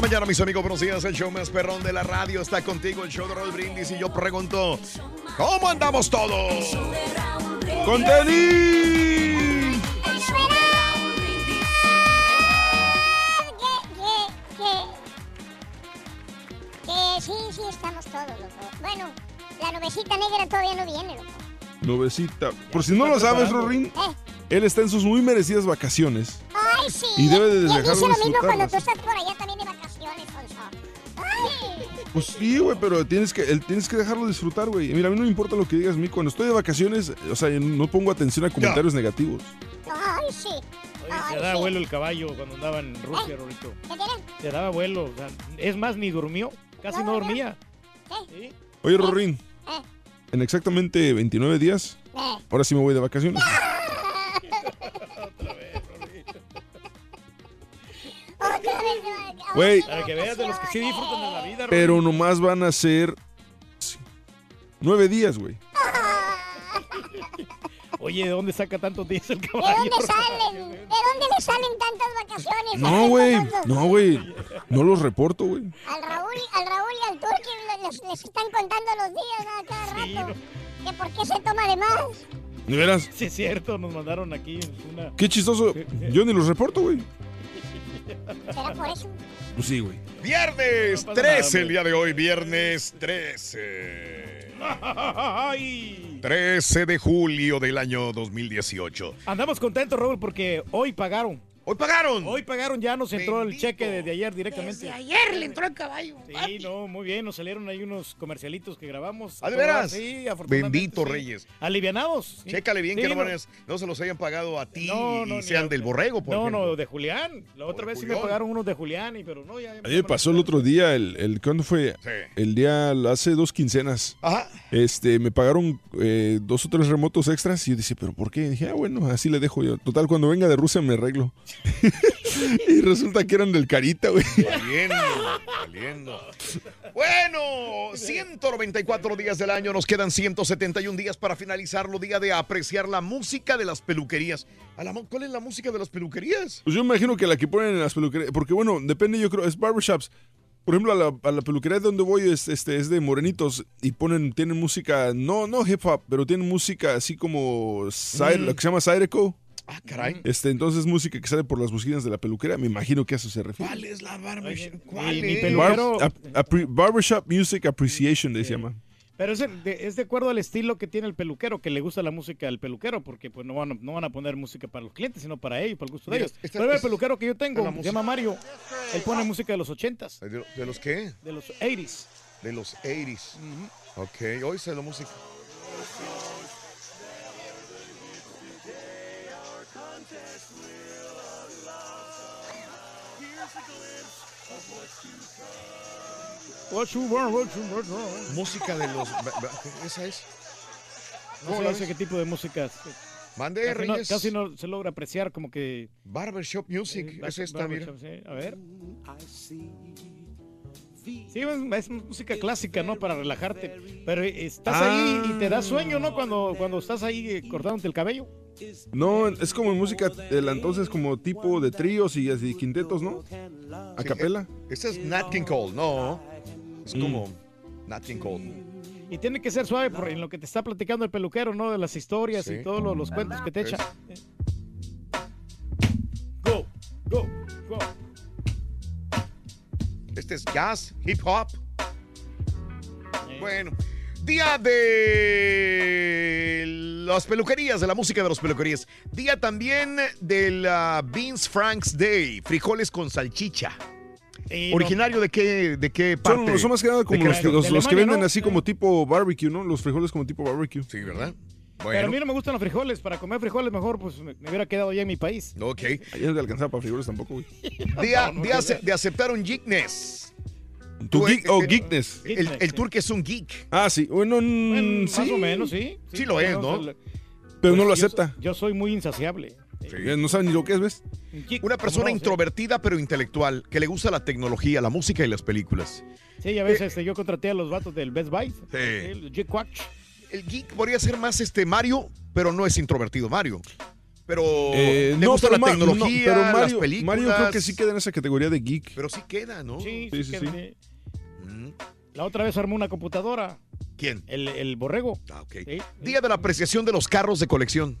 La mañana, mis amigos. Buenos días. El show más perrón de la radio está contigo. El show de Raúl Brindis. Y yo pregunto: ¿Cómo andamos todos? ¡Con tenis! Que sí, sí, estamos todos, loco. Bueno, la nubecita negra todavía no viene, loco. Nubecita. Por si no lo sabes, Rorín, Eh. él está en sus muy merecidas vacaciones. Ay, sí. Y debe de Y él dejarlo dice lo mismo cuando tú estás por allá también de vacaciones. Pues sí, güey, pero tienes que, él- tienes que dejarlo disfrutar, güey. Y Mira, a mí no me importa lo que digas a mí. Cuando estoy de vacaciones, o sea, no pongo atención a comentarios negativos. Ay, sí. Oye, Ay, se da sí. vuelo el caballo cuando andaba en Rusia, Rorito. ¿Qué tiene? Se daba vuelo. o sea, es más, ni durmió. Casi no, No dormía. ¿Qué? Sí. Oye, Rorín, Eh. en exactamente 29 días, Eh. ahora sí me voy de vacaciones. Otra Güey. Para que veas de los que sí disfrutan de la vida. Pero nomás van a ser nueve días, güey. Oye, ¿de dónde saca tantos días el ¿De caballo? dónde salen? ¿De dónde le salen tantas vacaciones? No, güey. No, güey. No los reporto, güey. Al Raúl, al Raúl y al Turki les, les están contando los días a cada Sí, rato. ¿Que por qué se toma de más? ¿De veras? Sí, es cierto, nos mandaron aquí una... Qué chistoso. Yo ni los reporto, güey. ¿Será por eso? Pues sí, güey. Viernes No pasa 13 nada, el día de hoy. Viernes 13. ¡Ay! 13 de julio del año 2018. Andamos contentos, Raúl, porque hoy pagaron. ¡Hoy pagaron! Hoy pagaron, ya nos entró el cheque desde ayer directamente. Desde ayer le entró el caballo. Sí, no, muy bien, nos salieron ahí unos comercialitos que grabamos. ¿Ah, de veras? Sí, afortunadamente. Bendito sí. Reyes. Alivianados. sí. Chécale bien Sí, que no, no se los hayan pagado a ti No, no, y sean del borrego, por No, ejemplo. no, de Julián. La otra vez sí me pagaron unos de Julián, y pero no, ya. ya A mí me pasó el otro día, el, el ¿cuándo fue? Sí. El día, hace dos quincenas. Ajá. Este, me pagaron eh, dos o tres remotos extras y yo dije, ¿pero por qué? dije, ah, bueno, así le dejo yo. Total, cuando venga de Rusia me arreglo. y resulta que eran del Carita, güey. Valiendo, valiendo. Bueno, 194 días del año, nos quedan 171 días para finalizarlo, día de apreciar la música de las peluquerías. ¿Cuál es la música de las peluquerías? Pues yo me imagino que la que ponen en las peluquerías, porque bueno, depende, yo creo, es barbershops. Por ejemplo, a la, a la peluquería de donde voy es, este, es de morenitos y ponen, tienen música, no, no hip hop, pero tienen música así como, side- Mm. lo que se llama Zydeco. Ah, caray. Este, entonces música que sale por las bocinas de la peluquería, me imagino que a eso se refiere. ¿Cuál es la? Oye, ¿Cuál mi- mi es? pelu- Bar- Peluquero- ap- apre- barbershop Music Appreciation se llama. Pero es de, es de acuerdo al estilo que tiene el peluquero, que le gusta la música del peluquero, porque pues no van, a, no van a poner música para los clientes, sino para ellos, para el gusto de Mira, ellos. esta- Pero el peluquero que yo tengo, se llama Mario, él pone música de los 80s, ¿De, de los qué? de los 80s. De los 80s. Ok, hoy se la música. Música de los. ¿Esa es? No ¿Cómo sé, no qué tipo de música. es. Mande, Casi no, Reyes. casi no se logra apreciar como que... Barbershop Music. eh, es esta, mira. sí. A ver. Sí, es, es música clásica, ¿no? Para relajarte. Pero estás Ah. ahí y te da sueño, ¿no? Cuando, cuando estás ahí eh, cortándote el cabello. No, es como música de la entonces como tipo de tríos y así quintetos, ¿no? A Sí, capela. eh, Esta es Nat King Cole, no. Es Mm. como Nat Cole. Y tiene que ser suave por en lo que te está platicando el peluquero, ¿no? De las historias Sí. y todos los, los cuentos que te echa. Go, go, go. Este es jazz, hip hop. Bueno, día de las peluquerías, de la música de las peluquerías. Día también del ah, Beans Franks Day, frijoles con salchicha. No- ¿Originario de qué, de qué parte? Son, son más que nada como ¿De los, los- que venden ¿no? así como tipo barbecue, ¿no? Los frijoles como tipo barbecue. Sí, ¿verdad? Pero a mí no me gustan los frijoles. Para comer frijoles mejor, pues me, me hubiera quedado ya en mi país. ok. Ayer no te alcanzaba para frijoles tampoco, güey. Día, No, no, día no, ace- no. de aceptar un geekness. Tu Tú, geek, eh, oh, eh, geekness. El, el turque es un geek. Ah, sí. Bueno, mm, Bueno, sí. Más o menos, sí. Sí lo es, ¿no? Pues, Pero no lo yo- acepta. Yo, soy muy insaciable. Eh, No saben ni lo que es, ¿ves? Una persona ¿Cómo no? Sí. introvertida pero intelectual, que le gusta la tecnología, la música y las películas. Sí, ya ves, este, yo contraté a los vatos del Best Buy. Sí. El Geek Watch. El geek podría ser más este Mario, pero no es introvertido Mario. Pero Eh, le gusta pero la no, tecnología, pero las Mario, películas. Mario creo que sí queda en esa categoría de geek. Pero sí queda, ¿no? Sí, Sí, sí, sí, eh, Mm. La otra vez armó una computadora. ¿Quién? El, el borrego. Ah, ok. Sí. Día de la apreciación de los carros de colección.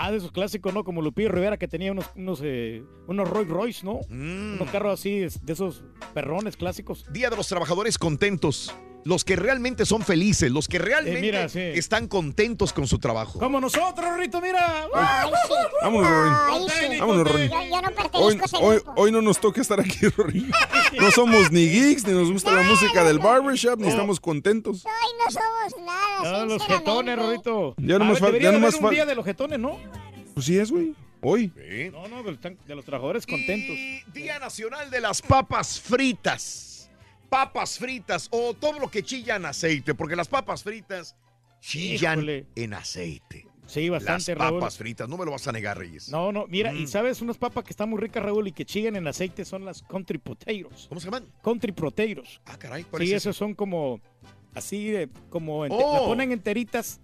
Ah, de esos clásicos, ¿no? Como Lupillo Rivera que tenía unos, unos, eh, unos Rolls Royce, ¿no? Mm. Unos carros así, de esos perrones clásicos. Día de los trabajadores contentos. Los que realmente son felices, los que realmente Eh, mira, sí. están contentos con su trabajo. Como nosotros, Rito, mira. Ay, sí. Vámonos, sí. Yo, yo no pertenezco Hoy, a ese hoy, grupo. hoy no nos toca estar aquí, Rory. No somos ni geeks, ni nos gusta la música del barbershop, ni estamos contentos. Ay, no somos nada, No, los jetones, Rorrito. Ya A nomás ver, fal- debería ya nomás haber un día de los jetones, ¿no? Pues sí es, güey. Hoy. Sí. No, no, de los, tan- de los trabajadores contentos. Y Día Nacional de las Papas Fritas. Papas fritas o todo lo que chilla en aceite, porque las papas fritas chillan Híjole. en aceite. Sí, Las bastante, Raúl. papas fritas, no me lo vas a negar, Reyes. No, no, mira, y Mm. sabes, unas papas que están muy ricas, Raúl, y que chillan en aceite son las country potatoes. ¿Cómo se llaman? Country potatoes. Ah, caray, Sí, parece esos son como, así, de- como, ente- Oh. la ponen enteritas,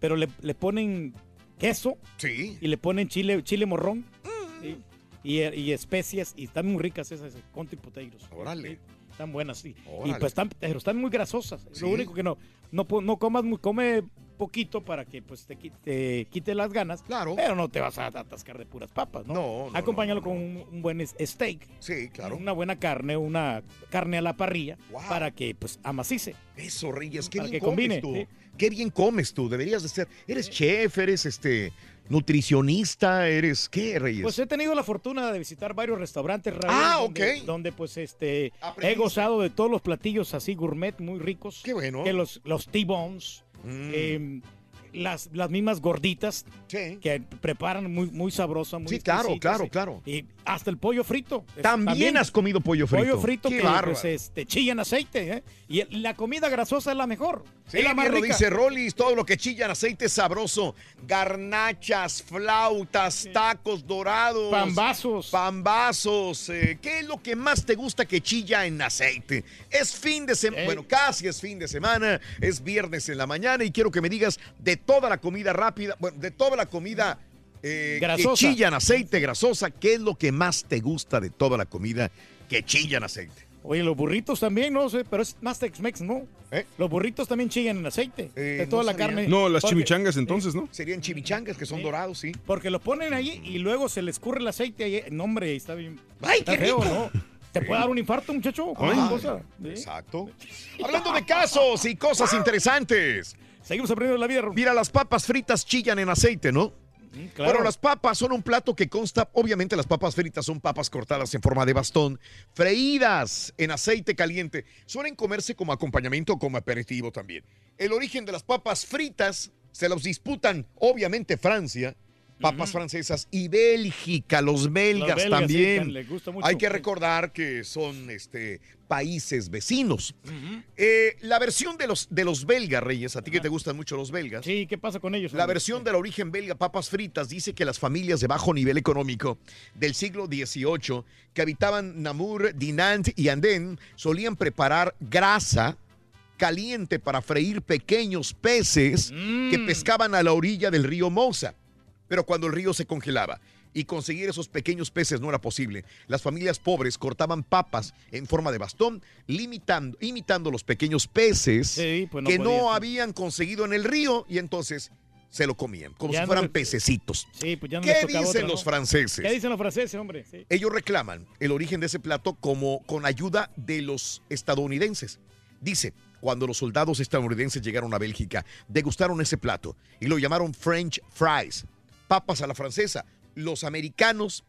pero le, le ponen queso Sí. y le ponen chile, chile morrón Mm. ¿sí? y, y especias, y están muy ricas esas country potatoes. Órale. Sí, Están buenas, sí. Y pues están, pero están muy grasosas. Sí. Lo único que no, no, no comas, muy- come poquito para que pues te, te quite las ganas. Claro. Pero no te vas a atascar de puras papas, ¿no? No, no, Acompáñalo no, con un, un buen steak. Sí, claro. Una buena carne, una carne a la parrilla Wow. para que pues amacice. Eso, Reyes, qué Para bien que comes combine, tú. sí. Qué bien comes tú. Deberías de ser. Eres chef, eres este nutricionista, eres ¿qué, Reyes? Pues he tenido la fortuna de visitar varios restaurantes, Raúl, Ah, donde, ok. donde pues este he gozado de todos los platillos así gourmet muy ricos. Qué bueno. Que los, los T-bones, Mm, eh, las, las mismas gorditas sí. que preparan muy, muy sabrosas, muy Sí, claro, claro, sí. claro. Y hasta el pollo frito. También, has comido pollo frito. Pollo frito Qué que pues, este, chilla en aceite, ¿eh? Y la comida grasosa es la mejor. Sí, es la más lo rica. dice Rollis, todo lo que chilla en aceite es sabroso. Garnachas, flautas, tacos dorados. Pambazos. Pambazos. eh, ¿Qué es lo que más te gusta que chilla en aceite? Es fin de semana, bueno, casi es fin de semana, es viernes en la mañana y quiero que me digas de toda la comida rápida, bueno, de toda la comida eh, que Grasosa. chilla en aceite, grasosa, ¿qué es lo que más te gusta de toda la comida que chilla en aceite? Oye, los burritos también, no sé, pero es más Tex-Mex, ¿no? ¿Eh? Los burritos también chillan en aceite. Eh, de no toda la sabía. carne. No, las Porque- chimichangas entonces, ¿no? Serían chimichangas que son Sí. dorados, sí. Porque lo ponen ahí y luego se les escurre el aceite ahí. No, hombre, está bien. ¡Ay, está qué feo, rico! ¿no? Te puede dar un infarto, muchacho. con Ay, cosa. ¿sí? Exacto. Hablando de casos y cosas interesantes. Seguimos aprendiendo la vida. Mira, las papas fritas chillan en aceite, ¿no? Mm, claro. Bueno, las papas son un plato que consta, obviamente las papas fritas son papas cortadas en forma de bastón, freídas en aceite caliente. Suelen comerse como acompañamiento o como aperitivo también. El origen de las papas fritas se los disputan, obviamente, Francia papas francesas y Bélgica, los belgas, también. sí, les gusta mucho. Hay que recordar que son este, países vecinos. Eh, la versión de los, de los belgas, Reyes, a ti que te gustan mucho los belgas. Sí, ¿qué pasa con ellos? La versión del origen belga, papas fritas, dice que las familias de bajo nivel económico del siglo XVIII que habitaban Namur, Dinant y Andén solían preparar grasa caliente para freír pequeños peces que Mm. pescaban a la orilla del río Mosa. Pero cuando el río se congelaba y conseguir esos pequeños peces no era posible, las familias pobres cortaban papas en forma de bastón, limitando, imitando los pequeños peces Sí, pues no que no habían conseguido en el río y entonces se lo comían, como Ya si fueran pececitos. Sí, pues ya no ¿Qué les tocaba dicen otra, los franceses? ¿Qué dicen los franceses, hombre? Sí. Ellos reclaman el origen de ese plato como con ayuda de los estadounidenses. Dice, cuando los soldados estadounidenses llegaron a Bélgica, degustaron ese plato y lo llamaron French fries, papas a la francesa. Los americanos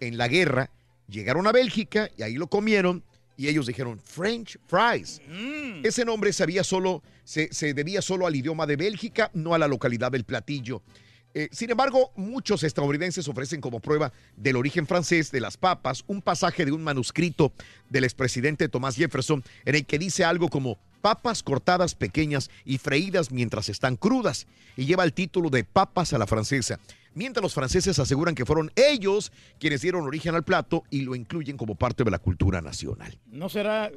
en la guerra llegaron a Bélgica y ahí lo comieron y ellos dijeron French fries. Mm. Ese nombre sabía solo, se, se debía solo al idioma de Bélgica, no a la localidad del platillo. Eh, sin embargo, muchos estadounidenses ofrecen como prueba del origen francés de las papas un pasaje de un manuscrito del expresidente Thomas Jefferson en el que dice algo como papas cortadas pequeñas y freídas mientras están crudas y lleva el título de papas a la francesa. Mientras los franceses aseguran que fueron ellos quienes dieron origen al plato y lo incluyen como parte de la cultura nacional. No será.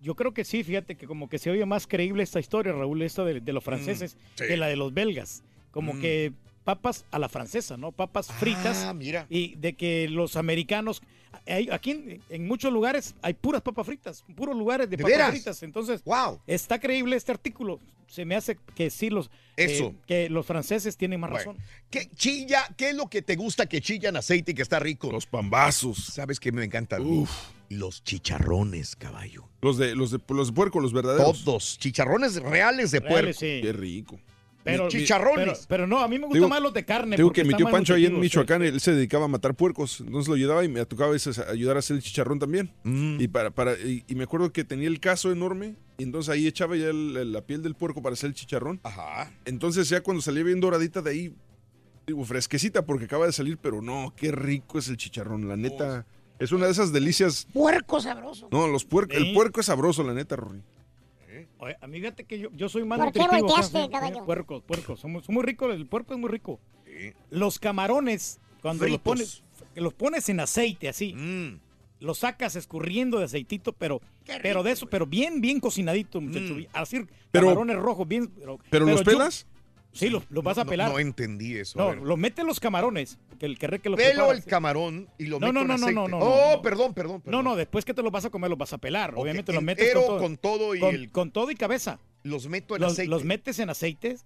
Yo creo que sí, fíjate que como que se oye más creíble esta historia, Raúl, esta de, de los franceses, Mm, sí. que la de los belgas. Como Mm. que papas a la francesa, ¿no? Papas fritas. Ah, mira. Y de que los americanos. hay- aquí en, en muchos lugares hay puras papas fritas, puros lugares de, ¿De papas veras? fritas. Entonces, ¡Wow! está creíble este artículo. Se me hace que sí, los, eh, Eso. que los franceses tienen más Bueno, razón. ¿Qué chilla? ¿Qué es lo que te gusta que chilla en aceite y que está rico? Los pambazos. ¿Sabes qué me encantan? Uf. Los chicharrones, caballo. Los de, los de, los de puerco, los verdaderos. Todos. Chicharrones reales de puerco. Reales, sí. Qué rico. Pero, chicharrones. Pero, pero no, a mí me gustan Digo- más los de carne. Digo que mi tío Pancho ahí en Michoacán, sí. él se dedicaba a matar puercos. Entonces lo ayudaba y me tocaba a veces ayudar a hacer el chicharrón también. Mm. Y para, para, y, y me acuerdo que tenía el caso enorme. Y entonces ahí echaba ya el- la piel del puerco para hacer el chicharrón. Ajá. Entonces ya cuando salía bien doradita de ahí, digo, fresquecita porque acaba de salir, pero no, qué rico es el chicharrón, la neta. Es una de esas delicias. Puerco sabroso. No, los puercos, Sí. el puerco es sabroso, la neta, Rory. Oye, a mí fíjate que yo, yo soy más ¿Por qué nutritivo. volteaste. Puercos, puercos. Son muy, son muy ricos, el puerco es muy rico. Sí. Los camarones, cuando los pones, que los pones en aceite así, Mm. los sacas escurriendo de aceitito, pero, pero de eso, pero bien, bien cocinadito, muchacho. Mm. Así, Pero- camarones rojos, bien. Pero, ¿Pero, los yo- pelas? Sí, los, los vas a No- pelar. No, No, entendí eso. ver. los metes los camarones, que el que que los Pelo el camarón y lo No, meto no, en no, no, no, no, Oh, no. perdón, perdón, No, no, después que te los vas a comer, los vas a pelar. Obviamente los metes con todo. con todo y con, el- con todo y cabeza. Los meto en Los, aceite. los metes en aceites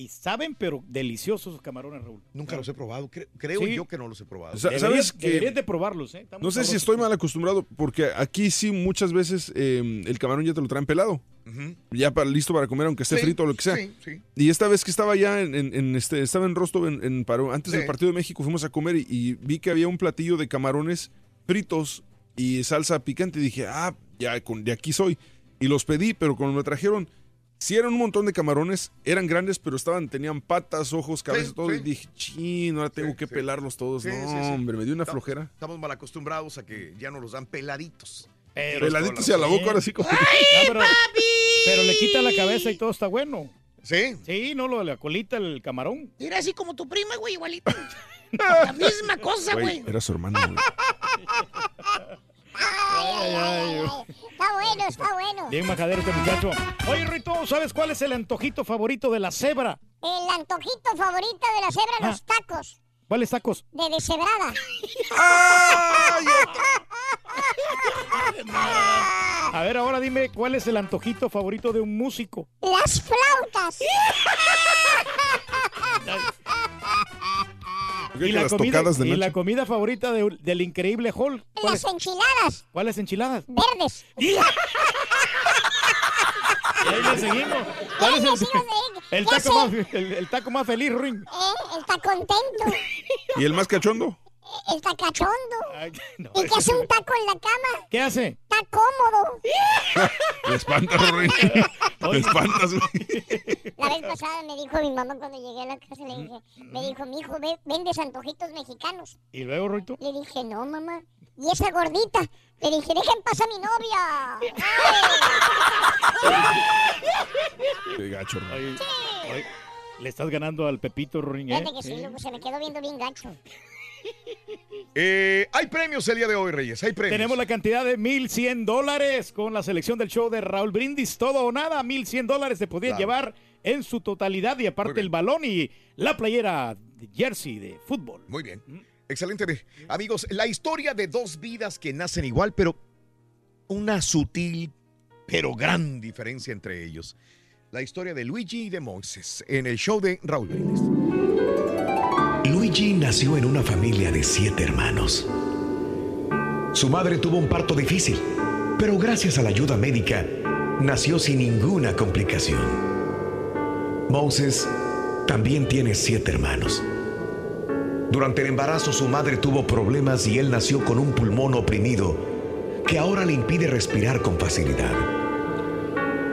y saben, pero deliciosos los camarones, Raúl. Nunca los he probado. Cre- creo Sí. yo que no los he probado. O sea, Deberías, ¿sabes que- deberías de probarlos, ¿eh? No sé si estoy mal acostumbrado, porque aquí sí muchas veces eh, el camarón ya te lo traen pelado. Ya para, listo para comer, aunque esté Sí, frito o lo que sea. Sí, sí. Y esta vez que estaba ya en, en- en este, estaba en Rostov, en, en Paro- antes Sí. del partido de México, fuimos a comer y, y vi que había un platillo de camarones fritos y salsa picante. Y dije, ah, ya con, de aquí soy. Y los pedí, pero cuando me trajeron, sí eran un montón de camarones, eran grandes, pero estaban, tenían patas, ojos, cabeza, Sí, todo. sí. Y dije, chin, ahora tengo Sí, que sí. pelarlos todos. Sí, no, sí, sí. hombre, me dio una Estamos- flojera. Estamos mal acostumbrados a que ya nos los dan peladitos. Pero, Peladitos y a la boca, ahora sí. como- No, pero, pero le quita la cabeza y todo está bueno. ¿Sí? Sí, no, lo de la colita, el camarón. Era así como tu prima, güey, igualito. La misma cosa, Güey, güey. era su hermano, güey. Ay, ay. Está bueno, está bueno. Bien majadero este muchacho. Oye, Rito, ¿sabes cuál es el antojito favorito de la cebra? El antojito favorito de la cebra, los tacos ¿Cuáles tacos? de deshebrada. A ver, ahora dime, ¿cuál es el antojito favorito de un músico? Las flautas. ¿Por qué que la las comida, tocadas de y la comida favorita de- del increíble Hulk. ¿Cuáles Las enchiladas ¿cuáles enchiladas? verdes. Y ahí le seguimos. ¿Cuál es el, taco más, el, el taco más feliz, Ring? ¿Eh? Está contento. ¿Y el más cachondo? Está cachondo. Ay, no, ¿Y que hace un taco en la cama? ¿Qué hace? Está cómodo. Me espantas, Rorín. Me espantas, güey. La vez pasada me dijo mi mamá cuando llegué a la casa, le dije, me dijo, mi hijo, ¿vendes antojitos mexicanos? ¿Y luego, Roito? Le dije, no, mamá. ¿Y esa gordita? Le dije, dejen pasar a mi novia. Qué gacho, oye, le estás ganando al Pepito, Rorín, ¿eh? Fíjate que sí, loco, se me quedó viendo bien gacho. Eh, hay premios el día de hoy, Reyes. Hay premios. Tenemos la cantidad de 1.100 dólares con la selección del show de Raúl Brindis. Todo o nada, 1.100 dólares se podían Claro. llevar en su totalidad y aparte el balón y la playera de jersey de fútbol. Muy bien. Excelente. Amigos, la historia de dos vidas que nacen igual, pero una sutil pero gran diferencia entre ellos. La historia de Luigi y de Moises en el show de Raúl Brindis. Luigi nació en una familia de siete hermanos. Su madre tuvo un parto difícil, pero gracias a la ayuda médica, nació sin ninguna complicación. Moses también tiene siete hermanos. Durante el embarazo su madre tuvo problemas y él nació con un pulmón oprimido que ahora le impide respirar con facilidad.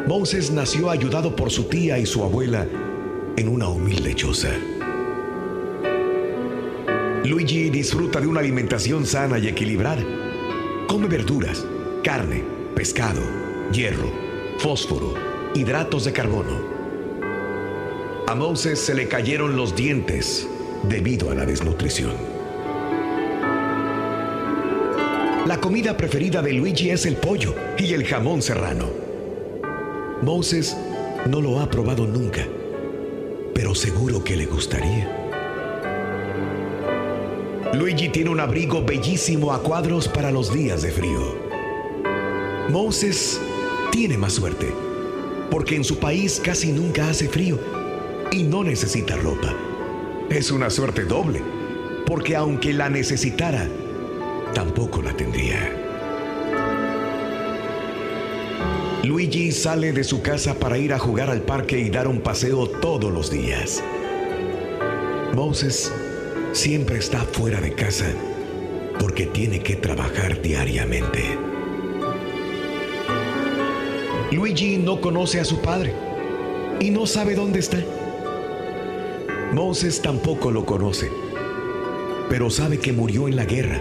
Moses nació ayudado por su tía y su abuela en una humilde choza. Luigi disfruta de una alimentación sana y equilibrada. Come verduras, carne, pescado, hierro, fósforo, hidratos de carbono. A Moses se le cayeron los dientes debido a la desnutrición. La comida preferida de Luigi es el pollo y el jamón serrano. Moses no lo ha probado nunca, pero seguro que le gustaría. Luigi tiene un abrigo bellísimo a cuadros para los días de frío. Moses tiene más suerte, porque en su país casi nunca hace frío y no necesita ropa. Es una suerte doble, porque aunque la necesitara, tampoco la tendría. Luigi sale de su casa para ir a jugar al parque y dar un paseo todos los días. Moses siempre está fuera de casa porque tiene que trabajar diariamente. Luigi no conoce a su padre y no sabe dónde está. Moses tampoco lo conoce, pero sabe que murió en la guerra,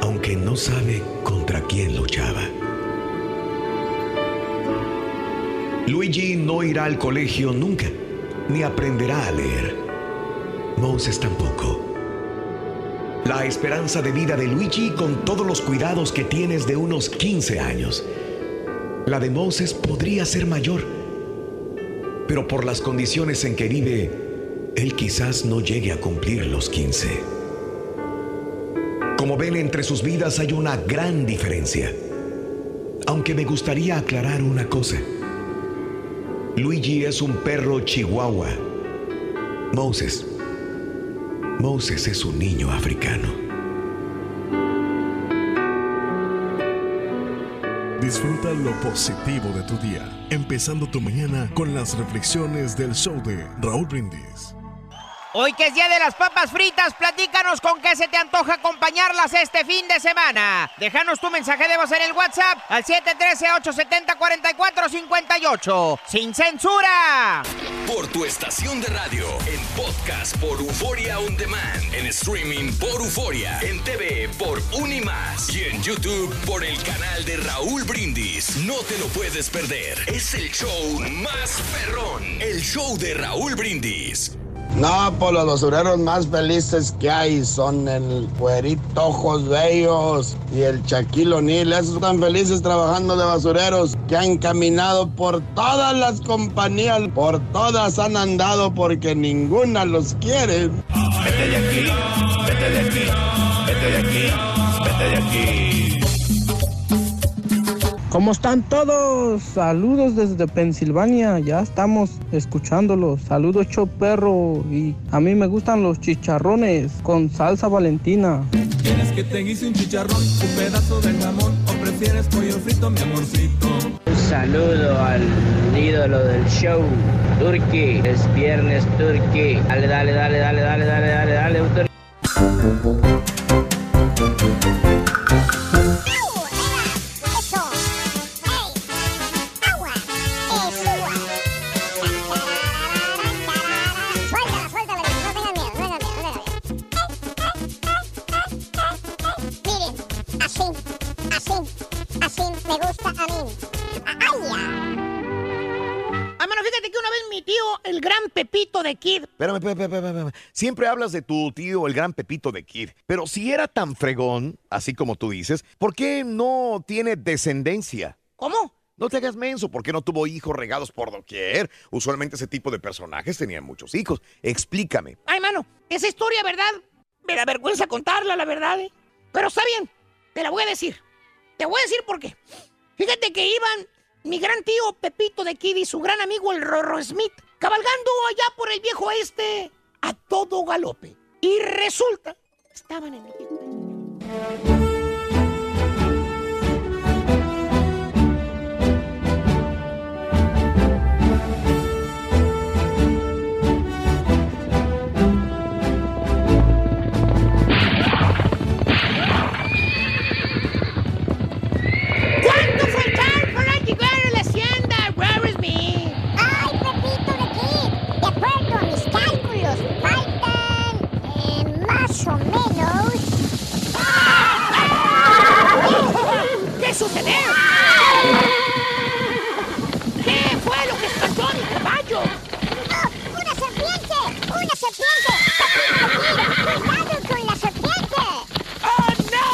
aunque no sabe contra quién luchaba. Luigi no irá al colegio nunca, ni aprenderá a leer. Moses tampoco. La esperanza de vida de Luigi con todos los cuidados que tienes de unos 15 años. La de Moses podría ser mayor, pero por las condiciones en que vive, él quizás no llegue a cumplir los 15. Como ven, entre sus vidas hay una gran diferencia. Aunque me gustaría aclarar una cosa. Luigi es un perro chihuahua. Moses. Moses es un niño africano. Disfruta lo positivo de tu día, empezando tu mañana con las reflexiones del show de Raúl Brindis. Hoy que es día de las papas fritas, platícanos con qué se te antoja acompañarlas este fin de semana. Déjanos tu mensaje de voz en el WhatsApp al 713-870-4458. ¡Sin censura! Por tu estación de radio, en podcast por Euforia On Demand, en streaming por Euforia, en TV por Unimás y en YouTube por el canal de Raúl Brindis. No te lo puedes perder. Es el show más perrón, el show de Raúl Brindis. No, pues los basureros más felices que hay son el Puerito Ojos Bellos y el Shaquille O'Neal. Esos están felices trabajando de basureros que han caminado por todas las compañías, por todas han andado porque ninguna los quiere. Vete de aquí, vete de aquí, vete de aquí, vete de aquí. ¿Cómo están todos? Saludos desde Pensilvania, ya estamos escuchándolos. Saludos, show perro. Y a mí me gustan los chicharrones con salsa valentina. ¿Quieres que te guise un chicharrón, un pedazo de jamón o prefieres pollo frito, mi amorcito? Un saludo al ídolo del show, Turkey. Es viernes, Turkey. Dale, dale, dale, dale, dale, dale, dale, dale, Turkey. Espérame, espérame, espérame, espérame. Siempre hablas de tu tío, el gran Pepito de Kid. Pero si era tan fregón, así como tú dices, ¿por qué no tiene descendencia? ¿Cómo? No te hagas menso, ¿por qué no tuvo hijos regados por doquier? Usualmente ese tipo de personajes tenían muchos hijos. Explícame. Ay, mano, esa historia, ¿verdad? Me da vergüenza contarla, la verdad, ¿eh? Pero está bien, te la voy a decir. Te voy a decir por qué. Fíjate que iban mi gran tío Pepito de Kid y su gran amigo el Rorro Smith cabalgando allá por el viejo este a todo galope. Y resulta, estaban en el viejo ¿Cuánto más o menos. ¿Qué sucedió? ¿Qué fue lo que espantó a mi caballo? ¡Oh, ¡Una serpiente! ¡Una serpiente! ¡Pepito de Kid! ¡Cuidado con la serpiente! ¡Oh, no!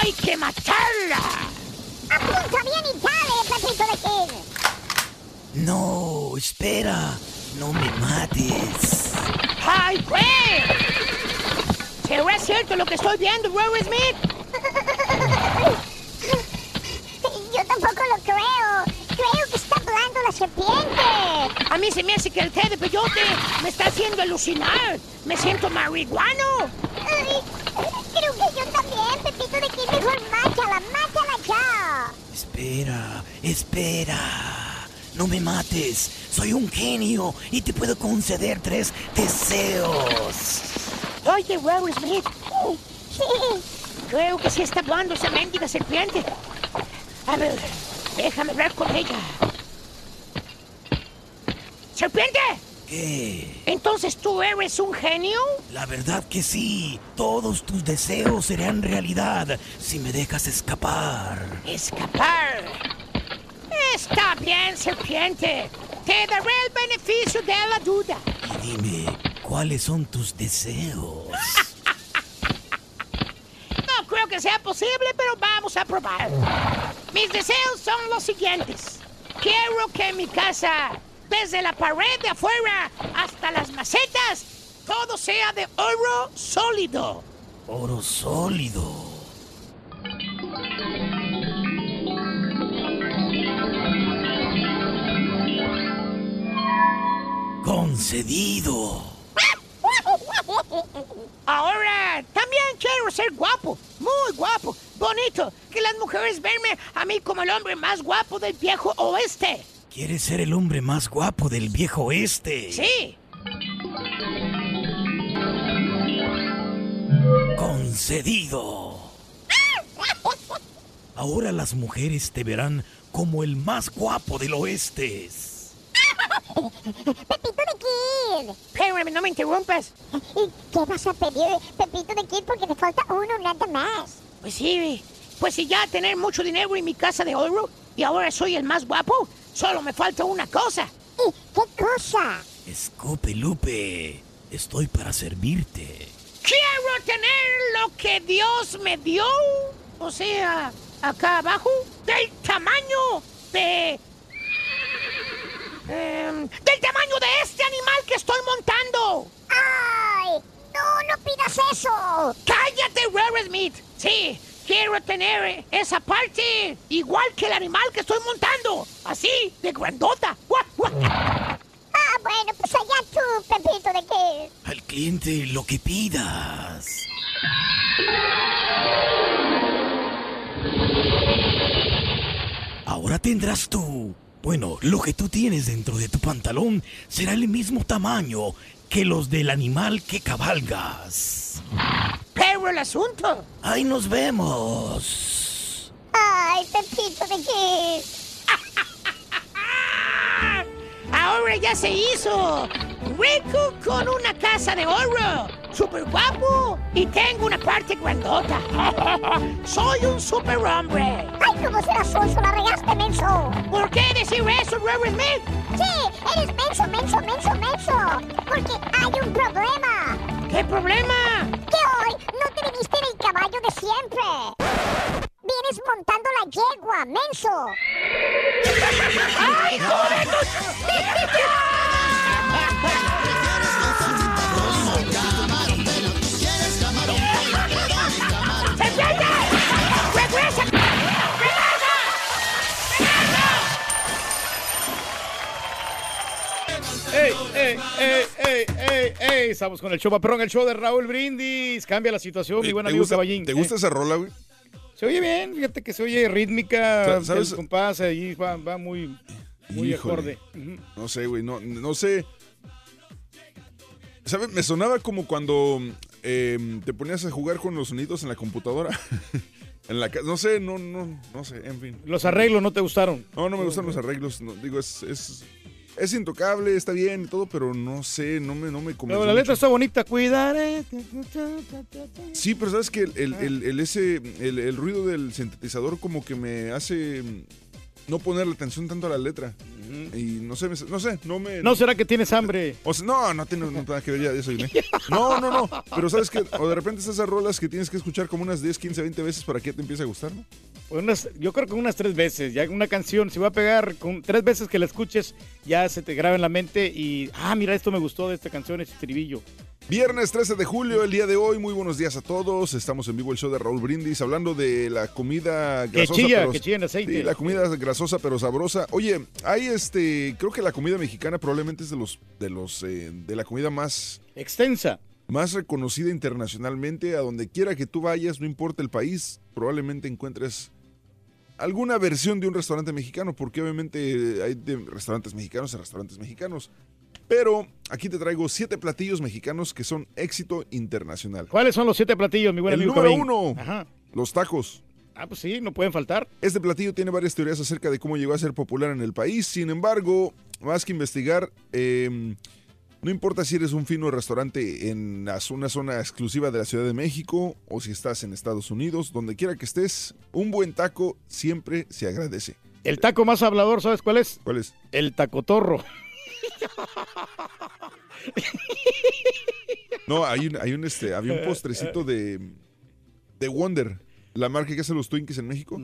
¡Hay que matarla! ¡Apunta bien y dale, Pepito de Kid! No, espera. No me mates. ¡Ay, güey! ¿Será cierto lo que estoy viendo, Rorro Smith? Yo tampoco lo creo. Creo que está hablando la serpiente. A mí se me hace que el té de peyote me está haciendo alucinar. Me siento marihuano. Ay, creo que yo también, Pepito de Kid. Mejor mátala, mátala ya. Espera, espera. No me mates. Soy un genio y te puedo conceder tres deseos. Oye, Rorro Smith. Creo que sí está hablando esa mendiga serpiente. A ver, déjame hablar con ella. ¡Serpiente! ¿Qué? ¿Entonces tú eres un genio? La verdad que sí. Todos tus deseos serán realidad si me dejas escapar. Escapar. Está bien, serpiente. Te daré el beneficio de la duda. Y dime, ¿cuáles son tus deseos? No creo que sea posible, pero vamos a probar. Mis deseos son los siguientes. Quiero que mi casa, desde la pared de afuera hasta las macetas, todo sea de oro sólido. Oro sólido. Concedido. Ahora, también quiero ser guapo, muy guapo, bonito, que las mujeres verme a mí como el hombre más guapo del viejo oeste. ¿Quieres ser el hombre más guapo del viejo oeste? Sí. Concedido. Ahora las mujeres te verán como el más guapo del oeste. Pepito de Kid. Espérame, no me interrumpas. ¿Y qué vas a pedir, Pepito de Kid? Porque te falta uno nada más. Pues sí, pues si ya tener mucho dinero en mi casa de oro y ahora soy el más guapo, solo me falta una cosa. ¿Y qué cosa? Escupe Lupe, estoy para servirte. Quiero tener lo que Dios me dio. O sea, acá abajo, del tamaño de... em, del tamaño de este animal que estoy montando. ¡Ay! ¡No, no pidas eso! ¡Cállate, Rare Smith! Sí, quiero tener esa parte igual que el animal que estoy montando. Así, de grandota. ¡Guau, guau! Ah, bueno, pues allá tú, Pepito de Kid. Al cliente lo que pidas. Ahora tendrás tú. Bueno, lo que tú tienes dentro de tu pantalón será el mismo tamaño que los del animal que cabalgas. sobre el asunto. Ahí nos vemos. Ay, Pepito de qué. Ahora ya se hizo. Rico con una casa de oro. Super guapo. Y tengo una parte grandota. Soy un super hombre. Ay, ¿cómo será sonso? La regaste, menso. ¿Por qué decir eso, Robert Smith? Sí, eres menso, menso, menso, menso. Porque hay un problema. ¿Qué problema? Que hoy no te viniste en el caballo de siempre. Vienes montando la yegua, menso. ¡Ay, joder! ¡Ey, ey, ey, ey, ey, ey! Estamos con el show, perrón, el show de Raúl Brindis. Cambia la situación, mi buen ¿Te amigo gusta, Caballín. ¿Te ¿eh? gusta esa rola, güey? Se oye bien, fíjate que se oye rítmica, Sa- ¿sabes? el compás ahí va, va muy, muy acorde. No sé, güey, no, no sé. ¿Sabes? Me sonaba como cuando eh, te ponías a jugar con los sonidos en la computadora. en la No sé, no, no, no sé, en fin. Los arreglos no te gustaron. No, no me gustan los arreglos. no, digo, es, es, es intocable, está bien y todo, pero no sé, no me, no me convenció Pero la letra mucho. está bonita, cuidaré. Sí, pero sabes que el, el- el- el ese, el, ruido del sintetizador como que me hace no ponerle atención tanto a la letra. Y no sé, me- no sé, no me... ¿No será que tienes hambre? O sea, no, no tiene nada que ver ya de eso. ¿eh? No, no, no. Pero sabes que, o de repente esas rolas que tienes que escuchar como unas 10, 15, 20 veces para que ya te empiece a gustar, ¿no? Pues unas- yo creo que unas tres veces. Ya una canción, si va a pegar con tres veces que la escuches, ya se te graba en la mente y, ah, mira, esto me gustó de esta canción, este estribillo. Viernes 13 de julio, el día de hoy. Muy buenos días a todos. Estamos en vivo el show de Raúl Brindis hablando de la comida Que grasosa. chilla, pero- que chilla en aceite. Sí, la comida grasosa pero sabrosa. Oye, hay este, creo que la comida mexicana probablemente es de los, de los, eh, de la comida más extensa, más reconocida internacionalmente. A donde quiera que tú vayas, no importa el país, probablemente encuentres alguna versión de un restaurante mexicano, porque obviamente hay de restaurantes mexicanos a restaurantes mexicanos. Pero aquí te traigo siete platillos mexicanos que son éxito internacional. ¿Cuáles son los siete platillos, mi buen El amigo número uno, Ajá. los tacos. Ah, pues sí, no pueden faltar. Este platillo tiene varias teorías acerca de cómo llegó a ser popular en el país. Sin embargo, más que investigar, eh, no importa si eres un fino restaurante en una zona exclusiva de la Ciudad de México o si estás en Estados Unidos, donde quiera que estés, un buen taco siempre se agradece. El taco más hablador, ¿sabes cuál es? ¿Cuál es? El tacotorro. No, hay un, hay un este, había un postrecito de, de Wonder, la marca que hace los Twinkies en México,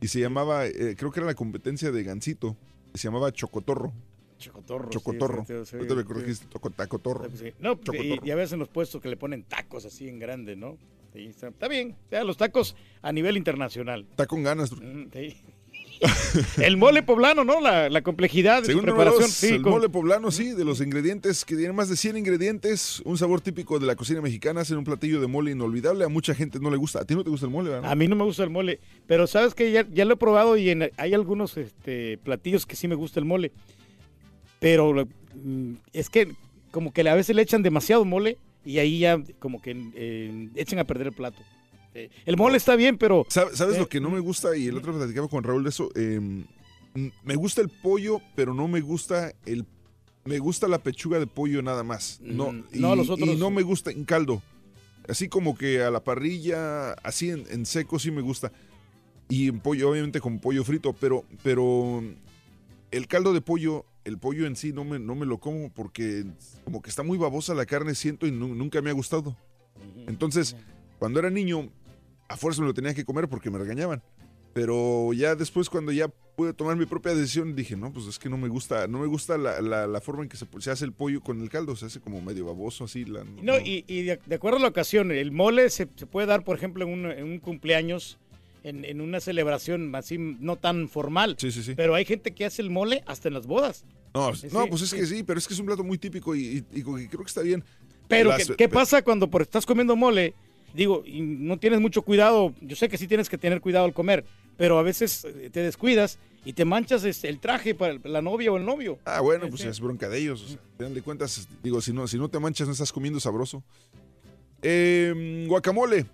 y se llamaba, eh, creo que era la competencia de Gansito, y se llamaba Chocotorro. Chocotorro. Chocotorro. sí, sí, tacotorro. No, y, Chocotorro. y a veces en los puestos que le ponen tacos así en grande, ¿no? Está, está bien. O sea, los tacos a nivel internacional. Está con ganas. Mm, sí. El mole poblano, ¿no? La, la complejidad de su Segundo número preparación. dos, sí, el con- mole poblano, sí, de los ingredientes que tienen más de 100 ingredientes, un sabor típico de la cocina mexicana, hacer un platillo de mole inolvidable. A mucha gente no le gusta. ¿A ti no te gusta el mole, verdad? A mí no me gusta el mole, pero sabes que ya, ya lo he probado y en- hay algunos este, platillos que sí me gusta el mole. Pero mm, es que como que a veces le echan demasiado mole y ahí ya como que eh, echan a perder el plato. Eh, el mole está bien, pero... ¿Sabes, sabes eh, lo que no me gusta? Y el otro platicaba con Raúl de eso. eh, mm, me gusta el pollo, pero no me gusta el... Me gusta la pechuga de pollo nada más. No, Mm, y, no, los otros- y no me gusta en caldo. Así como que a la parrilla, así en, en seco sí me gusta. Y en pollo, obviamente con pollo frito, pero, pero el caldo de pollo, el pollo en sí no me, no me lo como porque como que está muy babosa la carne, siento, y nu- nunca me ha gustado. Entonces, cuando era niño, a fuerza me lo tenía que comer porque me regañaban. Pero ya después, cuando ya pude tomar mi propia decisión, dije, no, pues es que no me gusta, no me gusta la, la- la forma en que se, se hace el pollo con el caldo, se hace como medio baboso así. La, No, y, y de, de acuerdo a la ocasión, el mole se, se puede dar, por ejemplo, en un, en un cumpleaños, en, en una celebración así no tan formal. Sí, sí, sí. Pero hay gente que hace el mole hasta en las bodas. No, Sí, no, pues es sí. que sí, pero es que es un plato muy típico y, y- y creo que está bien. Pero, Las- ¿qué, qué pasa cuando por estás comiendo mole? Digo, y no tienes mucho cuidado. Yo sé que sí tienes que tener cuidado al comer, pero a veces eh, te descuidas y te manchas este, el traje para la novia o el novio. Ah, bueno, pues es bronca de ellos. O sea, de cuentas, digo, si no, si no te manchas, no estás comiendo sabroso. Eh, guacamole.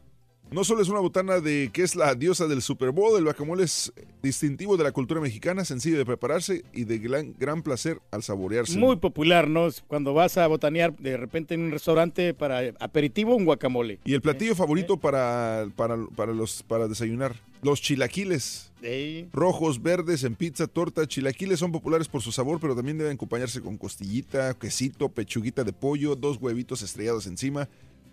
No solo es una botana de que es la diosa del Super Bowl, el guacamole es distintivo de la cultura mexicana, sencillo de prepararse y de gran, gran placer al saborearse. Muy popular, ¿no? Cuando vas a botanear de repente en un restaurante para aperitivo, un guacamole. Y el platillo favorito para, para, para los, para desayunar, los chilaquiles. Ey. Rojos, verdes, en pizza, torta. Chilaquiles son populares por su sabor, pero también deben acompañarse con costillita, quesito, pechuguita de pollo, dos huevitos estrellados encima.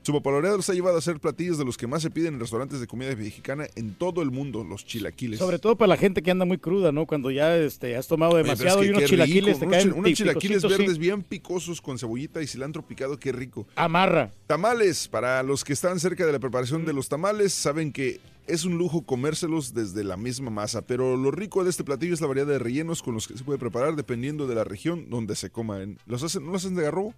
Su popularidad los ha llevado a ser platillos de los que más se piden en restaurantes de comida mexicana en todo el mundo, los chilaquiles. Sobre todo para la gente que anda muy cruda, ¿no? Cuando ya este, has tomado Oye, pero es demasiado que y unos chilaquiles rico, te unos caen chilaquiles sí. verdes bien picosos con cebollita y cilantro picado, qué rico. Amarra. Tamales, para los que están cerca de la preparación de los tamales, saben que es un lujo comérselos desde la misma masa, pero lo rico de este platillo es la variedad de rellenos con los que se puede preparar dependiendo de la región donde se coman. ¿Los hacen, ¿No los hacen de garrobo?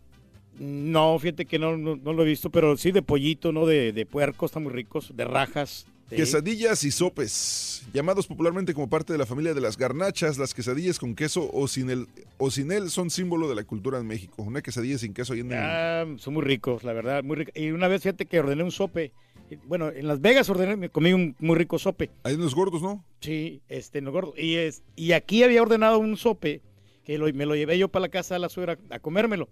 No, fíjate que no, no, no lo he visto, pero sí de pollito, ¿no? De, de puerco, están muy ricos, de rajas. sí. Quesadillas y sopes, llamados popularmente como parte de la familia de las garnachas, las quesadillas con queso o sin, el, o sin él son símbolo de la cultura en México. Una quesadilla sin queso ahí en el... Ah, son muy ricos, la verdad, muy ricos. Y una vez fíjate que ordené un sope. Bueno, en Las Vegas ordené, me comí un muy rico sope. Hay unos gordos, ¿no? Sí, este, en los gordos. Y, es, y aquí había ordenado un sope que lo- me lo llevé yo para la casa de la suegra a comérmelo.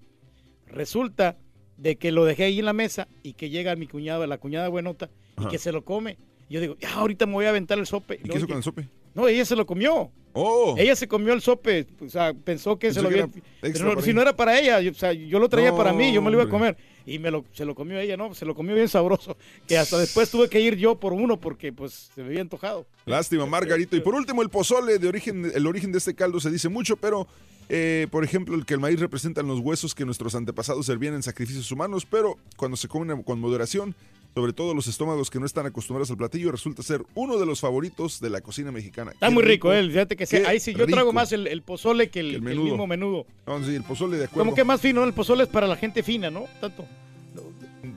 Resulta de que lo dejé ahí en la mesa y que llega mi cuñada, la cuñada buenota, y que se lo come. Yo digo, ya, ahorita me voy a aventar el sope. ¿Y qué hizo con el sope? No, ella se lo comió. Oh. Ella se comió el sope, o sea, pensó que Pensó se lo que había... pero no, si no era para ella, yo, o sea, yo lo traía No, para mí, yo me lo iba a comer. Y me lo, se lo comió ella, no, se lo comió bien sabroso. Que hasta después tuve que ir yo por uno porque pues se me había antojado. Lástima, Margarito. Y por último, el pozole, de origen, el origen de este caldo se dice mucho, pero eh, por ejemplo, el que el maíz representa los huesos que nuestros antepasados servían en sacrificios humanos, pero cuando se comen con moderación, sobre todo los estómagos que no están acostumbrados al platillo, resulta ser uno de los favoritos de la cocina mexicana. Está Qué muy rico, él. Fíjate que qué ahí sí, yo trago rico. más el, el pozole que el, Que el el menudo. mismo menudo. No, sí, el pozole de acuerdo. Como que más fino, el pozole es para la gente fina, ¿no? Tanto.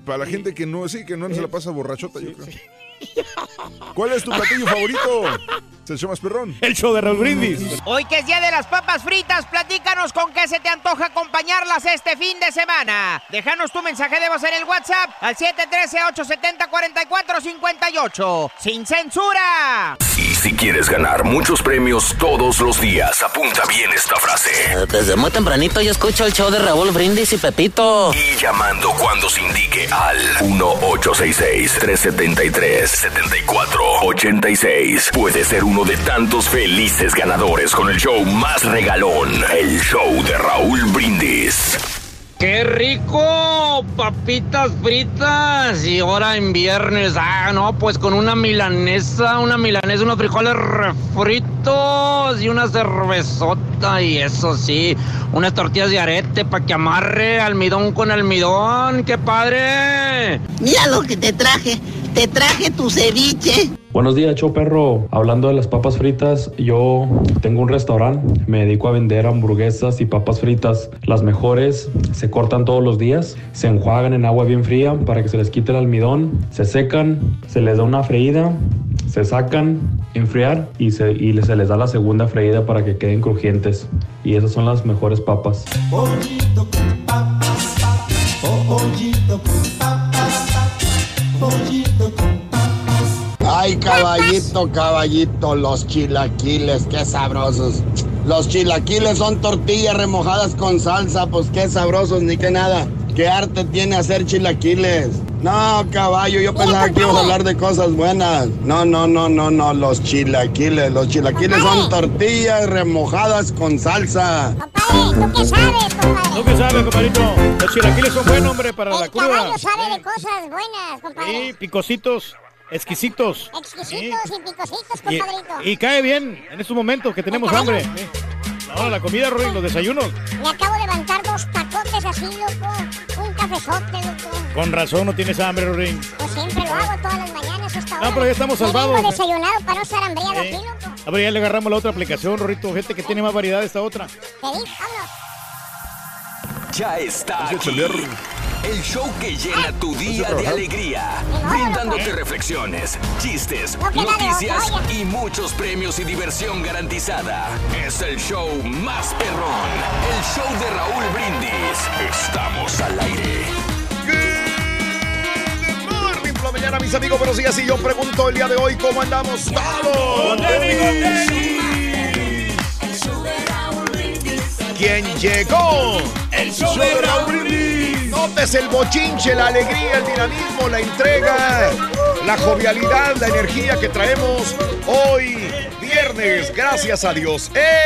Para la gente que no, sí, que no se la pasa borrachota, yo creo. ¿Cuál es tu platillo favorito? ¿Es el show más perrón? El show de Raúl Brindis. Hoy que es día de las papas fritas, platícanos con qué se te antoja acompañarlas este fin de semana. Déjanos tu mensaje de voz en el WhatsApp al 713-870-4458. ¡Sin censura! Y si quieres ganar muchos premios todos los días, apunta bien esta frase. Desde muy tempranito yo escucho el show de Raúl Brindis y Pepito. Y llamando cuando se indique al 1-866-373-7486. Puede ser uno de tantos felices ganadores con el show más regalón, el show de Raúl Brindis. ¡Qué rico! Papitas fritas. Y ahora en viernes. Ah, no, pues con una milanesa, una milanesa, unos frijoles refritos y una cervezota. Y eso sí, unas tortillas de arete para que amarre almidón con almidón. ¡Qué padre! Mira lo que te traje. Te traje tu ceviche. Buenos días, show perro. Hablando de las papas fritas, yo tengo un restaurante, me dedico a vender hamburguesas y papas fritas. Las mejores se cortan todos los días, se enjuagan en agua bien fría para que se les quite el almidón, se secan, se les da una freída, se sacan, enfriar y se, y se les da la segunda freída para que queden crujientes. Y esas son las mejores papas. Ay, caballito, caballito, los chilaquiles, qué sabrosos. Los chilaquiles son tortillas remojadas con salsa, pues qué sabrosos, ni que nada. ¿Qué arte tiene hacer chilaquiles? No, caballo, yo pensaba que íbamos a hablar de cosas buenas. No, no, no, no, no, los chilaquiles. Los chilaquiles son tortillas remojadas con salsa. ¿Tú qué sabes, compadrito? Los chilaquiles son buenos, hombre, para la cruda. Caballo sabe de cosas buenas, compadre. Sí, picositos, exquisitos. Exquisitos y picositos, Y, compadrito. y cae bien en estos momentos que tenemos hambre. Sí. No, la comida, Rory, los desayunos. Me acabo de levantar dos tacotes así, loco. Un cafezote, loco. Con razón no tienes hambre, Rory. Pues siempre lo hago todas las mañanas a esta hora. No, pero ya estamos salvados. vengo desayunado para no estar hambriado aquí, loco. A ver, ya le agarramos la otra aplicación, Rorito. Gente que tiene más variedad esta otra. Te di, vámonos. Ya está aquí. El show que llena tu día de alegría, brindándote reflexiones, chistes, noticias y muchos premios y diversión garantizada. Es el show más perrón, el show de Raúl Brindis. Estamos al aire. mis amigos, buenos días. Y yo pregunto el día de hoy, ¿cómo andamos todos? ¿Quién llegó? El show de Raúl Brindis. Notes el bochinche, la alegría, el dinamismo, la entrega, la jovialidad, la energía que traemos hoy, viernes, gracias a Dios. ¡Eh!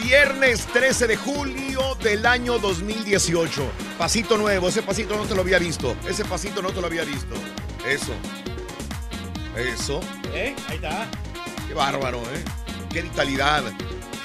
Viernes 13 de julio del año 2018. Pasito nuevo, ese pasito no te lo había visto. Ese pasito no te lo había visto. Eso. Eso. ¿Eh? Ahí está. Qué bárbaro, ¿eh? Qué vitalidad.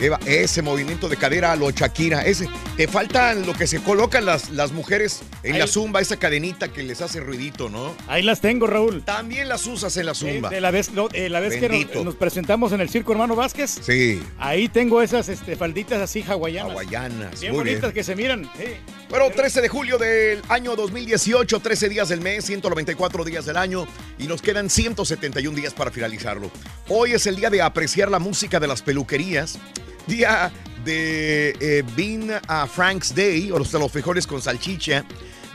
Qué va- Ese movimiento de cadera a lo Shakira. Ese. Te faltan lo que se colocan las, las mujeres en la zumba, esa cadenita que les hace ruidito, ¿no? Ahí las tengo, Raúl. También las usas en la zumba. De la vez, no, eh, la vez que nos, nos presentamos en el Circo Hermano Vázquez, Sí. ahí tengo esas este, falditas así hawaianas. Hawaianas. Bien muy bonitas bien. que se miran. sí. Bueno, 13 de julio del año 2018, 13 días del mes, 194 días del año y nos quedan 171 días para finalizarlo. Hoy es el día de apreciar la música de las peluquerías, día de eh, Bean a Frank's Day o los los frijoles con salchicha,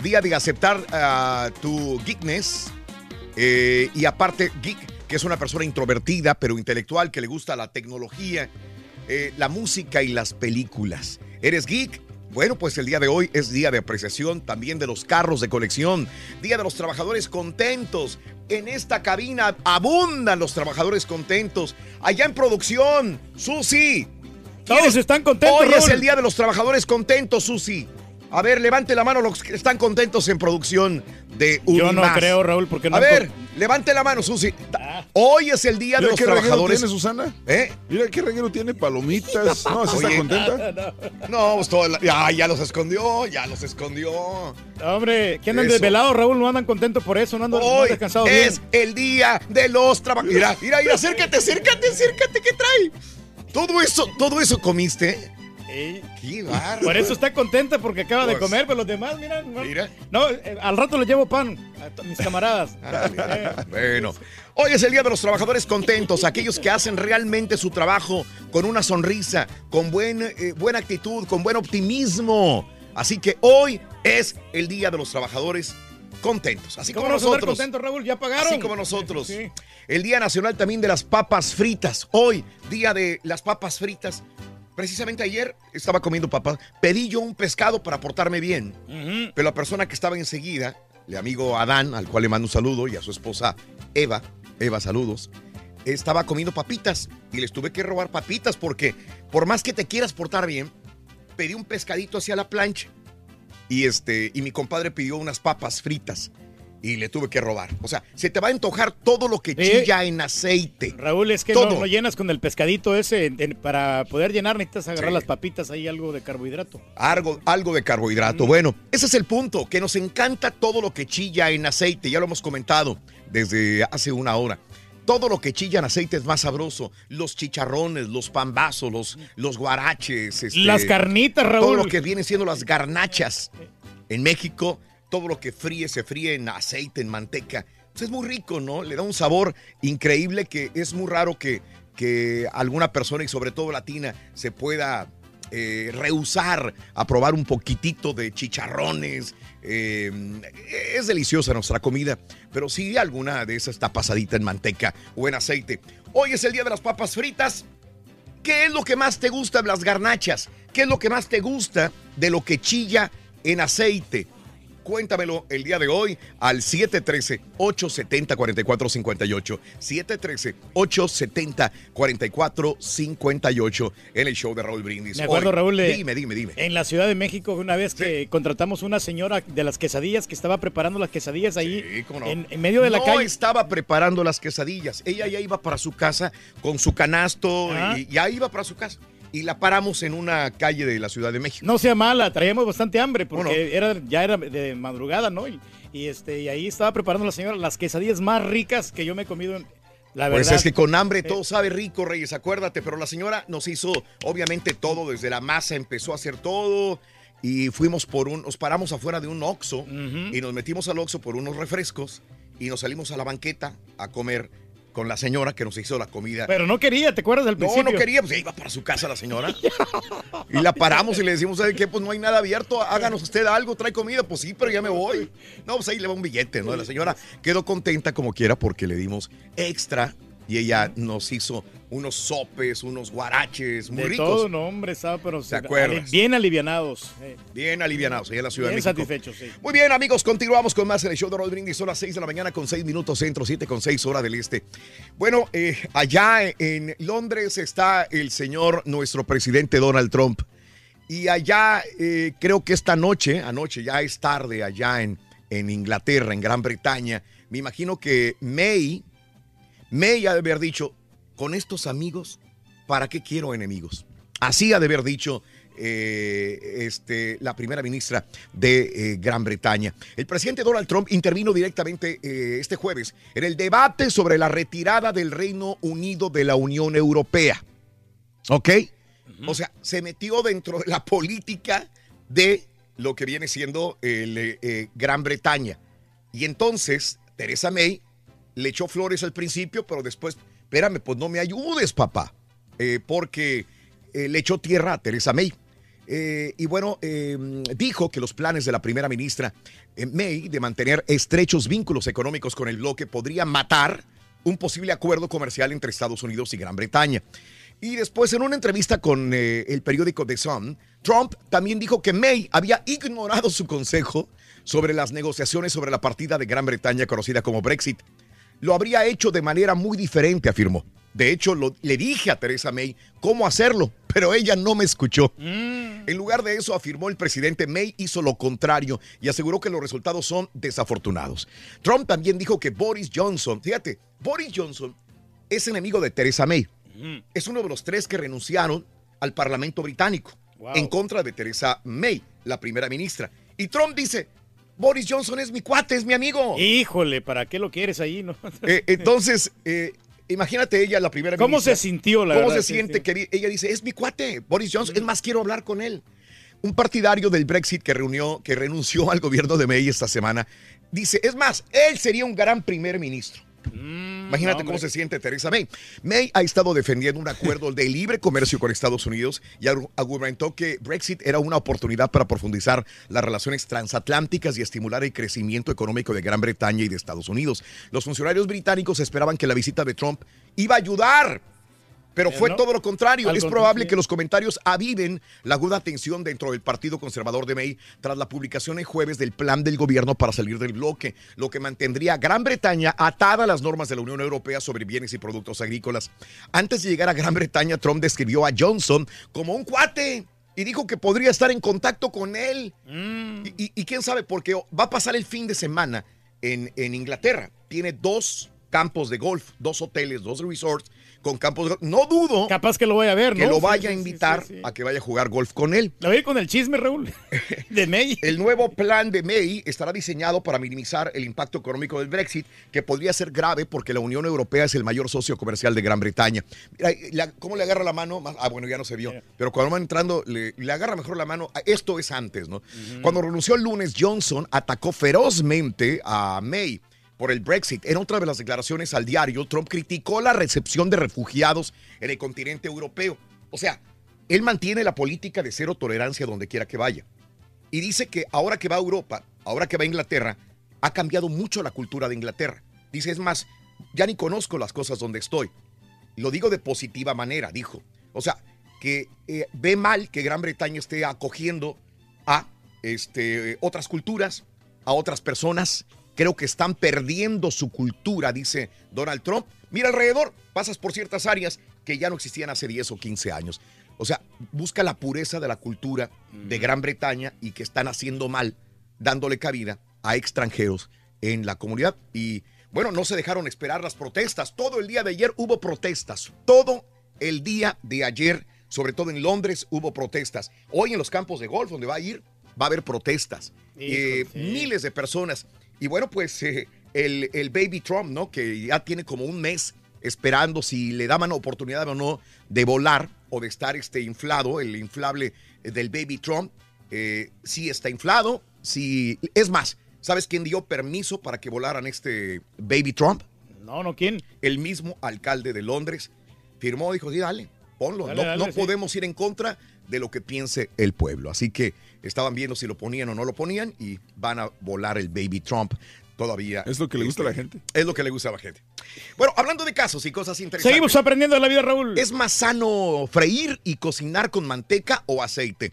día de aceptar ah, tu geekness eh, y aparte geek, que es una persona introvertida pero intelectual que le gusta la tecnología, eh, la música y las películas. ¿Eres geek? Bueno, pues el día de hoy es día de apreciación también de los carros de colección, día de los trabajadores contentos. En esta cabina abundan los trabajadores contentos. Allá en producción, Susi. Todos están contentos, Hoy es el día de los trabajadores contentos, Susi. A ver, levante la mano los que están contentos en producción de Yo no creo, Raúl, porque no A ver, levante la mano, Susi. Hoy es el día de los qué reguero trabajadores. tiene, Susana. ¿Eh? Mira qué reguero tiene palomitas. No, ¿sí está Oye, contenta? No, pues toda la- ya, ya los escondió, ya los escondió. Hombre, ¿qué andan desvelados, Raúl? No andan contentos por eso, no andan no han Hoy descansado es bien. el día de los trabajadores. Mira, mira, mira, acércate, acércate, acércate, ¿qué trae? Todo eso, todo eso comiste. Ey. Qué bárbaro. Por eso está contenta porque acaba de Pues, comer, pero los demás, mira. No, Mira. no, eh, al rato les llevo pan a mis camaradas. Eh, Bueno, hoy es el Día de los Trabajadores Contentos, aquellos que hacen realmente su trabajo con una sonrisa, con buen, eh, buena actitud, con buen optimismo. Así que hoy es el Día de los Trabajadores Contentos. Así ¿Cómo como nosotros. contentos, Raúl? ¿Ya pagaron? Así como nosotros. Sí. El Día Nacional también de las Papas Fritas. Hoy, Día de las Papas Fritas. Precisamente ayer estaba comiendo papas. Pedí yo un pescado para portarme bien. Pero la persona que estaba enseguida, el amigo Adán, al cual le mando un saludo, y a su esposa Eva, Eva, saludos, estaba comiendo papitas y les tuve que robar papitas porque por más que te quieras portar bien, pedí un pescadito hacia la plancha y este y mi compadre pidió unas papas fritas y le tuve que robar. O sea, se te va a antojar todo lo que chilla en aceite. Raúl, es que Todo. no llenas con el pescadito ese. en- para poder llenar necesitas agarrar Sí. las papitas ahí, algo de carbohidrato. Algo, algo de carbohidrato. Bueno, ese es el punto, que nos encanta todo lo que chilla en aceite. Ya lo hemos comentado desde hace una hora. Todo lo que chilla en aceite es más sabroso. Los chicharrones, los pambazos, los, los guaraches. este, Las carnitas, Raúl. Todo lo que viene siendo las garnachas. En México, todo lo que fríe se fríe en aceite, en manteca. Pues es muy rico, ¿no? Le da un sabor increíble que es muy raro que, que alguna persona, y sobre todo latina, se pueda eh, rehusar a probar un poquitito de chicharrones. Eh, es deliciosa nuestra comida, pero si alguna de esas está pasadita en manteca o en aceite. Hoy es el día de las papas fritas. ¿Qué es lo que más te gusta de las garnachas? ¿Qué es lo que más te gusta de lo que chilla en aceite? Cuéntamelo el día de hoy al 713-870-4458. 713-870-4458 en el show de Raúl Brindis. Me acuerdo, Hoy- Raúl. Dime, dime, dime. En la Ciudad de México, una vez que contratamos una señora de las quesadillas que estaba preparando las quesadillas ahí Sí, no. en, en medio de la no calle. estaba preparando las quesadillas. Ella ya iba para su casa con su canasto y ya iba para su casa. Y la paramos en una calle de la Ciudad de México. No sea mala, traíamos bastante hambre porque Bueno. era, ya era de madrugada, ¿no? Y, y, este, y ahí estaba preparando la señora las quesadillas más ricas que yo me he comido. en- La Pues verdad. es que con hambre Eh, todo sabe rico, Reyes, acuérdate. Pero la señora nos hizo, obviamente, todo. Desde la masa empezó a hacer todo. Y fuimos por un, nos paramos afuera de un Oxxo y nos metimos al Oxxo por unos refrescos y nos salimos a la banqueta a comer con la señora que nos hizo la comida. Pero no quería, ¿te acuerdas del No, principio? no quería, pues iba para su casa la señora. y la paramos y le decimos, ¿sabe qué? Pues no hay nada abierto, háganos usted algo, trae comida. Pues sí, pero ya me voy. No, pues ahí le va un billete, ¿no? La señora quedó contenta como quiera porque le dimos extra y ella nos hizo unos sopes, unos guaraches muy de ricos. todo, no, hombre, estaba, pero se- acuerdas? bien alivianados. eh. Bien alivianados, ahí en la Ciudad Bien de México. satisfechos, sí. Muy bien, amigos, continuamos con más en el show de Roll Brindis. Son las 6 de la mañana con 6 minutos centro, 7 con 6 hora del este. Bueno, eh, allá en Londres está el señor, nuestro presidente Donald Trump. Y allá, eh, creo que esta noche, anoche, ya es tarde allá en, en Inglaterra, en Gran Bretaña. Me imagino que May, May ha de haber dicho, con estos amigos, ¿para qué quiero enemigos? Así ha de haber dicho eh, este, la primera ministra de eh, Gran Bretaña. El presidente Donald Trump intervino directamente eh, este jueves en el debate sobre la retirada del Reino Unido de la Unión Europea. ¿Ok? O sea, se metió dentro de la política de lo que viene siendo el, eh, Gran Bretaña. Y entonces, Teresa May le echó flores al principio, pero después, espérame, pues no me ayudes, papá. Eh, porque eh, le echó tierra a Teresa May. Eh, y bueno, eh, dijo que los planes de la primera ministra May de mantener estrechos vínculos económicos con el bloque podría matar un posible acuerdo comercial entre Estados Unidos y Gran Bretaña. Y después, en una entrevista con el periódico The Sun, Trump también dijo que May había ignorado su consejo sobre las negociaciones sobre la partida de Gran Bretaña conocida como Brexit. Lo habría hecho de manera muy diferente, afirmó. De hecho, lo- le dije a Teresa May cómo hacerlo, pero ella no me escuchó. En lugar de eso, afirmó el presidente May hizo lo contrario y aseguró que los resultados son desafortunados. Trump también dijo que Boris Johnson, fíjate, Boris Johnson es enemigo de Teresa May. Es uno de los tres que renunciaron al Parlamento británico en contra de Teresa May, la primera ministra. Y Trump dice, Boris Johnson es mi cuate, es mi amigo. Híjole, ¿para qué lo quieres ahí? No? Eh, entonces, eh, imagínate ella, la primera ¿Cómo ministra. se sintió, la ¿Cómo verdad? se siente que ella dice, es mi cuate, Boris Johnson, es más, quiero hablar con él. Un partidario del Brexit que, reunió, que renunció al gobierno de May esta semana, dice, es más, él sería un gran primer ministro. Imagínate no, cómo se siente Teresa May. May ha estado defendiendo un acuerdo de libre comercio con Estados Unidos y argu- argumentó que Brexit era una oportunidad para profundizar las relaciones transatlánticas y estimular el crecimiento económico de Gran Bretaña y de Estados Unidos. Los funcionarios británicos esperaban que la visita de Trump iba a ayudar. Pero fue no. todo lo contrario. Es probable sí. que los comentarios aviven la aguda tensión dentro del Partido Conservador de May tras la publicación el jueves del plan del gobierno para salir del bloque, lo que mantendría a Gran Bretaña atada a las normas de la Unión Europea sobre bienes y productos agrícolas. Antes de llegar a Gran Bretaña, Trump describió a Johnson como un cuate y dijo que podría estar en contacto con él. Y, y- y quién sabe, porque va a pasar el fin de semana en, en Inglaterra. Tiene dos campos de golf, dos hoteles, dos resorts con campos. No dudo Capaz que lo voy a ver, que ¿no? lo Sí, vaya a sí, invitar sí, sí. a que vaya a jugar golf con él. ¿La voy a ir con el chisme, Raúl? De May. El nuevo plan de May estará diseñado para minimizar el impacto económico del Brexit, que podría ser grave porque la Unión Europea es el mayor socio comercial de Gran Bretaña. Mira, la- ¿cómo le agarra la mano? Ah, bueno, ya no se vio. Pero cuando van entrando, le, le agarra mejor la mano. Ah, Esto es antes, ¿no? Cuando renunció el lunes, Johnson atacó ferozmente a May por el Brexit. En otra de las declaraciones al diario, Trump criticó la recepción de refugiados en el continente europeo. O sea, él mantiene la política de cero tolerancia donde quiera que vaya. Y dice que ahora que va a Europa, ahora que va a Inglaterra, ha cambiado mucho la cultura de Inglaterra. Dice, es más, ya ni conozco las cosas donde estoy. Lo digo de positiva manera, dijo. O sea, que eh, ve mal que Gran Bretaña esté acogiendo a este, otras culturas, a otras personas. Creo que están perdiendo su cultura, dice Donald Trump. Mira alrededor, pasas por ciertas áreas que ya no existían hace 10 o 15 años. O sea, busca la pureza de la cultura de Gran Bretaña y que están haciendo mal, dándole cabida a extranjeros en la comunidad. Y bueno, no se dejaron esperar las protestas. Todo el día de ayer hubo protestas. Todo el día de ayer, sobre todo en Londres, hubo protestas. Hoy en los campos de golf, donde va a ir, va a haber protestas. Eh, sí. Miles de personas. Y bueno, pues eh, el, el baby Trump, ¿no? Que ya tiene como un mes esperando si le daban oportunidad o no de volar o de estar este inflado, el inflable eh, del baby Trump. Eh, sí está inflado, sí. Es más, ¿sabes quién dio permiso para que volaran este baby Trump? No, no, ¿quién? El mismo alcalde de Londres firmó, dijo, sí, dale, ponlo. Dale, no dale, no sí. podemos ir en contra de lo que piense el pueblo. Así que estaban viendo si lo ponían o no lo ponían y van a volar el baby Trump todavía. Es lo que le gusta a la este, gente. Es lo que le gusta a la gente. Bueno, hablando de casos y cosas interesantes. Seguimos aprendiendo de la vida, Raúl. ¿Es más sano freír y cocinar con manteca o aceite?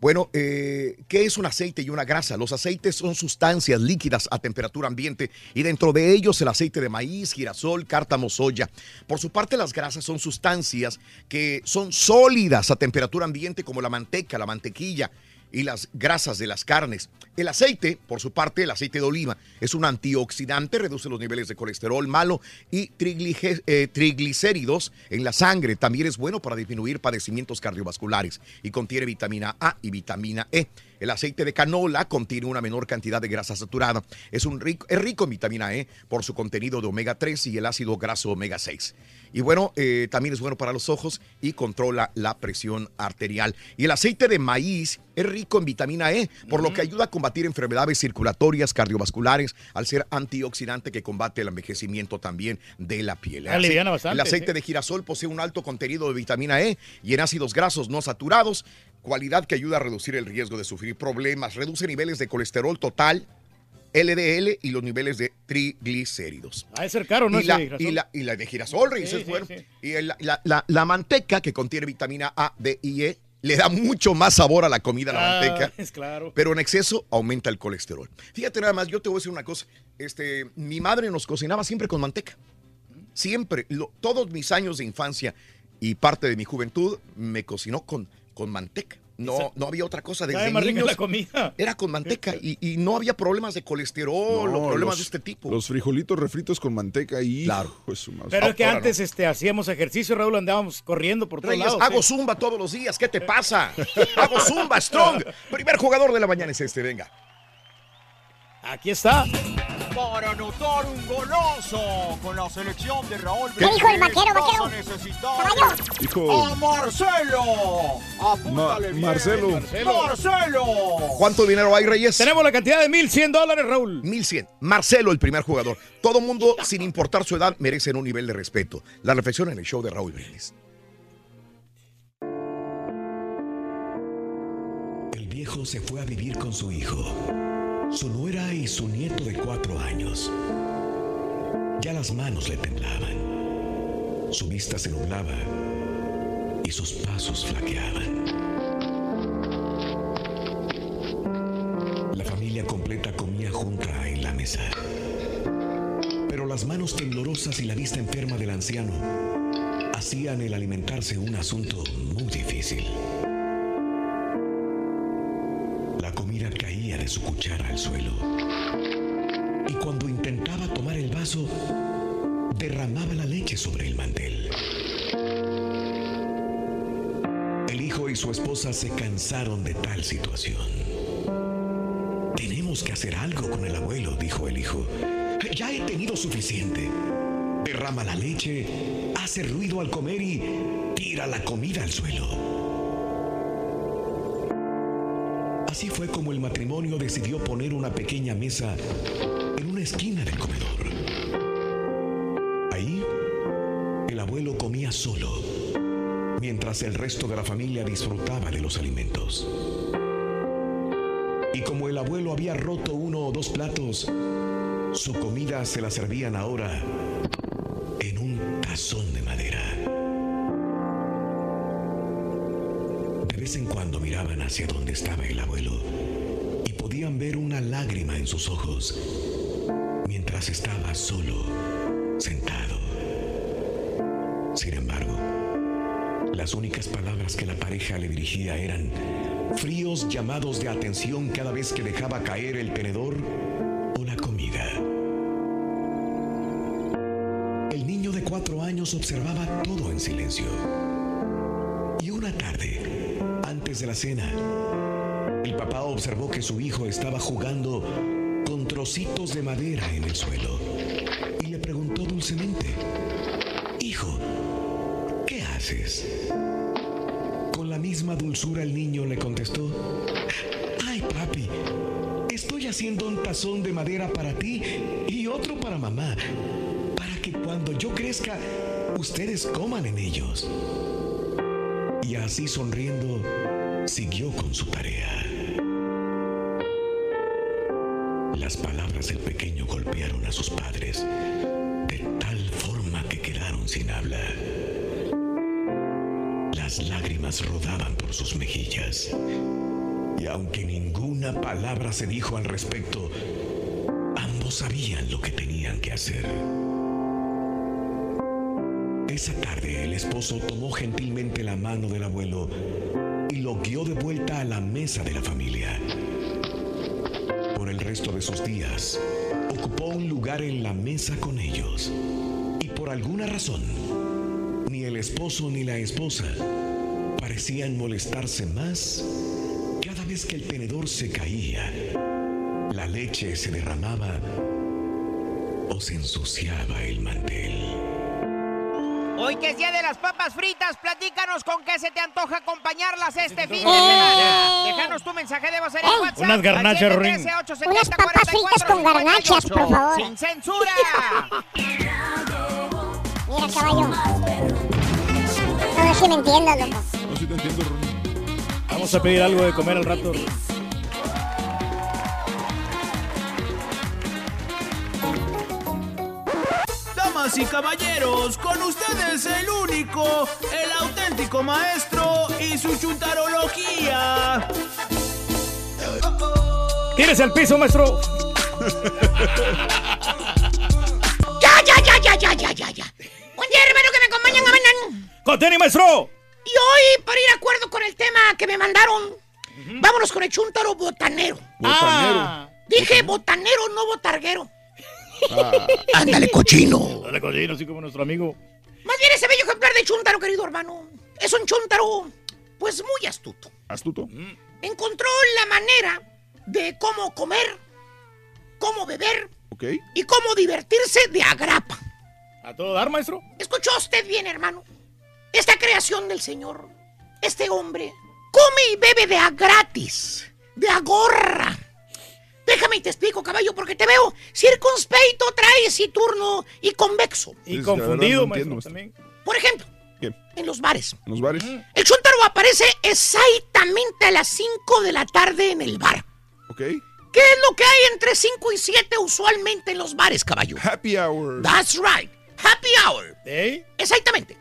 Bueno, eh, ¿qué es un aceite y una grasa? Los aceites son sustancias líquidas a temperatura ambiente y dentro de ellos el aceite de maíz, girasol, cártamo, soya. Por su parte, las grasas son sustancias que son sólidas a temperatura ambiente como la manteca, la mantequilla y las grasas de las carnes. El aceite, por su parte, el aceite de oliva, es un antioxidante, reduce los niveles de colesterol malo y eh, triglicéridos en la sangre. También es bueno para disminuir padecimientos cardiovasculares y contiene vitamina A y vitamina E. El aceite de canola contiene una menor cantidad de grasa saturada. Es, un rico, es rico en vitamina E por su contenido de omega 3 y el ácido graso omega 6. Y bueno, eh, también es bueno para los ojos y controla la presión arterial. Y el aceite de maíz es rico en vitamina E, por lo que ayuda a combatir enfermedades circulatorias, cardiovasculares, al ser antioxidante que combate el envejecimiento también de la piel. Ah, bastante, el aceite sí. de girasol posee un alto contenido de vitamina E y en ácidos grasos no saturados, cualidad que ayuda a reducir el riesgo de sufrir problemas, reduce niveles de colesterol total, LDL y los niveles de triglicéridos. De ser caro, ¿no? Y la, y, la, y la de girasol, Sí, es sí, bueno. sí. Y el- la, la- la manteca, que contiene vitamina A, D y E, le da mucho más sabor a la comida, la Ah, manteca. es claro. Pero en exceso aumenta el colesterol. Fíjate nada más, yo te voy a decir una cosa. Este, mi madre nos cocinaba siempre con manteca. Siempre, lo- todos mis años de infancia y parte de mi juventud me cocinó con, con manteca. No, no había otra cosa. Desde más rica niños la comida. era con manteca y, y no había problemas de colesterol o problemas los- de este tipo. Los frijolitos refritos con manteca y Claro. Pero es que antes este, hacíamos ejercicio, Raúl, andábamos corriendo por todos lados. hago sí. zumba todos los días. ¿Qué te pasa? hago zumba, strong. Primer jugador de la mañana es este, venga. Aquí está. Para anotar un golazo con la selección de Raúl ¿Qué dijo el vaquero, vaquero? a necesitar Dijo- a Marcelo. Apúntale bien. Marcelo. Marcelo. ¿Cuánto dinero hay, Reyes? Tenemos la cantidad de 1.100 dólares, Raúl. 1100. Marcelo, el primer jugador. Todo mundo, sin importar su edad, merecen un nivel de respeto. La reflexión en el show de Raúl Brindis. El viejo se fue a vivir con su hijo, su nuera y su nieto de cuatro años. Ya las manos le temblaban, su vista se nublaba y sus pasos flaqueaban. La familia completa comía junta en la mesa. Pero las manos temblorosas y la vista enferma del anciano hacían el alimentarse un asunto muy difícil. Su cuchara al suelo. Y cuando intentaba tomar el vaso, derramaba la leche sobre el mantel. El hijo y su esposa se cansaron de tal situación. Tenemos que hacer algo con el abuelo, dijo el hijo. Ya he tenido suficiente. Derrama la leche, hace ruido al comer y tira la comida al suelo. Así fue como el matrimonio decidió poner una pequeña mesa en una esquina del comedor. Ahí, el abuelo comía solo, mientras el resto de la familia disfrutaba de los alimentos. Y como el abuelo había roto uno o dos platos, su comida se la servían ahora en un tazón de madera. De vez en cuando miraban hacia donde estaba el abuelo y podían ver una lágrima en sus ojos mientras estaba solo, sentado. Sin embargo, las únicas palabras que la pareja le dirigía eran fríos llamados de atención cada vez que dejaba caer el tenedor o la comida. El niño de cuatro años observaba todo en silencio. Y una tarde, antes de la cena, el papá observó que su hijo estaba jugando trocitos de madera en el suelo y le preguntó dulcemente, Hijo, ¿qué haces? Con la misma dulzura el niño le contestó, Ay papi, estoy haciendo un tazón de madera para ti y otro para mamá, para que cuando yo crezca, ustedes coman en ellos. Y así sonriendo, siguió con su tarea. Del pequeño golpearon a sus padres de tal forma que quedaron sin habla. Las lágrimas rodaban por sus mejillas. Y aunque ninguna palabra se dijo al respecto, ambos sabían lo que tenían que hacer. Esa tarde el esposo tomó gentilmente la mano del abuelo y lo guió de vuelta a la mesa de la familia. El resto de sus días, ocupó un lugar en la mesa con ellos. Y por alguna razón, ni el esposo ni la esposa parecían molestarse más cada vez que el tenedor se caía, la leche se derramaba o se ensuciaba el mantel. Hoy que es día de las papas fritas, platícanos con qué se te antoja acompañarlas este fin de semana. Déjanos tu mensaje de voz en el WhatsApp. Unas garnachas. 713-870-4458. Unas papas fritas con garnachas, por favor. ¡Sin censura! Mira, caballo. A ver si me entiendas, loco. No si te entiendo, Ron. Vamos a pedir algo de comer al rato. Y caballeros, con ustedes el único, el auténtico maestro y su chuntarología. ¡Tírese al piso, maestro! Ya, ya, ya, ya, ya, ya, ya, ya. Buen día, hermano, que me acompañan a mañana. ¡Conteni, maestro! Y hoy, para ir de acuerdo con el tema que me mandaron, vámonos con el chúntaro botanero. Ah. Dije botanero, no botarguero. Ah. Ándale, cochino. Dale, cochino, así como nuestro amigo. Más bien ese bello ejemplar de chúntaro, querido hermano. Es un chúntaro, pues muy astuto. ¿Astuto? Encontró la manera de cómo comer, cómo beber Ok. y cómo divertirse de agrapa. ¿A todo dar, maestro? ¿Escuchó usted bien, hermano? Esta creación del Señor, este hombre, come y bebe de a gratis, de a gorra. Déjame y te explico, caballo, porque te veo circunspecto, turno y convexo. Y Es confundido, no maestro, entiendo, también. Por ejemplo, ¿Qué? en los bares. ¿En los bares? El chuntaro aparece exactamente a las 5 de la tarde en el bar. Ok. ¿Qué es lo que hay entre 5 y 7 usualmente en los bares, caballo? Happy hour. That's right. Happy hour. ¿Eh? Exactamente.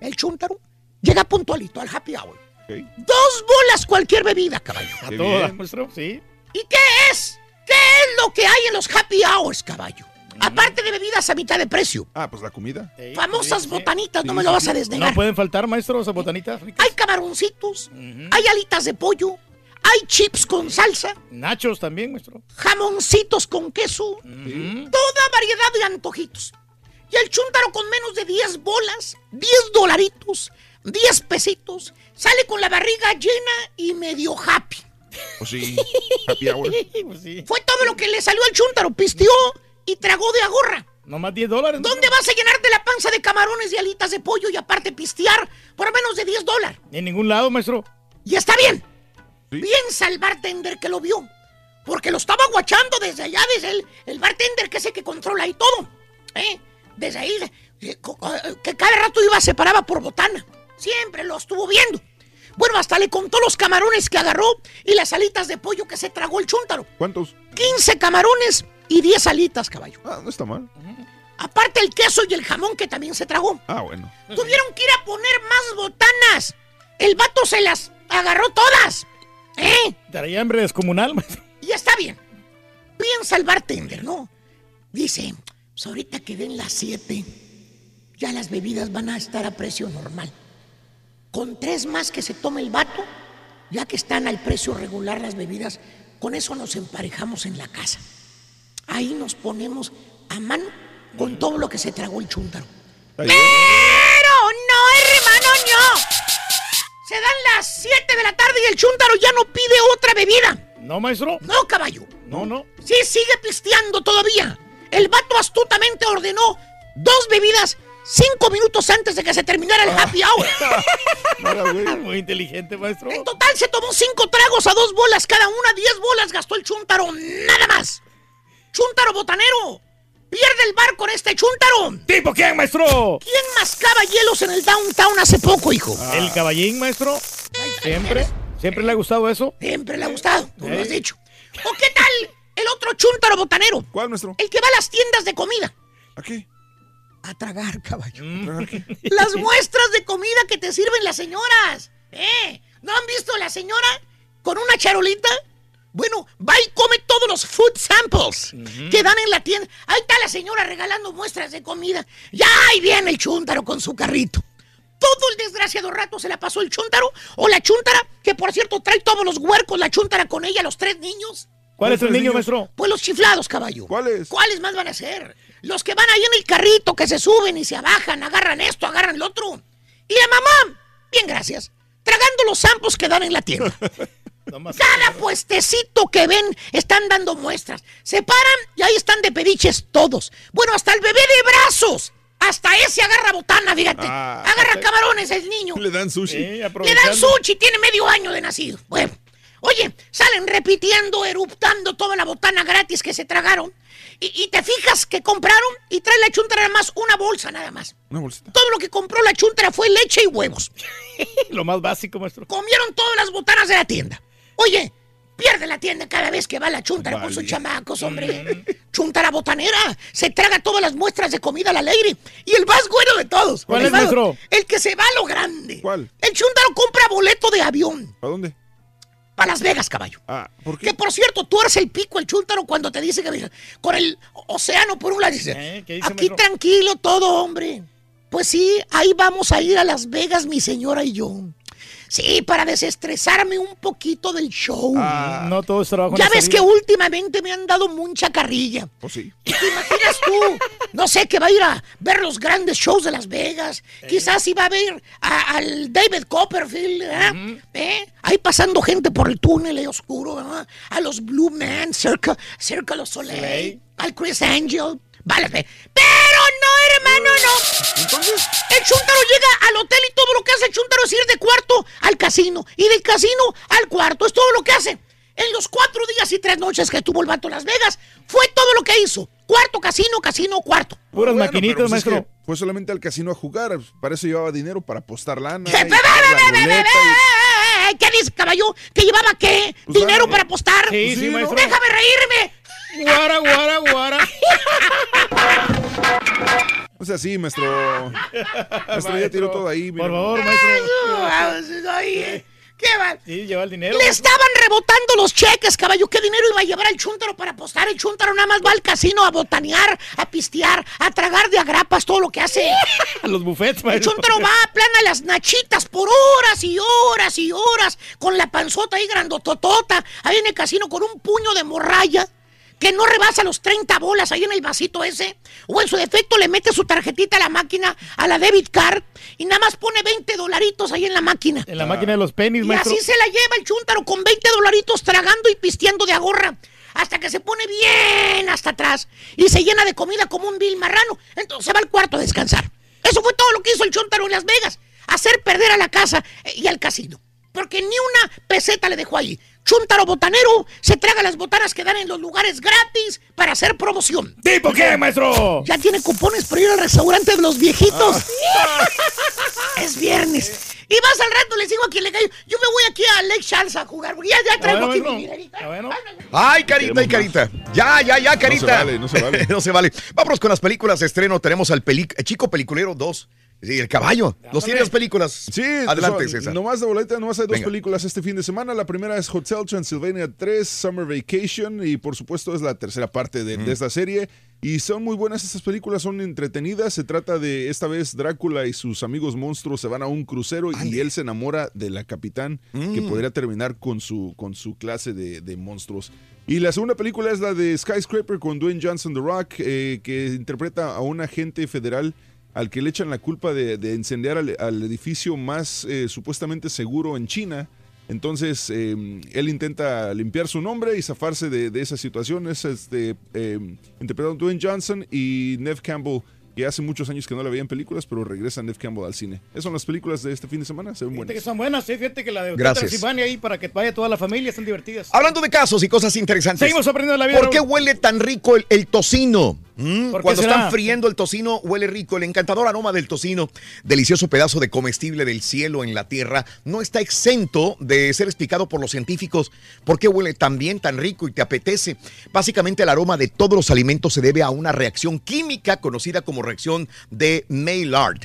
El chuntaro llega puntualito al happy hour. Dos bolas cualquier bebida, caballo. ¿A maestro? Sí. ¿Y qué es? ¿Qué es lo que hay en los happy hours, caballo? Aparte de bebidas a mitad de precio. Ah, pues la comida. Sí, Famosas sí, sí. botanitas, no me lo vas a desnegar. No pueden faltar, maestro, esas botanitas ricas. Hay camaroncitos, hay alitas de pollo, hay chips con salsa, Nachos también, maestro. jamoncitos con queso, toda variedad de antojitos. Y el chúntaro con menos de 10 bolas, 10 dolaritos, 10 pesitos, sale con la barriga llena y medio happy. Pues sí. Happy hour. Pues sí. Fue todo lo que le salió al chúntaro, pisteó y tragó de agorra. Nomás 10 dólares. ¿Dónde vas a llenarte la panza de camarones y alitas de pollo y aparte pistear por menos de 10 dólares? En ningún lado, maestro. Y está bien. Sí. Piensa el bartender que lo vio. Porque lo estaba guachando desde allá, desde el, el bartender que es el que controla ahí todo. ¿eh? Desde ahí, eh, que cada rato iba, se paraba por botana. Siempre lo estuvo viendo. Bueno, hasta le contó los camarones que agarró y las alitas de pollo que se tragó el chúntaro. ¿Cuántos? 15 camarones y 10 alitas, caballo. Ah, no está mal. Aparte el queso y el jamón que también se tragó. Ah, bueno. Tuvieron que ir a poner más botanas. El vato se las agarró todas. ¿Eh? Traía hambre descomunal, maestro. Y está bien. Piensa el bartender, ¿no? Dice, pues ahorita que den las 7, ya las bebidas van a estar a precio normal. Con tres más que se tome el vato, ya que están al precio regular las bebidas, con eso nos emparejamos en la casa. Ahí nos ponemos a mano con todo lo que se tragó el bien. Pero no, hermano, no. Se dan las 7 de la tarde y el chúntaro ya no pide otra bebida. No, maestro. No, caballo. No, no. Sí, sigue pisteando todavía. El vato astutamente ordenó dos bebidas cinco minutos antes de que se terminara el happy hour. Güey. Muy inteligente, maestro. En total se tomó cinco tragos a dos bolas cada una, diez bolas gastó el chúntaro, nada más. Chúntaro botanero. pierde el barco en este chúntaro. ¿Tipo quién, maestro? ¿Quién mascaba hielos en el downtown hace poco, hijo? ¿El caballín, maestro? ¿Siempre? ¿Siempre le ha gustado eso? Siempre le ha gustado, tú lo has dicho. ¿O qué tal el otro chúntaro botanero? ¿Cuál, maestro? El que va a las tiendas de comida. ¿A qué? A tragar, caballo. Mm. Las muestras de comida que te sirven las señoras. ¿Eh? ¿No han visto a la señora con una charolita? Bueno, va y come todos los food samples que dan en la tienda. Ahí está la señora regalando muestras de comida. Ya ahí viene el chúntaro con su carrito. Todo el desgraciado rato se la pasó el chúntaro o la chúntara, que por cierto trae todos los huercos, la chúntara con ella, los tres niños. ¿Cuál es el niño, maestro? Pues los chiflados, caballo. ¿Cuáles? ¿Cuáles más van a ser? Los que van ahí en el carrito, que se suben y se abajan, agarran esto, agarran lo otro. Y la mamá, bien gracias, tragando los zampos que dan en la tienda. Cada puestecito que ven están dando muestras. Se paran y ahí están de pediches todos. Bueno, hasta el bebé de brazos. Hasta ese agarra botana, fíjate. Ah. agarra camarones el niño. Le dan sushi. Le dan sushi, tiene medio año de nacido. Bueno, oye, salen repitiendo, eruptando toda la botana gratis que se tragaron. Y, y te fijas que compraron y trae la chuntara nada más una bolsa nada más. Una bolsita. Todo lo que compró la chuntara fue leche y huevos. Lo más básico, maestro. Comieron todas las botanas de la tienda. Oye, pierde la tienda cada vez que va la chuntara con sus chamacos, hombre. Chuntara botanera. Se traga todas las muestras de comida al alegre. Y el más bueno de todos. ¿Cuál el es, más-? El que se va a lo grande. ¿Cuál? El chuntaro compra boleto de avión. ¿A dónde? Para Las Vegas, caballo. Ah, ¿por qué? Que por cierto, tú eres el pico, el chúntaro, cuando te dice que con el océano por un lado. Dice, ¿Eh? ¿Qué dice, aquí tranquilo todo, hombre. Pues sí, ahí vamos a ir a Las Vegas, mi señora y yo. Sí, para desestresarme un poquito del show. Ah, no todo es trabajo. ya ves que últimamente me han dado mucha carrilla. Pues sí. ¿Te imaginas tú? No sé, que va a ir a ver los grandes shows de Las Vegas. Quizás iba a ver a- al David Copperfield, ¿verdad? ¿Eh? Ahí pasando gente por el túnel ahí oscuro, ¿verdad? A los Blue Man, Circa, Circa los Soleil, Soleil. al Chris Angel. Vale, pe- pero no, hermano, no. Entonces, El chúntaro llega al hotel y todo lo que hace el chúntaro es ir de cuarto al casino y del casino al cuarto. Es todo lo que hace. En los cuatro días y tres noches que tuvo el vato en Las Vegas, fue todo lo que hizo. Cuarto, casino, casino, cuarto. Puras bueno, maquinitas, pero pues es maestro. que Fue solamente al casino a jugar. Para eso llevaba dinero para apostar lana. ¿Qué, y jugar la ruleta y- ¿Qué dice, caballo? ¿Que llevaba qué? Pues ¿Dinero dame. para apostar? Sí, sí, Sí, maestro. ¡Déjame reírme! Guara, guara, guara. O sea, sí, maestro. Maestro, ya tiró todo ahí. mira. Por favor, maestro. Oye, ¿Qué va? Sí, lleva el dinero. Le maestro. estaban rebotando los cheques, caballo. ¿Qué dinero iba a llevar el chúntaro para apostar? El chúntaro nada más va al casino a botanear, a pistear, a tragar de agrapas, todo lo que hace. A los buffets, El maestro. chúntaro va a plana las nachitas por horas y horas y horas, con la panzota ahí grandototota, ahí en el casino con un puño de morralla. Que no rebasa los 30 bolas ahí en el vasito ese. O en su defecto le mete su tarjetita a la máquina, a la debit card, y nada más pone 20 dolaritos ahí en la máquina. En la máquina de los pennies, Y maestro. así se la lleva el chúntaro con 20 dolaritos tragando y pisteando de agorra. Hasta que se pone bien hasta atrás y se llena de comida como un vil marrano. Entonces se va al cuarto a descansar. Eso fue todo lo que hizo el chúntaro en Las Vegas. Hacer perder a la casa eh, y al casino. Porque ni una peseta le dejó ahí. Chúntaro botanero se traga las botanas que dan en los lugares gratis para hacer promoción. ¿Tipo qué, maestro? Ya tiene cupones para ir al restaurante de los viejitos. es viernes. Y más al rato les digo a quien le caigo. Yo me voy aquí a Lake Charles a jugar. porque Ya, ya traigo bueno, aquí bueno. mi dinerita. Ah, bueno. Ay, carita, ay, carita. Ya, ya, ya, carita. vale, no se vale. no se vale. Vámonos con las películas de estreno. Tenemos al peli- Chico Peliculero 2. Sí, el caballo. ¿Los tiene las películas? Sí, Adelante, so- César. Nomás de boleta, nomás hay dos Venga. películas este fin de semana. La primera es Hotel Transylvania 3, Summer Vacation, y por supuesto es la tercera parte de, Mm. de esta serie. Y son muy buenas estas películas, son entretenidas. Se trata de esta vez Drácula y sus amigos monstruos se van a un crucero y él se enamora de la capitán que Mm. podría terminar con su, con su clase de, de monstruos. Y la segunda película es la de Skyscraper con Dwayne Johnson The Rock, eh, que interpreta a un agente federal al que le echan la culpa de, de incendiar al, al edificio más eh, supuestamente seguro en China. Entonces, eh, él intenta limpiar su nombre y zafarse de, de esa situación. Es este, eh, interpretado por Dwayne Johnson y Nev Campbell, que hace muchos años que no la veía en películas, pero regresa Nev Campbell al cine. Esas son las películas de este fin de semana, se ven Fíjate que buenas. son buenas, sí, fíjate que la de. Transilvania ahí para que vaya toda la familia, están divertidas. Hablando de casos y cosas interesantes. Seguimos aprendiendo la vida. ¿Por qué huele tan rico el, el tocino? Mm, ¿Por qué cuando será? están friendo el tocino, huele rico. El encantador aroma del tocino, delicioso pedazo de comestible del cielo en la tierra, no está exento de ser explicado por los científicos por qué huele tan bien, tan rico y te apetece. Básicamente, el aroma de todos los alimentos se debe a una reacción química conocida como reacción de Maillard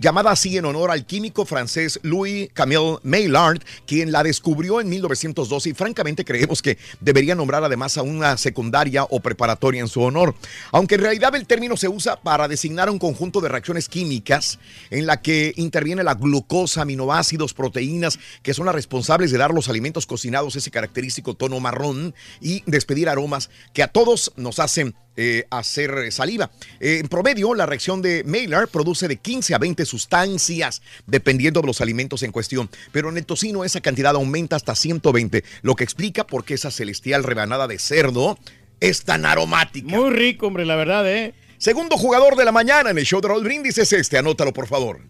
llamada así en honor al químico francés Louis Camille Maillard, quien la descubrió en 1912 y francamente creemos que debería nombrar además a una secundaria o preparatoria en su honor. Aunque en realidad el término se usa para designar un conjunto de reacciones químicas en la que interviene la glucosa, aminoácidos, proteínas, que son las responsables de dar los alimentos cocinados ese característico tono marrón y despedir aromas que a todos nos hacen eh, hacer saliva. Eh, en promedio, la reacción de Maillard produce de 15 a 20 sustancias, dependiendo de los alimentos en cuestión. Pero en el tocino esa cantidad aumenta hasta 120, lo que explica por qué esa celestial rebanada de cerdo es tan aromática. Muy rico, hombre, la verdad, ¿eh? Segundo jugador de la mañana en el show de Raúl Brindis es este, anótalo por favor.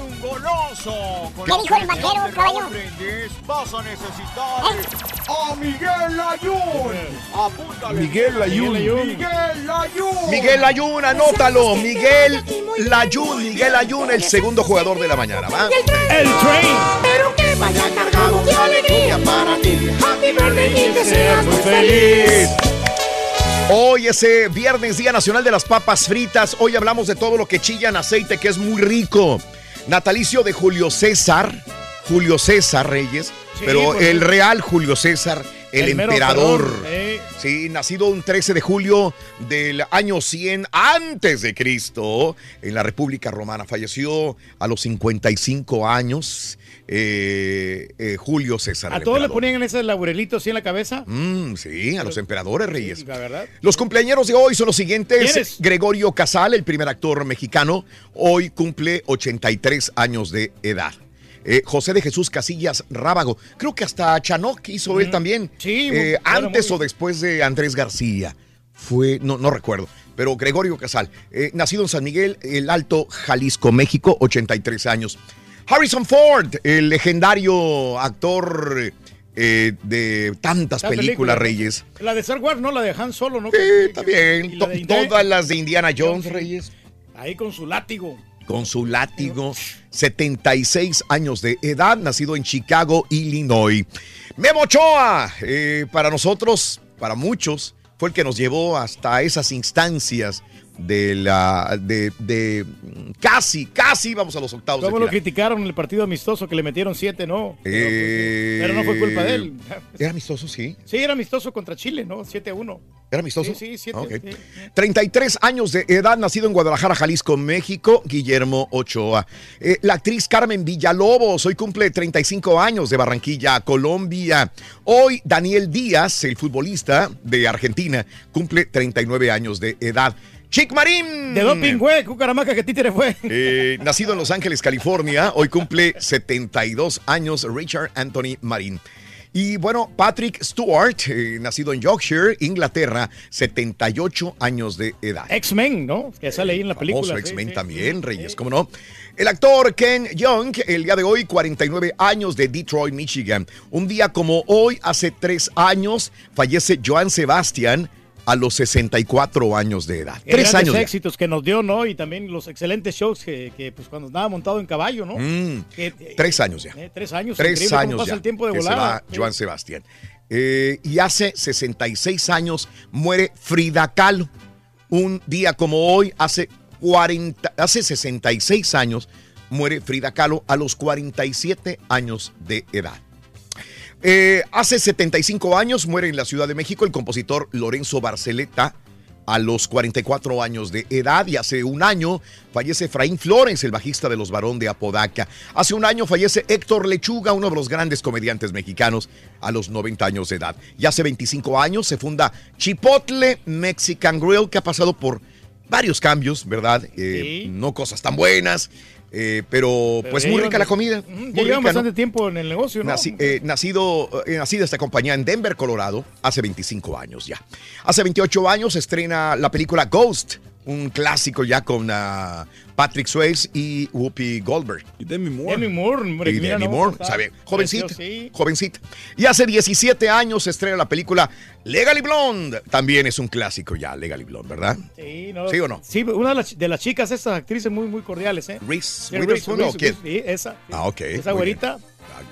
Un golazo. Con ¿Qué dijo el vaquero, caballo? Vas a necesitar a Miguel Layún. Apúntale. Miguel Layún. Miguel Layún. Miguel Layún, anótalo. Miguel Layún, Miguel Layún, el segundo jugador de la mañana. ¿va? El train. Pero que vaya cargado de alegría para ti. Happy birthday y que seas muy feliz. Hoy es eh, viernes, Día Nacional de las Papas Fritas. Hoy hablamos de todo lo que chilla en aceite, que es muy rico. Natalicio de Julio César. Julio César Reyes. Sí, pero pues, el real Julio César, el, emperador. eh. Sí, nacido un 13 de julio del año 100 antes de Cristo en la República Romana. Falleció a los 55 años eh, eh, Julio César. ¿A todos le ponían ese laburelito así en la cabeza? Mm, sí, a los emperadores reyes. La verdad. Los cumpleaños de hoy son los siguientes. Gregorio Casal, el primer actor mexicano, hoy cumple 83 años de edad. Eh, José de Jesús Casillas Rábago, creo que hasta Chanoc hizo él también. Sí, Eh, bueno, antes o después de Andrés García. Fue, no, no recuerdo, pero Gregorio Casal, eh, nacido en San Miguel, el Alto, Jalisco, México, 83 años. Harrison Ford, el legendario actor eh, de tantas películas. Reyes. La de Star Wars, no, la de Han Solo, ¿no? Sí, Que- que- la de Indiana- todas las de Indiana Jones, Reyes. Ahí con su látigo. Con su látigo, 76 años de edad, nacido en Chicago, Illinois. Memo Ochoa, eh, para nosotros, para muchos, fue el que nos llevó hasta esas instancias de la de, de casi, casi vamos a los octavos ¿Cómo lo criticaron en el partido amistoso que le metieron siete, no? Eh, Pero no fue culpa de él. Era amistoso, sí. Sí, era amistoso contra Chile, ¿no? 7 a 1. ¿Era amistoso? Sí, sí, siete, Ah, ok. sí. 33 años de edad, nacido en Guadalajara, Jalisco, México, Guillermo Ochoa. Eh, la actriz Carmen Villalobos, hoy cumple 35 años de Barranquilla, Colombia. Hoy Daniel Díaz, el futbolista de Argentina, cumple 39 años de edad. Chic Marín. De doping, güey, cucaramaca que títere fue. Eh, nacido en Los Ángeles, California, hoy cumple 72 años Richard Anthony Marín. Y bueno, Patrick Stewart, eh, nacido en Yorkshire, Inglaterra, 78 años de edad. X-Men, ¿no? Que sale ahí en la película. Famoso sí, X-Men sí, también, Reyes, ¿cómo no? El actor Ken Young, el día de hoy, 49 años de Detroit, Michigan. Un día como hoy, hace tres años, fallece Joan Sebastian a los 64 años de edad. Tres grandes años. éxitos que nos dio, ¿no? Y también los excelentes shows que, que, pues cuando andaba montado en caballo, ¿no? Mm, Que, eh, tres años ya. eh, tres años. Tres increíble años pasa ya el tiempo de que se va Joan Sebastián. Eh, y hace 66 años muere Frida Kahlo. Un día como hoy, hace, 40, hace 66 años, muere Frida Kahlo a los 47 años de edad. Eh, hace 75 años muere en la Ciudad de México el compositor Lorenzo Barceleta a los 44 años de edad y hace un año fallece Efraín Flores, el bajista de los Barón de Apodaca. Hace un año fallece Héctor Lechuga, uno de los grandes comediantes mexicanos, a los 90 años de edad. Y hace 25 años se funda Chipotle Mexican Grill, que ha pasado por varios cambios, ¿verdad? Eh, No cosas tan buenas, eh, pero, Pero pues muy rica la comida. Muy bastante tiempo en el negocio, ¿no? Naci- eh, nacido, eh, nacida esta compañía en Denver, Colorado, hace 25 años ya. Hace 28 años estrena la película Ghost, un clásico ya con ah, Patrick Swayze y Whoopi Goldberg. Y Demi Moore. Demi Moore, hombre, Y Demi no, Moore, está sabe, jovencita, sí. jovencita. Y hace 17 años se estrena la película Legally Blonde. También es un clásico ya, Legally Blonde, ¿verdad? Sí, no, ¿Sí o no? Sí, una de las, de las chicas, esas actrices muy, muy cordiales, ¿eh? Reese Sí, Witherspoon, Reese- ¿o quién? Sí, esa. sí. Ah, ok. Esa güerita.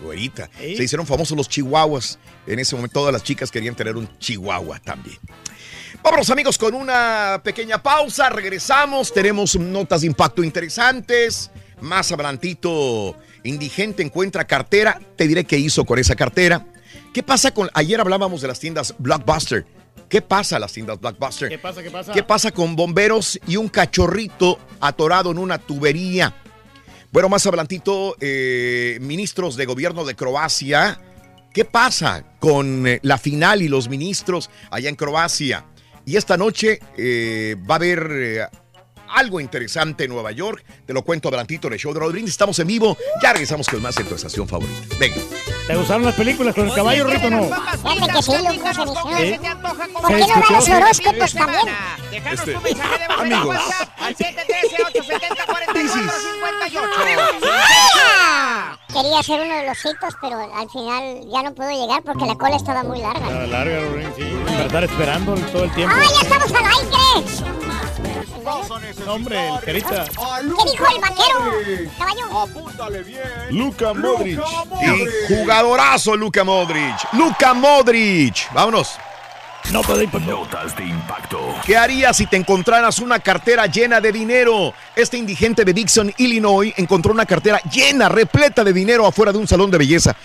Güerita. Sí. Se hicieron famosos los chihuahuas. En ese momento todas las chicas querían tener un chihuahua también. Vámonos amigos con una pequeña pausa. Regresamos. Tenemos notas de impacto interesantes. Más adelantito, indigente encuentra cartera. Te diré qué hizo con esa cartera. ¿Qué pasa con... Ayer hablábamos de las tiendas Blockbuster. ¿Qué pasa a las tiendas Blockbuster? ¿Qué pasa? ¿Qué pasa? ¿Qué pasa con bomberos y un cachorrito atorado en una tubería? Bueno, más adelantito, eh, ministros de gobierno de Croacia. ¿Qué pasa con eh, la final y los ministros allá en Croacia? Y esta noche eh, va a haber eh, algo interesante en Nueva York. Te lo cuento adelantito en el show de Rodríguez. Estamos en vivo. Ya regresamos con más en tu estación favorita. Venga. ¿Te gustaron las películas con el caballo, Rito, no? Que sí. ¿Por qué no dan los horóscopos también? Este, Amigos. amigos, Al 713-870-4458. Quería hacer uno de los hitos, pero al final ya no puedo llegar porque la cola estaba muy larga. La larga, Rorín, sí. En verdad, esperando todo el tiempo. ¡Ah, ya estamos al aire! Hombre, el carita. ¿Qué dijo el vaquero? Caballo. Apúntale bien. Luka Modric. Y jugadorazo Luka Modric. Luka Modric. Vámonos. Notas de impacto. Notas de impacto. ¿Qué harías si te encontraras una cartera llena de dinero? Este indigente de Dixon, Illinois, encontró una cartera llena, repleta de dinero afuera de un salón de belleza.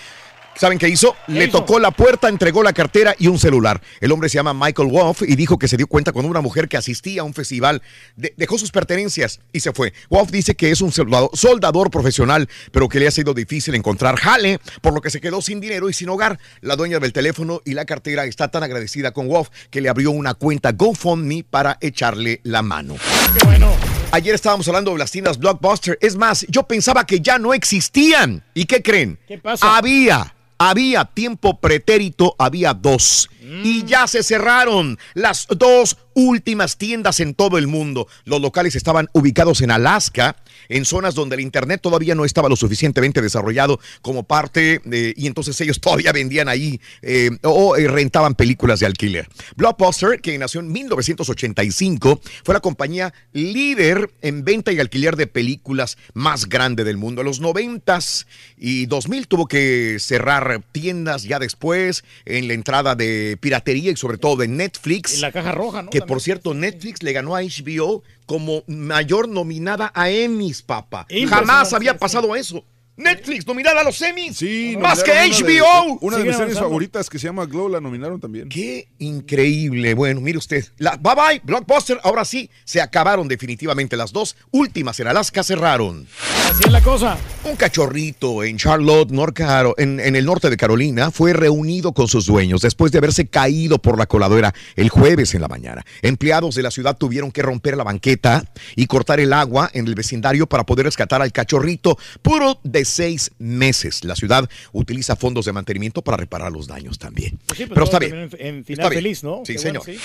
¿Saben qué hizo? Le hizo? tocó la puerta, entregó la cartera y un celular. El hombre se llama Michael Wolf y dijo que se dio cuenta cuando una mujer que asistía a un festival de- dejó sus pertenencias y se fue. Wolf dice que es un soldado- soldador profesional, pero que le ha sido difícil encontrar jale, por lo que se quedó sin dinero y sin hogar. La dueña del teléfono y la cartera está tan agradecida con Wolf que le abrió una cuenta GoFundMe para echarle la mano. Bueno. Ayer estábamos hablando de las tiendas Blockbuster. Es más, yo pensaba que ya no existían. ¿Y qué creen? ¿Qué pasa? Había, había tiempo pretérito, había dos. Mm. Y ya se cerraron las dos últimas tiendas en todo el mundo. Los locales estaban ubicados en Alaska, en zonas donde el Internet todavía no estaba lo suficientemente desarrollado como parte, y entonces ellos todavía vendían ahí eh, o eh, rentaban películas de alquiler. Blockbuster, que nació en 1985, fue la compañía líder en venta y alquiler de películas más grande del mundo. En los 90s y 2000 tuvo que cerrar tiendas ya después en la entrada de piratería y sobre todo de Netflix. En la caja roja, ¿no? Que por cierto, Netflix le ganó a HBO como mayor nominada a Emmys, papá. Jamás había pasado eso. Netflix nominada a los Emmys. Sí, más que una de- HBO. Una de, Sigue mis series favoritas que se llama Glow la nominaron también. Qué increíble. Bueno, mire usted. La, bye bye, Blockbuster. Ahora sí, se acabaron definitivamente. Las dos últimas en Alaska cerraron. Así es la cosa. Un cachorrito en Charlotte, North Caro- en, en el norte de Carolina, fue reunido con sus dueños después de haberse caído por la coladera el jueves en la mañana. Empleados de la ciudad tuvieron que romper la banqueta y cortar el agua en el vecindario para poder rescatar al cachorrito puro de seis meses. La ciudad utiliza fondos de mantenimiento para reparar los daños también. Pues sí, pues Pero está bien. En, Está final bien. feliz, ¿no? Sí, Qué señor. bueno,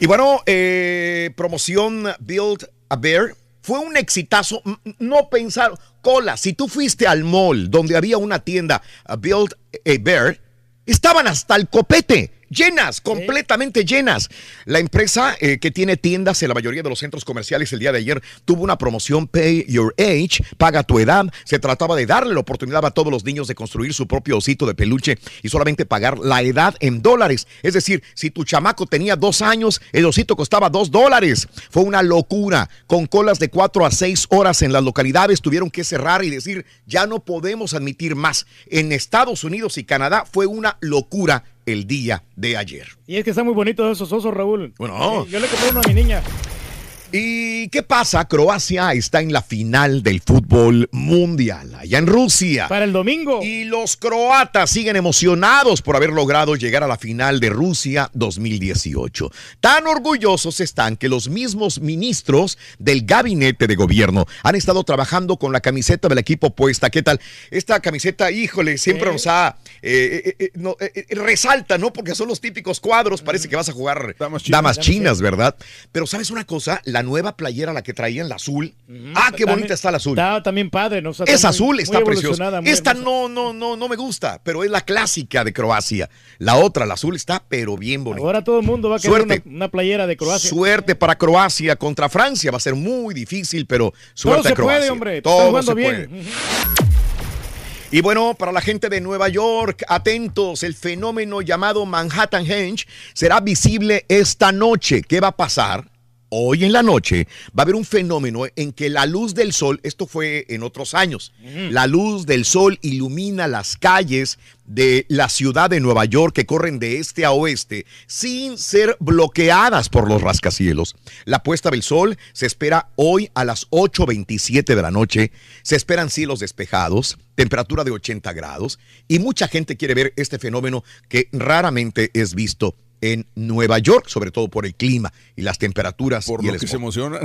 Y bueno, eh, promoción Build a Bear fue un exitazo. No pensar, cola, si tú fuiste al mall donde había una tienda uh, Build a Bear, estaban hasta el copete. Llenas, completamente llenas. La empresa eh, que tiene tiendas en la mayoría de los centros comerciales el día de ayer tuvo una promoción Pay Your Age, paga tu edad. Se trataba de darle la oportunidad a todos los niños de construir su propio osito de peluche y solamente pagar la edad en dólares. Es decir, si tu chamaco tenía dos años, el osito costaba dos dólares. Fue una locura. Con colas de cuatro a seis horas en las localidades tuvieron que cerrar y decir, ya no podemos admitir más. En Estados Unidos y Canadá fue una locura el día de ayer. Y es que están muy bonitos esos osos, Raúl. Bueno. Eh, Yo le compré uno a mi niña. ¿Y qué pasa? Croacia está en la final del fútbol mundial, allá en Rusia. Para el domingo. Y los croatas siguen emocionados por haber logrado llegar a la final de Rusia 2018. Tan orgullosos están que los mismos ministros del gabinete de gobierno han estado trabajando con la camiseta del equipo puesta. ¿Qué tal? Esta camiseta, híjole, siempre nos ha... eh, eh, eh, no, resalta, ¿no? Porque son los típicos cuadros, parece que vas a jugar damas chinas, ¿verdad? Pero ¿sabes una cosa? La nueva playera, la que traían, la azul. Ah, qué También- bonita está la azul. Está también padre, ¿no? O sea, Es muy- azul, muy está preciosa. muy Esta hermosa. no, no, no, no me gusta, pero es la clásica de Croacia. La otra, la azul, está pero bien bonita. Ahora todo el mundo va a querer una, una playera de Croacia. Suerte para Croacia contra Francia. Va a ser muy difícil, pero suerte Todo a Croacia. puede, hombre. Todo se bien. puede. Y bueno, para la gente de Nueva York, atentos, el fenómeno llamado Manhattan Henge será visible esta noche. ¿Qué va a pasar? Hoy en la noche va a haber un fenómeno en que la luz del sol, esto fue en otros años, la luz del sol ilumina las calles de la ciudad de Nueva York que corren de este a oeste sin ser bloqueadas por los rascacielos. La puesta del sol se espera hoy a las 8.27 de la noche. Se esperan cielos despejados, temperatura de 80 grados y mucha gente quiere ver este fenómeno que raramente es visto en Nueva York, sobre todo por el clima y las temperaturas. Por y lo el que se emocionan.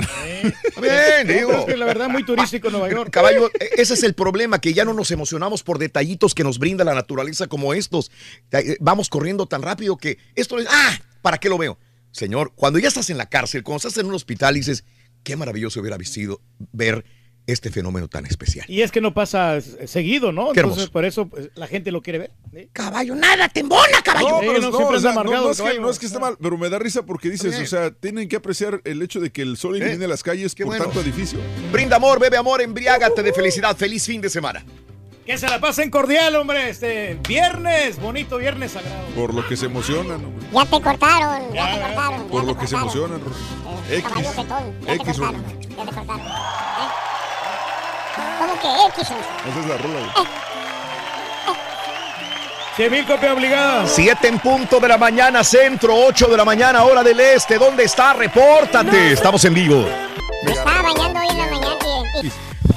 Bien, digo. Es que la verdad, muy turístico Nueva York. Caballo, e- ese es el problema, que ya no nos emocionamos por detallitos que nos brinda la naturaleza como estos. Eh, Vamos corriendo tan rápido que esto es, ah, ¿para qué lo veo? Señor, cuando ya estás en la cárcel, cuando estás en un hospital, dices, qué maravilloso hubiera visto ver este fenómeno tan especial. Y es que no pasa eh, seguido, ¿no? Qué Entonces, por eso pues, la gente lo quiere ver. ¿sí? Caballo, nada, te embona, caballo. No, o sea, amargado es que, no es que esté mal, pero me da risa porque dices, Bien. o sea, tienen que apreciar el hecho de que el sol ilumine las calles por bueno. tanto edificio. Brinda amor, bebe amor, embriágate de felicidad. Feliz fin de semana. Que se la pasen cordial, hombre. Este viernes, bonito viernes sagrado. Por lo que se emocionan, hombre. Ya te cortaron, ya te cortaron. por ya lo que se emocionan. Eh, X. caballo petón, ya te X, cortaron, ya te cortaron. ¿Eh? ¿Cómo que X? Esa es la rola, güey. 100 mil copias obligadas. 7 en punto de la mañana, centro, 8 de la mañana, hora del este. ¿Dónde está? Repórtate. Estamos en vivo. Me estaba bañando hoy en la mañana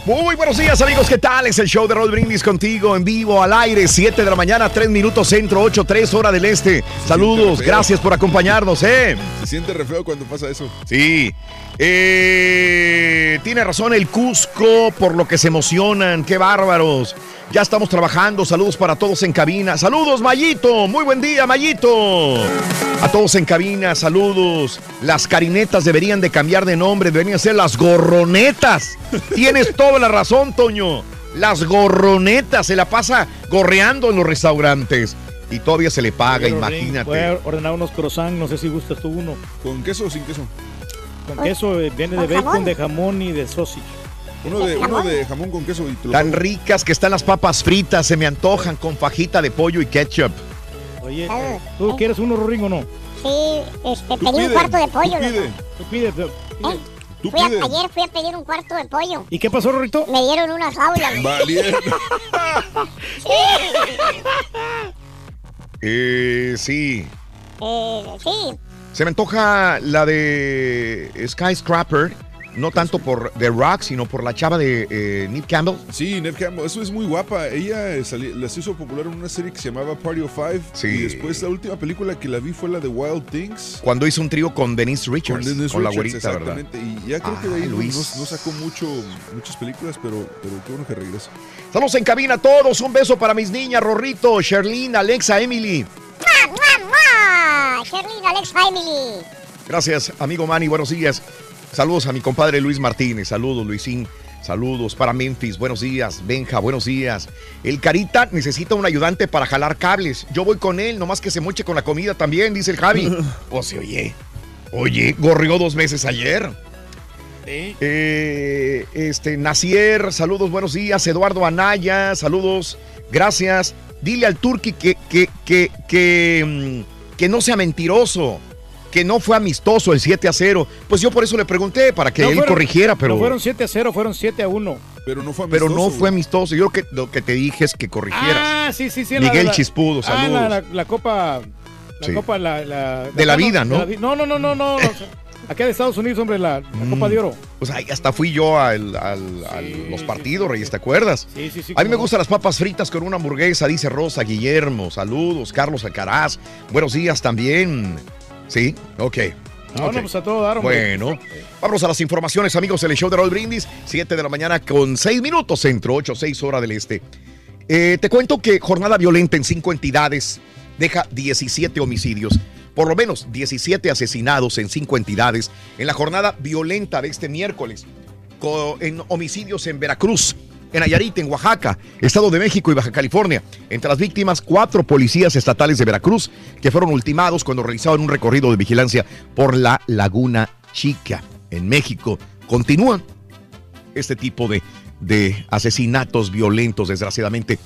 Muy buenos días amigos, ¿qué tal? Es el show de Roll Brindis contigo en vivo al aire, 7 de la mañana, 3 minutos centro, 8, 3 hora del este. Saludos, gracias por acompañarnos, ¿eh? Se siente re feo cuando pasa eso. Sí. Eh, tiene razón el Cusco por lo que se emocionan, qué bárbaros. Ya estamos trabajando, saludos para todos en cabina. Saludos, Mayito, muy buen día, Mayito. A todos en cabina, saludos. Las carinetas deberían de cambiar de nombre, deberían ser las gorronetas. Tienes toda la razón, Toño. Las gorronetas, se la pasa gorreando en los restaurantes. Y todavía se le paga, Pero, Ring, Voy imagínate. a ordenar unos croissants, no sé si gustas tú uno. ¿Con queso o sin queso? Con queso, eh, viene de ¿Con bacon, jamón? de jamón y de sausage. Uno de, uno de jamón con queso y Tan ricas que están las papas fritas, se me antojan con fajita de pollo y ketchup. Oye, Ah, eh, ¿tú quieres uno, Rorín, o no? sí, este, Tú pedí un pide, cuarto de tú pollo. pide, loco. Tú pides, pero- ¿Eh? Tú Fui a- ayer fui a pedir un cuarto de pollo. ¿Y qué pasó, Rorito? Me dieron una jaula. loco. Valiendo. Eh, sí. Eh, sí, Se me antoja la de Skyscraper, no tanto por The Rock, sino por la chava de eh, Nick Campbell. Sí, Neve Campbell, eso es muy guapa. Ella eh, sali- las hizo popular en una serie que se llamaba Party of Five. Sí. Y después la última película que la vi fue la de Wild Things. Cuando hizo un trío con Denise Richards, con, Dennis la Richards, güerita, ¿verdad? exactamente. Y ya creo que de ahí no- Luis. No, no sacó mucho, muchas películas, pero, pero qué bueno que regresa. Saludos en cabina a todos. Un beso para mis niñas, Rorrito, Sherlyn, Alexa, Emily. ¡Mua, mua, mua! Sherlyn, Alex Family. Gracias, amigo Manny. Buenos días. Saludos a mi compadre Luis Martínez. Saludos, Luisín. Saludos para Memphis. Buenos días. Benja, buenos días. El Carita necesita un ayudante para jalar cables. Yo voy con él, nomás que se moche con la comida también, dice el Javi. O se oye. Oye, gorrió dos meses ayer. Eh, este, Nacier, saludos, buenos días. Eduardo Anaya, saludos, gracias. Dile al Turqui que, que, que, que, mm, que no sea mentiroso, que no fue amistoso el 7 a 0. Pues yo por eso le pregunté, para que No él fueron- corrigiera, pero, No fueron 7 a 0, fueron 7 a 1. Pero no fue pero amistoso, no fue amistoso. Yo creo que lo que te dije es que corrigieras. Ah, sí, sí, sí. Miguel la- Chispudo, Ah, saludos. la, la- la copa. La Sí. copa, la, la- De la vida, ¿no? no, no, no, no, no. Acá de Estados Unidos, hombre, la, la Copa de Oro. Pues ahí hasta fui yo al- al- a los partidos, Reyes, ¿te acuerdas? Sí, sí, sí. A mí me gustan las papas fritas con una hamburguesa, dice Rosa Guillermo. Saludos, Carlos Alcaraz. Buenos días también. ¿Sí? Ok. No, Ok. no, pues a todo dar. Bueno, vamos a las informaciones, amigos, en el show de Roll Brindis. 7 de la mañana con 6 minutos centro, 8, 6 hora del este. Eh, te cuento que jornada violenta en cinco entidades deja 17 homicidios. Por lo menos 17 asesinados en cinco entidades en la jornada violenta de este miércoles. co- en homicidios en Veracruz, en Nayarit, en Oaxaca, Estado de México y Baja California. Entre las víctimas, cuatro policías estatales de Veracruz que fueron ultimados cuando realizaban un recorrido de vigilancia por la Laguna Chica, en México. Continúan este tipo de, de asesinatos violentos, desgraciadamente.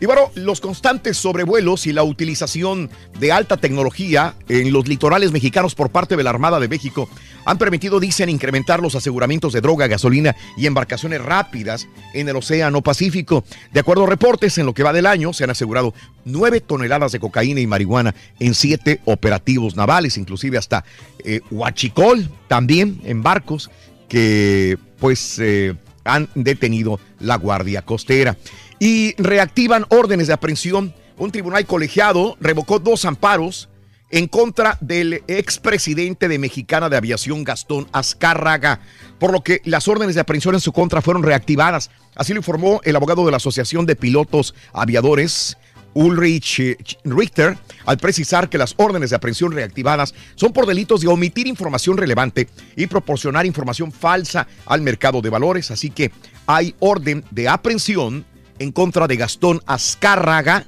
Y bueno, los constantes sobrevuelos y la utilización de alta tecnología en los litorales mexicanos por parte de la Armada de México han permitido, dicen, incrementar los aseguramientos de droga, gasolina y embarcaciones rápidas en el Océano Pacífico. De acuerdo a reportes, en lo que va del año se han asegurado nueve toneladas de cocaína y marihuana en siete operativos navales, inclusive hasta eh, Huachicol, también en barcos que pues eh, han detenido la Guardia Costera. Y reactivan órdenes de aprehensión. Un tribunal colegiado revocó dos amparos en contra del expresidente de Mexicana de Aviación, Gastón Azcárraga, por lo que las órdenes de aprehensión en su contra fueron reactivadas. Así lo informó el abogado de la Asociación de Pilotos Aviadores, Ulrich Richter, al precisar que las órdenes de aprehensión reactivadas son por delitos de omitir información relevante y proporcionar información falsa al mercado de valores. Así que hay orden de aprehensión en contra de Gastón Azcárraga,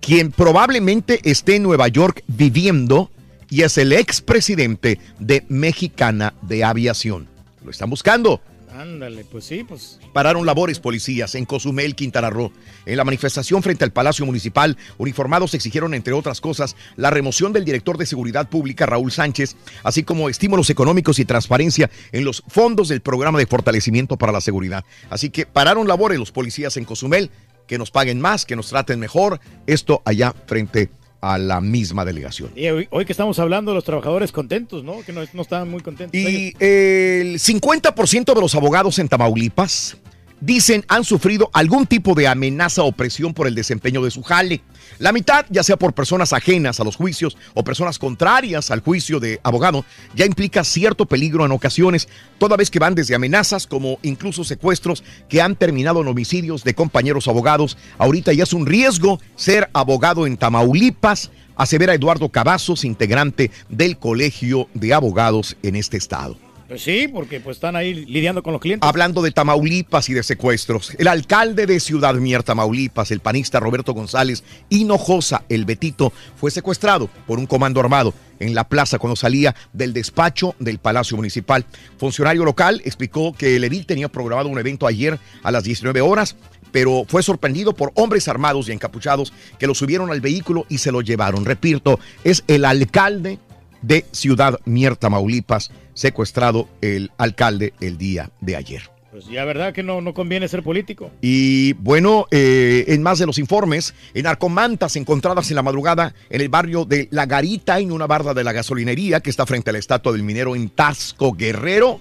quien probablemente esté en Nueva York viviendo y es el expresidente de Mexicana de Aviación. Lo están buscando. Ándale, pues sí, pues. Pararon labores policías en Cozumel, Quintana Roo. En la manifestación frente al Palacio Municipal, uniformados exigieron, entre otras cosas, la remoción del director de Seguridad Pública, Raúl Sánchez, así como estímulos económicos y transparencia en los fondos del programa de fortalecimiento para la seguridad. Así que pararon labores los policías en Cozumel, que nos paguen más, que nos traten mejor. Esto allá frente a la misma delegación. Y hoy, hoy que estamos hablando de los trabajadores contentos, ¿no? Que no, no estaban muy contentos. Y el 50% de los abogados en Tamaulipas dicen han sufrido algún tipo de amenaza o presión por el desempeño de su jale. La mitad, ya sea por personas ajenas a los juicios o personas contrarias al juicio de abogado, ya implica cierto peligro en ocasiones, toda vez que van desde amenazas como incluso secuestros que han terminado en homicidios de compañeros abogados. Ahorita ya es un riesgo ser abogado en Tamaulipas, asevera Eduardo Cavazos, integrante del Colegio de Abogados en este estado. Pues sí, porque pues están ahí lidiando con los clientes. Hablando de Tamaulipas y de secuestros, el alcalde de Ciudad Mier, Tamaulipas, el panista Roberto González Hinojosa, el Betito, fue secuestrado por un comando armado en la plaza cuando salía del despacho del Palacio Municipal. Funcionario local explicó que el edil tenía programado un evento ayer a las 19 horas, pero fue sorprendido por hombres armados y encapuchados que lo subieron al vehículo y se lo llevaron. Repito, es el alcalde de Ciudad Mier, Tamaulipas, secuestrado el alcalde el día de ayer. Pues ya, ¿verdad que no, no conviene ser político? Y bueno, eh, en más de los informes, en arcomantas encontradas en la madrugada en el barrio de La Garita, en una barda de la gasolinería que está frente a la estatua del minero en Tasco Guerrero,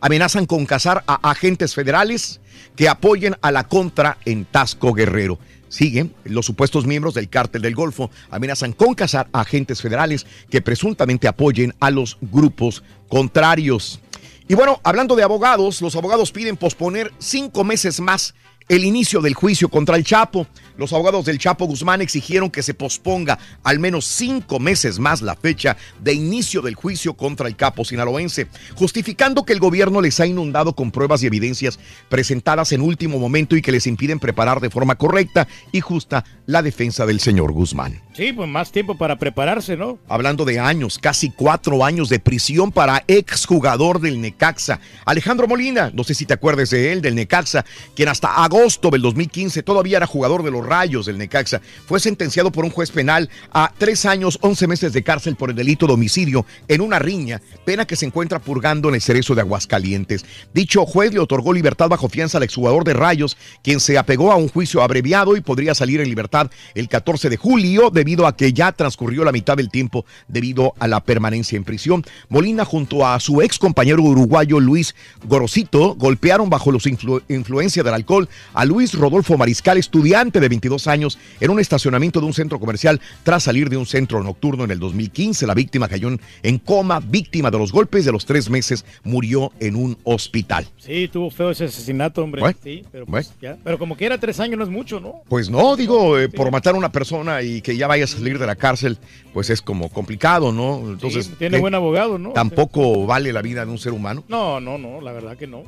amenazan con cazar a agentes federales que apoyen a la contra en Tasco Guerrero. Siguen los supuestos miembros del cártel del Golfo amenazan con cazar a agentes federales que presuntamente apoyen a los grupos contrarios. Y bueno, hablando de abogados, los abogados piden posponer cinco meses más el inicio del juicio contra el Chapo. Los abogados del Chapo Guzmán exigieron que se posponga al menos cinco meses más la fecha de inicio del juicio contra el capo sinaloense, justificando que el gobierno les ha inundado con pruebas y evidencias presentadas en último momento y que les impiden preparar de forma correcta y justa la defensa del señor Guzmán. Sí, pues más tiempo para prepararse, ¿no? Hablando de años, casi cuatro años de prisión para exjugador del Necaxa. Alejandro Molina, no sé si te acuerdes de él, del Necaxa, quien hasta agosto del 2015, todavía era jugador de los Rayos del Necaxa. Fue sentenciado por un juez penal a tres años, 11 meses de cárcel por el delito de homicidio en una riña, pena que se encuentra purgando en el cerezo de Aguascalientes. Dicho juez le otorgó libertad bajo fianza al exjugador de Rayos, quien se apegó a un juicio abreviado y podría salir en libertad el 14 de julio, debido a que ya transcurrió la mitad del tiempo debido a la permanencia en prisión. Molina, junto a su ex compañero uruguayo Luis Gorosito, golpearon bajo influ- influencia del alcohol a Luis Rodolfo Mariscal, estudiante de 22 años, en un estacionamiento de un centro comercial tras salir de un centro nocturno en el 2015. La víctima cayó en- coma, víctima de los golpes de los tres meses, murió en un hospital. Sí, tuvo feo ese asesinato, hombre. Bueno, sí, pero, bueno. pues, ya. pero como que era tres años no es mucho, ¿no? Pues no, digo, eh, por matar a una persona y que ya vaya a salir de la cárcel, pues es como complicado, ¿no? Entonces, Sí, tiene buen abogado, ¿no? Tampoco vale la vida de un ser humano. No, no, no, la verdad que no.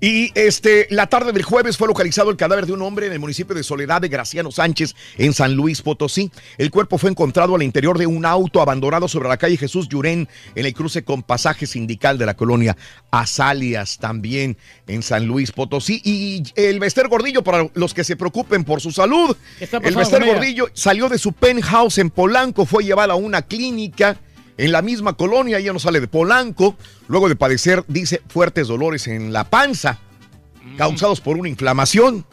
Y este, la tarde del jueves fue localizado el cadáver de un hombre en el municipio de Soledad de Graciano Sánchez, en San Luis Potosí. El cuerpo fue encontrado al interior de un auto abandonado sobre la calle Jesús Llurén, en el cruce con pasaje sindical de la colonia Azalias, también en San Luis Potosí. Y el Bester Gordillo, para los que se preocupen por su salud, ¿Qué está el Bester? Gordillo salió de su penthouse en Polanco, fue llevado a una clínica en la misma colonia, ella no sale de Polanco, luego de padecer, dice, fuertes dolores en la panza, causados por una inflamación.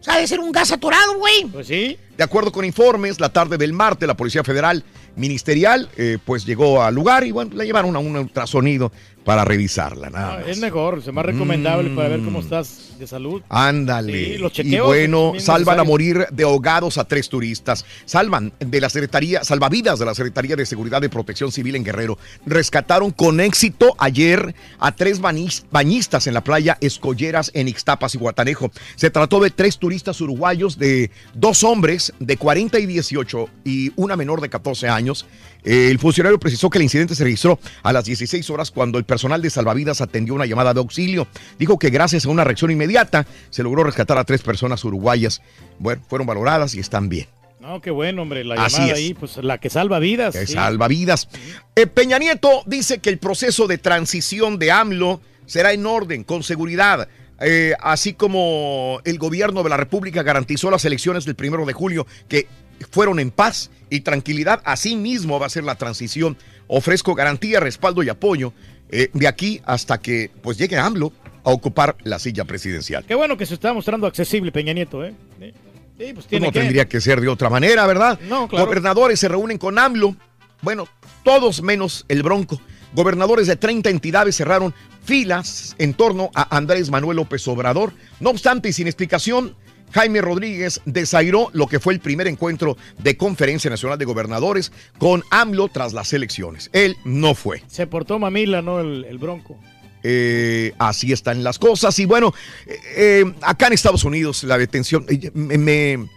O sea, de ser un gas atorado, güey. Pues sí. De acuerdo con informes, la tarde del martes, la Policía Federal Ministerial, eh, pues llegó al lugar y bueno, la llevaron a un ultrasonido para revisarla, nada Ah, es mejor, es más recomendable para ver cómo Mm. estás de salud. Ándale. Sí, y bueno, salvan a morir de ahogados a tres turistas. Salvan de la Secretaría, salvavidas de la Secretaría de Seguridad y Protección Civil en Guerrero. Rescataron con éxito ayer a tres bañis- bañistas en la playa Escolleras en Ixtapas y Guatanejo. Se trató de tres turistas uruguayos de dos hombres de 40 y 18 y una menor de 14 años. El funcionario precisó que el incidente se registró a las 16 horas cuando el personal de salvavidas atendió una llamada de auxilio. Dijo que gracias a una reacción inmediata se logró rescatar a tres personas uruguayas. Bueno, fueron valoradas y están bien. No, qué bueno, hombre, la Así llamada es. ahí, pues la que salva vidas. Que sí. salva vidas. Eh, Peña Nieto dice que el proceso de transición de AMLO será en orden, con seguridad. Eh, así como el gobierno de la República garantizó las elecciones del primero de julio que fueron en paz y tranquilidad, así mismo va a ser la transición. Ofrezco garantía, respaldo y apoyo eh, de aquí hasta que pues llegue AMLO a ocupar la silla presidencial. Qué bueno que se está mostrando accesible Peña Nieto, ¿eh? Sí, pues Pues tiene no que. tendría que ser de otra manera, ¿verdad? No, claro. Gobernadores se reúnen con AMLO. Bueno, todos menos el Bronco. Gobernadores de 30 entidades cerraron filas en torno a Andrés Manuel López Obrador. No obstante, y sin explicación, Jaime Rodríguez desairó lo que fue el primer encuentro de Conferencia Nacional de Gobernadores con AMLO tras las elecciones. Él no fue. Se portó mamila, ¿no? El, el bronco. Eh, así están las cosas. Y bueno, eh, eh, acá en Estados Unidos la detención eh, me, me-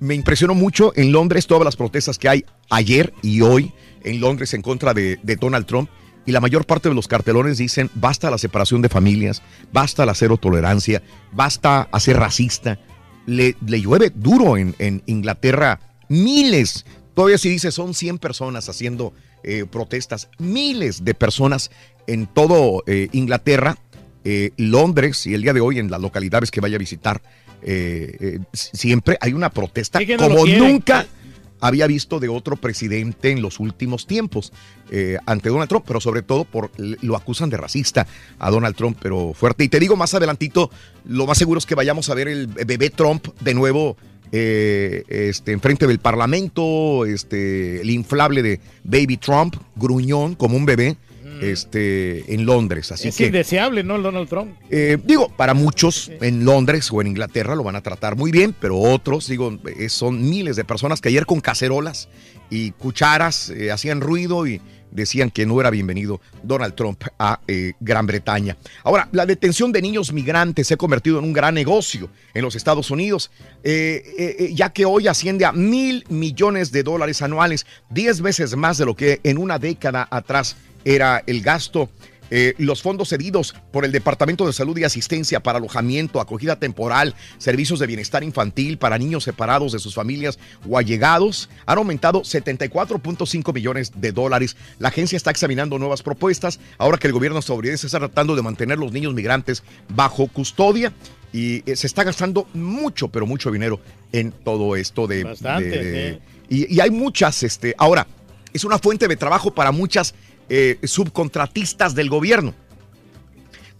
me impresionó mucho en Londres todas las protestas que hay ayer y hoy en Londres en contra de, de Donald Trump. Y la mayor parte de los cartelones dicen, basta la separación de familias, basta la cero tolerancia, basta hacer racista. Le, le llueve duro en, en Inglaterra miles, todavía si dice son 100 personas haciendo eh, protestas, miles de personas en todo eh, Inglaterra, eh, Londres y el día de hoy en las localidades que vaya a visitar, siempre hay una protesta Sí, no como nunca había visto de otro presidente en los últimos tiempos eh, ante Donald Trump, pero sobre todo por lo acusan de racista a Donald Trump, pero fuerte. Y te digo más adelantito, lo más seguro es que vayamos a ver el bebé Trump de nuevo eh, este, enfrente del Parlamento, este, el inflable de Baby Trump, gruñón como un bebé, este, en Londres. Así es que indeseable, ¿no? El Donald Trump. eh, digo, para muchos en Londres o en Inglaterra lo van a tratar muy bien, pero otros, digo, eh, son miles de personas que ayer con cacerolas y cucharas eh, hacían ruido y decían que no era bienvenido Donald Trump a eh, Gran Bretaña. Ahora, la detención de niños migrantes se ha convertido en un gran negocio en los Estados Unidos, eh, eh, eh, ya que hoy asciende a mil millones de dólares anuales, diez veces más de lo que en una década atrás era el gasto. Eh, los fondos cedidos por el Departamento de Salud y Asistencia para alojamiento, acogida temporal, servicios de bienestar infantil para niños separados de sus familias o allegados han aumentado 74.5 millones de dólares. La agencia está examinando nuevas propuestas ahora que el gobierno estadounidense está tratando de mantener los niños migrantes bajo custodia. Y eh, se está gastando mucho, pero mucho dinero en todo esto de... Bastante, de- y, y hay muchas, este, ahora, es una fuente de trabajo para muchas eh, subcontratistas del gobierno.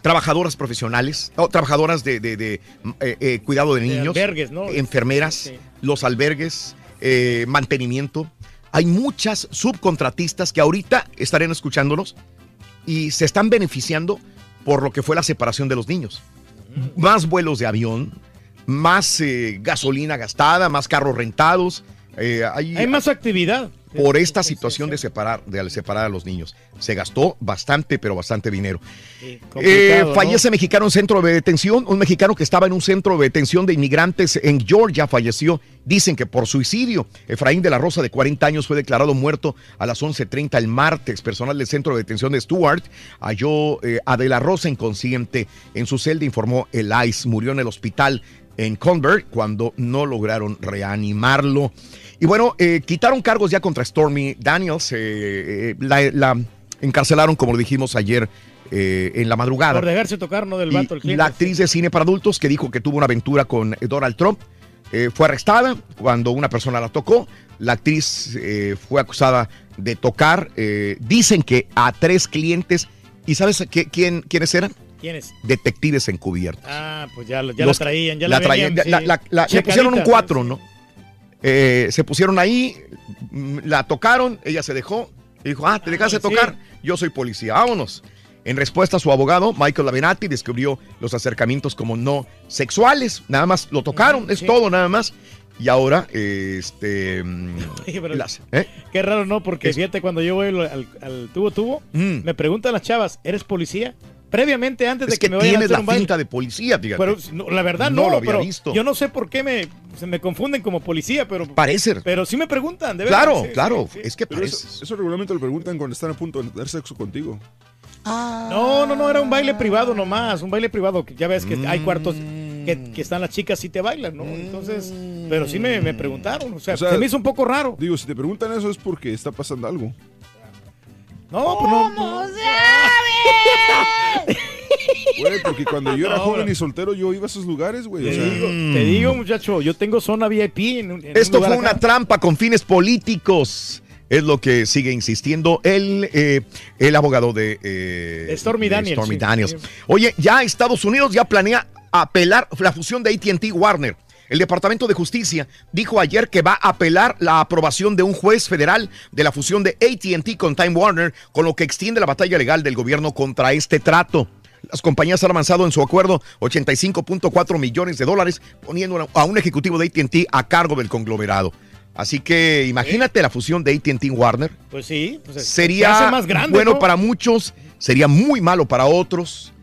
Trabajadoras profesionales, trabajadoras de, de- de, eh, eh, cuidado de niños, albergues, ¿no? enfermeras, Sí. los albergues, mantenimiento. Hay muchas subcontratistas que ahorita estarán escuchándonos y se están beneficiando por lo que fue la separación de los niños. Más vuelos de avión, más eh, gasolina gastada, más carros rentados. eh, hay, Hay más actividad. Por esta situación de separar, de separar a los niños. Se gastó bastante, pero bastante dinero. Eh, fallece mexicano en centro de detención. Un mexicano que estaba en un centro de detención de inmigrantes en Georgia falleció. Dicen que por suicidio. Efraín de la Rosa, de 40 años, fue declarado muerto a las 11.30 el martes. Personal del centro de detención de Stuart halló eh, a de la Rosa inconsciente en su celda, informó el ICE. Murió en el hospital en Convert cuando no lograron reanimarlo. Y bueno, eh, quitaron cargos ya contra Stormy Daniels. eh, eh, la, la encarcelaron, como lo dijimos ayer eh, en la madrugada. Por dejarse tocar, ¿no? Del vato, el cliente. la actriz de cine para adultos que dijo que tuvo una aventura con Donald Trump fue arrestada cuando una persona la tocó. La actriz fue acusada de tocar. dicen que a tres clientes. ¿Y sabes qué- quién, quiénes eran? ¿Quién es? Detectives encubiertos. Ah, pues ya, ya Los- la traían, ya la la, traían, venían, la- sí. la- la- le pusieron un sí. cuatro, ¿no? Eh, se pusieron ahí, mm, la tocaron, ella se dejó y dijo, ah, te dejaste sí. tocar, yo soy policía, vámonos. En respuesta, su abogado, Michael Lavenati, describió los acercamientos como no sexuales, nada más lo tocaron, es todo nada más. Y ahora, este... mm, las- ¿eh? Qué raro, ¿no? Porque fíjate, cuando yo voy al tubo tubo, Mm. me preguntan las chavas, ¿eres policía? Previamente, antes de Es que, que me vayan a tienes hacer la un baile. finta de policía, fíjate. Pero no, la verdad no, No lo había pero visto. Yo no sé por qué me, se me confunden como policía, pero... Parece. Pero sí me preguntan, de verdad. Claro, sí, claro, sí, sí. es que Pero parece. eso, eso regularmente lo preguntan cuando están a punto de tener sexo contigo. No, no, no, era un baile privado nomás, un baile privado, que ya ves que hay cuartos que, que están las chicas y te bailan, ¿no? Entonces, pero sí me, me preguntaron, o sea, O sea, se me hizo un poco raro. Digo, si te preguntan eso es porque está pasando algo. No, pues no. Güey, porque cuando yo era No, joven y soltero, yo iba a esos lugares, güey. o Te sea- digo, te digo, muchacho, yo tengo zona VIP en, un- en Esto un lugar fue una acá. trampa con fines políticos. Es lo que sigue insistiendo el, eh, el abogado de, eh, Stormy de Daniels, Stormy sí. Daniels. Sí. Oye, ya Estados Unidos ya planea apelar la fusión de ATT Warner. El Departamento de Justicia dijo ayer que va a apelar la aprobación de un juez federal de la fusión de ATT con Time Warner, con lo que extiende la batalla legal del gobierno contra este trato. Las compañías han avanzado en su acuerdo 85.4 millones de dólares, poniendo a un ejecutivo de ATT a cargo del conglomerado. Así que imagínate la fusión de ATT Warner. Pues sí, pues se Sería hace más grande, bueno ¿no? para muchos, sería muy malo para otros.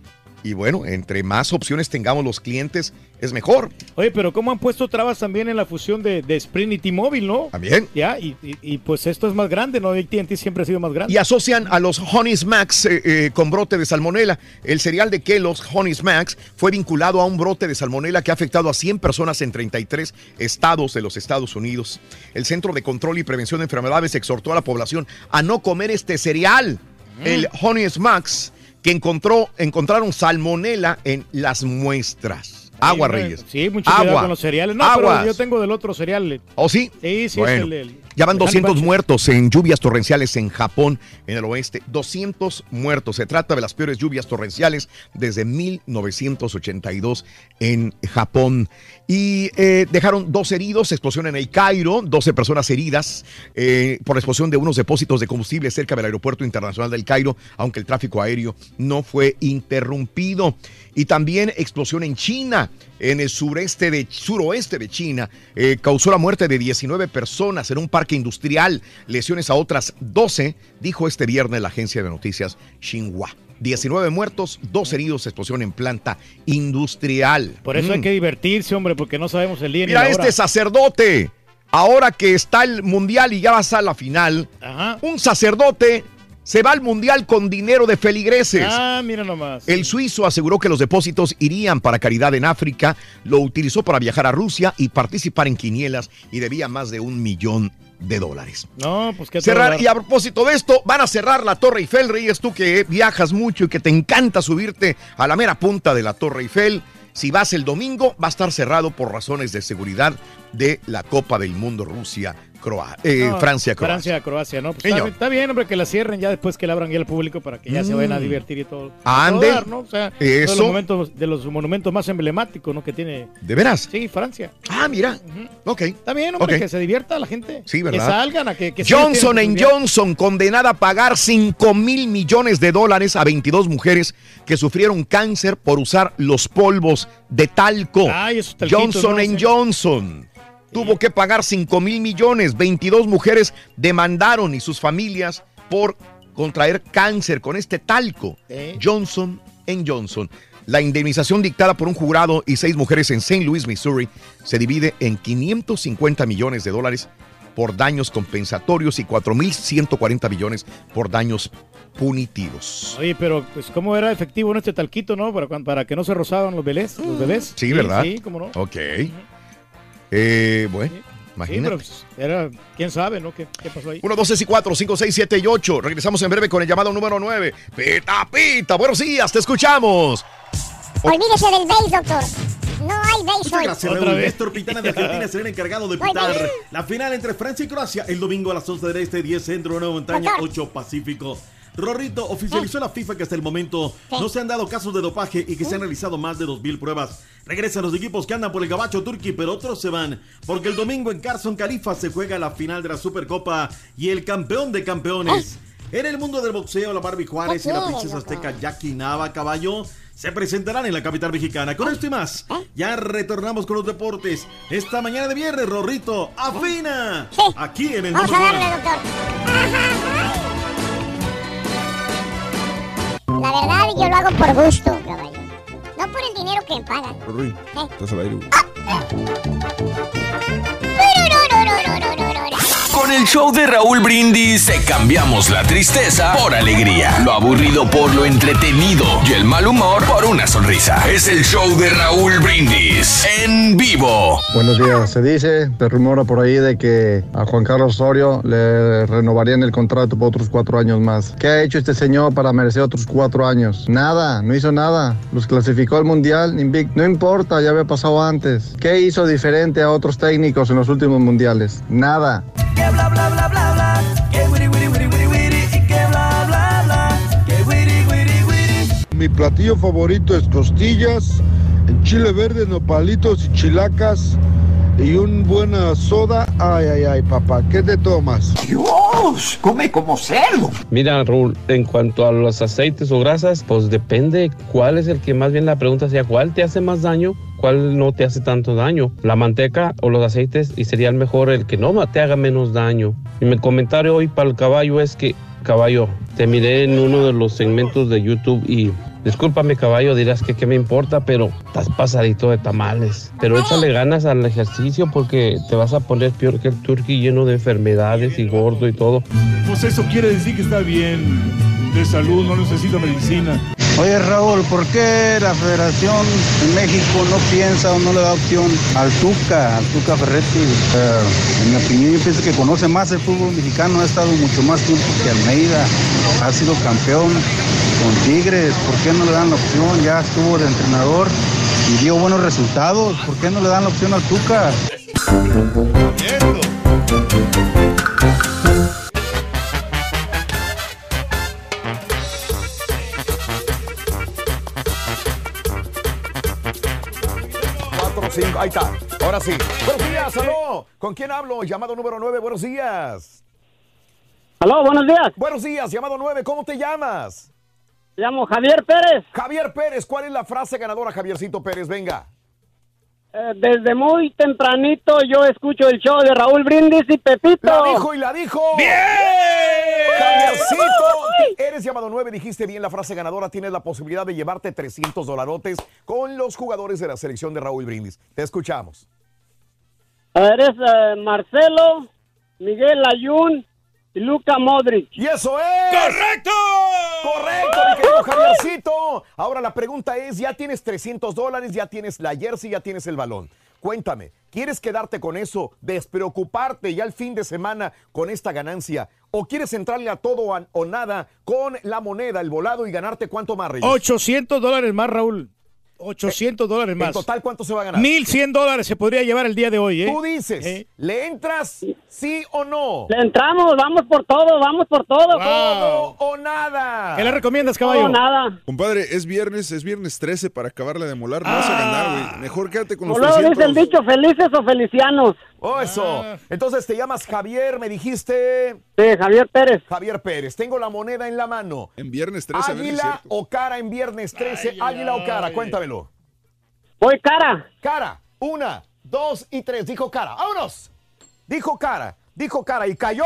Y bueno, entre más opciones tengamos los clientes, es mejor. Oye, pero ¿cómo han puesto trabas también en la fusión de, de Sprint y T-Mobile, no? También. Ya, y, y- y, pues esto es más grande, ¿no? AT&T siempre ha sido más grande. Y asocian a los Honey Smacks eh, eh, con brote de salmonela. El cereal de Kellogg's Honey Smacks fue vinculado a un brote de salmonela que ha afectado a 100 personas en 33 estados de los Estados Unidos. El Centro de Control y Prevención de Enfermedades exhortó a la población a no comer este cereal, el Honey Smacks, que encontró, encontraron salmonela en las muestras. Agua, Sí, Reyes. Sí, mucho cuidado Agua. con los cereales. No, Aguas. pero yo tengo del otro cereal. ¿Oh, sí? Sí, sí, Bueno, es el, el- ya van el 200 Honey Bunches. muertos en lluvias torrenciales en Japón, en el oeste. 200 muertos. Se trata de las peores lluvias torrenciales desde 1982 en Japón. Y eh, dejaron dos heridos, explosión en el Cairo, 12 personas heridas eh, por la explosión de unos depósitos de combustible cerca del aeropuerto internacional del Cairo, aunque el tráfico aéreo no fue interrumpido. Y también explosión en China, en el sureste de, suroeste de China, eh, causó la muerte de 19 personas en un parque industrial, lesiones a otras 12, dijo este viernes la agencia de noticias Xinhua. 19 muertos, dos heridos, explosión en planta industrial. Por eso hay Mm. que divertirse, hombre, porque no sabemos el día ni Mira la este hora. sacerdote, ahora que está el mundial y ya va a la final, un sacerdote se va al mundial con dinero de feligreses. Ah, mira nomás. El suizo aseguró que los depósitos irían para caridad en África, lo utilizó para viajar a Rusia y participar en quinielas y debía más de un millón de dólares. No, pues qué Cerrar, y a propósito de esto, van a cerrar la Torre Eiffel, Reyes, tú que viajas mucho y que te encanta subirte a la mera punta de la Torre Eiffel. Si vas el domingo, va a estar cerrado por razones de seguridad de la Copa del Mundo Rusia. Croa- eh, No, Francia, Croacia. Francia, Croacia, ¿no? Pues está, bien- está bien, hombre, que la cierren ya después que la abran ya al público para que ya se vayan a Mm. divertir y todo. Ande. A todo dar, ¿no? O sea, Eso. de los, momentos, de los monumentos más emblemáticos, ¿no? Que tiene. ¿De veras? Sí, Francia. Ah, mira. Ok. Está bien, hombre, que se divierta la gente. Sí, ¿verdad? Que salgan a que. que Johnson en Johnson condenada a pagar 5 mil millones de dólares a 22 mujeres que sufrieron cáncer por usar los polvos de talco. Ay, talquitos, Johnson en. Johnson tuvo que pagar 5 mil millones. 22 mujeres demandaron y sus familias por contraer cáncer con este talco. Eh. Johnson en Johnson. La indemnización dictada por un jurado y seis mujeres en St. Louis, Missouri, se divide en 550 millones de dólares por daños compensatorios y 4.140 millones por daños punitivos. Oye, pero pues cómo era efectivo en este talquito, ¿no? Para, para que no se rozaban los bebés, los bebés. Sí, ¿verdad? Sí, cómo no. Ok. Eh, bueno, Sí, imagínate. pero pues, era, quién sabe, ¿no? ¿Qué, qué pasó ahí? 1, 2, 6 y 4, 5, 6, 7 y 8. Regresamos en breve con el llamado número 9. Pita, pita. Buenos días, te escuchamos. Olvídese del base, doctor. No hay base Muchas hoy. gracias, Raúl. Néstor Pitana de Argentina será el encargado de pitar la final entre Francia y Croacia el domingo a las 11 del Este, 10 Centro, 9 Montaña, 8 Pacífico. Rorrito oficializó la FIFA que hasta el momento no se han dado casos de dopaje y que se han realizado más de 2.000 pruebas. Regresan los equipos que andan por el gabacho turqui, pero otros se van, porque el domingo en Carson, Califa, se juega la final de la Supercopa y el campeón de campeones. En el mundo del boxeo, la Barbie Juárez y la princesa azteca Jackie Nava Caballo se presentarán en la capital mexicana. Con esto y más, ya retornamos con los deportes. Esta mañana de viernes, Rorrito, afina. Aquí en el Vamos a darle, doctor. La verdad, yo lo hago por gusto, caballo. No por el dinero que me pagan. Rui, Eh. estás al aire, güey. Con el show de Raúl Brindis te cambiamos la tristeza por alegría, lo aburrido por lo entretenido y el mal humor por una sonrisa. Es el show de Raúl Brindis en vivo. Buenos días. Se dice, se rumora por ahí de que a Juan Carlos Osorio le renovarían el contrato por otros cuatro años más. ¿Qué ha hecho este señor para merecer otros cuatro años? Nada, no hizo nada. Los clasificó al Mundial. No importa, ya había pasado antes. ¿Qué hizo diferente a otros técnicos en los últimos mundiales? Nada. Que bla bla bla bla bla. Que wiri wiri wiri wiri wiri. Y que bla bla bla. Que wiri wiri wiri. Mi platillo favorito es costillas, en chile verde, nopalitos y chilacas y un buena soda. Ay, ay, ay, papá, ¿qué te tomas? Dios, come como cerdo. Mira, Raúl, en cuanto a los aceites o grasas, pues depende cuál es el que más bien la pregunta sea cuál te hace más daño, cuál no te hace tanto daño. La manteca o los aceites y sería el mejor el que no te haga menos daño. Y mi comentario hoy para el caballo es que, caballo, te miré en uno de los segmentos de YouTube y discúlpame caballo, dirás que qué me importa, pero estás pasadito de tamales. Pero échale ganas al ejercicio porque te vas a poner peor que el turqui lleno de enfermedades y gordo y todo. Pues eso quiere decir que está bien de salud, no necesita medicina. Oye Raúl, ¿por qué la Federación en México no piensa o no le da opción al Tuca, al Tuca Ferretti? Eh, en mi opinión, yo pienso que conoce más el fútbol mexicano, ha estado mucho más tiempo que Almeida, ha sido campeón con Tigres, ¿por qué no le dan la opción? Ya estuvo de entrenador y dio buenos resultados, ¿por qué no le dan la opción al Tuca? Cuatro, cinco, ahí está. Ahora sí. Buenos días, aló. ¿Con quién hablo? Llamado número 9, buenos días. Aló, buenos días. Buenos días, llamado 9, ¿cómo te llamas? Me llamo Javier Pérez. Javier Pérez, ¿cuál es la frase ganadora, Javiercito Pérez? Venga. Eh, desde muy tempranito yo escucho el show de Raúl Brindis y Pepito. La dijo y la dijo. ¡Bien! Javiercito, eres llamado 9, dijiste bien la frase ganadora. Tienes la posibilidad de llevarte 300 dolarotes con los jugadores de la selección de Raúl Brindis. Te escuchamos. A ver, es eh, Marcelo, Miguel Ayun Luca Modric. ¡Y eso es! ¡Correcto! Correcto, mi querido Javiercito. Ahora la pregunta es, ya tienes 300 dólares, ya tienes la jersey, ya tienes el balón. Cuéntame, ¿quieres quedarte con eso, despreocuparte ya el fin de semana con esta ganancia? ¿O quieres entrarle a todo o nada con la moneda, el volado y ganarte cuánto más, Reyes? 800 dólares más, Raúl. 800 dólares más. ¿En total cuánto se va a ganar? 1100 dólares se podría llevar el día de hoy, ¿eh? Tú dices, ¿le entras sí o no? Le entramos, vamos por todo, vamos por todo. Todo o nada. ¿Qué le recomiendas, caballo? No, nada. Compadre, es viernes, es viernes 13 para acabarla de molar. No vas a ganar, güey. Mejor quédate con los Luego dice el 300. dicho, felices o felicianos. Oh, eso. Entonces te llamas Javier, me dijiste. Sí, Javier Pérez. Javier Pérez. Tengo la moneda en la mano. En viernes 13, a ver si es Águila o cara en viernes 13. Águila o cara, cuéntamelo. Voy cara. Cara. Una, dos y tres. Dijo cara. ¡Vámonos! Dijo cara. Dijo cara y cayó.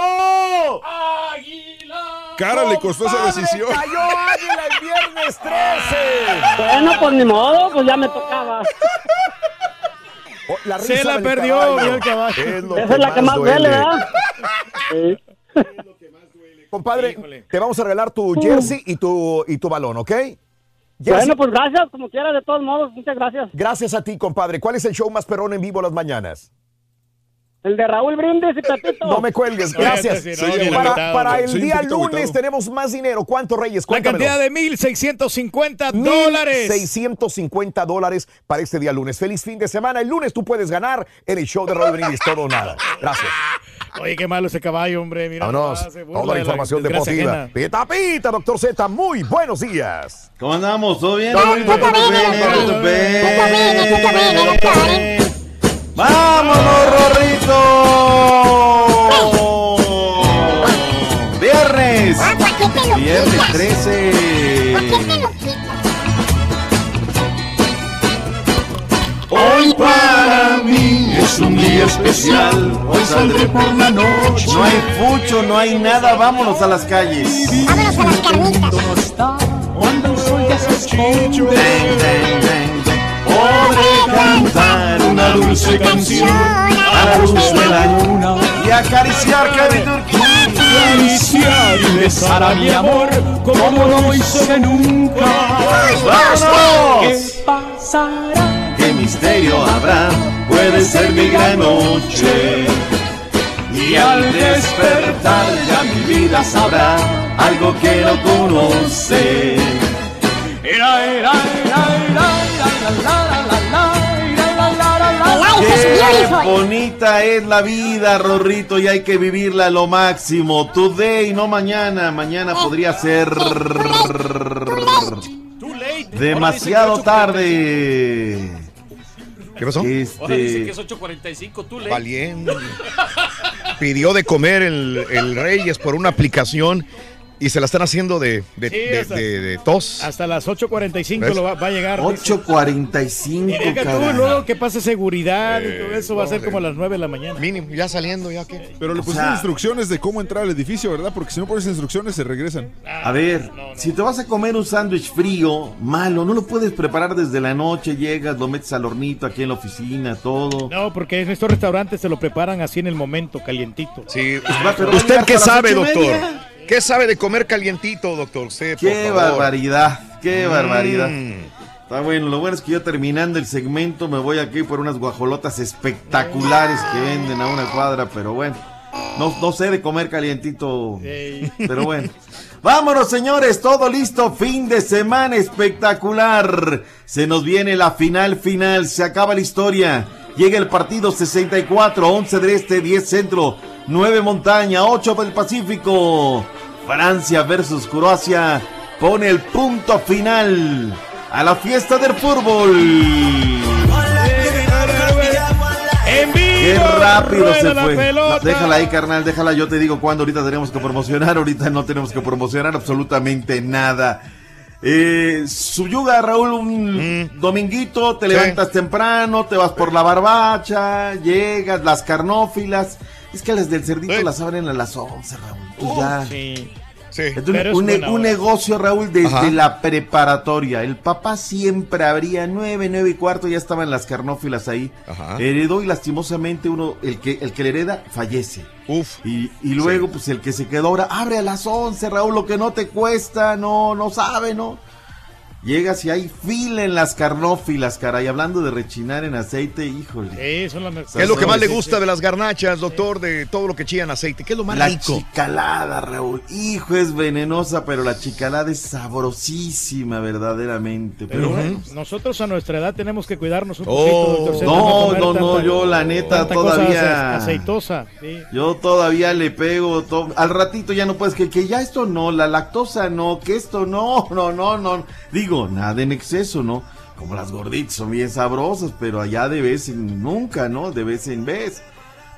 Cara le costó esa decisión. Cayó Águila el viernes 13. Bueno, pues ni modo, pues ya me tocaba. Oh, la Se la perdió, caballo vio el caballo. Es lo Esa es la que más duele, ¿verdad? Compadre, te vamos a regalar tu jersey y tu, y tu balón, ¿ok? Jersey. Bueno, pues gracias, como quiera, de todos modos, muchas gracias. Gracias a ti, compadre. ¿Cuál es el show más perrón en vivo las mañanas? El de Raúl Brindis y. No me cuelgues, gracias. No, bien para el día lunes tenemos más dinero. ¿Cuánto, Reyes? La Cuéntamelo. cantidad de 1.650 dólares. 650 dólares para este día lunes. Feliz fin de semana. El lunes tú puedes ganar en el show de Raúl Brindis. Todo o nada. Gracias. Oye, qué malo ese caballo, hombre. Mira, Vámonos. Toda la de información deportiva. Pita, pita, doctor Z. Muy buenos días. ¿Cómo andamos? ¿Todo bien? Todo bien, ¿Todo todo bien, Todo bien, ¡Vámonos, Rorrito! Viernes. Ah, ¿para qué te lo Viernes quitas? 13. ¿Por qué te lo quitas? Hoy para mí es un día especial. Hoy saldré por la noche. No hay fucho, no hay nada. Vámonos a las calles. Vámonos a las carnitas. Cuando el sol ya se esconde. Podré cantar una dulce canción a la luz de la luna y acariciar Cari Turquía. acariciar y besar a mi amor como no lo hice nunca. ¿Qué pasará? ¿Qué misterio habrá? Puede ser mi gran noche. Y al despertar ya mi vida sabrá algo que no conoce. Era, era, era, era, la, la, Qué bonita es la vida, Rorrito, y hay que vivirla a lo máximo. Today, no mañana. Mañana podría ser Too late. demasiado tarde. ¿Qué pasó? Ahora dice que Este, es 8.45, tú late. Valiente. Pidió de comer el, el Reyes por una aplicación y se la están haciendo de, de, Sí, de- hasta- de- de tos. Hasta las 8.45 ¿Ves? lo va, va a llegar. dice. 8.45, Y deja tú, caray. luego que pase seguridad y todo eso va a ser como a las 9 de la mañana. Mínimo, ya saliendo, ya que. Pero le O sea- instrucciones de cómo entrar al edificio, ¿verdad? Porque si no pones instrucciones, se regresan. A ver, si te vas a comer un sándwich frío, malo, no lo puedes preparar desde la noche, llegas, lo metes al hornito aquí en la oficina, todo. No, porque en estos restaurantes se lo preparan así en el momento, calientito. Sí, va, pero va a ¿Usted qué sabe, doctor? media. ¿Qué sabe de comer calientito, doctor? Por Qué favor. barbaridad, qué Mm. barbaridad. Está bueno, lo bueno es que yo terminando el segmento me voy aquí por unas guajolotas espectaculares que venden a una cuadra, pero bueno, no, no sé de comer calientito, pero bueno. Vámonos señores, todo listo, fin de semana espectacular. Se nos viene la final final, se acaba la historia. Llega el partido 64, 11 del este, 10 centro, 9 montaña, 8 del Pacífico. Francia versus Croacia pone el punto final a la fiesta del fútbol. Qué rápido rueda se fue. Déjala ahí, carnal, déjala. Yo te digo cuándo ahorita tenemos que promocionar. Ahorita no tenemos que promocionar absolutamente nada. Eh, Suyuga, Raúl, un dominguito, te Mm. Sí. levantas temprano, te vas por la barbacha, llegas, las carnófilas. Es que las del cerdito Sí. las abren a las 11, Raúl. Pues Uh, ya. sí. Sí. Un, Pero es un ne- buena un hora. negocio, Raúl, desde Ajá. la preparatoria. El papá siempre abría nueve, nueve y cuarto, ya estaban las carnófilas ahí. Ajá. Heredó y lastimosamente uno, el que, el que le hereda, fallece. Uf. Y, y luego, pues el que se quedó ahora, abre a las 11, Raúl, lo que no te cuesta, no, no sabe, ¿no? Llegas y hay fila en las carnófilas, caray. Hablando de rechinar en aceite, híjole. Sí, son las ¿Qué es lo que más le gusta de las garnachas, doctor? De todo lo que chillan aceite. ¿Qué es lo más La rico? chicalada, Raúl. Hijo, es venenosa, pero la chicalada es sabrosísima, verdaderamente. Pero Pero bueno. nosotros a nuestra edad tenemos que cuidarnos un Oh, poquito, doctor no, no, no, tanta- yo la neta todavía- ace- aceitosa. sí. Yo todavía le pego, to- al ratito ya no puedes, que, que ya esto no, la lactosa no, que esto no, no, no, no. Digo, nada en exceso, ¿no? Como las gorditas son bien sabrosas, pero allá de vez en nunca, ¿no? De vez en vez.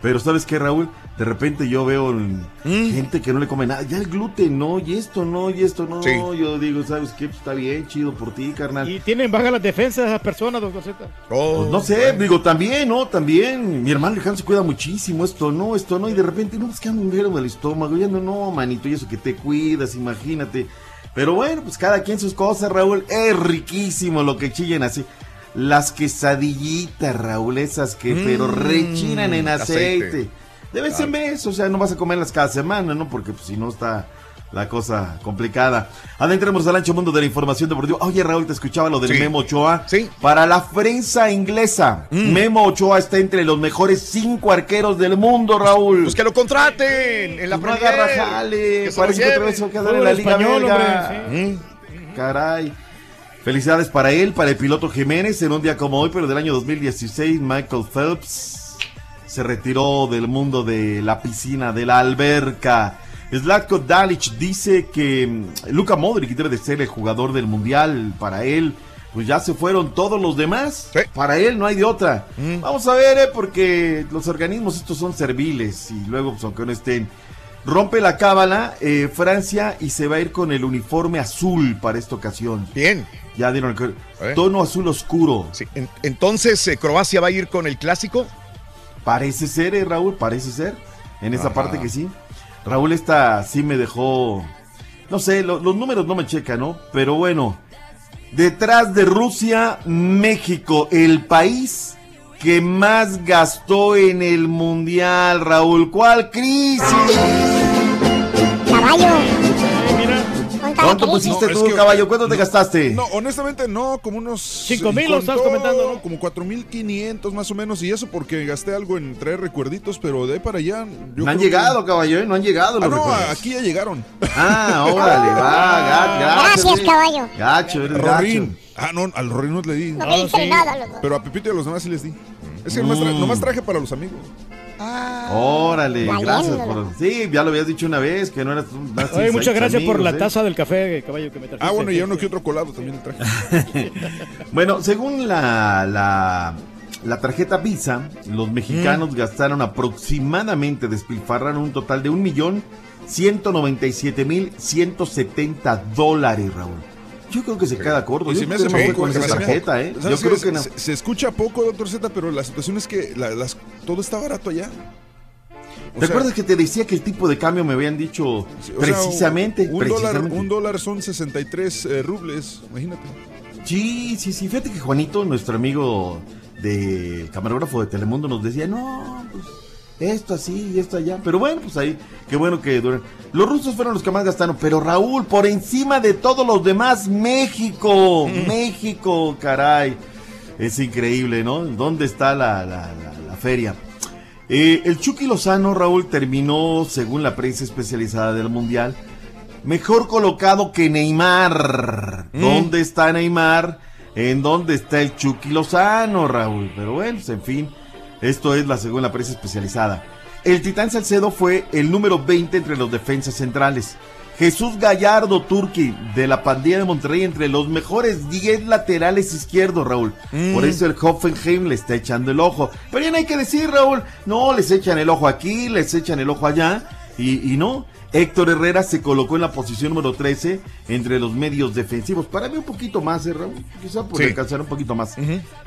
Pero ¿sabes qué, Raúl? De repente yo veo mm, gente que no le come nada. Ya el gluten no, y esto no, y esto no. Sí. Yo digo, ¿sabes qué? Pues está bien, chido por ti, carnal. Y tienen bajas las defensas esas personas, doctor Z. Pues no sé, digo, también, ¿no? También, mi hermano lejano se cuida muchísimo, esto no, esto no, y de repente, no, es que ando un en el estómago, ya no, no, manito, y eso que te cuidas, imagínate. Pero bueno, pues cada quien sus cosas, Raúl, es riquísimo lo que chillen así. Las quesadillitas, Raúl, esas que, pero Mm, rechinan en aceite. aceite. De vez en vez, o sea, no vas a comerlas cada semana, ¿no? Porque pues, si no está la cosa complicada. Adentremos al ancho mundo de la información deportiva. Oye, Raúl, te escuchaba lo del Sí. Memo Ochoa. Sí. Para la prensa inglesa, Mm. Memo Ochoa está entre los mejores cinco arqueros del mundo, Raúl. Pues que lo contraten en la Pues no agarra jale, parece lo que otra vez se va a quedar en la Liga español, Belga. hombre, Mm. Caray. Felicidades para él, para el piloto Jiménez. En un día como hoy, pero del año 2016, Michael Phelps se retiró del mundo de la piscina, de la alberca. Zlatko Dalic dice que mm, Luka Modric debe de ser el jugador del mundial para él. Pues ya se fueron todos los demás. Para él no hay de otra. Vamos a ver, eh, porque los organismos estos son serviles y luego, pues, aunque no estén. Rompe la cábala eh, Francia y se va a ir con el uniforme azul para esta ocasión. Bien. Ya dieron el tono azul oscuro. Sí, en- entonces, eh, ¿Croacia va a ir con el clásico? Parece ser, eh, Raúl, parece ser. En esa Ajá. parte que sí. Raúl, esta sí me dejó. No sé, lo- los números no me checan, ¿no? Pero bueno. Detrás de Rusia, México, el país que más gastó en el mundial, Raúl. ¿Cuál crisis? ¿Cuánto pusiste No, tú, que- caballo? ¿Cuánto te gastaste? No, honestamente no, como unos... Cinco mil, lo todo, comentando, ¿no? Como 4.500 más o menos, y eso porque gasté algo en traer recuerditos, pero de ahí para allá... yo no han creo que- llegado, caballo, ¿eh? No han llegado Ah, los no, recuerdos. aquí ya llegaron. Ah, órale, va, ga- gacho, Gracias, eh. caballo. Gacho, eres Rorín. gacho. Ah, no, al Rorín no le di. No me diste nada, loco. Pero a Pepito y a los demás sí les di. Es que nomás, tra- Mm. nomás traje para los amigos. Órale, Valiéndolo. gracias por... Sí, ya lo habías dicho una vez, que no eras... un- Oye, muchas gracias por la ¿eh? taza del café, caballo, que me trajiste. Ah, bueno, y uno que otro colado también le traje. Bueno, según la, la, la tarjeta Visa, los Mm. mexicanos gastaron aproximadamente, despilfarraron un total de un millón ciento noventa y siete mil ciento setenta dólares, Raúl. Yo creo que se queda corto. Y Yo se me hace poco, con esa tarjeta. ¿eh? Yo ¿Sabes creo que no. se, se escucha poco, doctor Z, pero la situación es que la- las, todo está barato allá. O ¿Te sea, acuerdas que te decía que el tipo de cambio me habían dicho sí, o sea, precisamente? un, dólar, precisamente. un dólar son 63 eh, rubles, imagínate. Sí, sí, sí. Fíjate que Juanito, nuestro amigo de camarógrafo de Telemundo, nos decía, no, pues esto así y esto allá. Pero bueno, pues ahí, qué bueno que duran. Los rusos fueron los que más gastaron, pero Raúl, por encima de todos los demás, México, México, caray. Es increíble, ¿no? ¿Dónde está la, la- la- la feria? Eh, el Chucky Lozano, Raúl, terminó, según la prensa especializada del Mundial, mejor colocado que Neymar. Mm. ¿Dónde está Neymar? ¿En dónde está el Chucky Lozano, Raúl? Pero bueno, pues, en fin, esto es la según la prensa especializada. El Titán Salcedo fue el número 20 entre los defensas centrales. Jesús Gallardo Turki de la pandilla de Monterrey entre los mejores 10 laterales izquierdos, Raúl. Mm. Por eso el Hoffenheim le está echando el ojo. Pero no hay que decir, Raúl, no, les echan el ojo aquí, les echan el ojo allá. Y, y no, Héctor Herrera se colocó en la posición número 13 entre los medios defensivos. Para mí un poquito más, ¿eh, Raúl? Quizá por Sí. alcanzar un poquito más.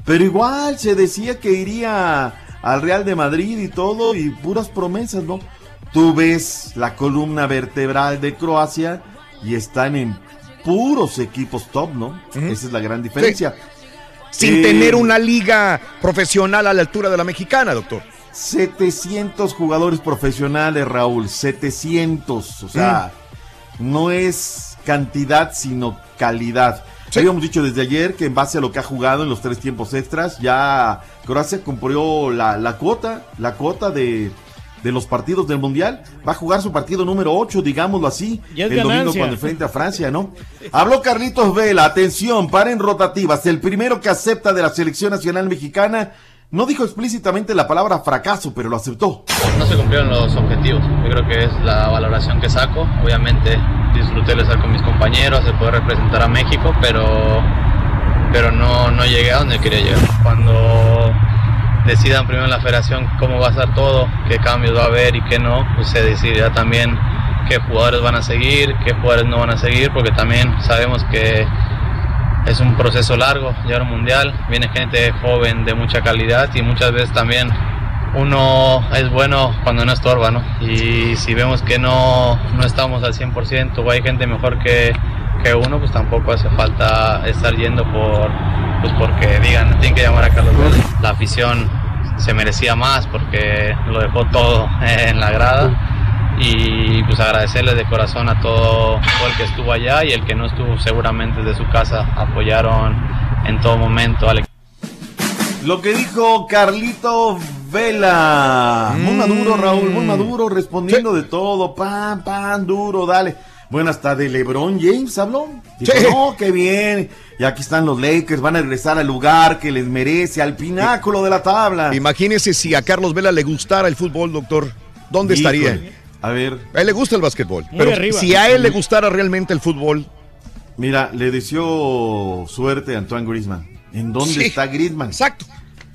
Pero igual se decía que iría al Real de Madrid y todo, y puras promesas, ¿no? Tú ves la columna vertebral de Croacia y están en puros equipos top, ¿no? Esa es la gran diferencia. Sin Eh, tener una liga profesional a la altura de la mexicana, doctor. 700 jugadores profesionales, Raúl, 700, o sea, no es cantidad, sino calidad. Habíamos dicho desde ayer que en base a lo que ha jugado en los tres tiempos extras, ya Croacia cumplió la, la cuota, la cuota de, de los partidos del Mundial. Va a jugar su partido número 8, digámoslo así, el domingo cuando enfrente a Francia, ¿no? Habló Carlitos Vela, atención, paren rotativas. El primero que acepta de la selección nacional mexicana no dijo explícitamente la palabra fracaso, pero lo aceptó. No se cumplieron los objetivos. Yo creo que es la valoración que saco. Obviamente disfruté de estar con mis compañeros, de poder representar a México, pero, pero no, no llegué a donde quería llegar. Cuando decidan primero en la federación cómo va a estar todo, qué cambios va a haber y qué no, pues se decidirá también qué jugadores van a seguir, qué jugadores no van a seguir, porque también sabemos que es un proceso largo, llegar a un mundial, viene gente joven de mucha calidad y muchas veces también uno es bueno cuando no estorba, ¿no? Y si vemos que no, no estamos al 100% o hay gente mejor que, que uno, pues tampoco hace falta estar yendo por, pues porque digan, tienen que llamar a Carlos Vela. La afición se merecía más porque lo dejó todo en la grada y pues agradecerles de corazón a todo, todo el que estuvo allá y el que no estuvo seguramente desde su casa apoyaron en todo momento al equipo. Lo que dijo Carlito Vela. Muy maduro, Raúl, muy maduro, respondiendo de todo. Pan, pan, duro, dale. Bueno, hasta de LeBron James habló. Dijo, Sí. no, qué bien. Y aquí están los Lakers, van a regresar al lugar que les merece, al pináculo de la tabla. Imagínese si a Carlos Vela le gustara el fútbol, doctor. ¿Dónde Híjole. estaría? A ver. A él le gusta el básquetbol. Muy pero arriba. si a él le gustara realmente el fútbol. Mira, le deseó suerte a Antoine Griezmann. ¿En dónde Sí. está Griezmann? Exacto.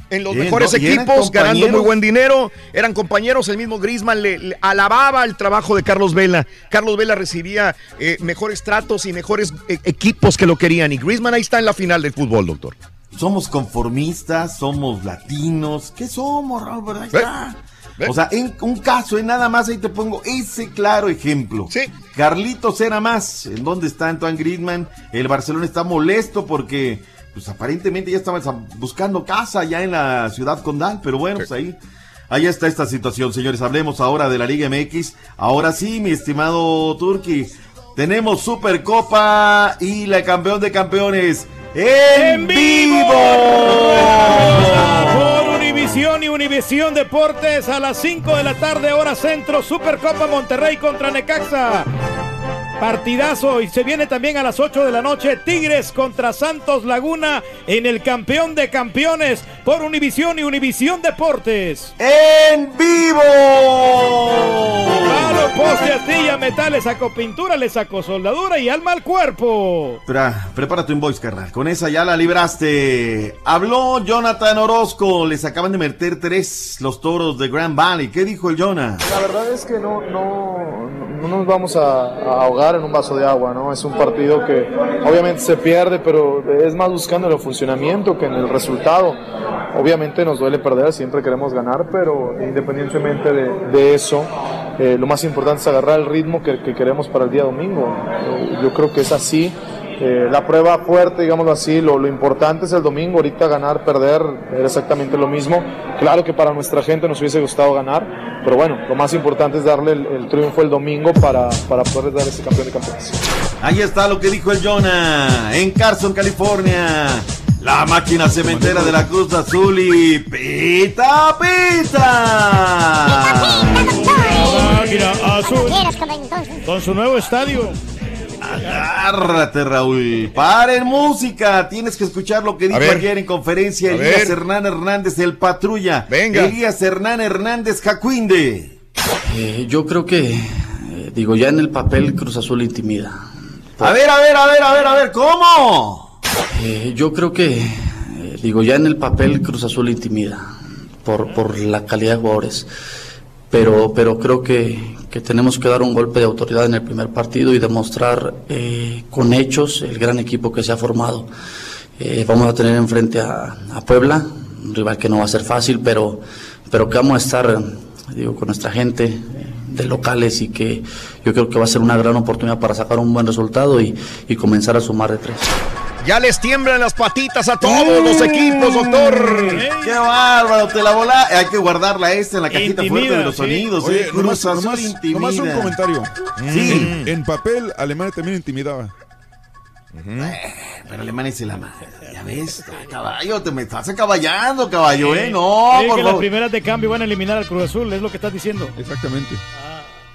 En los Bien, mejores equipos, ganando muy buen dinero, eran compañeros, el mismo Griezmann le, le alababa el trabajo de Carlos Vela. Carlos Vela recibía eh, mejores tratos y mejores eh, equipos que lo querían. Y Griezmann ahí está en la final del fútbol, doctor. Somos conformistas, somos latinos. ¿Qué somos, Raúl? Pero ahí ¿Ve? está. O sea, en un caso, en nada más, ahí te pongo ese claro ejemplo. Sí. Carlitos era más. ¿En dónde está Antoine Griezmann? El Barcelona está molesto porque, pues aparentemente ya estaban sa- buscando casa ya en la ciudad condal. Pero bueno, pues ahí, ahí está esta situación, señores. Hablemos ahora de la Liga MX. Ahora sí, mi estimado Turki. Tenemos Supercopa y la campeón de campeones en, vivo. Por Univisión y Univisión Deportes a las 5 de la tarde, hora centro, Supercopa Monterrey contra Necaxa. Partidazo y se viene también a las 8 de la noche Tigres contra Santos Laguna en el campeón de campeones por Univisión y Univisión Deportes. ¡En vivo! Palo, poste, astilla, metales, saco pintura, le saco soldadura y alma al cuerpo. Pra- prepara tu invoice, carnal. Con esa ya la libraste. Habló Jonathan Orozco. Les acaban de meter tres los toros de Grand Valley. ¿Qué dijo el Jonah? La verdad es que no, no, no nos vamos a, a ahogar en un vaso de agua, ¿no? Es un partido que obviamente se pierde, pero es más buscando el funcionamiento que en el resultado. Obviamente nos duele perder, siempre queremos ganar, pero independientemente de, de eso, eh, lo más importante es agarrar el ritmo que, que queremos para el día domingo. Yo creo que es así. Eh, la prueba fuerte, digámoslo así, lo, lo importante es el domingo, ahorita ganar, perder, era exactamente lo mismo. Claro que para nuestra gente nos hubiese gustado ganar, pero bueno, lo más importante es darle el, el triunfo el domingo para, para poder dar ese campeón de campeones. Ahí está lo que dijo el Jonah. En Carson, California. La máquina cementera de la Cruz Azul y pita, pita. Máquina azul con su nuevo estadio. Agárrate, Raúl. Paren música. Tienes que escuchar lo que dijo ayer en conferencia Elías. Hernán Hernández, el patrulla. Venga. Elías Hernán Hernández Jacuinde. Eh, yo creo que, eh, digo, ya en el papel Cruz Azul intimida. A ver, a ver, a ver, a ver, a ver, ¿cómo? Eh, yo creo que, eh, digo, ya en el papel Cruz Azul intimida por, por la calidad de jugadores. Pero, pero creo que, que tenemos que dar un golpe de autoridad en el primer partido y demostrar eh, con hechos el gran equipo que se ha formado. Eh, vamos a tener enfrente a, Puebla, un rival que no va a ser fácil, pero, pero que vamos a estar, digo, con nuestra gente eh, de locales y que yo creo que va a ser una gran oportunidad para sacar un buen resultado y comenzar a sumar de tres. Ya les tiemblan las patitas a todos los equipos, doctor. ¡Qué bárbaro! Te la volá. Hay que guardarla esta en la cajita Intimida, fuerte de los sí. sonidos. Oye, ¿eh? nomás, nomás- un comentario. Sí. En, en papel, Alemania también intimidaba. Pero Alemania se la madre. Ya ves, caballo, te me estás acaballando, caballo, ¿eh? No, Sí, por que las favor. primeras de cambio van a eliminar al Cruz Azul, es lo que estás diciendo. Exactamente.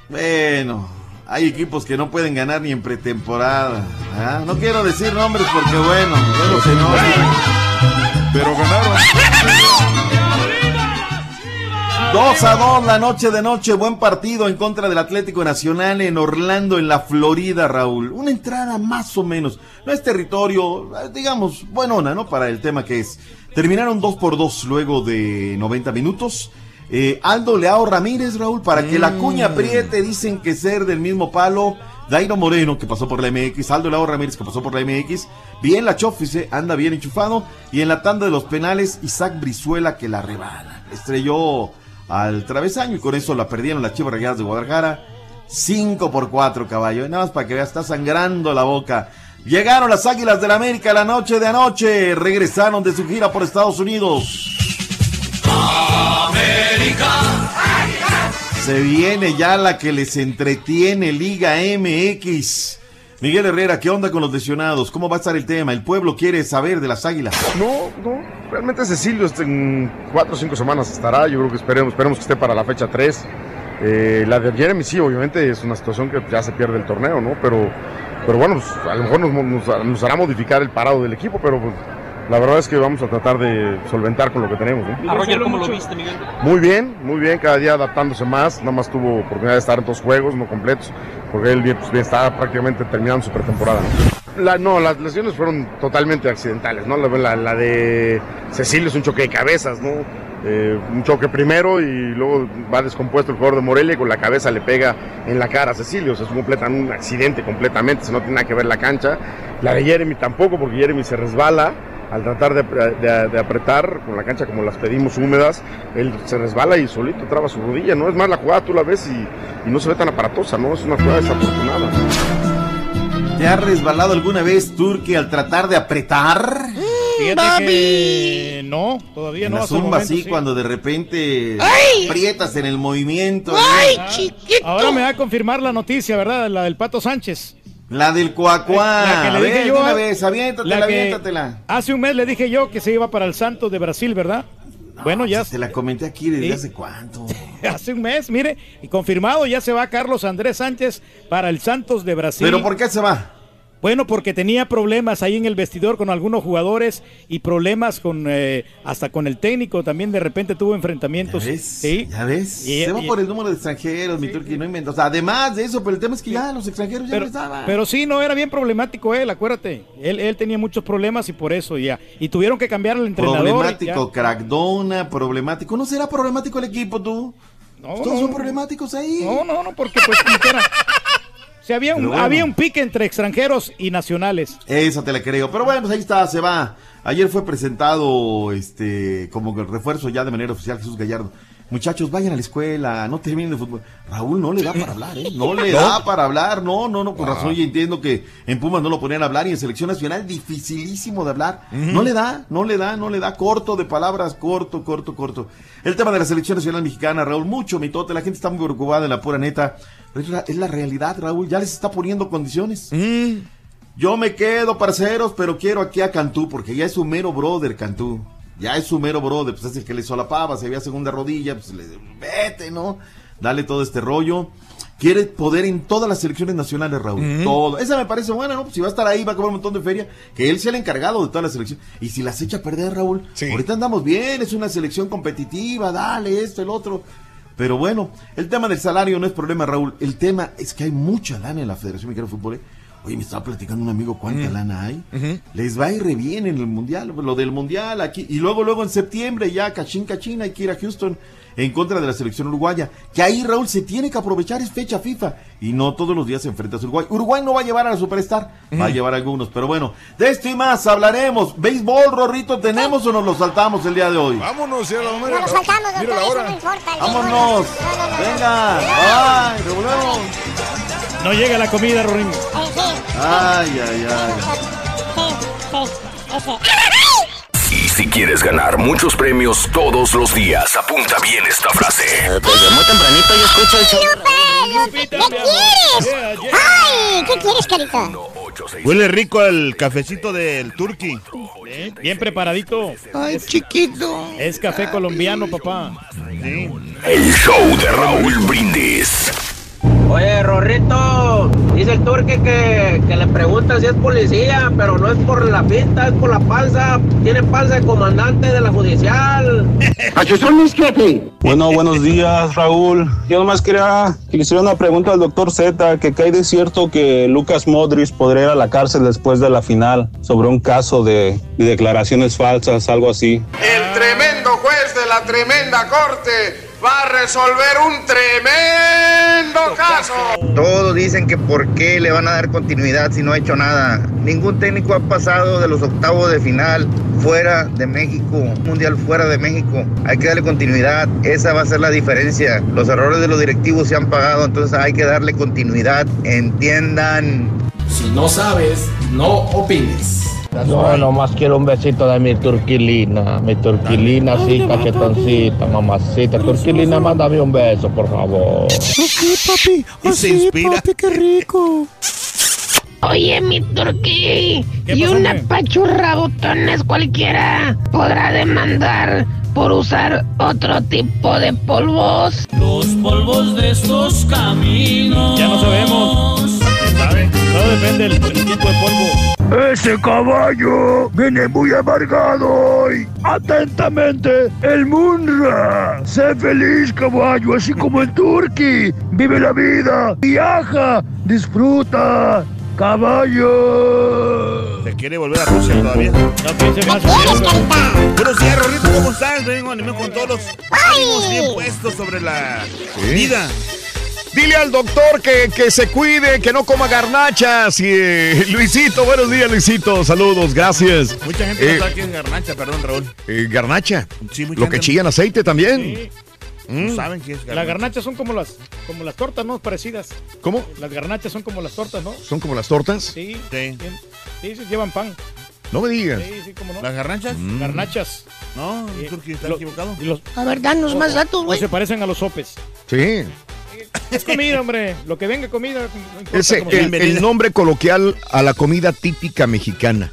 Bueno, hay equipos que no pueden ganar ni en pretemporada. ¿ah? No quiero decir nombres porque, bueno. Pero ganaron. 2 a 2 la noche de noche, buen partido en contra del Atlético Nacional en Orlando, en la Florida, Raúl. Una entrada más o menos. No es territorio, digamos, buenona, ¿no? Para el tema que es. Terminaron 2 por 2 luego de 90 minutos. Eh, Aldo Leao Ramírez, Raúl, para que la cuña apriete, dicen que ser del mismo palo. Dairo Moreno, que pasó por la MX, Aldo Leao Ramírez, que pasó por la MX. Bien la Chofise, anda bien enchufado. Y en la tanda de los penales, Isaac Brizuela, que la rebana. Estrelló al travesaño y con eso la perdieron las Chivas Rayadas de Guadalajara. 5 por 4, caballo. Nada más para que veas, está sangrando la boca. Llegaron las Águilas del la América la noche de anoche. Regresaron de su gira por Estados Unidos. Se viene ya la que les entretiene Liga MX. Miguel Herrera, ¿qué onda con los lesionados? ¿Cómo va a estar el tema? El pueblo quiere saber de las Águilas. No, no, realmente Cecilio este, en cuatro o cinco semanas estará. Yo creo que esperemos, esperemos que esté para la fecha 3. la de Jeremy sí, obviamente es una situación que ya se pierde el torneo, ¿no? Pero, pero bueno, pues, a lo mejor nos, nos- nos hará modificar el parado del equipo, pero pues, la verdad es que vamos a tratar de solventar con lo que tenemos, ¿no? A Roger, ¿cómo lo viste, Miguel? Muy bien, muy bien, cada día adaptándose más. Nada más tuvo oportunidad de estar en dos juegos, no completos, porque él bien, pues, bien estaba prácticamente terminando su pretemporada. ¿no? La- no, las lesiones fueron totalmente accidentales, ¿no? La, la- la de Cecilio es un choque de cabezas, ¿no? Eh, un choque primero y luego va descompuesto el jugador de Morelia y con la cabeza le pega en la cara a Cecilio. O sea, es un, completa- un accidente completamente, si no tiene nada que ver la cancha. La de Jeremy tampoco, porque Jeremy se resbala al tratar de, de- de apretar con la cancha como las pedimos húmedas, él se resbala y solito traba su rodilla, ¿no? Es más, la jugada tú la ves y, y no se ve tan aparatosa, ¿no? Es una jugada desafortunada. ¿Te ha resbalado alguna vez Turque al tratar de apretar? Fíjate que no, todavía En no. la zumba momento, así, sí. cuando de repente ¡Ay! aprietas en el movimiento. Ah, Ahora me va a confirmar la noticia, ¿verdad? La del Pato Sánchez. La del cuacuá. La que le dije yo. una vez, aviéntatela, la que aviéntatela. Hace un mes le dije yo que se iba para el Santos de Brasil, ¿verdad? bueno, ya. Te la comenté aquí desde Sí. hace cuánto. Hace un mes, mire, y confirmado, ya se va Carlos Andrés Sánchez para el Santos de Brasil. ¿Pero por qué se va? Bueno, porque tenía problemas ahí en el vestidor con algunos jugadores y problemas con eh, hasta con el técnico también de repente tuvo enfrentamientos. sí. ¿Ya ves? Y- se va y- por el número de extranjeros, mi Turqui, no inventa. O sea, además de eso, pero el tema es que ya los extranjeros ya no estaban. pero sí, no era bien problemático él, acuérdate. Él, él tenía muchos problemas y por eso ya. Y tuvieron que cambiar al entrenador. Problemático, ya. crackdona, problemático. ¿No será problemático el equipo tú? No, Todos no. son problemáticos ahí. No, no, no, porque pues como quiera. Había un, bueno. había un pique entre extranjeros y nacionales. Esa te la creo. Pero bueno, pues ahí está, se va. Ayer fue presentado este como que el refuerzo ya de manera oficial Jesús Gallardo. Muchachos, vayan a la escuela, no terminen de fútbol. Raúl no le da para hablar, ¿eh? No le ¿No? da para hablar, no, no, no, por Ah. razón yo entiendo que en Pumas no lo ponían a hablar y en Selección Nacional dificilísimo de hablar. No le da, no le da, no le da, corto de palabras, corto, corto, corto. El tema de la Selección Nacional Mexicana, Raúl, mucho mitote, la gente está muy preocupada en la pura neta. Pero es la, es la realidad, Raúl, ya les está poniendo condiciones. Yo me quedo, parceros, pero quiero aquí a Cantú, porque ya es su mero brother, Cantú. Ya es su mero brother, pues es el que le solapaba, se había segunda rodilla, pues le, vete, ¿no? Dale todo este rollo. Quiere poder en todas las selecciones nacionales, Raúl. Ujú. Todo. Esa me parece buena, ¿no? Pues si va a estar ahí, va a cobrar un montón de feria. Que él sea el encargado de todas las selecciones. Y si las echa a perder, Raúl, ahorita andamos bien, es una selección competitiva, dale esto, el otro. Pero bueno, el tema del salario no es problema, Raúl. El tema es que hay mucha lana en la Federación Mexicana de Fútbol. ¿eh? Oye, me estaba platicando un amigo cuánta Mm. lana hay. Les va a ir re bien en el mundial, lo del mundial aquí. Y luego, luego en septiembre ya, cachín, cachín, hay que ir a Houston en contra de la selección uruguaya. Que ahí, Raúl, se tiene que aprovechar, es fecha FIFA. Y no todos los días se enfrenta a Uruguay. Uruguay no va a llevar a la Superstar, va a llevar a algunos. Pero bueno, de esto y más hablaremos. ¿Béisbol, Rorrito, tenemos o nos lo saltamos el día de hoy? Vámonos, ya la No saltamos, doctor, hora. no importa. el Vámonos. No, no. Venga, bye, revolvemos. No llega la comida, Rorín. Eh, sí, Ay, ay, ay. sí, ese. Si quieres ganar muchos premios todos los días, apunta bien esta frase. Desde muy tempranito yo escucho el show. ¿Qué quieres? Ay, ¿qué quieres, carita? Huele rico el cafecito del turqui. Eh, Bien preparadito. Ay, chiquito. Es café colombiano, papá. El show de Raúl Brindis. Oye, Rorrito, dice el turque que, que le pregunta si es policía, pero no es por la pinta, es por la panza. Tiene panza de comandante de la judicial. Bueno, buenos días, Raúl. Yo nomás quería que le hiciera una pregunta al doctor Z, que cae de cierto que Lucas Modric podría ir a la cárcel después de la final sobre un caso de, de declaraciones falsas, algo así. El tremendo juez de la tremenda corte va a resolver un tremendo caso. Todos dicen que por qué le van a dar continuidad si no ha hecho nada. Ningún técnico ha pasado de los octavos de final fuera de México, un mundial fuera de México. Hay que darle continuidad, esa va a ser la diferencia. Los errores de los directivos se han pagado, entonces hay que darle continuidad. Entiendan. Si no sabes, no opines. Yo nomás quiero un besito de mi turquilina, mi turquilina, sí, cachetoncita, mamacita. Turquilina, mándame un beso, por favor. Así, papi. Así, papi, qué rico. Oye, mi turquí, ¿Qué y pasó, una pachurra botones cualquiera podrá demandar por usar otro tipo de polvos. Los polvos de estos caminos. Ya no sabemos. Todo depende del tipo de polvo. Ese caballo viene muy amargado hoy. Atentamente, el Munra. Sé feliz, caballo, así como el Turqui. Vive la vida, viaja, disfruta. Caballo. ¿Se quiere volver a Rusia todavía? No piense más. Buenos días, Rorrito, ¿cómo estás? Vengo anime con todos los ánimos bien puestos sobre la vida. Dile al doctor que, que se cuide, que no coma garnachas. Y, eh, Luisito, buenos días, Luisito. Saludos, gracias. Mucha gente no Eh, sabe quién es Garnacha, perdón, Raúl. eh, garnacha. Sí, mucha Lo que chillan aceite también. Mm. No saben quién es Las Garnacha. garnachas son como las, como las tortas, ¿no? Parecidas. ¿Cómo? Las garnachas son como las tortas, ¿no? ¿Son como las tortas? Sí. Sí. Sí, sí, llevan pan. No me digas. Sí, sí, cómo no. ¿Las garnachas? Mm. Garnachas. No, el turqui está lo- equivocado. Y los, A ver, danos más datos, güey. se parecen a los sopes. Sí. Es comida, hombre. Lo que venga comida. no sea. el, el nombre coloquial a la comida típica mexicana.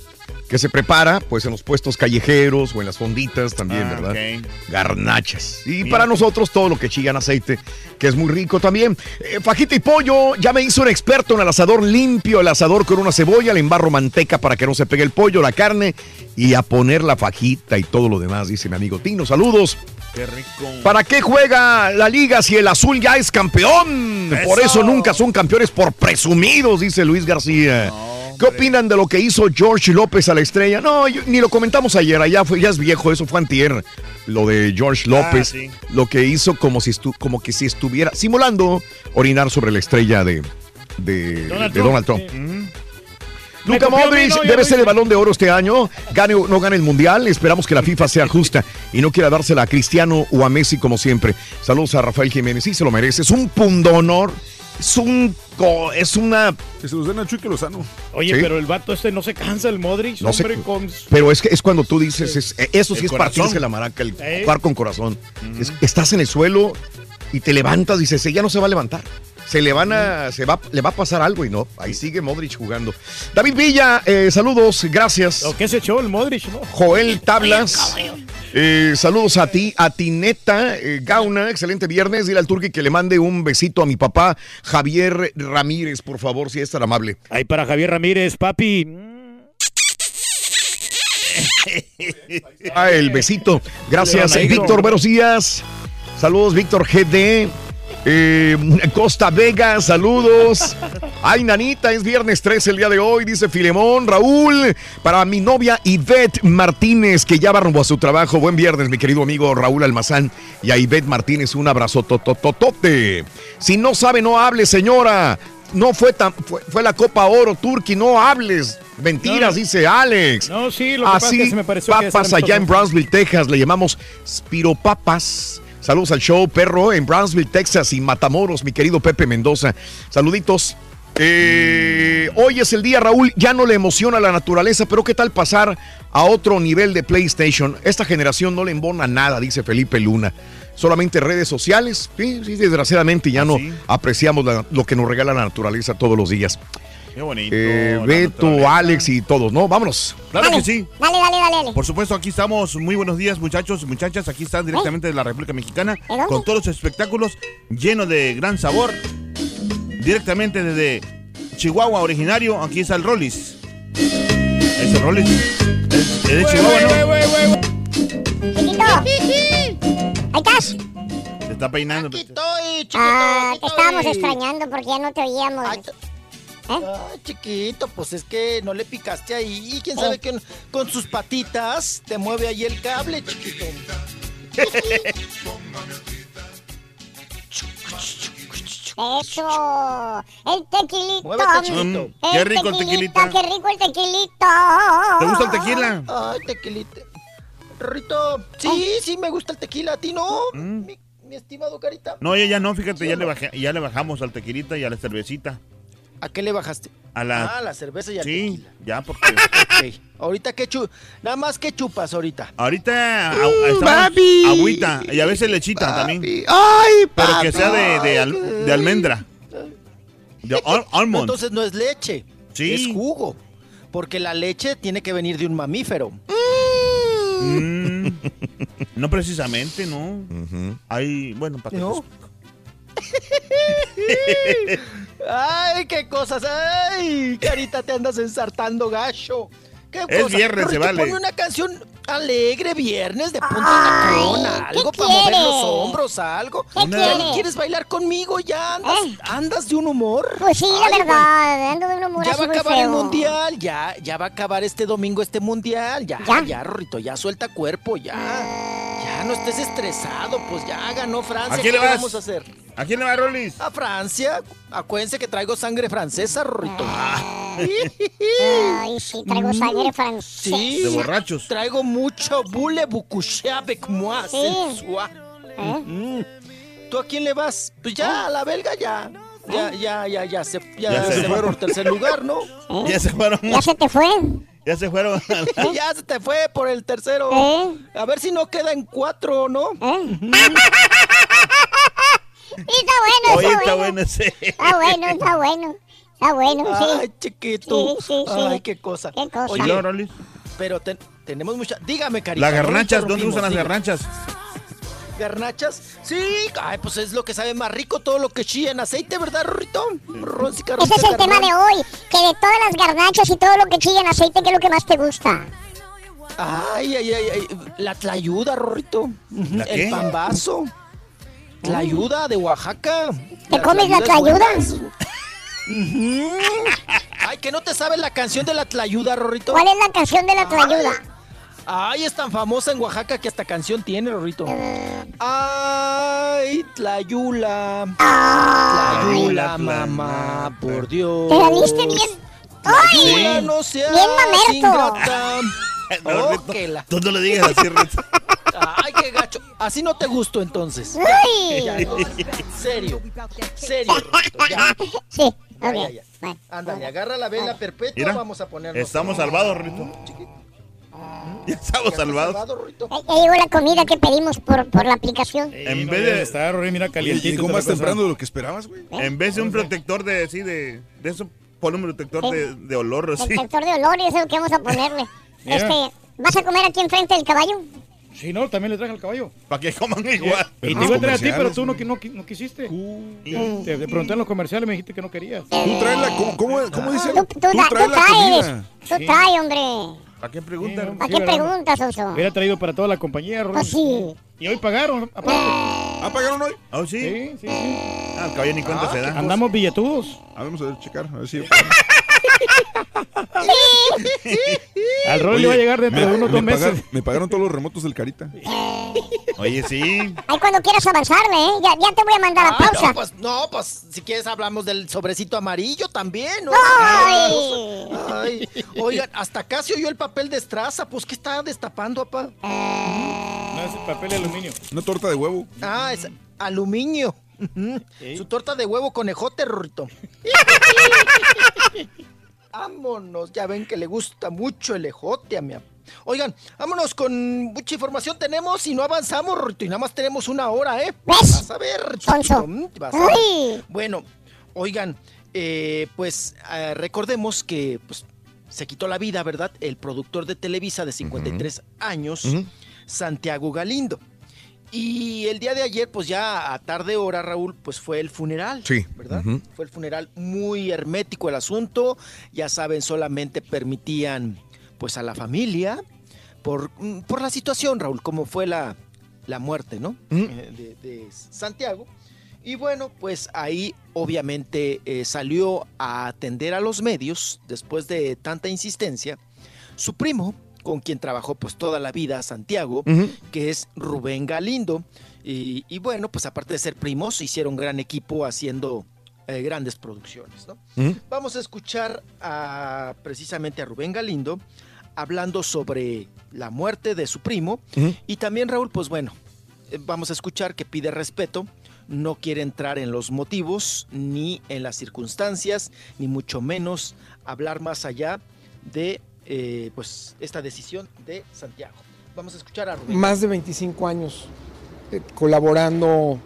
Que se prepara, pues, en los puestos callejeros o en las fonditas también, Ah, ¿verdad? Garnachas. Y Bien. para nosotros todo lo que chillan aceite, que es muy rico también. Eh, fajita y pollo, ya me hizo un experto en el asador limpio, el asador con una cebolla, le embarro manteca para que no se pegue el pollo, la carne y a poner la fajita y todo lo demás, dice mi amigo Tino. Saludos. Qué rico. ¿Para qué juega la liga si el azul ya es campeón? Por Eso. nunca son campeones por presumidos, dice Luis García. ¿Qué opinan de lo que hizo George López a la estrella? No, yo- ni lo comentamos ayer, allá fue, ya es viejo, eso fue antier, lo de George López, sí. lo que hizo como si, estu- como que si estuviera simulando orinar sobre la estrella de, de Donald de Trump, Donald Trump. sí. Ujú. Me Luka copió a mí, Modric no, debe ser el balón de oro este año. Gane o no gane el mundial. Esperamos que la FIFA sea justa y no quiera dársela a Cristiano o a Messi como siempre. Saludos a Rafael Jiménez. Sí, se lo merece. Es un pundonor. Es un. Es una. Que se los den a Chuy Lozano. Oye, Sí. pero el vato este no se cansa, el Modric, No sé. hombre, con... Pero es que es cuando tú dices. es- eh, eso sí El es partirse la maraca, el Eh. jugar con corazón. Es- estás en el suelo y te levantas y dices, ya no se va a levantar. Se le van a, se va, le va a pasar algo y no. Ahí sigue Modric jugando. David Villa, eh, saludos, gracias. ¿O qué se echó el Modric, no? Joel Tablas. eh, saludos a ti, a ti neta, eh, Gauna, excelente viernes. Dile al Turqui que le mande un besito a mi papá, Javier Ramírez, por favor, si es tan amable. Ahí para Javier Ramírez, papi. Ah, el besito. Gracias. Víctor, buenos días. Saludos, Víctor GD. Eh, Costa Vega, saludos. Ay, nanita, es viernes 3 el día de hoy, dice Filemón. Raúl, para mi novia Ivette Martínez, que ya va rumbo a su trabajo. Buen viernes, mi querido amigo Raúl Almazán. Y a Ivette Martínez, un abrazo totototote. Si no sabe, no hable, señora. No fue tan, fue, fue la Copa Oro Turqui, no hables. Mentiras, No, dice Alex. No, sí, lo que pasa es Así, que se me pareció que papas allá en Brownsville, Texas, le llamamos Spiropapas. Saludos al show, perro, en Brownsville, Texas y Matamoros, mi querido Pepe Mendoza. Saluditos. Eh, hoy es el día, Raúl, ya no le emociona la naturaleza, pero ¿qué tal pasar a otro nivel de PlayStation? Esta generación no le embona nada, dice Felipe Luna. Solamente redes sociales, sí, sí, desgraciadamente ya no apreciamos la- lo que nos regala la naturaleza todos los días. Qué bonito. eh, Beto. Alex y todos, ¿no? Vámonos. Claro que sí. Dale, dale, dale, dale. Por supuesto, aquí estamos. Muy buenos días, muchachos y muchachas. Aquí están directamente de la República Mexicana con todos los espectáculos llenos de gran sabor. Directamente desde Chihuahua, originario. Aquí está el Rollis. Es el Rollis. Es, es de Chihuahua, ¿no? Chiquito. Ahí estás. Se está peinando. Estoy, chiquito. Ah, aquí te estábamos estoy. extrañando porque ya no te oíamos. Ay, Ay, chiquito, pues es que no le picaste ahí. Y quién sabe que con sus patitas te mueve ahí el cable, chiquito. Eso. El tequilito. Muévete, chiquito. Mm, qué rico el tequilita. Qué rico el tequilita. ¿Te gusta el tequila? Ay, tequilita. Rito, sí, sí me gusta el tequila. ¿A ti no? Mm. Mi, mi estimado Carita. No, ella ya no, fíjate, ya le, bajé- ya le bajamos al tequilita y a la cervecita. ¿A qué le bajaste? A la... Ah, la cerveza y al Sí, tequila. ya, porque... Ok. Ahorita qué chu... Nada más que chupas ahorita. Ahorita a- Mm, estamos papi. agüita y a veces lechita también. Ay, Pero que sea de, de, al- de almendra. De al- No, almond. entonces no es leche. Sí. Es jugo. Porque la leche tiene que venir de un mamífero. Mm, no precisamente, no. Hay, bueno, para que No. Ay, qué cosas. Ay, carita, te andas ensartando, gacho. ¿Qué Es cosa? viernes, se vale. Ponme una canción alegre, viernes, de punta de tacón, algo para mover los hombros, algo. ¿Qué ¿Ya quiere? no ¿Quieres bailar conmigo? ¿Ya andas, andas de un humor? Pues sí, la Ay, verdad. Ando de un humor Ya va a acabar el mundial, ya, ya va a acabar este domingo este mundial, ya, ya, Rorrito, ya suelta cuerpo, ya, ya no estés estresado, pues ya ganó Francia, ¿A quién ¿qué le vas? vamos a hacer? ¿A quién le va, Rolis? A Francia, acuérdense que traigo sangre francesa, Rorrito. Ay, sí, traigo sangre francesa. Sí. De borrachos. Traigo mucho boule boucouché avec moi, Sí. sensual. Mm. ¿Tú a quién le vas? Pues ya, a la belga ya. Ya, ya, ya, ya se, ya Ya se fueron. por tercer lugar, ¿no? Ya se fueron. Ya se te fue. Ya se fueron. ya se te fue por el tercero. ¿Eh? A ver si no queda en cuatro, ¿no? Y está bueno, Oye, está está bueno. bueno ese. Está bueno, está bueno. Está bueno, sí. Ay, chiquito. Sí, sí, sí. Ay, qué cosa. Qué cosa. Oye, pero ten- tenemos mucha... Dígame, carita. Las garnachas, ¿dónde usan las garnachas? ¿Garnachas? Sí, ay, pues es lo que sabe más rico, todo lo que chilla en aceite, ¿verdad, Rorrito? Sí, Ese es el tema de hoy. Que de todas las garnachas y todo lo que chilla en aceite, ¿qué es lo que más te gusta? Ay, ay, ay, ay, la tlayuda, Rorrito. ¿La El qué? pambazo. Tlayuda de Oaxaca. ¿Te comes la tlayuda? Ay, que no te sabes la canción de la tlayuda, Rorrito. ¿Cuál es la canción de la tlayuda? Ay, es tan famosa en Oaxaca que hasta canción tiene, Rorrito. Ay, Tlayula. Tlayula, mamá, por Dios. ¿Te la diste bien? ¡Ay! Bien mamerto. No, Oh, Rito, que la- Tú no le digas así, Rito. Ay, qué gacho. Así no te gustó entonces. Ya, Ay. ya, no. Serio. Serio, ya. Sí, ok. Ya, ya, ya. Bueno. Ándale, agarra la vela perpetua, Mira, vamos a ponernos. Estamos salvados, Rito. Ya estamos salvados. Ya ya llegó la comida que pedimos por, por la aplicación. En vez de, Está, Rory, mira, calientito. Llegó más temprano de lo que esperabas, güey. en vez de un protector de así de, de eso, pon un protector de, de olor así. Detector de olor y eso es lo que vamos a ponerle. Este, ¿vas a comer aquí enfrente del caballo? Sí, no, también le traje al caballo. Para que coman igual. Y te iba a traer a ti, pero tú no, no, no quisiste. Te, te pregunté en los comerciales y me dijiste que no querías. Tú tráela, ¿cómo, cómo, cómo dice? Tú, tú, la traes. comida. Tú Sí. traes, hombre. ¿Para qué preguntan? ¿Para Sí, qué ¿verdad? preguntas, Oso? Hubiera traído para toda la compañía, Rory. Pues sí. Y hoy pagaron, aparte. ¿Ah, pagaron hoy? ¿Oh, sí? Sí, sí, sí. Ah, el caballo ni cuenta se da. Andamos billetudos. A ver, vamos a ver, checar. A ver si. Al Oye, le va a llegar dentro de unos dos me meses. pagaron, me pagaron todos los remotos del Carita. Oye, sí. Ahí cuando quieras avanzarle, ¿eh? Ya, ya te voy a mandar a Ay, pausa. No, pues, no, pues si quieres hablamos del sobrecito amarillo también, ¿no? ¡Ay! Ay, oigan, hasta acá se oyó el papel de estraza, pues ¿qué está destapando, papá? No, es el papel de aluminio. Una torta de huevo. Ah, es aluminio. Su torta de huevo con ejote, Rorrito. Vámonos, ya ven que le gusta mucho el ejote a mi Oigan, vámonos con mucha información tenemos y no avanzamos, Rorrito, y nada más tenemos una hora, ¿eh? Vas a ver, Sonso. mm, vas a ver. Ay. Bueno, oigan, eh, pues eh, recordemos que pues, se quitó la vida, ¿verdad? El productor de Televisa de 53 años, Santiago Galindo. Y el día de ayer, pues ya a tarde hora, Raúl, pues fue el funeral. Sí. ¿Verdad? Fue el funeral muy hermético el asunto. Ya saben, solamente permitían pues a la familia por, mm, por la situación, Raúl, como fue la, la muerte, ¿no? Eh, de, de Santiago. Y bueno, pues ahí obviamente eh, salió a atender a los medios después de tanta insistencia. Su primo, con quien trabajó pues toda la vida, Santiago, que es Rubén Galindo. Y, y bueno, pues aparte de ser primos, hicieron gran equipo haciendo eh, grandes producciones, ¿no? Vamos a escuchar a, precisamente a Rubén Galindo hablando sobre la muerte de su primo. Y también Raúl, pues bueno, eh, vamos a escuchar que pide respeto, no quiere entrar en los motivos ni en las circunstancias, ni mucho menos hablar más allá de eh, pues esta decisión de Santiago. Vamos a escuchar a Rubén. más de 25 años eh, colaborando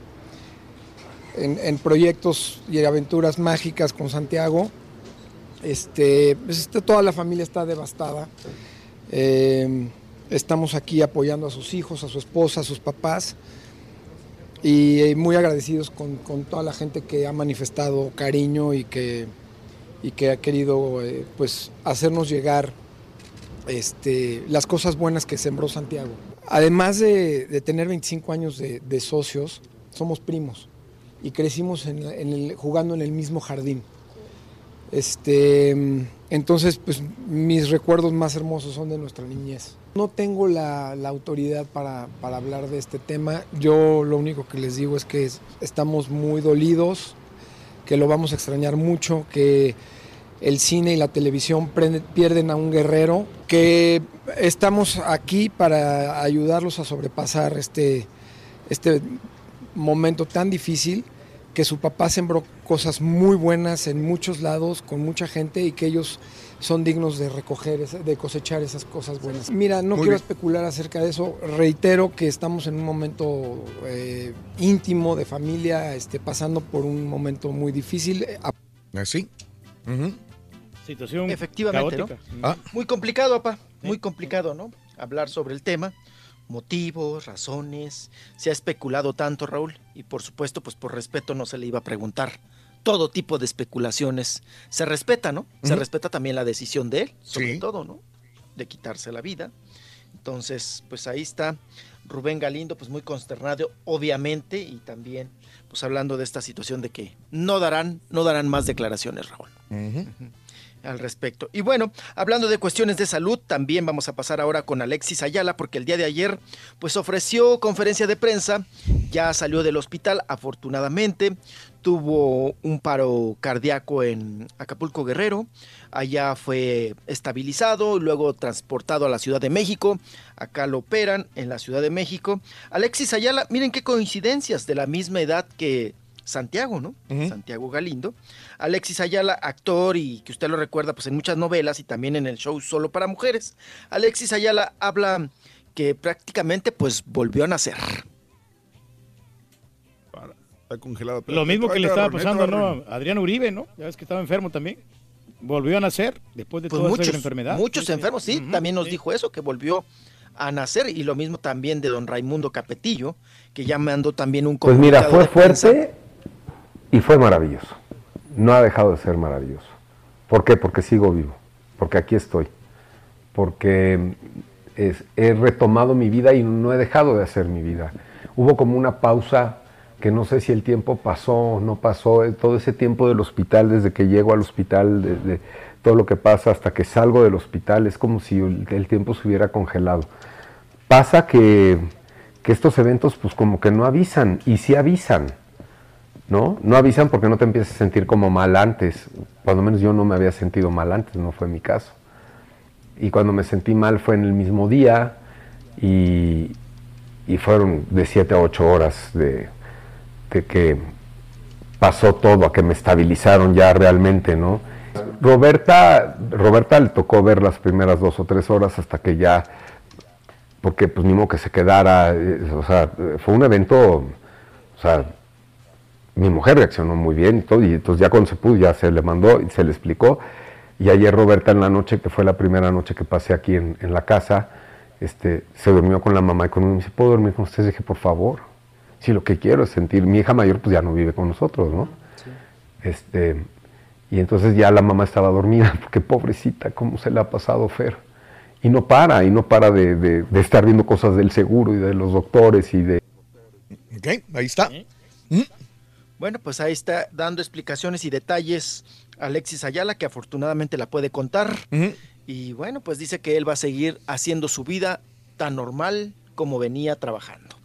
en, proyectos y aventuras mágicas con Santiago. Este, pues, toda la familia está devastada. Eh, estamos aquí apoyando a sus hijos, a su esposa, a sus papás y muy agradecidos con, con toda la gente que ha manifestado cariño y que, y que ha querido pues, hacernos llegar este, las cosas buenas que sembró Santiago. Además de, tener 25 años de, socios, somos primos y crecimos en el- jugando en el mismo jardín. Este, entonces, pues mis recuerdos más hermosos son de nuestra niñez. No tengo la, autoridad para, para hablar de este tema. Yo lo único que les digo es que es- estamos muy dolidos, que lo vamos a extrañar mucho, que el cine y la televisión pierden a un guerrero, que estamos aquí para ayudarlos a sobrepasar este, este momento tan difícil, que su papá sembró cosas muy buenas en muchos lados, con mucha gente, y que ellos son dignos de recoger, de cosechar esas cosas buenas. Mira, no Muy quiero bien. especular acerca de eso. Reitero que estamos en un momento eh, íntimo de familia, este, pasando por un momento muy difícil. ¿Así? Situación Efectivamente, caótica. ¿no? Ah. Muy complicado, papá. Muy complicado, ¿no? Hablar sobre el tema. Motivos, razones. Se ha especulado tanto, Raúl. Y por supuesto, pues por respeto no se le iba a preguntar. Todo tipo de especulaciones. Se respeta, ¿no? Se respeta también la decisión de él, sobre Sí. todo, ¿no? De quitarse la vida. Entonces, pues ahí está Rubén Galindo, pues muy consternado, obviamente, y también, pues hablando de esta situación de que no darán, no darán más declaraciones, Raúl al respecto. Y bueno, hablando de cuestiones de salud, también vamos a pasar ahora con Alexis Ayala, porque el día de ayer, pues ofreció conferencia de prensa, ya salió del hospital, afortunadamente, tuvo un paro cardíaco en Acapulco Guerrero, allá fue estabilizado, luego transportado a la Ciudad de México, acá lo operan en la Ciudad de México. Alexis Ayala, miren qué coincidencias, de la misma edad que Santiago, ¿no? Santiago Galindo. Alexis Ayala, actor y que usted lo recuerda pues en muchas novelas y también en el show Solo para Mujeres. Alexis Ayala habla que prácticamente pues volvió a nacer. Está congelado. Lo mismo que le estaba pasando ¿no? a Adrián Uribe, ¿no? Ya ves que estaba enfermo también. Volvió a nacer después de Pues toda muchos, esa enfermedad. muchos Sí, sí. enfermos, sí, también nos dijo eso, que volvió a nacer y lo mismo también de don Raimundo Capetillo, que ya mandó también un Pues mira, fue fuerte y fue maravilloso. No ha dejado de ser maravilloso. ¿Por qué? Porque sigo vivo, porque aquí estoy, porque es- he retomado mi vida y no he dejado de hacer mi vida. Hubo como una pausa que no sé si el tiempo pasó o no pasó, eh, todo ese tiempo del hospital, desde que llego al hospital, desde todo lo que pasa hasta que salgo del hospital, es como si el tiempo se hubiera congelado. Pasa que, que estos eventos pues como que no avisan, y sí avisan, ¿no? No avisan porque no te empiezas a sentir como mal antes, cuando menos yo no me había sentido mal antes, no fue mi caso. Y cuando me sentí mal fue en el mismo día y, y fueron de 7 a 8 horas de, de que pasó todo, a que me estabilizaron ya realmente, ¿no? Roberta, Roberta le tocó ver las primeras dos o tres horas hasta que ya, porque pues ni modo que se quedara, eh, o sea, fue un evento, o sea, mi mujer reaccionó muy bien y todo, y entonces ya cuando se pudo, ya se le mandó y se le explicó. Y ayer Roberta en la noche, que fue la primera noche que pasé aquí en, en la casa, este, se durmió con la mamá y conmigo. Me dice, ¿puedo dormir con ustedes? dije, por favor. Si lo que quiero es sentir, mi hija mayor pues ya no vive con nosotros, ¿no? Este, y entonces ya la mamá estaba dormida, porque pobrecita, cómo se le ha pasado Fer. Y no para, y no para de, de- de estar viendo cosas del seguro y de los doctores y de... Ok, ahí está. Bueno, pues ahí está dando explicaciones y detalles Alexis Ayala, que afortunadamente la puede contar. Y bueno, pues dice que él va a seguir haciendo su vida tan normal como venía trabajando.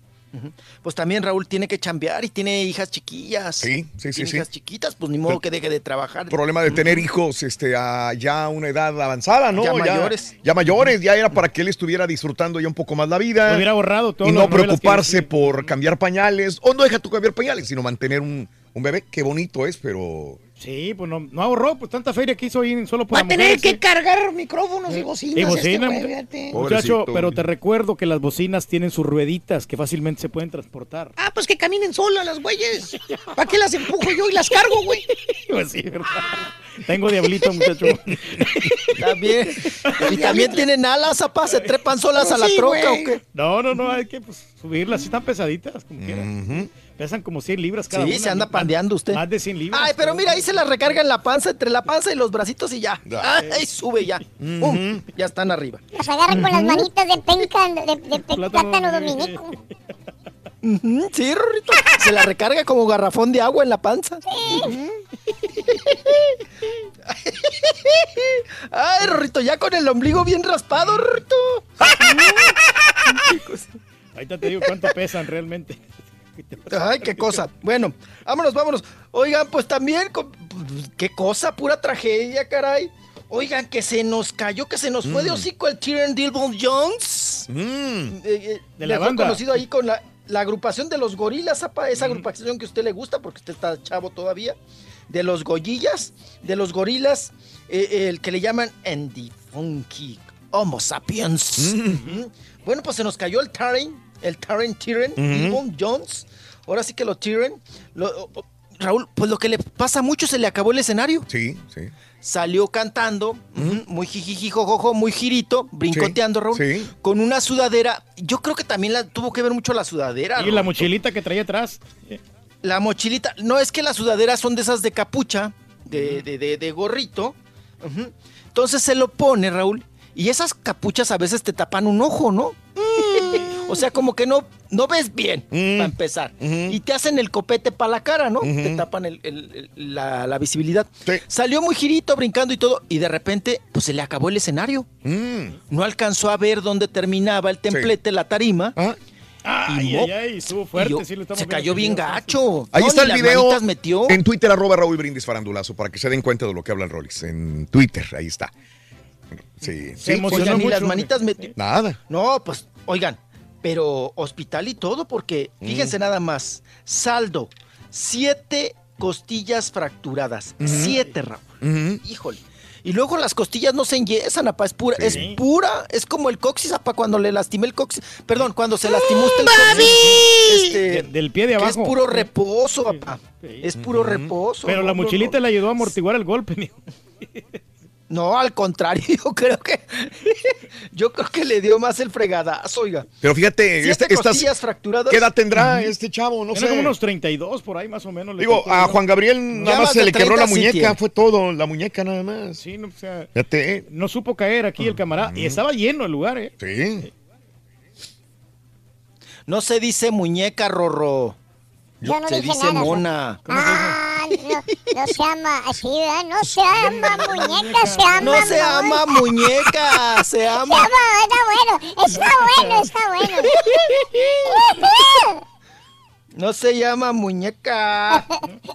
Pues también Raúl tiene que chambear y tiene hijas chiquillas. Sí, sí, sí, Tiene sí. hijas chiquitas, pues ni modo que deje de trabajar. problema de tener hijos este, a ya una edad avanzada, ¿no? Ya mayores. Ya mayores, ya era para que él estuviera disfrutando ya un poco más la vida. Hubiera ahorrado todo. y no preocuparse por cambiar pañales, o no deja tú cambiar pañales, sino mantener un, un bebé. Qué bonito es, pero... Sí, pues no, no ahorró, pues tanta feria que hizo ahí solo Va para a tener mujeres, que ¿eh? cargar micrófonos y bocinas. Y este bocina, güey, mucha- fíjate. muchacho, pero te recuerdo que las bocinas tienen sus rueditas que fácilmente se pueden transportar. Ah, pues que caminen solas las güeyes. ¿Para qué las empujo yo y las cargo, güey? Pues sí, ¿verdad? Tengo diablito, muchacho. También. Y también tienen alas, apa, se trepan solas a la Sí, troca güey. o qué. No, no, no, hay que pues, subirlas, sí están pesaditas, como quieran. Pesan como 100 libras cada Sí, una. se anda pandeando usted. Más de 100 libras. Ay, pero mira, ahí se la recarga en la panza, entre la panza y los bracitos y ya. Ay, sube ya. Pum, ya están arriba. Las agarra con las manitas de penca, de, de- de plátano dominico. Sí, Rorrito. Se la recarga como garrafón de agua en la panza. Ujú. Ay, Rorrito, ya con el ombligo bien raspado, Rorrito. Ahorita te digo cuánto pesan realmente. Ay, qué cosa. Bueno, vámonos, vámonos. Oigan, pues también, con- qué cosa, pura tragedia, caray. Oigan, que se nos cayó, que se nos fue de Mm. hocico el Tyrion Dilbon Jones. Eh, eh, De la mejor banda. conocido ahí con la, la agrupación de los gorilas, apa, esa agrupación que a usted le gusta, porque usted está chavo todavía. De los goyillas, de los gorilas, eh, el que le llaman Andy Funky Homo sapiens. Ujú. Bueno, pues se nos cayó el Taren, el Taren Tyrion Ujú. Dilbon Jones. Ahora sí que lo Tyrion. Lo- Raúl, pues lo que le pasa mucho se le acabó el escenario. Sí, sí. Salió cantando, muy jijijijojojo, muy girito, brincoteando, Raúl, sí. con una sudadera. Yo creo que también la, tuvo que ver mucho la sudadera. Y la mochilita que traía atrás. La mochilita. No, es que las sudaderas son de esas de capucha, de, de, de- de gorrito. Entonces se lo pone, Raúl. Y esas capuchas a veces te tapan un ojo, ¿no? O sea, como que no, no ves bien, para empezar. Y te hacen el copete para la cara, ¿no? Te tapan el- el- el- la, la visibilidad. Salió muy girito, brincando y todo. Y de repente, pues se le acabó el escenario. No alcanzó a ver dónde terminaba el templete, la tarima. Ay, Y ay, ay, estuvo fuerte. y yo- sí, lo estamos se cayó en bien video. gacho. Ahí No, está el video manitas metió. en Twitter, arroba Raúl Brindis Farandulazo, para que se den cuenta de lo que habla el Rollis. En Twitter, ahí está. Sí, sí. Oigan, ni las manitas metió. Nada. No, pues, oigan, pero hospital y todo, porque Mm. fíjense nada más. Saldo, siete costillas fracturadas. Siete, Raúl. Híjole. Y luego las costillas no se enyesan, apa, es pura, Sí. es pura, es como el coxis, apa, cuando le lastimé el coxis. Perdón, cuando se lastimó usted el coxis. Este, De- del pie de que abajo. es puro reposo, apa. Es puro reposo. Pero no, la no, mochilita no. le ayudó a amortiguar el golpe, mijo. No, al contrario, yo creo que yo creo que le dio más el fregadazo, oiga. Pero fíjate, este- estas- fracturadas. ¿qué edad tendrá este chavo? No Tiene sé. como unos 32 por ahí más o menos. le Digo, a. Juan Gabriel nada más más se le quebró la 30 sí muñeca, fue todo, la muñeca nada más. Sí, no, o sea, Fíjate. no supo caer aquí el camarada. Y estaba lleno el lugar, ¿eh? Sí. No se dice muñeca, Rorro. Yo no se dice nada, mona. Ah, no, no se llama así, ¿verdad? No se llama muñeca, se llama No se ama muñeca, se Se ama. está bueno, está bueno, está bueno. No se llama muñeca.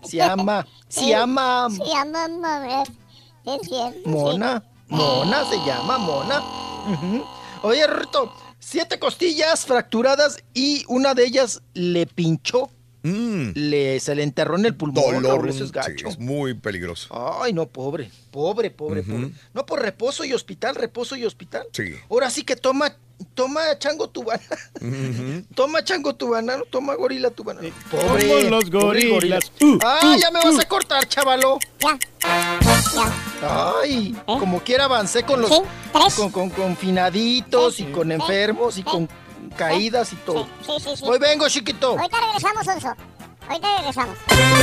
Se llama, se llama Se llama mamá. Es cierto. sí. mona. Mona se llama mona. Oye, Rorrito, siete costillas fracturadas y una de ellas le pinchó. Le, se le enterró en el pulmón. Dolor, eso es sí, gacho. es muy peligroso. Ay, no, pobre, pobre, pobre, pobre. No por reposo y hospital, reposo y hospital. Sí. Ahora sí que toma, toma chango tu banana, Ujú. toma chango tu banano, toma gorila tu banano. Como Pobre, los pobre gorila. gorilas. Uh, ah, uh, ya me vas uh. a cortar, chavalo. Ya. Ay, como quiera avancé con los ¿Eh? Sí, con, con confinaditos y con enfermos y con caídas y todo. Sí, sí, sí. Hoy vengo, chiquito. Ahorita regresamos, Onzo. Ahorita regresamos.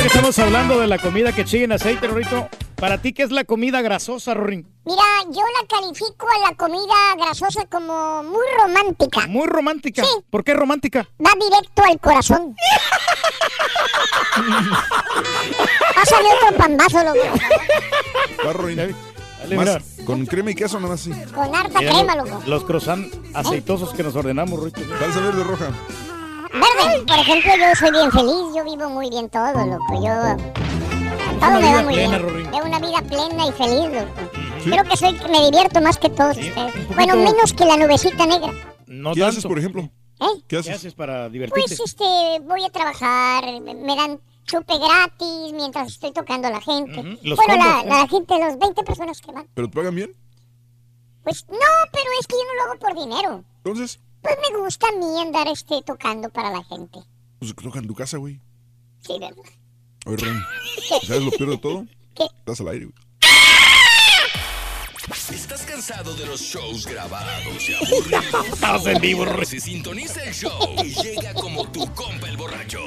Estamos hablando de la comida que sigue en aceite, Rorrito. Para ti, ¿qué es la comida grasosa, Rorín? Mira, yo la califico a la comida grasosa como muy romántica. Muy romántica. Sí. ¿Por qué romántica? Va directo al corazón. Pásale otro pambazo, loco. Más con crema y queso, nada más así. Con harta Mira, crema, lo- loco. Los croissants aceitosos que nos ordenamos, Rorrito. Salsa verde roja. Verde, por ejemplo, yo soy bien feliz, yo vivo muy bien todo, loco. Yo. Todo me va vida muy plena, bien. Rorín. Veo una vida plena y feliz, loco. Creo que soy, me divierto más que todos ustedes. Bueno, menos que la nubecita negra. No ¿Qué tanto. haces, por ejemplo? ¿Eh? ¿Qué ¿Qué haces? haces para divertirte? Pues este, voy a trabajar, me dan chupe gratis mientras estoy tocando a la gente. Bueno, la, la gente, los 20 personas que van. ¿Pero te pagan bien? Pues no, pero es que yo no lo hago por dinero. Entonces, Pues me gusta a mí andar este, tocando para la gente. pues toca en tu casa, güey. Sí, ¿verdad? Oye, Rorín, ¿sabes lo peor de todo? ¿Qué? Estás al aire, güey. ¿Estás cansado de los shows grabados y aburridos? Estamos en vivo. Si sintoniza el show y llega como tu compa el borracho.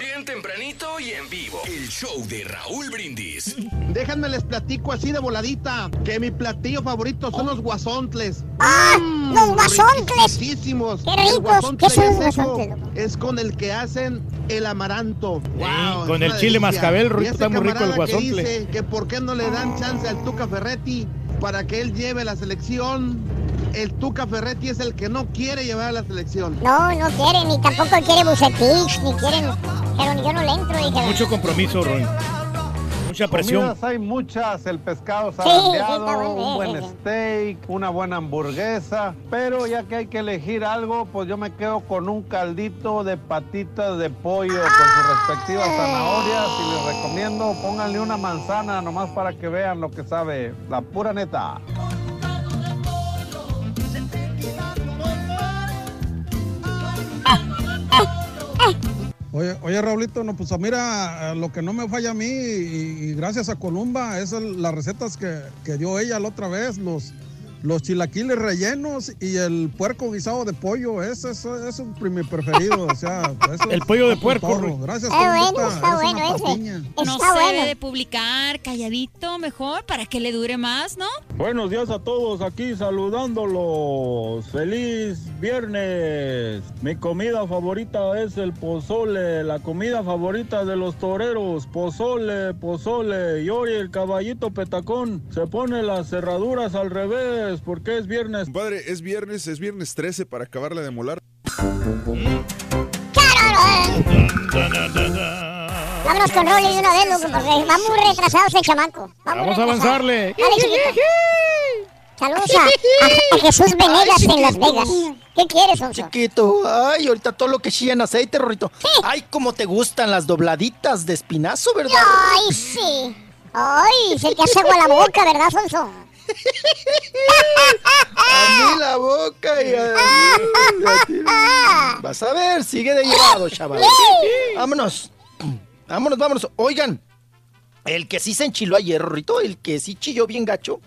Bien tempranito y en vivo. El show de Raúl Brindis. Déjenme les platico así de voladita que mi platillo favorito son los guasontles. ¡Ah! Mm, ¡Los guasontles! riquísimos. ¡Qué ricos! guasontle ¿Qué son los guasontles? Es con el que hacen el amaranto. Wow, con el chile mascabel, está muy rico el camarada que guasontle. dice que por qué no le dan chance al Tuca Ferretti para que él lleve la selección. El Tuca Ferretti es el que no quiere llevar a la selección. No, no quieren, ni tampoco quiere Bucetich, ni quieren. Pero yo no le entro, dije. Mucho compromiso, Rorín. Mucha presión. Comidas hay muchas, el pescado sí, bueno, un buen sí. steak, una buena hamburguesa, pero ya que hay que elegir algo, pues yo me quedo con un caldito de patitas de pollo con sus respectivas zanahorias y les recomiendo pónganle una manzana nomás para que vean lo que sabe, la pura neta. Oye, oye, Raulito, no, pues mira, lo que no me falla a mí, y, y gracias a Columba, es el- las recetas que, que dio ella la otra vez, los, los chilaquiles rellenos y el puerco guisado de pollo, ese es, es un mi preferido, o sea, eso El pollo de puerco, todo. Gracias, Está bueno, está eres bueno ese. No se bueno. debe de publicar calladito mejor para que le dure más, ¿no? Buenos días a todos, aquí saludándolos. Feliz viernes. Mi comida favorita es el pozole, la comida favorita de los toreros. Pozole, pozole. Y hoy el caballito petacón se pone las cerraduras al revés porque es viernes. Compadre, es viernes, es viernes 13 para acabarla de molar. Vámonos con Rolly de una vez, loco, porque va muy retrasado ese chamaco. Va muy Vamos a retrasado. avanzarle. Dale, chiquito. Saludos a, a- Jesús Venegas en Las Vegas. ¿Qué quieres, Onzo? Chiquito, ay, ahorita todo lo que chilla en aceite, Rorrito. Ay, cómo te gustan las dobladitas de espinazo, ¿verdad? Ay, sí. Ay, se te hace agua la boca, ¿verdad, Sonso? A mí la boca y a, ti. Vas a ver, sigue de llevado, chaval. Vámonos. Vámonos, vámonos. Oigan, el que sí se enchiló ayer, Rorrito, el que sí chilló bien gacho,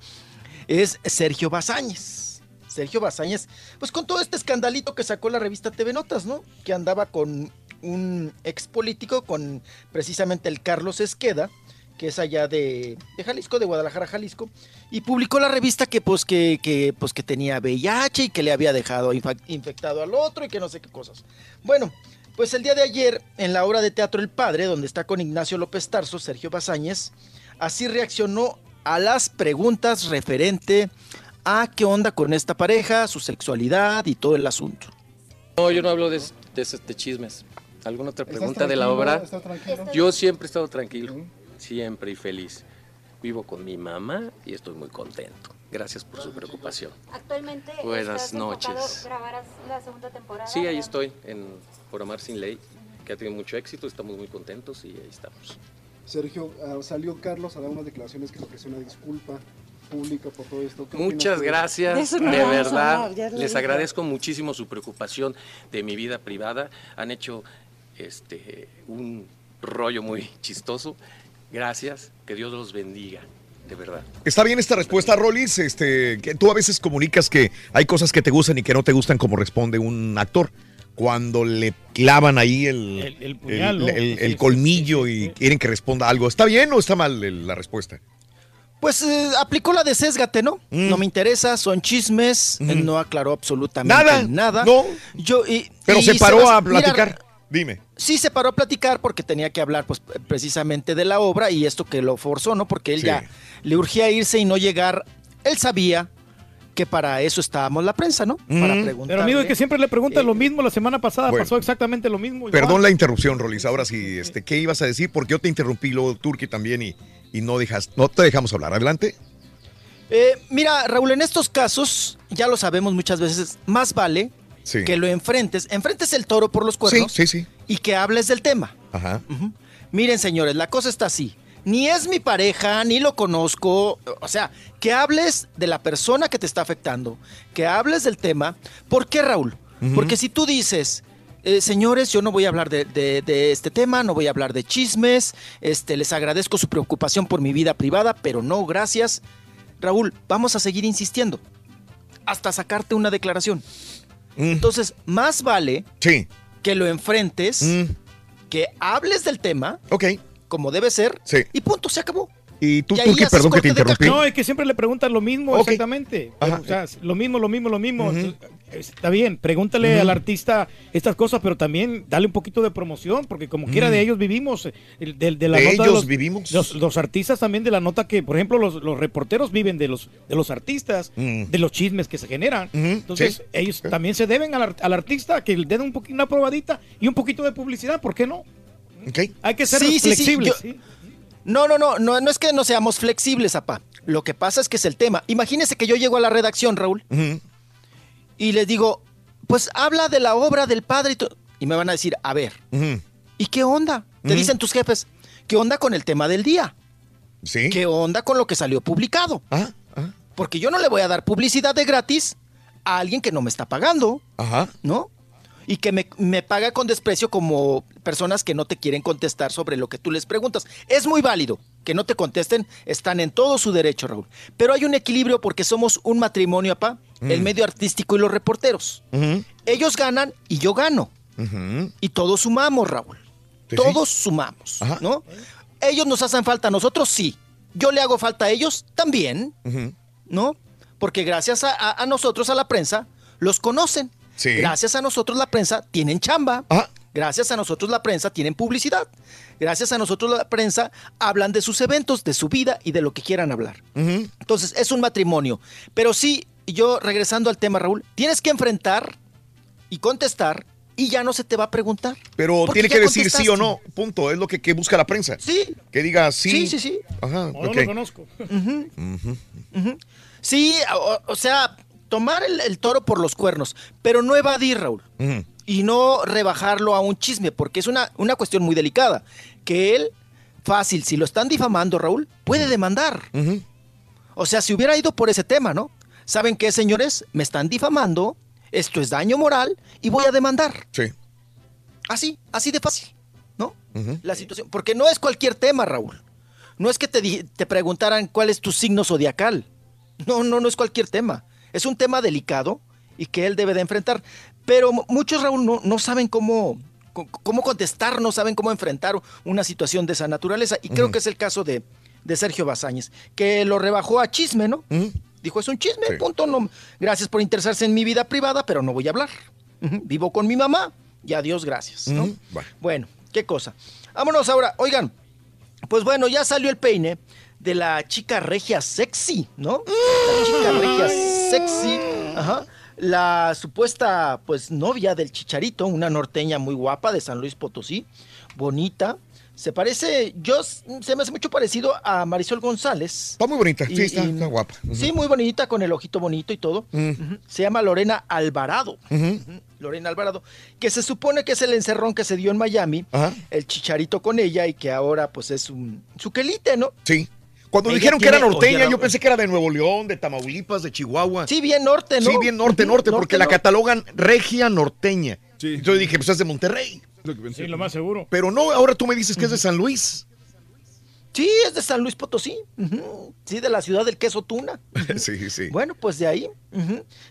es Sergio Bazáñez. Sergio Bazáñez, pues con todo este escandalito que sacó la revista TV Notas, ¿no? Que andaba con un ex político, con precisamente el Carlos Esqueda, que es allá de Jalisco, de Guadalajara, Jalisco, y publicó la revista que pues que, que, pues que tenía VIH y que le había dejado infectado al otro y que no sé qué cosas. Bueno, pues el día de ayer, en la obra de teatro El Padre, donde está con Ignacio López Tarso, Sergio Bazáñez, así reaccionó a las preguntas referente a qué onda con esta pareja, su sexualidad y todo el asunto. No, yo no hablo de, de, de chismes. ¿Alguna otra pregunta de la obra? Yo siempre he estado tranquilo, siempre y feliz. Vivo con mi mamá y estoy muy contento. Gracias por su preocupación. Actualmente Buenas estás noches. grabar la segunda temporada. Sí, ahí estoy, en Por Amar Sin Ley, que ha tenido mucho éxito, estamos muy contentos y ahí estamos. Sergio, ah, salió Carlos a dar unas declaraciones que le ofreció una disculpa pública por todo esto. ¿Qué Muchas gracias, De de, verdad. hablar, les dijo. agradezco muchísimo su preocupación de mi vida privada. Han hecho este un rollo muy chistoso. Gracias, que Dios los bendiga, de verdad. Está bien esta respuesta, Rolis. Este, que tú a veces comunicas que hay cosas que te gustan y que no te gustan como responde un actor. Cuando le clavan ahí el, El- el puñal, el- ¿no? el- Sí, el sí, colmillo y quieren que responda algo. ¿Está bien o está mal el- la respuesta? Pues eh, aplicó la de sésgate, ¿no? No me interesa, son chismes, él no aclaró absolutamente Nada, nada. no. Yo, y, Pero y se paró va- a mira, platicar. Dime. Sí, se paró a platicar porque tenía que hablar pues precisamente de la obra y esto que lo forzó, ¿no? Porque él Sí. ya le urgía irse y no llegar. Él sabía que para eso estábamos la prensa, ¿no? Para preguntar. Pero amigo, es que siempre le preguntan lo mismo. La semana pasada Bueno. pasó exactamente lo mismo. igual. Perdón la interrupción, Rolis. Ahora sí, este, ¿qué ibas a decir? Porque yo te interrumpí, luego Turki también, y, y no, dejas, no te dejamos hablar. Adelante. Eh, mira, Raúl, en estos casos, ya lo sabemos muchas veces, más vale Sí. que lo enfrentes, enfrentes el toro por los cuernos Sí, sí, y que hables del tema. Ajá. Miren, señores, la cosa está así. Ni es mi pareja, ni lo conozco. O sea, que hables de la persona que te está afectando, que hables del tema. ¿Por qué, Raúl? Porque si tú dices, eh, señores, yo no voy a hablar de, de- de este tema, no voy a hablar de chismes, este, les agradezco su preocupación por mi vida privada, pero no, gracias. Raúl, vamos a seguir insistiendo hasta sacarte una declaración. Entonces, más vale Sí. que lo enfrentes, que hables del tema, ok, como debe ser, Sí. y punto, se acabó. Y tú, Turki, perdón que te interrumpí. No, es que siempre le preguntan lo mismo, exactamente. Ajá. O sea, lo mismo, lo mismo, lo mismo. Está bien, pregúntale al artista estas cosas, pero también dale un poquito de promoción, porque como quiera de ellos vivimos. De, de la De nota ellos los, vivimos. Los, los artistas también de la nota que, por ejemplo, los, los reporteros viven de los, de los artistas, de los chismes que se generan. Entonces, sí. ellos también se deben al, ar- al artista que le den un poquito, una probadita y un poquito de publicidad, ¿por qué no? Hay que ser Sí, sí, sí, flexibles. yo- No, no, no, no, no es que no seamos flexibles, apá. Lo que pasa es que es el tema. Imagínese que yo llego a la redacción, Raúl, y les digo, pues habla de la obra del padre y todo. Y me van a decir, a ver, ¿y qué onda? Te dicen tus jefes, ¿qué onda con el tema del día? Sí. ¿Qué onda con lo que salió publicado? Porque yo no le voy a dar publicidad de gratis a alguien que no me está pagando. Ajá. ¿no? Y que me, me paga con desprecio como personas que no te quieren contestar sobre lo que tú les preguntas. Es muy válido que no te contesten, están en todo su derecho, Raúl. Pero hay un equilibrio porque somos un matrimonio, apá, el Mm. medio artístico y los reporteros. Ellos ganan y yo gano. Y todos sumamos, Raúl. Todos sumamos, ¿no? Ellos nos hacen falta a nosotros, sí. Yo le hago falta a ellos también, ¿no? Porque gracias a, a- a nosotros, a la prensa, los conocen. Sí. Gracias a nosotros la prensa tienen chamba. Gracias a nosotros la prensa tienen publicidad. Gracias a nosotros la prensa hablan de sus eventos, de su vida y de lo que quieran hablar. Entonces, es un matrimonio. Pero sí, yo regresando al tema, Raúl, tienes que enfrentar y contestar y ya no se te va a preguntar. Pero tiene que decir sí o no, punto. Es lo que, que busca la prensa. Sí. Que diga sí. Sí, sí, sí. Ajá, No, no lo conozco. Sí, o, o sea, tomar el, el toro por los cuernos, pero no evadir, Raúl. Y no rebajarlo a un chisme, porque es una, una cuestión muy delicada. Que él, fácil, si lo están difamando, Raúl, puede demandar. O sea, si hubiera ido por ese tema, ¿no? ¿Saben qué, señores? Me están difamando, esto es daño moral y voy a demandar. Sí. Así, así de fácil, ¿no? La situación. Porque no es cualquier tema, Raúl. No es que te, te preguntaran cuál es tu signo zodiacal. No, no, no es cualquier tema. Es un tema delicado y que él debe de enfrentar. Pero mu- muchos, Raúl, no, no saben cómo, cómo contestar, no saben cómo enfrentar una situación de esa naturaleza. Y creo que es el caso de, de Sergio Bazáñez, que lo rebajó a chisme, ¿no? Dijo, es un chisme, punto. No, gracias por interesarse en mi vida privada, pero no voy a hablar. Vivo con mi mamá y adiós, gracias. ¿no? Ujú. Bueno. Bueno, qué cosa. Vámonos ahora. Oigan, pues bueno, ya salió el peine de la chica regia sexy, ¿no? La chica regia sexy. Ajá. La supuesta, pues, novia del chicharito, una norteña muy guapa de San Luis Potosí, bonita, Se parece, yo se me hace mucho parecido a Marisol González. Está muy bonita, Y- sí, está, y- está guapa. Sí, muy bonita, con el ojito bonito y todo. Mm. Se llama Lorena Alvarado. Lorena Alvarado, que se supone que es el encerrón que se dio en Miami, el chicharito con ella y que ahora pues es un su quelite, ¿no? Sí. Cuando Ella dijeron que era norteña, yo pensé que era de Nuevo León, de Tamaulipas, de Chihuahua. Sí, bien norte, ¿no? Sí, bien norte, norte, porque la catalogan regia norteña. Entonces dije, pues es de Monterrey. Sí, lo más seguro. Pero no, ahora tú me dices que es de San Luis. Sí, es de San Luis Potosí. Sí, de la ciudad del queso tuna. sí, sí. Bueno, pues de ahí,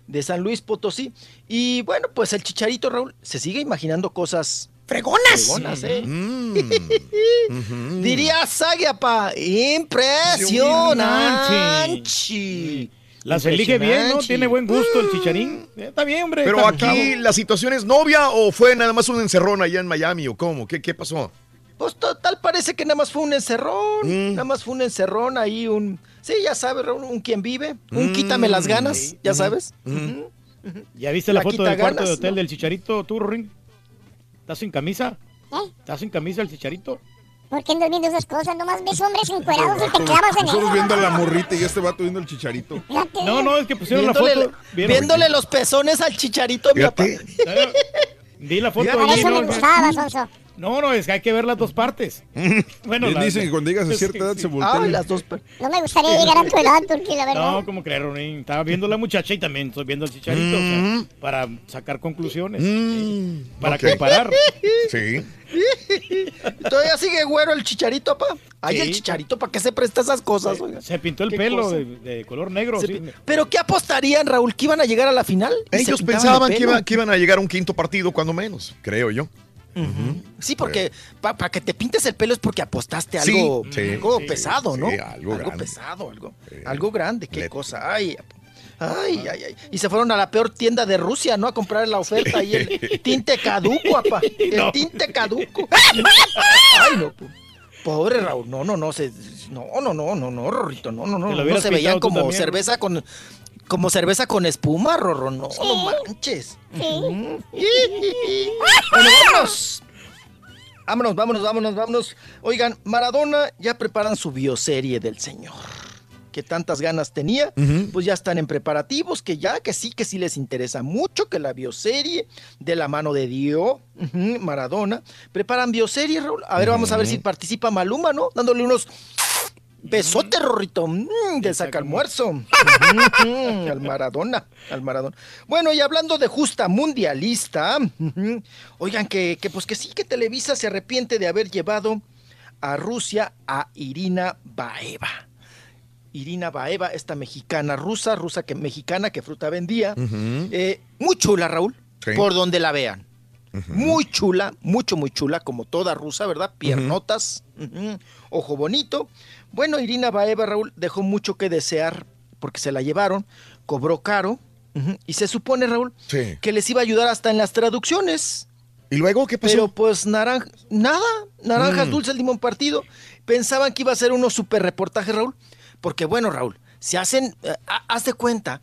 de San Luis Potosí. Y bueno, pues el chicharito, Raúl, se sigue imaginando cosas fregonas. fregonas, ¿eh? Mm. Diría Sagiapa, impresionante. Las elige bien, ¿no? Tiene buen gusto el chicharín. Eh, Está bien, hombre. Pero aquí la situación es novia o fue nada más un encerrón allá en Miami o cómo? ¿Qué, qué pasó? Pues total, parece que nada más fue un encerrón. Mm. Nada más fue un encerrón ahí, un. Sí, ya sabes, Raúl, un quien vive. Un Mm. quítame las ganas, ya sabes. ¿Ya viste la, La foto del cuarto de hotel ¿no? del chicharito, tú, Ring? ¿Estás sin camisa? ¿Eh? ¿Estás sin camisa el chicharito? ¿Por qué andas viendo esas cosas? Nomás ves hombres encuerados y te clavas en Nosotros viendo a la morrita y este vato viendo el chicharito. No, no, es que pusieron Viéndole, la foto. ¿Vieron? viéndole los pezones al chicharito, mi papá. Vi la foto Por allí, eso ¿no? me gustaba, Sonso. No, no, es que hay que ver las dos partes. Bueno, la- dicen que cuando llegas a cierta edad se voltea. Ay, las dos. per- No me gustaría llegar a tu edad, porque la verdad. No, ¿cómo creer, Ronin? Estaba viendo la muchacha y también estoy viendo el chicharito. o sea, para sacar conclusiones. eh, para ok. comparar. Sí. Todavía sigue güero el chicharito, papá. Ay, Sí. el chicharito, ¿para qué se presta esas cosas? oiga? Se pintó el ¿Qué pelo de, de color negro. Sí. ¿Pero qué apostarían, Raúl? ¿Que iban a llegar a la final? ¿Y se Ellos el pensaban que, iba- que iban a llegar a un quinto partido, cuando menos, creo yo. Sí, porque para que te pintes el pelo es porque apostaste algo, sí, algo sí, pesado, ¿no? sí, algo grande. pesado, algo, algo grande, qué cosa. Ay, ay, ay, ay. Y se fueron a la peor tienda de Rusia, ¿no? A comprar la oferta y el tinte caduco, apa. El No. tinte caduco. Ay, no. po- Pobre Raúl, no, no, no, se, no, no, no, no, no, Rorrito, no, no, no, no se veían como también, cerveza con, como cerveza con espuma, Rorro, no, no manches. Bueno, vámonos. Vámonos, vámonos, vámonos, vámonos. Oigan, Maradona ya preparan su bioserie del señor. Que tantas ganas tenía, pues ya están en preparativos, que ya, que sí, que sí les interesa mucho, que la bioserie de la mano de Dios, Maradona, preparan bioserie, Raúl. A ver, vamos a ver si participa Maluma, ¿no? Dándole unos besotes, Rorrito, mm, de saca almuerzo. Al Maradona, al Maradona. Bueno, y hablando de justa mundialista, oigan que, que pues que sí, que Televisa se arrepiente de haber llevado a Rusia a Irina Baeva. Irina Baeva, esta mexicana rusa, rusa que mexicana que fruta vendía. Eh, muy chula, Raúl, Sí. por donde la vean. Muy chula, mucho, muy chula, como toda rusa, ¿verdad? Piernotas, ujú, ojo bonito. Bueno, Irina Baeva, Raúl, dejó mucho que desear porque se la llevaron, cobró caro, y se supone, Raúl, Sí. que les iba a ayudar hasta en las traducciones. ¿Y luego qué pasó? Pero pues naranja, nada, naranjas Mm. dulces, limón partido. Pensaban que iba a ser unos super reportajes, Raúl. Porque bueno, Raúl, se hacen, eh, ha- haz de cuenta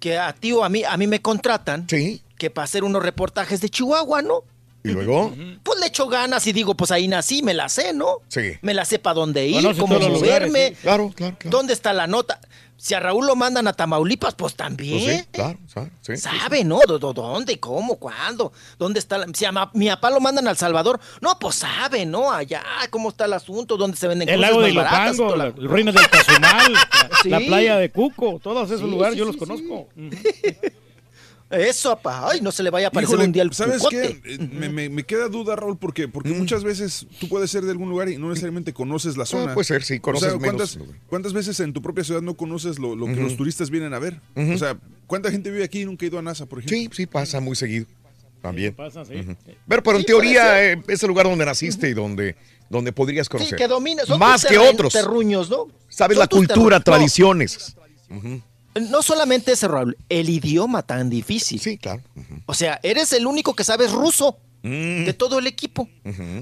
que a ti o a mí, a mí me contratan que para hacer unos reportajes de Chihuahua, ¿no? ¿Y luego? Pues le echo ganas y digo, pues ahí nací, me la sé, ¿no? Sí. Me la sé para dónde ir, Conoce cómo todos los lugares, moverme. sí. Claro, claro, claro. ¿Dónde está la nota? Si a Raúl lo mandan a Tamaulipas, pues también. Pues sí, claro, claro, sí, sí, Sabe, ¿no? ¿Dó- dó- ¿Dónde? ¿Cómo? ¿Cuándo? ¿Dónde está? La... Si a ma- mi papá lo mandan al Salvador, no, pues sabe, ¿no? Allá, ¿cómo está el asunto? ¿Dónde se venden El cosas lago de más baratas? Ilopango, Toda la- el reino del Tazumal, la, Sí. la playa de Cuco, todos esos Sí, lugares sí, yo sí, los conozco. Eso, papá. Ay, no se le vaya a aparecer Híjole, un día el ¿Sabes cucote. qué? Eh, me, me- me queda duda, Raúl, porque, porque Mm. muchas veces tú puedes ser de algún lugar y no necesariamente conoces la zona. Ah, puede ser, sí, conoces o sea, ¿cuántas, cuántas veces en tu propia ciudad no conoces lo, lo que los turistas vienen a ver? O sea, ¿cuánta gente vive aquí y nunca ha ido a NASA, por ejemplo? Sí, sí, pasa muy seguido. También. Pasa, sí. Ujú. Pero, pero en Sí, teoría eh, es el lugar donde naciste y donde, donde podrías Sí, conocer. que domina. Son Más que otros. terruños, ¿no? Sabes Son la cultura, terruños. No, tradiciones. No solamente ese, Raúl, el idioma tan difícil. Sí, claro. O sea, eres el único que sabes ruso Mm. de todo el equipo.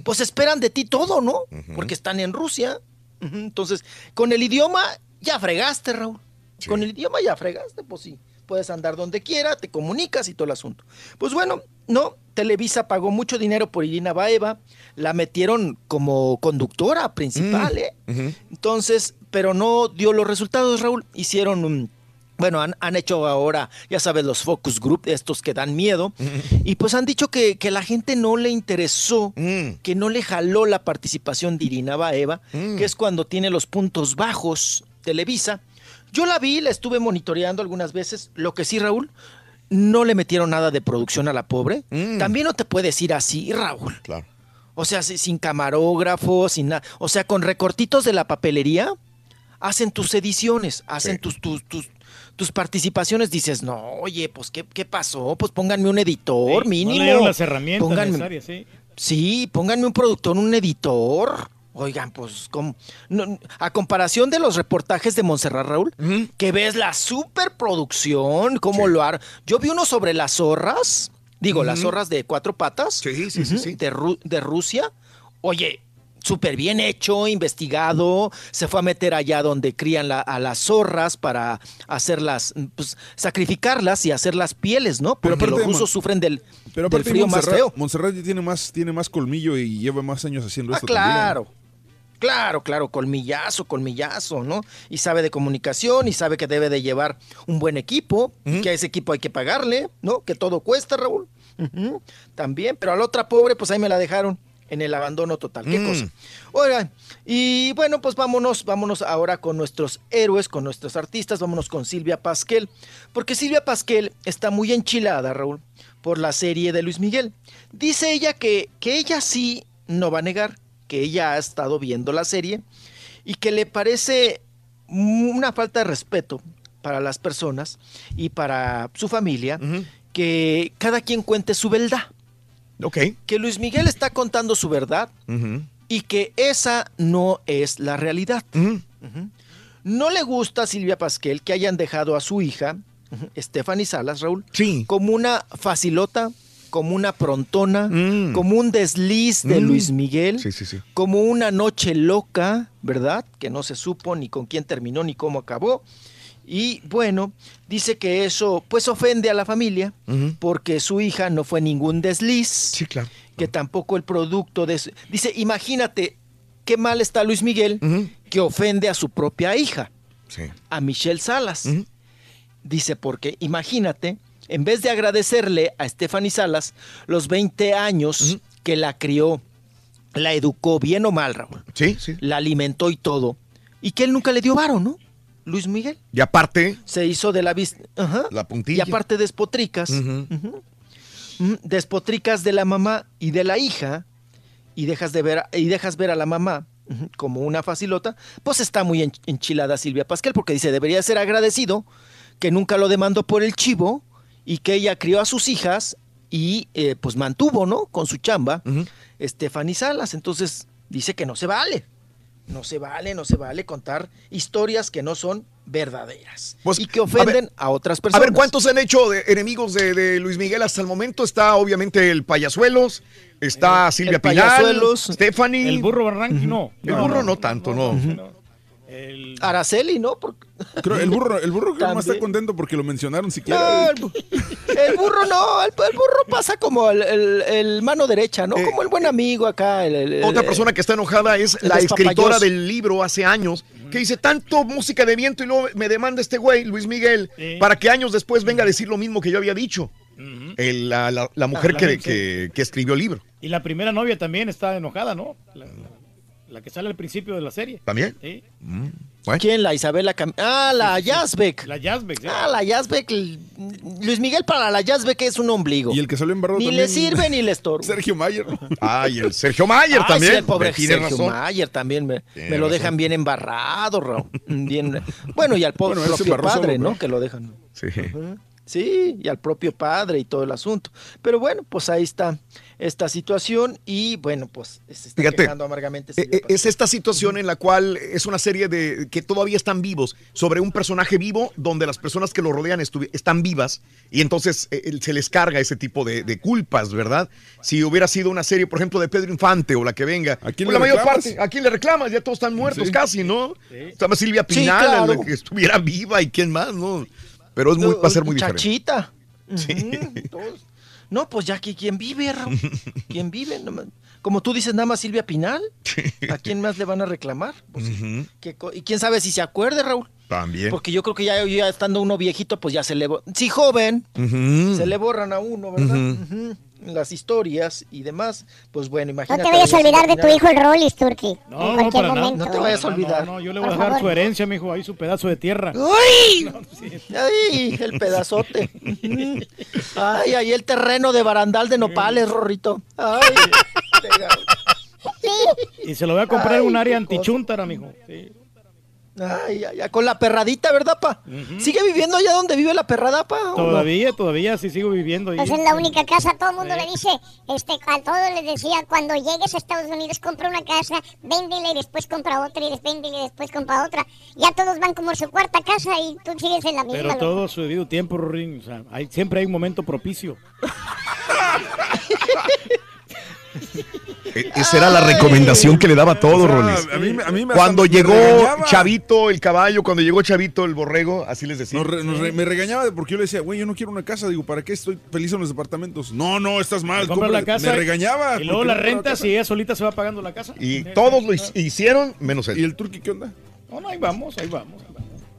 Pues esperan de ti todo, ¿no? Porque están en Rusia. Entonces, con el idioma ya fregaste, Raúl. Con el idioma ya fregaste, pues sí. puedes andar donde quiera, te comunicas y todo el asunto. Pues bueno, no, Televisa pagó mucho dinero por Irina Baeva, la metieron como conductora principal, ¿eh? Entonces, pero no dio los resultados, Raúl. Hicieron un. Bueno, han, han hecho ahora, ya sabes, los focus group, estos que dan miedo, y pues han dicho que, que la gente no le interesó, que no le jaló la participación de Irina Baeva, que es cuando tiene los puntos bajos Televisa. Yo la vi, la estuve monitoreando algunas veces. Lo que sí, Raúl, no le metieron nada de producción a la pobre. También no te puedes ir así, Raúl. Claro. O sea, si- sin camarógrafo, sin nada. O sea, con recortitos de la papelería, hacen tus ediciones, hacen tus, tus, tus, tus participaciones. Dices, no, oye, pues, ¿qué, qué pasó? Pues pónganme un editor, mínimo. No las herramientas Pónganme- necesarias, sí. Sí, pónganme un productor, un editor. Oigan, pues, ¿cómo? No, a comparación de los reportajes de Montserrat Raúl, que ves la superproducción, cómo lo har... Yo vi uno sobre las zorras, digo, las zorras de cuatro patas. Sí, sí, sí, sí. De, Ru- de Rusia. Oye, súper bien hecho, investigado. Se fue a meter allá donde crían la- a las zorras para hacerlas, pues, sacrificarlas y hacer las pieles, ¿no? Porque aparte los rusos sufren del, Pero del frío más feo. Montserrat tiene más, tiene más colmillo y lleva más años haciendo Ah, esto claro. Claro, claro, colmillazo, colmillazo, ¿no? Y sabe de comunicación y sabe que debe de llevar un buen equipo, que a ese equipo hay que pagarle, ¿no? Que todo cuesta, Raúl. También, pero a la otra pobre, pues ahí me la dejaron en el abandono total. Qué Mm. cosa. Oigan, y bueno, pues vámonos, vámonos ahora con nuestros héroes, con nuestros artistas, vámonos con Silvia Pasquel, porque Silvia Pasquel está muy enchilada, Raúl, por la serie de Luis Miguel. Dice ella que, que ella sí no va a negar que ella ha estado viendo la serie y que le parece una falta de respeto para las personas y para su familia que cada quien cuente su verdad. Ok. Que Luis Miguel está contando su verdad y que esa no es la realidad. No le gusta a Silvia Pasquel que hayan dejado a su hija, Stephanie Salas, Raúl, como una facilota, como una prontona, como un desliz de Mm. Luis Miguel, Sí, sí, sí. como una noche loca, ¿verdad? Que no se supo ni con quién terminó ni cómo acabó. Y bueno, dice que eso pues ofende a la familia porque su hija no fue ningún desliz. Sí, claro. Que tampoco el producto de... su- Dice, imagínate qué mal está Luis Miguel que ofende a su propia hija, Sí. a Michelle Salas. Dice, porque imagínate, en vez de agradecerle a Stephanie Salas los 20 años que la crió, la educó bien o mal, Raúl. Sí, sí. La alimentó y todo. Y que él nunca le dio varo, ¿no? Luis Miguel. Y aparte, Se hizo de la vista. la Y puntilla. aparte despotricas. Mm, Despotricas de la mamá y de la hija. Y dejas de ver y dejas ver a la mamá como una facilota. Pues está muy ench- enchilada Silvia Pasquel porque dice debería ser agradecido que nunca lo demandó por el chivo y que ella crió a sus hijas y eh, pues mantuvo, ¿no? Con su chamba, Stephanie Salas. Entonces dice que no se vale. No se vale, no se vale contar historias que no son verdaderas y que ofenden a, otras A personas. ver, ¿cuántos han hecho de enemigos de, de Luis Miguel hasta el momento? Está obviamente el Payasuelos, está Silvia el Stephanie. El burro Barranqui, no. El burro no, no, tanto, no. Araceli, ¿no? Porque- Creo, el burro, el burro creo más está contento porque lo mencionaron No, siquiera. el, bu- el burro no, el, el burro pasa como el, el- el mano derecha, ¿no? Como el buen amigo acá. el- el- Eh, Otra el- persona que está enojada es la escritora del libro hace años, que dice tanto música de viento y luego me demanda este güey, Luis Miguel, para que años después venga a decir lo mismo que yo había dicho. El- la, la- la mujer Ah, la que, gente. que- que escribió el libro. Y la primera novia también está enojada, ¿no? La, que sale al principio de la serie. ¿También? Sí. ¿Quién? La Isabela Cam- Ah, la Yazbek. La Yazbek, sí. Ah, la Yazbek. Luis Miguel para la Yazbek es un ombligo. Y el que salió embarrado Ni también. le sirve ni le estorba. Sergio Mayer. Ay, el Sergio Mayer Ay, también. sí, el pobre Sergio razón. Mayer también me, lo razón. dejan bien embarrado, Raúl. Bien, bueno, y al po- Bueno, propio padre, solo, ¿no? Que lo dejan. Sí. Sí, y al propio padre y todo el asunto. Pero bueno, pues ahí está esta situación y bueno, pues se está Fíjate, quejando amargamente. Eh, eh, Es esta situación en la cual es una serie de que todavía están vivos, sobre un personaje vivo donde las personas que lo rodean están vivas y entonces eh, él- se les carga ese tipo de, de culpas, ¿verdad? Si hubiera sido una serie, por ejemplo, de Pedro Infante o la que venga, quién pues le la mayor reclamas? parte, ¿a quién le reclamas? Ya todos están muertos Sí. casi, ¿no? Estaba Silvia Sí, Pinal, claro. que estuviera viva y quién más, ¿no? Pero es muy, va a ser muy diferente. Chachita. Todos. No, pues ya que quien vive, Raúl. ¿Quién vive? Como tú dices, nada más Silvia Pinal. ¿A quién más le van a reclamar? Pues, Ujú, ¿qué co- y quién sabe si se acuerde, Raúl. También. Porque yo creo que ya, ya estando uno viejito, pues ya se le... Sí, joven. Se le borran a uno, ¿verdad? Las historias y demás. Pues bueno, No imagínate. te vayas a olvidar de tu hijo el Rollis, Turki. No, en no, cualquier nada. momento. No te vayas a olvidar. No, no, yo le voy Por a dejar favor. su herencia, mijo, ahí su pedazo de tierra. ¡Uy! ¡Ay! El pedazote. ¡Ay! Ahí el terreno de barandal de nopales, Rorrito. ¡Ay! Y se lo voy a comprar en Ay, un área antichuntara, mijo. Sí. Ay, ay, ay, con la perradita, ¿verdad, pa? ¿Sigue viviendo allá donde vive la perrada, pa? no? Todavía, todavía sí sigo viviendo ahí. Esa es la única casa, todo el mundo le dice, este, a todos les decía, cuando llegues a Estados Unidos, compra una casa, véndela y después compra otra y después véndela y después compra otra. Ya todos van como a su cuarta casa y tú sigues en la misma. Pero loco. todo su debido tiempo, Rorín. O sea, hay, siempre hay un momento propicio. Esa era la recomendación que le daba a todos, Rolis. a mí me- a mí me- Cuando me llegó. Chavito el caballo, cuando llegó Chavito el borrego, así les decía. Nos re- nos re- me regañaba porque yo le decía, güey, yo no quiero una casa. Digo, ¿para qué estoy feliz en los departamentos? No, no, estás mal. Compra la casa. Me regañaba. Y luego la casa. y ella solita se va pagando la casa. Y todos lo hi- hicieron, menos él. ¿Y el turqui qué onda? No, no, ahí vamos, ahí vamos.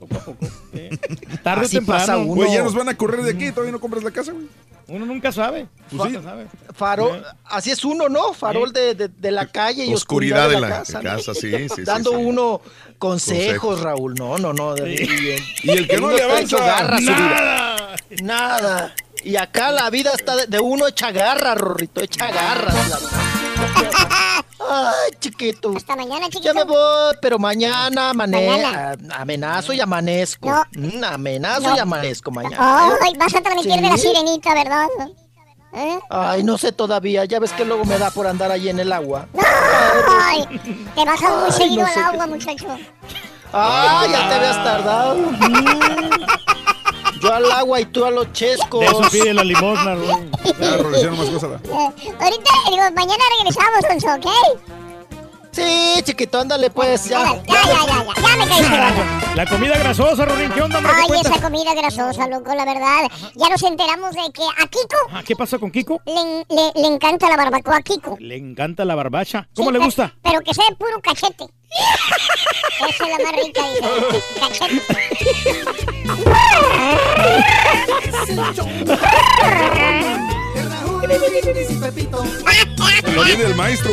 Ahí vamos, Poco a poco. sí. Tarde o temprano. uno. Güey, ya nos van a correr de aquí y todavía no compras la casa, güey. Uno nunca sabe. Pues sí. Nunca sabe. Farol, así es uno, ¿no? Farol de, de- de la calle y Oscuridad oscuridad, de de la, la casa. casa, sí, sí, sí, Dando sí. uno consejos, Consejos. Raúl. No, no, no. de- Sí. bien. Y el que no le avanza, garra a su vida. ¡Nada! Nada. Y acá la vida está de, de uno hecha garra, Rorrito, hecha garra. Ay, chiquito. Hasta mañana, chiquito. Ya me voy, pero mañana Mañana. amane- amenazo y amanezco. No. Mm, amenazo No. y amanezco mañana. Ay, vas a transmitir de la Sí. sirenita, ¿verdad? ¿Eh? Ay, no sé todavía. Ya ves que luego me da por andar ahí en el agua. Ay, te bajas muy Ay, seguido no al qué- agua, muchacho. Ah, ya te habías tardado. Yo al agua y tú a los chescos. De eso pide la limosna, Rorín. Ya, Rolis, más cosas. Ahorita, digo, mañana regresamos, Sonso, ¿ok? Sí, chiquito, ándale pues. Ya. Ya, ya, ya, ya, ya, ya me caíste gordo. La comida grasosa, Rorín. ¿Qué onda, hombre? ¿Qué Ay, esa comida grasosa, loco, la verdad. Ya nos enteramos de que a Kiko Ah, ¿Qué pasa con Kiko? le, le- le encanta la barbacoa a Kiko. Le encanta la barbacha. ¿Cómo Sí, le gusta? Pero que sea de puro cachete. Esa es la más rica, dice. Cachete. Lo viene el maestro.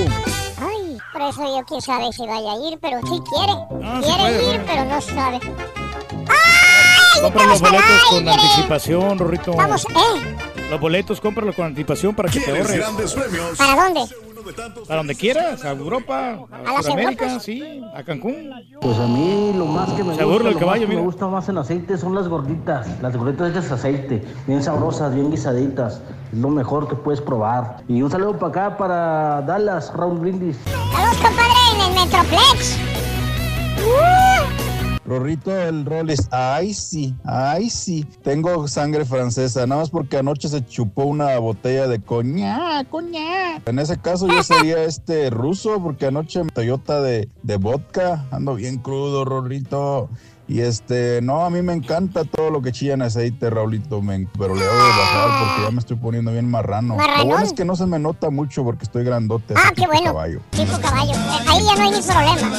Por eso yo quién sabe si vaya a ir, pero sí quiere. Ah, quiere ir, pero no sabe. ¡Ay! Compra los boletos con aire! anticipación, Rorrito. Vamos, ¿eh? Los boletos, cómpralos con anticipación para que te ¿Quieres ahorres. grandes premios? ¿Para dónde? Para donde quieras, a Europa, ¿A a Sudamérica, Europas? sí, a Cancún. Pues a mí lo más que me Se gusta, el lo caballo, más que mira. me gusta más en aceite son las gorditas. Las gorditas hechas de aceite, bien sabrosas, bien guisaditas. Es lo mejor que puedes probar. Y un saludo para acá, para Dallas, Round Brindis. Saludos, compadre, en el Metroplex. Uh, Rorrito el Rollis, ay sí, ay sí. Tengo sangre francesa, nada más porque anoche se chupó una botella de coñac, coñac. En ese caso yo sería este ruso, porque anoche Toyota de, de vodka, ando bien crudo, Rorrito. Y este, no, a mí me encanta todo lo que chilla en aceite, Raulito, men, pero le debo de bajar porque ya me estoy poniendo bien marrano. Lo bueno es que no se me nota mucho porque estoy grandote. Ah, qué bueno. caballo. tipo caballo. Eh, Ahí ya no hay ni problema.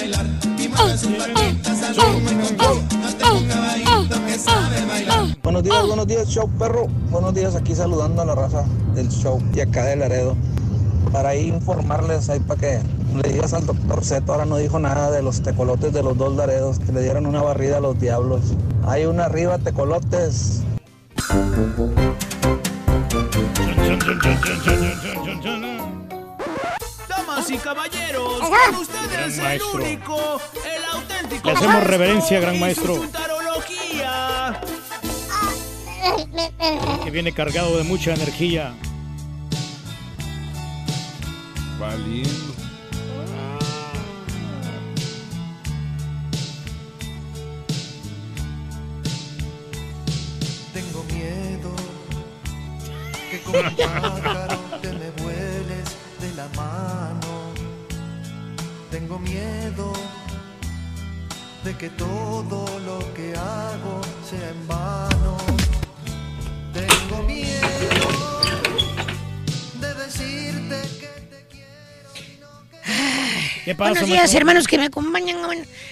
Buenos días, buenos días, show perro. Buenos días, aquí saludando a la raza del show y acá de Laredo. Para ahí informarles, ahí para que le digas al doctor Zeto, ahora no dijo nada de los tecolotes de los dos Laredos, que le dieron una barrida a los diablos. Hay una arriba, tecolotes. Damas y caballeros, con ustedes Gran el maestro. único, el auténtico. Le hacemos reverencia, gran maestro. chuntarología. Que viene cargado de mucha energía. Valiendo. Tengo miedo que como pájaro te me vueles de la mano. Tengo miedo de que todo lo que hago sea en vano. Tengo miedo ¿Qué pasa, Buenos días, maestro? hermanos que me acompañan.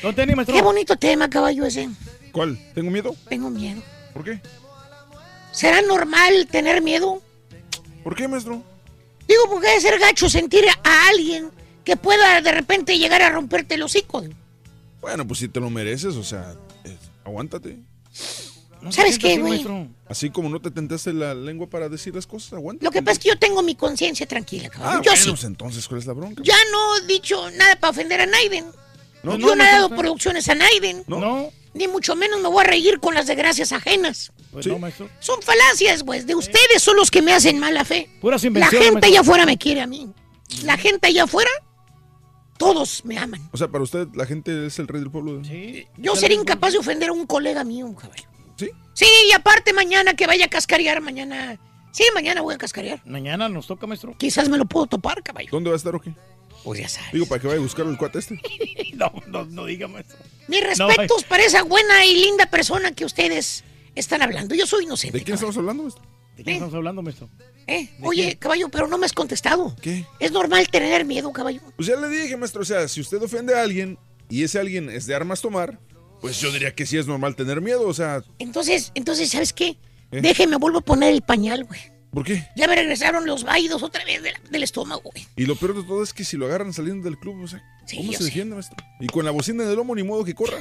¿No tenés, maestro? Qué bonito tema, caballo ese. ¿Cuál? ¿Tengo miedo? Tengo miedo. ¿Por qué? ¿Será normal tener miedo? ¿Por qué, maestro? Digo, porque debe ser gacho sentir a alguien que pueda de repente llegar a romperte el hocico. Bueno, pues si te lo mereces, o sea, eh, aguántate. ¿Sabes qué, güey? Así como no te tentaste la lengua para decir las cosas, aguanta. Lo que pasa es que yo tengo mi conciencia tranquila, caballo. Ah, yo bueno, sí. pues entonces, ¿cuál es la bronca? Ya no he dicho nada para ofender a Naiden. No, yo no, no, he dado no. producciones a Naiden. No. Ni mucho menos me voy a reír con las desgracias ajenas. Pues no, maestro. Son falacias, pues. De ustedes son los que me hacen mala fe. Puras La gente maestro. allá afuera me quiere a mí. La gente allá afuera, todos me aman. O sea, para usted la gente es el rey del pueblo. Sí. Yo sería incapaz de ofender a un colega mío, caballo. ¿Sí? Sí, y aparte mañana que vaya a cascarear, mañana... Sí, mañana voy a cascarear. Mañana nos toca, maestro. Quizás me lo puedo topar, caballo. ¿Dónde va a estar o qué? Pues ya sabes. Digo, para que vaya a buscar el cuate este. no, no, no diga, maestro. Mis No, respetos para esa buena y linda persona que ustedes están hablando. Yo soy inocente. ¿De quién estamos hablando, maestro? ¿De quién estamos hablando, maestro? ¿Eh? Oye, caballo, pero no me has contestado. ¿Qué? ¿Es normal tener miedo, caballo? Pues ya le dije, maestro, o sea, si usted ofende a alguien y ese alguien es de armas tomar, pues yo diría que sí es normal tener miedo, o sea, Entonces, entonces, ¿sabes qué? ¿Eh? Déjeme, vuelvo a poner el pañal, güey. ¿por qué? Ya me regresaron los vaídos otra vez del, del estómago, güey. Y lo peor de todo es que si lo agarran saliendo del club, o sea, Sí, ¿cómo se defiende, maestro? Y con la bocina en el lomo, ni modo que corra.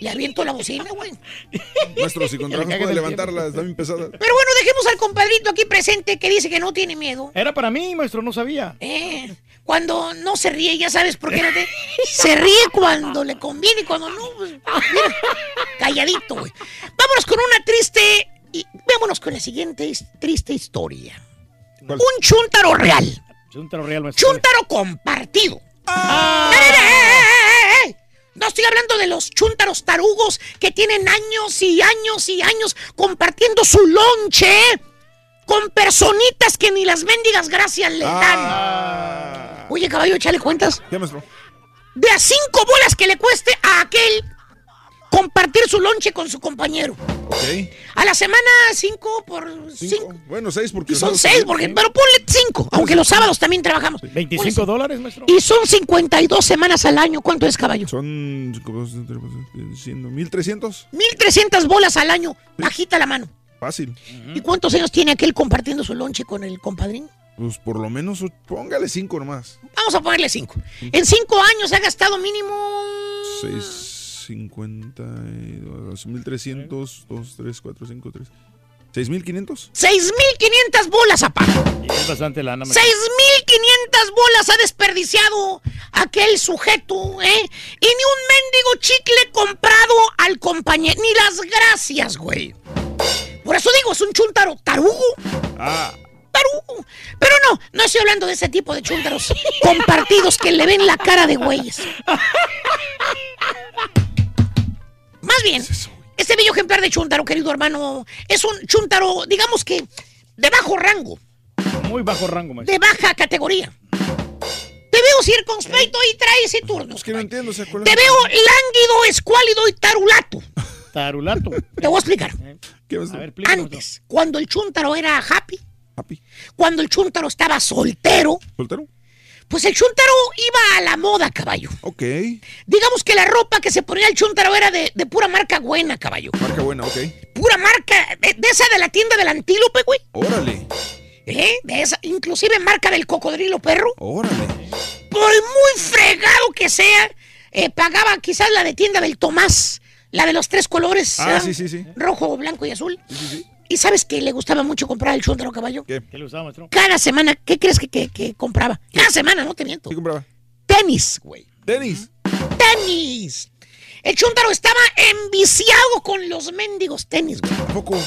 Le aviento la bocina, güey. Maestro, si con le trabajo caga puede levantarla, está bien pesada. Pero bueno, dejemos al compadrito aquí presente que dice que no tiene miedo. Era para mí, maestro, no sabía. Eh, cuando no se ríe, ya sabes por qué no te... Se ríe cuando le conviene y cuando no, pues, mira, calladito, güey. Vámonos con una triste... Y vámonos con la siguiente triste historia. ¿Cuál? Un chúntaro real. Chúntaro real, maestro. Chúntaro compartido. Ah. ¡Eh, eh, eh, eh, eh! No estoy hablando de los chúntaros tarugos que tienen años y años y años compartiendo su lonche con personitas que ni las mendigas gracias le dan. Oye, caballo, échale cuentas. ¿Qué, maestro? De a cinco bolas que le cueste a aquel compartir su lonche con su compañero. Ok. A la semana cinco por Cinco. cinco. Bueno, seis porque... Y son seis, porque, pero ponle cinco, aunque los sábados también trabajamos. 25 dólares, maestro. Y son 52 semanas al año. ¿Cuánto es, caballo? Son... Siendo 1300. 1300 bolas al año. Bajita la mano. Fácil. ¿Y cuántos años tiene aquel compartiendo su lonche con el compadrín? Pues por lo menos póngale cinco nomás. Vamos a ponerle cinco. En cinco años ha gastado mínimo 650, 1300, 2, 3, 4, 5, 3. 6500. 6.500 bolas, apá. Es bastante lana, maestro. 6.500 bolas ha desperdiciado aquel sujeto, ¿eh? Y ni un mendigo chicle comprado al compañero. Ni las gracias, güey. Por eso digo, es un chuntaro tarugo. Ah, Pero no, no estoy hablando de ese tipo de chúntaros compartidos que le ven la cara de güeyes. Más bien, este bello ejemplar de chúntaro, querido hermano, es un chúntaro, digamos que de bajo rango, Muy bajo rango, maestro. de baja categoría. Te veo circunspecto y traes y turnos. es que no entiendo. O sea, ¿cuál es Te veo lánguido, escuálido y tarulato. Tarulato. Te voy a explicar. A ver. Antes, cuando el chúntaro era happy, Happy. cuando el chúntaro estaba soltero, ¿Soltero? pues el chúntaro iba a la moda, caballo. Ok. Digamos que la ropa que se ponía el chúntaro era de, de pura marca buena, caballo. Marca buena, ok. Pura marca, de, de esa de la tienda del antílope, güey. Órale. ¿Eh? De esa, inclusive marca del cocodrilo perro. Órale. Por muy fregado que sea, eh, pagaba quizás la de tienda del Tomás, la de los tres colores. Ah, ¿eh? sí, sí, sí. Rojo, blanco y azul. Sí, sí, sí. ¿Y sabes que le gustaba mucho comprar el chúntaro, caballo? ¿Qué? ¿Qué le usaba, maestro? Cada semana, ¿qué crees que, que- que compraba? Cada semana, no te miento. ¿Qué compraba? Tenis, güey. Tenis. tenis. El Chuntaro estaba enviciado con los mendigos tenis, güey. ¿A poco?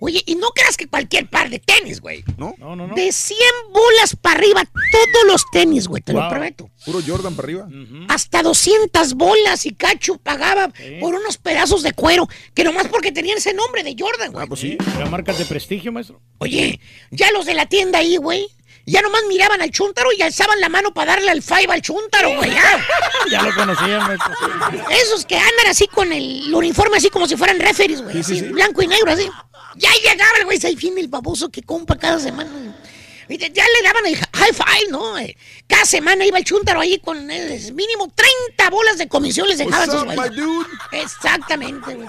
Oye, y no creas que cualquier par de tenis, güey. ¿No? No, no, no. De 100 bolas para arriba, todos los tenis, güey, te lo prometo. Puro Jordan para arriba. Hasta 200 bolas y cacho pagaba por unos pedazos de cuero, que nomás porque tenían ese nombre de Jordan, güey. Ah, pues sí. ¿Era marcas de prestigio, maestro? Oye, ya los de la tienda ahí, güey, Ya nomás miraban al chúntaro y alzaban la mano para darle al five al chúntaro, güey. Ya, Ya lo conocían, maestro. Esos que andan así con el uniforme así como si fueran referees, güey. Sí, sí, así, sí. Blanco y negro, así. Ya llegaba el güey fin el baboso que compra cada semana. Ya le daban el high five, ¿no? Eh, Cada semana iba el chúntaro ahí con eh, mínimo 30 bolas de comisión les dejaba a What's esos up, güeyes. Exactamente, güey.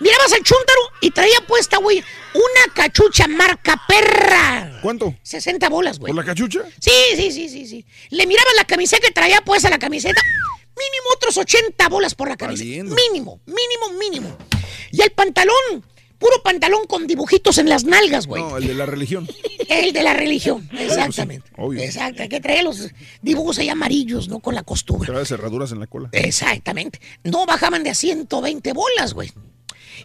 Mirabas al chúntaro y traía puesta, güey, una cachucha marca perra. ¿Cuánto? 60 bolas, güey. ¿Por la cachucha? Sí, sí, sí, sí, sí. Le mirabas la camiseta que traía puesta la camiseta. Mínimo otros 80 bolas por la camiseta. Valiendo. Mínimo, mínimo, mínimo. Y el pantalón, puro pantalón con dibujitos en las nalgas, güey. No, el de la religión. El de la religión, exactamente. Obvio. Exacto, que traía los dibujos ahí amarillos, ¿no? Con la costura. Trae cerraduras en la cola. Exactamente. No bajaban de a 120 bolas, güey.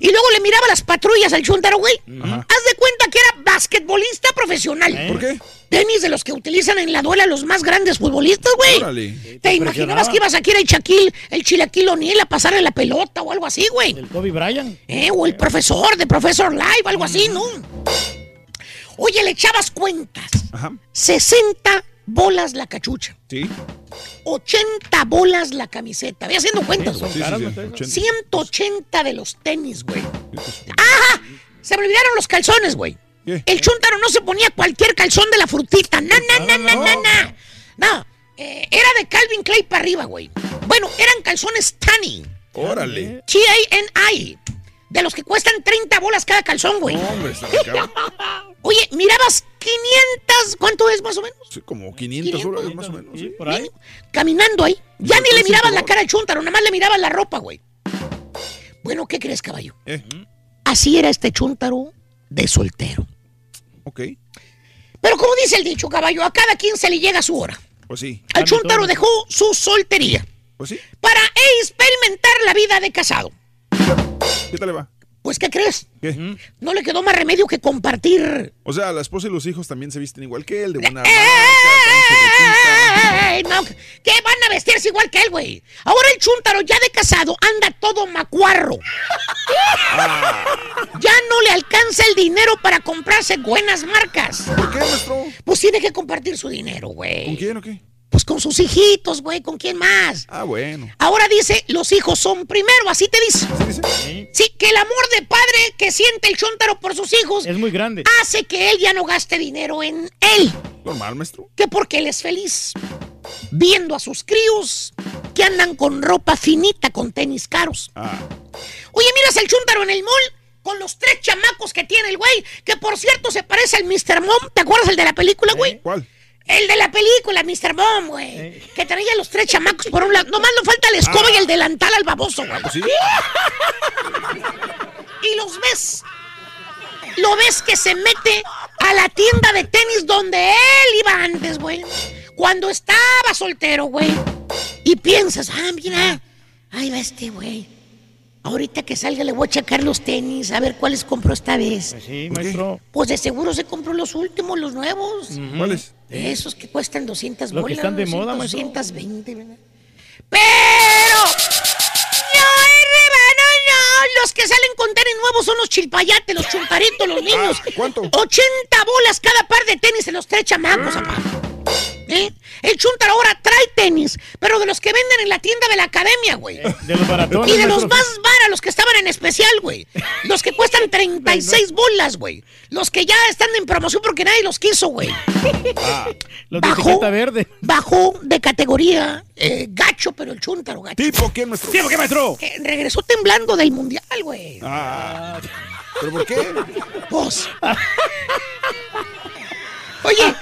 Y luego le miraba las patrullas al chuntaro, güey. Ajá. Haz de cuenta que era basquetbolista profesional. ¿Por qué? Tenis de los que utilizan en la duela los más grandes futbolistas, güey. Órale. ¿Te imaginabas que ibas aquí ir el Shaquille, el Chilaquil O'Neal a pasarle la pelota o algo así, güey? El Kobe Bryant. Eh, o el profesor de Professor Live, algo así, ¿no? Oye, le echabas cuentas. Ajá. 60 bolas la cachucha. Sí. 80 bolas la camiseta. Ve haciendo cuentas, güey. Sí, sí, sí, 80. 180 de los tenis, güey. ¡Ajá! Se me olvidaron los calzones, güey. El chuntaro no se ponía cualquier calzón de la frutita. Na, na, na, na, na, na. No, eh, era de Calvin Clay para arriba, güey. Bueno, eran calzones Tanny. Órale. T-A-N-I. De los que cuestan 30 bolas cada calzón, güey. No, hombre. Oye, mirabas 500, ¿cuánto es más o menos? Sí, como 500 dólares más o menos. sí. Por ahí. Caminando ahí. Ya ni le mirabas la cara al chúntaro, nada más le mirabas la ropa, güey. Bueno, ¿qué crees, caballo? Eh, Así era este chúntaro de soltero. ok. Pero como dice el dicho, caballo, a cada quien se le llega su hora. Pues sí. Al chúntaro dejó su soltería Pues sí. para experimentar la vida de casado. ¿Qué tal le va? Pues, ¿qué crees? ¿Qué? No le quedó más remedio que compartir. O sea, la esposa y los hijos también se visten igual que él, de buena ¡Ey! No, ¿Qué van a vestirse igual que él, güey? Ahora el chúntaro ya de casado anda todo macuarro. Ya no le alcanza el dinero para comprarse buenas marcas. ¿Por qué, maestro? Pues tiene que compartir su dinero, güey. ¿Con quién o qué? Pues con sus hijitos, güey. ¿Con quién más? Ah, bueno. Ahora dice, los hijos son primero, así te dice. Sí, que el amor de padre que siente el chúntaro por sus hijos Es muy grande. hace que él ya no gaste dinero en él. Normal, maestro. Que porque él es feliz viendo a sus críos que andan con ropa finita, con tenis caros. Ah, Oye, miras el chúntaro en el mall con los tres chamacos que tiene el güey, que por cierto se parece al Mr. Mom. ¿Te acuerdas el de la película, güey? ¿cuál? El de la película, Mr. Mom, güey. Que traía los tres chamacos por un lado. Nomás le falta la escoba y el delantal al baboso, güey. ¿Sí? Y los ves. Lo ves que se mete a la tienda de tenis donde él iba antes, güey. Cuando estaba soltero, güey. Y piensas, ah, mira, ahí va este güey. Ahorita que salga le voy a checar los tenis, a ver cuáles compró esta vez. Sí, maestro. Pues de seguro se compró los últimos, los nuevos. ¿Cuáles? Esos que cuestan 200 Los que bolas. están de moda, maestro. 220, ¿verdad? Pero... No, hermano, no. Los que salen con tenis nuevos son los chilpayates, los chuntaritos, los niños. Ah, ¿cuánto? 80 bolas cada par de tenis en los tres chamacos, apá. ¿Eh? El chuntar ahora trae tenis, pero de los que venden en la tienda de la academia, güey. De los baratones. Y de los más varas, los que estaban en especial, güey. Los que cuestan 36 bolas, güey. Los que ya están en promoción porque nadie los quiso, güey. Los de Bajó, etiqueta verde. bajó de categoría eh, gacho, pero el chúntaro gacho. ¿Tipo quién, maestro? ¿Tiempo qué, maestro? Eh, regresó temblando del mundial, güey. Ah, ¿pero por qué? Pues. Oye,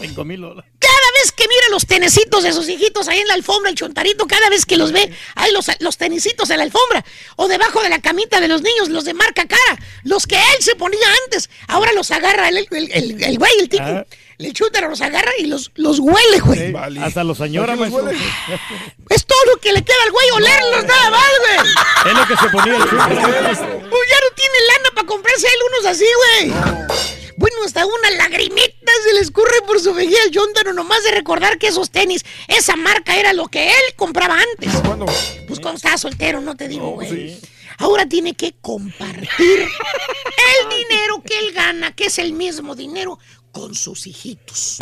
Cinco mil dólares. cada vez que mira los tenecitos de sus hijitos ahí en la alfombra, el chontarito, cada vez que los ve, ahí los, los tenecitos en la alfombra, o debajo de la camita de los niños, los de marca cara, los que él se ponía antes, ahora los agarra el, el, el- el güey, el tipo. Ah. El chúntaro los agarra y los, los huele, güey. Vale. Hasta los señora, ¿Por qué los maestro. huele? Es todo lo que le queda al güey, olerlos nada más, güey. Es lo que se ponía el chúntaro. Pues ya no tiene lana para comprarse a él unos así, güey. Bueno, hasta una lagrimita se le escurre por su mejilla al Yontaro nomás de recordar que esos tenis, esa marca era lo que él compraba antes. ¿Cuándo? Pues cuando estaba soltero, no te digo, güey. sí. Ahora tiene que compartir el dinero que él gana, que es el mismo dinero, con sus hijitos.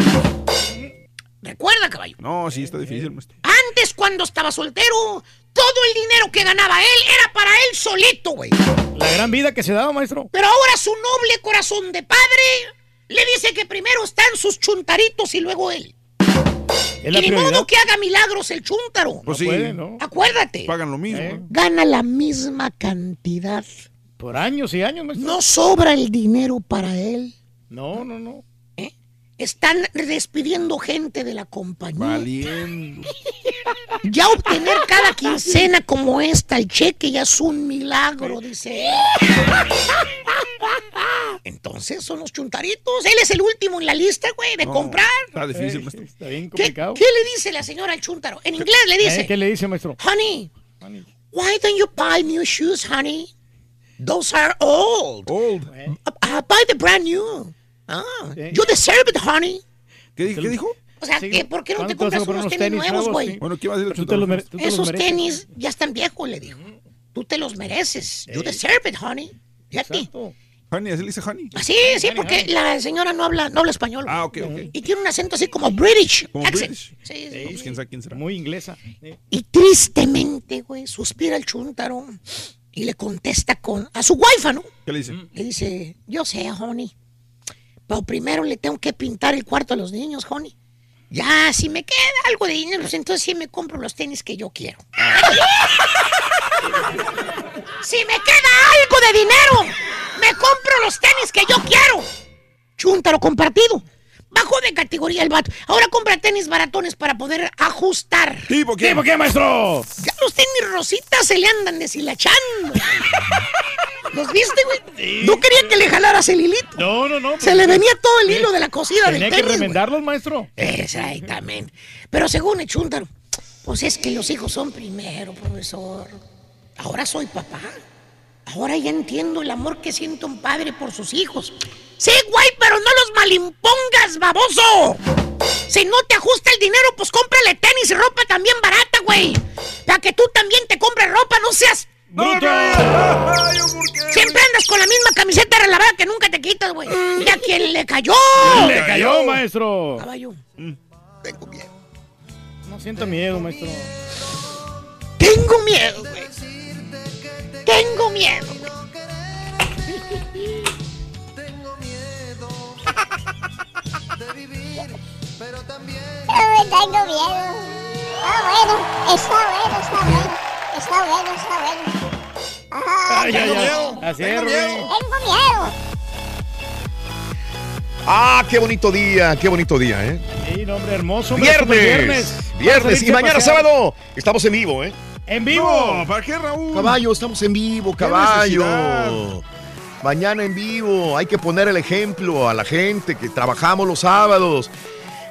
Recuerda, caballo. No, sí, está difícil, maestro. Antes, cuando estaba soltero, todo el dinero que ganaba él era para él solito, güey. La gran vida que se daba, maestro. Pero ahora su noble corazón de padre le dice que primero están sus chuntaritos y luego él. Y ni prioridad. modo que haga milagros el chúntaro. Pues sí. puede, ¿no? Acuérdate. Pagan lo mismo. Eh. Gana la misma cantidad. Por años y años, maestro. No sobra el dinero para él. No, no, no. Están despidiendo gente de la compañía. Valiendo. Ya obtener cada quincena como esta, el cheque ya es un milagro, dice él. Entonces son los chuntaritos. Él es el último en la lista, güey, de No, comprar. Está difícil, maestro. Está bien ¿Qué, complicado. qué le dice la señora al chuntaro? En inglés le dice, Eh, ¿Qué le dice, maestro? honey, why don't you buy new shoes, honey? Those are old. Old. Uh, uh, buy the brand new. Ah, you deserve it, honey. ¿Qué, di- qué dijo? O sea, Sí. ¿qué- ¿por qué no te ¿Cuándo te vas a compras unos unos tenis tenis nuevos, güey? sí? Bueno, ¿qué va a decir el Tú te los mere- chuntaro? tú te los Esos tenis ya están viejos, le dijo. Tú te los mereces. You deserve it, honey. Fíjate. Honey, así le dice honey. Sí, sí, porque la señora no habla, no habla español. Ah, ok, ok. Y tiene un acento así como British. Como accent. British. Sí, sí. No, pues quién sabe quién será. Muy inglesa. Y tristemente, güey, suspira el chuntaro y le contesta con a su wife, ¿no? ¿Qué le dice? Le dice, yo sé, honey, pero primero le tengo que pintar el cuarto a los niños, honey. Ya, si me queda algo de dinero, pues entonces sí me compro los tenis que yo quiero. si me queda algo de dinero, me compro los tenis que yo quiero. Chúntaro compartido. Bajó de categoría el vato. Ahora compra tenis baratones para poder ajustar. ¿Tipo qué? ¿Tipo qué, maestro? Ya los tenis rositas se le andan deshilachando. ¿Los viste, güey? No quería que le jalaras el hilito. No, no, no. Se le venía todo el hilo de la cosida del Tenía que tenis, remendarlos, maestro. Exactamente. Pero según el chúntaro, pues es que los hijos son primero, profesor. Ahora soy papá. Ahora ya entiendo el amor que siente un padre por sus hijos. Sí, güey, pero no los malimpongas, baboso. Si no te ajusta el dinero, pues cómprale tenis y ropa también barata, güey. Para que tú también te compres ropa, no seas... ¡Bruto! Siempre andas con la misma camiseta relavada que nunca te quitas, güey. ¿Y a quién le cayó? Le cayó, maestro. Caballo. Tengo miedo. No sienta miedo, maestro. Tengo miedo, güey. Tengo miedo, güey. Ay, tengo miedo. Ah, bueno, está bueno, está bueno. Está bueno, está bueno. Ah, Ay, ay, tengo ay. miedo. Así Tengo miedo. Tengo miedo. Ah, qué bonito día, qué bonito día, ¿eh? Sí, nombre hermoso. hombre, Viernes, viernes, y mañana pasear. sábado estamos en vivo, ¿eh? En vivo. No, ¿para qué, Raúl? Caballo, estamos en vivo, ¿Qué caballo. Mañana en vivo, hay que poner el ejemplo a la gente que trabajamos los sábados.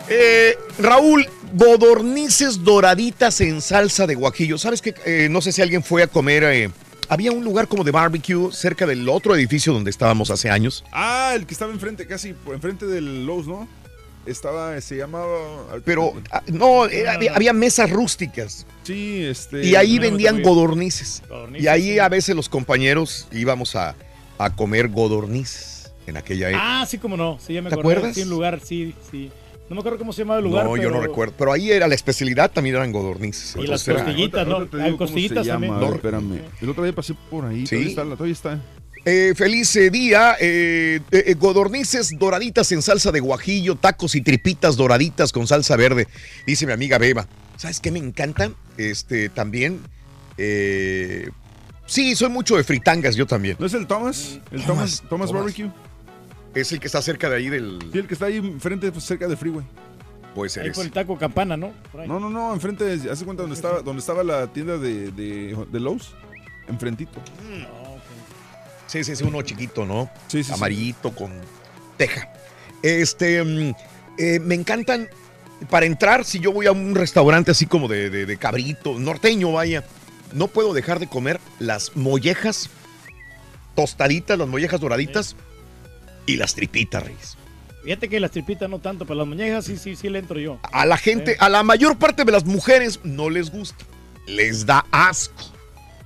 Eh, Raúl, godornices doraditas en salsa de guajillo. ¿Sabes qué? Eh, no sé si alguien fue a comer. eh, había un lugar como de barbecue cerca del otro edificio donde estábamos hace años. Ah, el que estaba enfrente, casi por enfrente del Lowe's, ¿no? Estaba, se llamaba... Pero ah, no, era- había, había mesas rústicas Sí, este... y ahí vendían godornices. Godornices, Y ahí sí. a veces los compañeros íbamos a, a comer godornices en aquella época. Ah, sí, como no. Sí, ya me ¿Te acordé. acuerdas? Sí, un lugar, sí, sí. No me acuerdo cómo se llamaba el lugar. no, yo no pero- recuerdo. Pero ahí era la especialidad, también eran godornices. Y las costillitas, ¿no? Se costillitas también. espérame. El otro día pasé por ahí, Sí. todavía está, todavía está. Eh, feliz eh, día. eh, eh, eh, godornices doraditas en salsa de guajillo, tacos y tripitas doraditas con salsa verde. Dice mi amiga Beba. ¿Sabes qué me encanta? Este, también. Sí, soy mucho de fritangas yo también. ¿No es el Thomas? El Thomas, Thomas, Thomas, Thomas. Barbecue. Es el que está cerca de ahí del. Sí, el que está ahí enfrente, pues, cerca del freeway. Puede ser Ahí ese. por el taco campana, ¿no? No, no, no, enfrente, hace cuenta donde estaba, donde estaba la tienda de, de, de Lowe's. Enfrentito. Sí, sí, sí, uno chiquito, ¿no? Sí, sí, sí. Amarillito con teja. Este, mm, eh, me encantan, para entrar, si yo voy a un restaurante así como de, de- de cabrito, norteño, vaya, no puedo dejar de comer las mollejas tostaditas, las mollejas doraditas y las tripitas, Reyes. Fíjate que las tripitas no tanto, pero las muñejas sí, sí, sí le entro yo. A la gente, a la mayor parte de las mujeres no les gusta, les da asco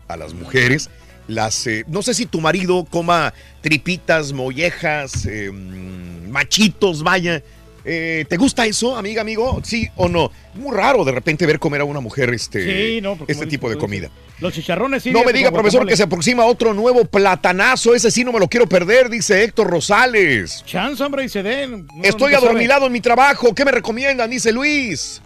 a las mujeres las, eh, no sé si tu marido coma tripitas, mollejas, eh, mm, machitos, vaya. Eh, ¿Te gusta eso, amiga, amigo? ¿Sí o no? Muy raro de repente ver comer a una mujer este, Sí, no, porque este tipo de comida. Los chicharrones sí. No me diga, profesor, guacamole. que se aproxima otro nuevo platanazo. Ese sí no me lo quiero perder, dice Héctor Rosales. Chance, hombre, y se den. No, Estoy sabe. adormilado en mi trabajo. ¿Qué me recomiendan? Dice Luis.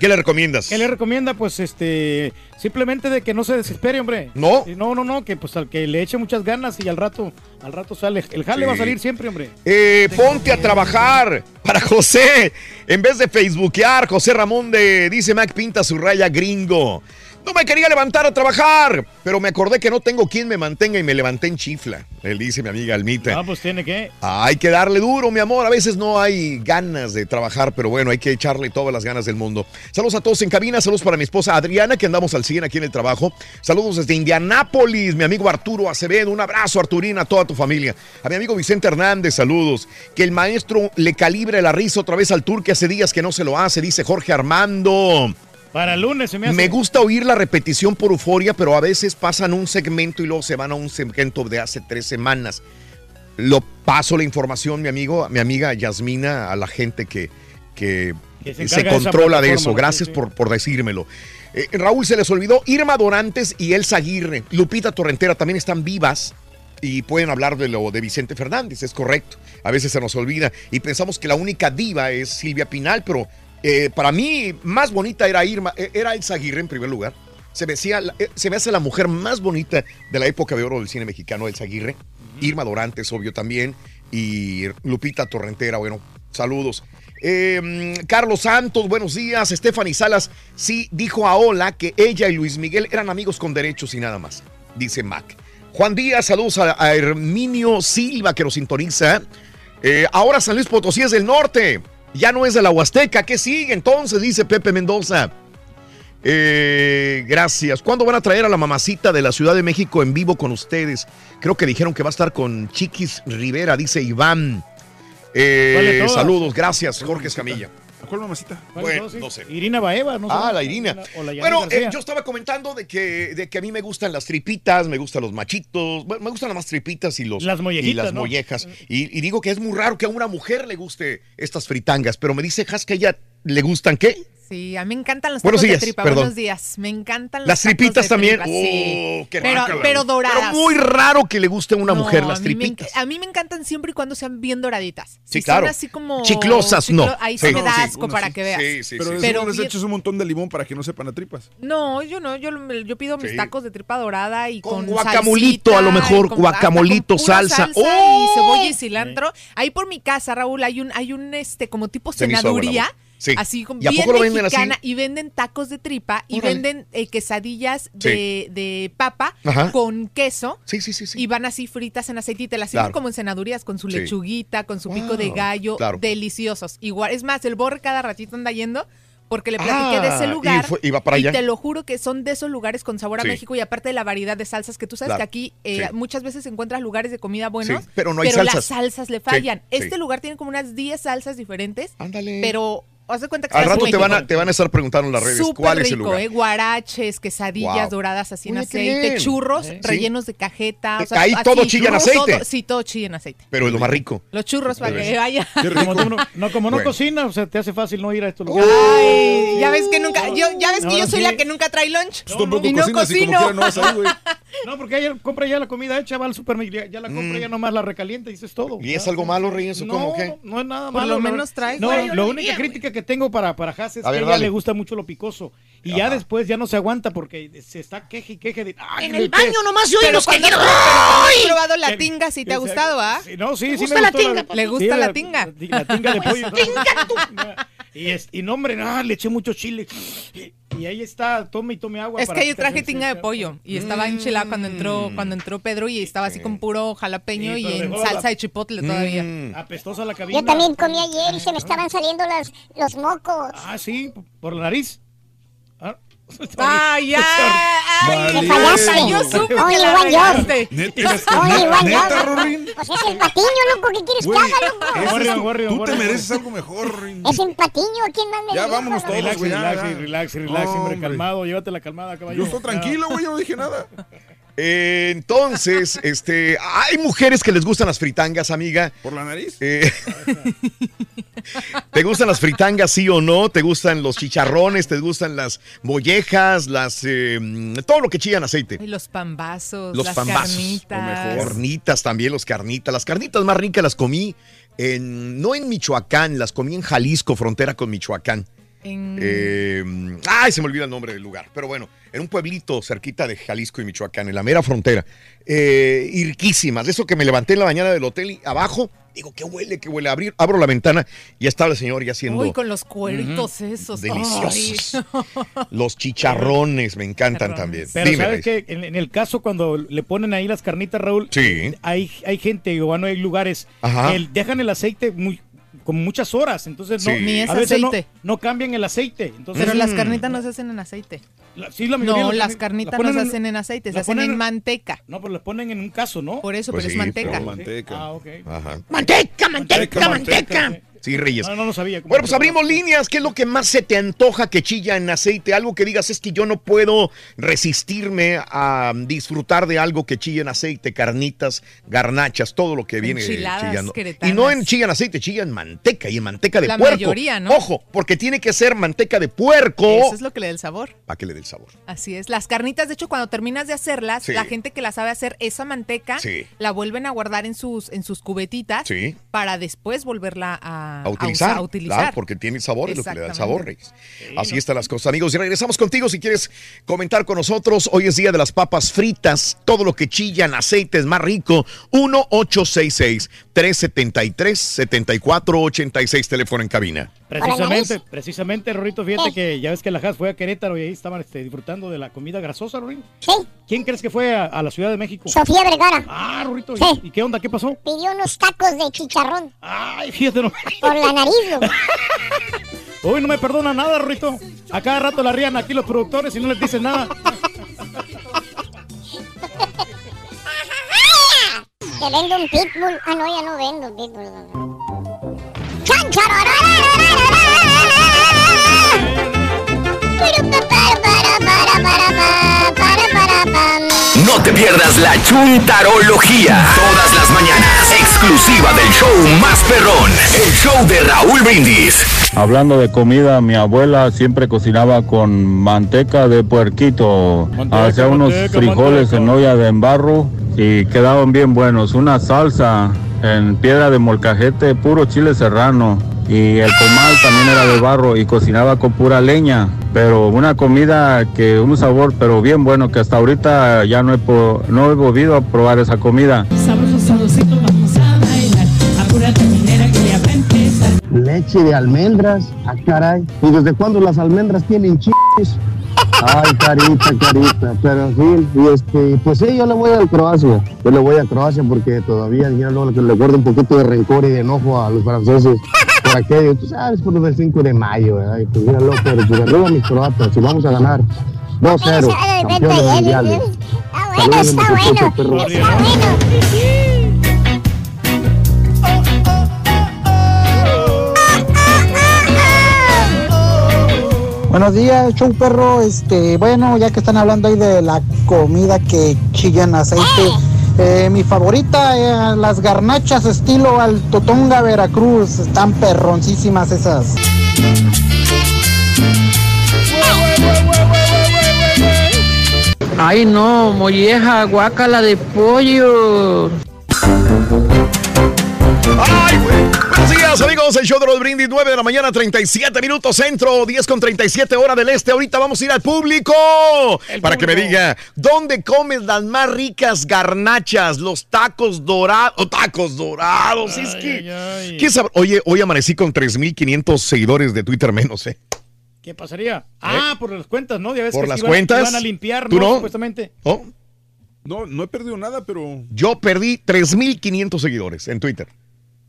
¿Qué le recomiendas? ¿Qué le recomienda? Pues este, simplemente de que no se desespere, hombre. ¿No? No, no, no, que pues al que le eche muchas ganas y al rato, al rato sale. El jale Sí. va a salir siempre, hombre. Eh, ponte a trabajar para José. En vez de facebookear, José Ramón de dice Mac pinta su raya gringo. No me quería levantar a trabajar, pero me acordé que no tengo quien me mantenga y me levanté en chifla. Él dice mi amiga Almita. Ah, pues tiene que. Hay que darle duro, mi amor. A veces no hay ganas de trabajar, pero bueno, hay que echarle todas las ganas del mundo. Saludos a todos en cabina. Saludos para mi esposa Adriana, que andamos al 100 aquí en el trabajo. Saludos desde Indianápolis, mi amigo Arturo Acevedo. Un abrazo, Arturina, a toda tu familia. A mi amigo Vicente Hernández, saludos. Que el maestro le calibre la risa otra vez al tour que hace días que no se lo hace, dice Jorge Armando. Para el lunes se me hace. Me gusta oír la repetición por euforia, pero a veces pasan un segmento y luego se van a un segmento de hace tres semanas. Lo paso la información, mi amigo, mi amiga Yasmina, a la gente que, que, Que se de controla de eso. Gracias Sí, sí. Por, por decírmelo. Eh, Raúl se les olvidó Irma Dorantes y Elsa Aguirre. Lupita Torrentera también están vivas y pueden hablar de lo de Vicente Fernández, es correcto. A veces se nos olvida y pensamos que la única diva es Silvia Pinal, pero eh, para mí más bonita era Irma, eh, era Elsa Aguirre en primer lugar. Se me, hacía eh, se me hace la mujer más bonita de la época de oro del cine mexicano, Elsa Aguirre. Irma Dorantes, obvio también. Y Lupita Torrentera, bueno, saludos. Eh, mm, Carlos Santos, buenos días. Stephanie Salas sí dijo a Ola que ella y Luis Miguel eran amigos con derechos y nada más, dice Mac. Juan Díaz, saludos a, a Herminio Silva que nos sintoniza. Eh, ahora San Luis Potosí es del norte, ya no es de la Huasteca. ¿Qué sigue entonces? Dice Pepe Mendoza. Eh, gracias. ¿Cuándo van a traer a la mamacita de la Ciudad de México en vivo con ustedes? Creo que dijeron que va a estar con Chiquis Rivera, dice Iván. Eh, saludos, gracias, Jorge Escamilla. ¿A cuál mamacita? ¿Cuál Bueno, sí? no sé. Irina Baeva, no sé. Ah, la Irina. O la Bueno, eh, yo estaba comentando de que, de que a mí me gustan las tripitas, me gustan los machitos, bueno, me gustan las más tripitas y los Las y las ¿no? mollejas. Y, y digo que es muy raro que a una mujer le guste estas fritangas, pero me dice Has que ella le gustan qué? Sí, a mí me encantan los Buenos tacos días, de tripa. perdón. Buenos días. Me encantan los Las tacos tripitas de también. tripa, sí. Oh, qué pero, pero doradas. Pero muy raro que le guste a una No, mujer las a mí me tripitas. A mí me encantan siempre y cuando sean bien doraditas. Sí, Si claro. Son así como Chiclosas, no. Ahí Sí. sí me da sí, asco para sí. que veas. Sí, sí, Pero, Pero les bien- echas un montón de limón para que no sepan a tripas. No, yo no, yo, yo pido mis Sí. tacos de tripa dorada y con, guacamolito, salsita a lo mejor, con- guacamolito, con salsa. y ¡Oh! cebolla y cilantro. Ahí por mi casa, Raúl, hay un, hay un este como tipo Se cenaduría. Sí. Así como ¿Y a bien venden así? mexicana y venden tacos de tripa y Órale. venden eh, quesadillas de, de papa Ajá. con queso Sí, sí, sí, sí. y van así fritas en aceite y te las sirven Claro. como en cenadurías con su lechuguita, con su pico de gallo, claro. deliciosos. Igual, es más, el borre cada ratito anda yendo porque le platiqué de Ah, ese y lugar. fue- y va para allá. te lo juro que son de esos lugares con sabor a Sí. México y aparte de la variedad de salsas que tú sabes Claro, que aquí eh, sí. muchas veces encuentras lugares de comida buenos, Sí, pero no hay las salsas. salsas le fallan. Este lugar tiene como unas 10 salsas diferentes, Ándale. pero haz de cuenta que Al rato te van, a, te van a estar preguntando en las redes Súper cuál es el rico, lugar. ¿eh? Guaraches, quesadillas Wow. doradas así en Oye, aceite, churros ¿Eh? rellenos de cajeta. o Eh, sea, ahí así, todo chilla en aceite. todo- sí, todo chilla en aceite. Pero es lo más rico. Los churros para que vaya. Como no, no, como no Bueno. cocina, o sea, te hace fácil no ir a estos lugares. Ay, ya ves que nunca, yo, ya ves que No, yo soy sí. la que nunca trae lunch. Y no cocinas como cocino. quiera no vas ahí, güey. No, porque ella compra ya la comida hecha, va al supermercado, ya, la compra, ya nomás la recalienta y eso es todo. Mm. ¿Y es algo malo, Reyes, o No, cómo qué? no es nada Por malo. lo la menos trae, No, güey. la única crítica que tengo para, para Haas es A que ver, a ella dale. le gusta mucho lo picoso. Y ya después ya no se aguanta porque se está queje y queje de. "Ay, En el pe-". baño nomás se oyen Pero los cuando has probado la tinga, si te ha gustado, ¿ah? Sí, no, sí, ¿Te sí gusta me la gustó tinga, ¿Le gusta la tinga? La tinga de pollo. Y, es, y no, hombre, no, le eché mucho chile. Y, ahí está, tome y tome agua. Es para que yo traje tinga de pollo y estaba enchilada cuando entró cuando entró Pedro y estaba así con puro jalapeño Sí, y en la- salsa de chipotle todavía. Mm. Apestosa la cabina. Yo también comí ayer y se me estaban saliendo las, los mocos. Ah, sí, por la nariz. Ay, ya, ay, fallaste. yo supe que la. Neta. Rorín. Pues es el patiño, loco. ¿Qué quieres que haga, loco? ese es Warrior, tu- Warrior, tú te mereces algo mejor, Rorín. Es el patiño. ¿Quién más me Ya vámonos todos, Relax, relax, ya. relax, relax, hombre, Hombre. calmado, llévate la calmada, caballero. Yo estoy tranquilo, güey, yo no dije nada. Eh, entonces, este, hay mujeres que les gustan las fritangas, amiga. ¿Por la nariz? Eh, ¿Te gustan las fritangas, sí o no? ¿Te gustan los chicharrones? ¿Te gustan las mollejas? Las, eh, todo lo que chillan aceite. Y los pambazos, Los las pambazos. carnitas. Carnitas también, los carnitas. Las carnitas más ricas las comí en, no en Michoacán, las comí en Jalisco, frontera con Michoacán. En- Eh, ay, se me olvida el nombre del lugar. Pero bueno, en un pueblito cerquita de Jalisco y Michoacán, en la mera frontera. Eh, y riquísimas. De eso que me levanté en la mañana del hotel y abajo, digo, ¿qué huele? ¿Qué huele? Abrir, abro la ventana y ya estaba el señor ya haciendo Uy, con los cueritos esos. Deliciosos. Ay. los chicharrones. Me encantan también. Pero Dime, sabes que en, en el caso cuando le ponen ahí las carnitas, Raúl, Sí. hay, hay gente o bueno, hay lugares Ajá. que dejan el aceite muy como muchas horas, entonces no, Sí. Ni es a veces no- aceite. No, cambian el aceite. Entonces, Pero las carnitas no se hacen en aceite. La- sí, la mayoría no, las- carnitas no se en- hacen en aceite, se hacen ponen en en- manteca. No, pero las ponen en un caso, ¿no? Por eso, Pues pero sí, es manteca. pero manteca. Ah, ok. Ajá. Manteca, manteca, manteca. Sí, Reyes. No, no, no sabía. cómo Bueno, pues abrimos líneas. ¿Qué es lo que más se te antoja que chilla en aceite? Algo que digas es que yo no puedo resistirme a disfrutar de algo que chilla en aceite, carnitas, garnachas, todo lo que viene Enchiladas chillando. Y queretanas. no en chilla en aceite, chilla en manteca y en manteca de La puerco. mayoría, ¿no? Ojo, porque tiene que ser manteca de puerco Eso es lo que le da el sabor. para que le dé el sabor. Así es. Las carnitas, de hecho, cuando terminas de hacerlas, Sí. la gente que la sabe hacer, esa manteca, Sí. la vuelven a guardar en sus, en sus cubetitas Sí. para después volverla a, A utilizar, usar- a utilizar. claro, porque tiene sabor, es lo que le da el sabor. Así están las cosas, amigos. Y regresamos contigo si quieres comentar con nosotros. Hoy es día de las papas fritas, todo lo que chilla en aceite es más rico. 1-866-373-7486, teléfono en cabina. Precisamente, precisamente, Rorito, fíjate que ya ves que la JAS fue a Querétaro y ahí estaban este, disfrutando de la comida grasosa, Rorito. Sí. ¿Quién crees que fue a, a la Ciudad de México? Sofía Vergara. Ah, Rorito, ¿y- Sí. ¿y qué onda? ¿Qué pasó? Pidió unos tacos de chicharrón. Ay, fíjate, no. Por la nariz, güey. Uy, no me perdona nada, Rorito. A cada rato la rían aquí los productores y no les dicen nada. Te vendo un pitbull. Ah, no, ya no vendo pitbull. ¡Chan, No te pierdas la chuntarología. Todas las mañanas. Exclusiva del show más perrón. El show de Raúl Brindis. Hablando de comida, mi abuela siempre cocinaba con manteca de puerquito. Hacía unos manteca, frijoles en olla de embarro y quedaban bien buenos. Una salsa en piedra de molcajete, puro chile serrano. Y el comal también era de barro y cocinaba con pura leña. Pero una comida que un sabor, pero bien bueno, que hasta ahorita ya no he, no he volvido a probar esa comida. Leche de almendras, ah caray. ¿Y desde cuándo las almendras tienen chis? Ay, carita, carita. Pero en fin, y este, pues sí, yo le voy a Croacia. Yo le voy a Croacia porque todavía ya no, le guardo un poquito de rencor y de enojo a los franceses. Por aquello, tú sabes, por del 5 de mayo, ¿verdad? Y pues míralo, pero pues arriba mis croatas, y vamos a ganar 2-0, campeones mundiales. Bueno, está bueno. Está bueno. Buenos días, show perro. Este, bueno, ya que están hablando ahí de la comida que chilla en aceite, eh, mi favorita, eh, las garnachas estilo Altotonga, Veracruz. Están perroncísimas esas. Ay, no, molleja, guácala de pollo. ¡Ay, güey! Buenos días, amigos. El show de los brindis, 9 de la mañana, 37 minutos centro, 10 con 37 hora del este. Ahorita vamos a ir al público para que me diga dónde comes las más ricas garnachas, los tacos dorados. o tacos dorados. es que. Oye, hoy amanecí con 3.500 seguidores de Twitter menos, ¿eh? ¿Qué pasaría? Ah, por las cuentas, ¿no? Ya ves ¿Por que las iban- cuentas? iban a limpiar, ¿Tú no? Supuestamente. ¿Oh? No, no he perdido nada, pero. Yo perdí 3.500 seguidores en Twitter.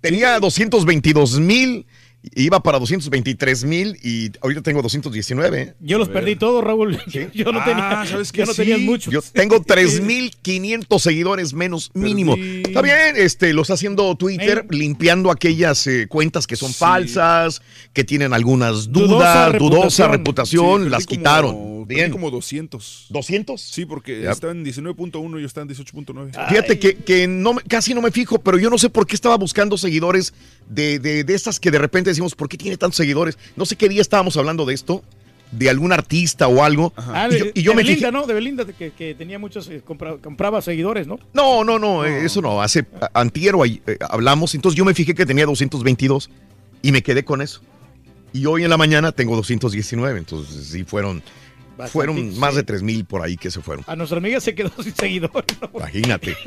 Tenía 222 mil Iba para 223 mil y ahorita tengo 219. ¿eh? Yo los perdí todos, Raúl. Yo no Ah, tenía, ¿sabes yo qué? no tenía Sí. muchos. Yo tengo 3500 seguidores menos mínimo. Está bien, este, lo está haciendo Twitter, limpiando aquellas eh, cuentas que son falsas, que tienen algunas dudas, dudosa reputación, Sí, las quitaron. Bien. como 200. ¿200? Sí, porque Ya. estaba en 19.1 y yo estaba en 18.9. Fíjate que, que no, me- casi no me fijo, pero yo no sé por qué estaba buscando seguidores de, de, de estas que de repente decimos, ¿por qué tiene tantos seguidores? No sé qué día estábamos hablando de esto, de algún artista o algo. Ah, y de, yo, y yo de me Belinda, fijé. ¿no? De Belinda, que, que tenía muchos, eh, compra- compraba seguidores, ¿no? No, no, no, eh, eso no. Hace a- antier o ahí, eh, hablamos, entonces yo me fijé que tenía 222 y me quedé con eso. Y hoy en la mañana tengo 219, entonces sí fueron, Bastante, fueron más de 3 mil por ahí que se fueron. A nuestra amiga se quedó sin seguidores. ¿no? Imagínate.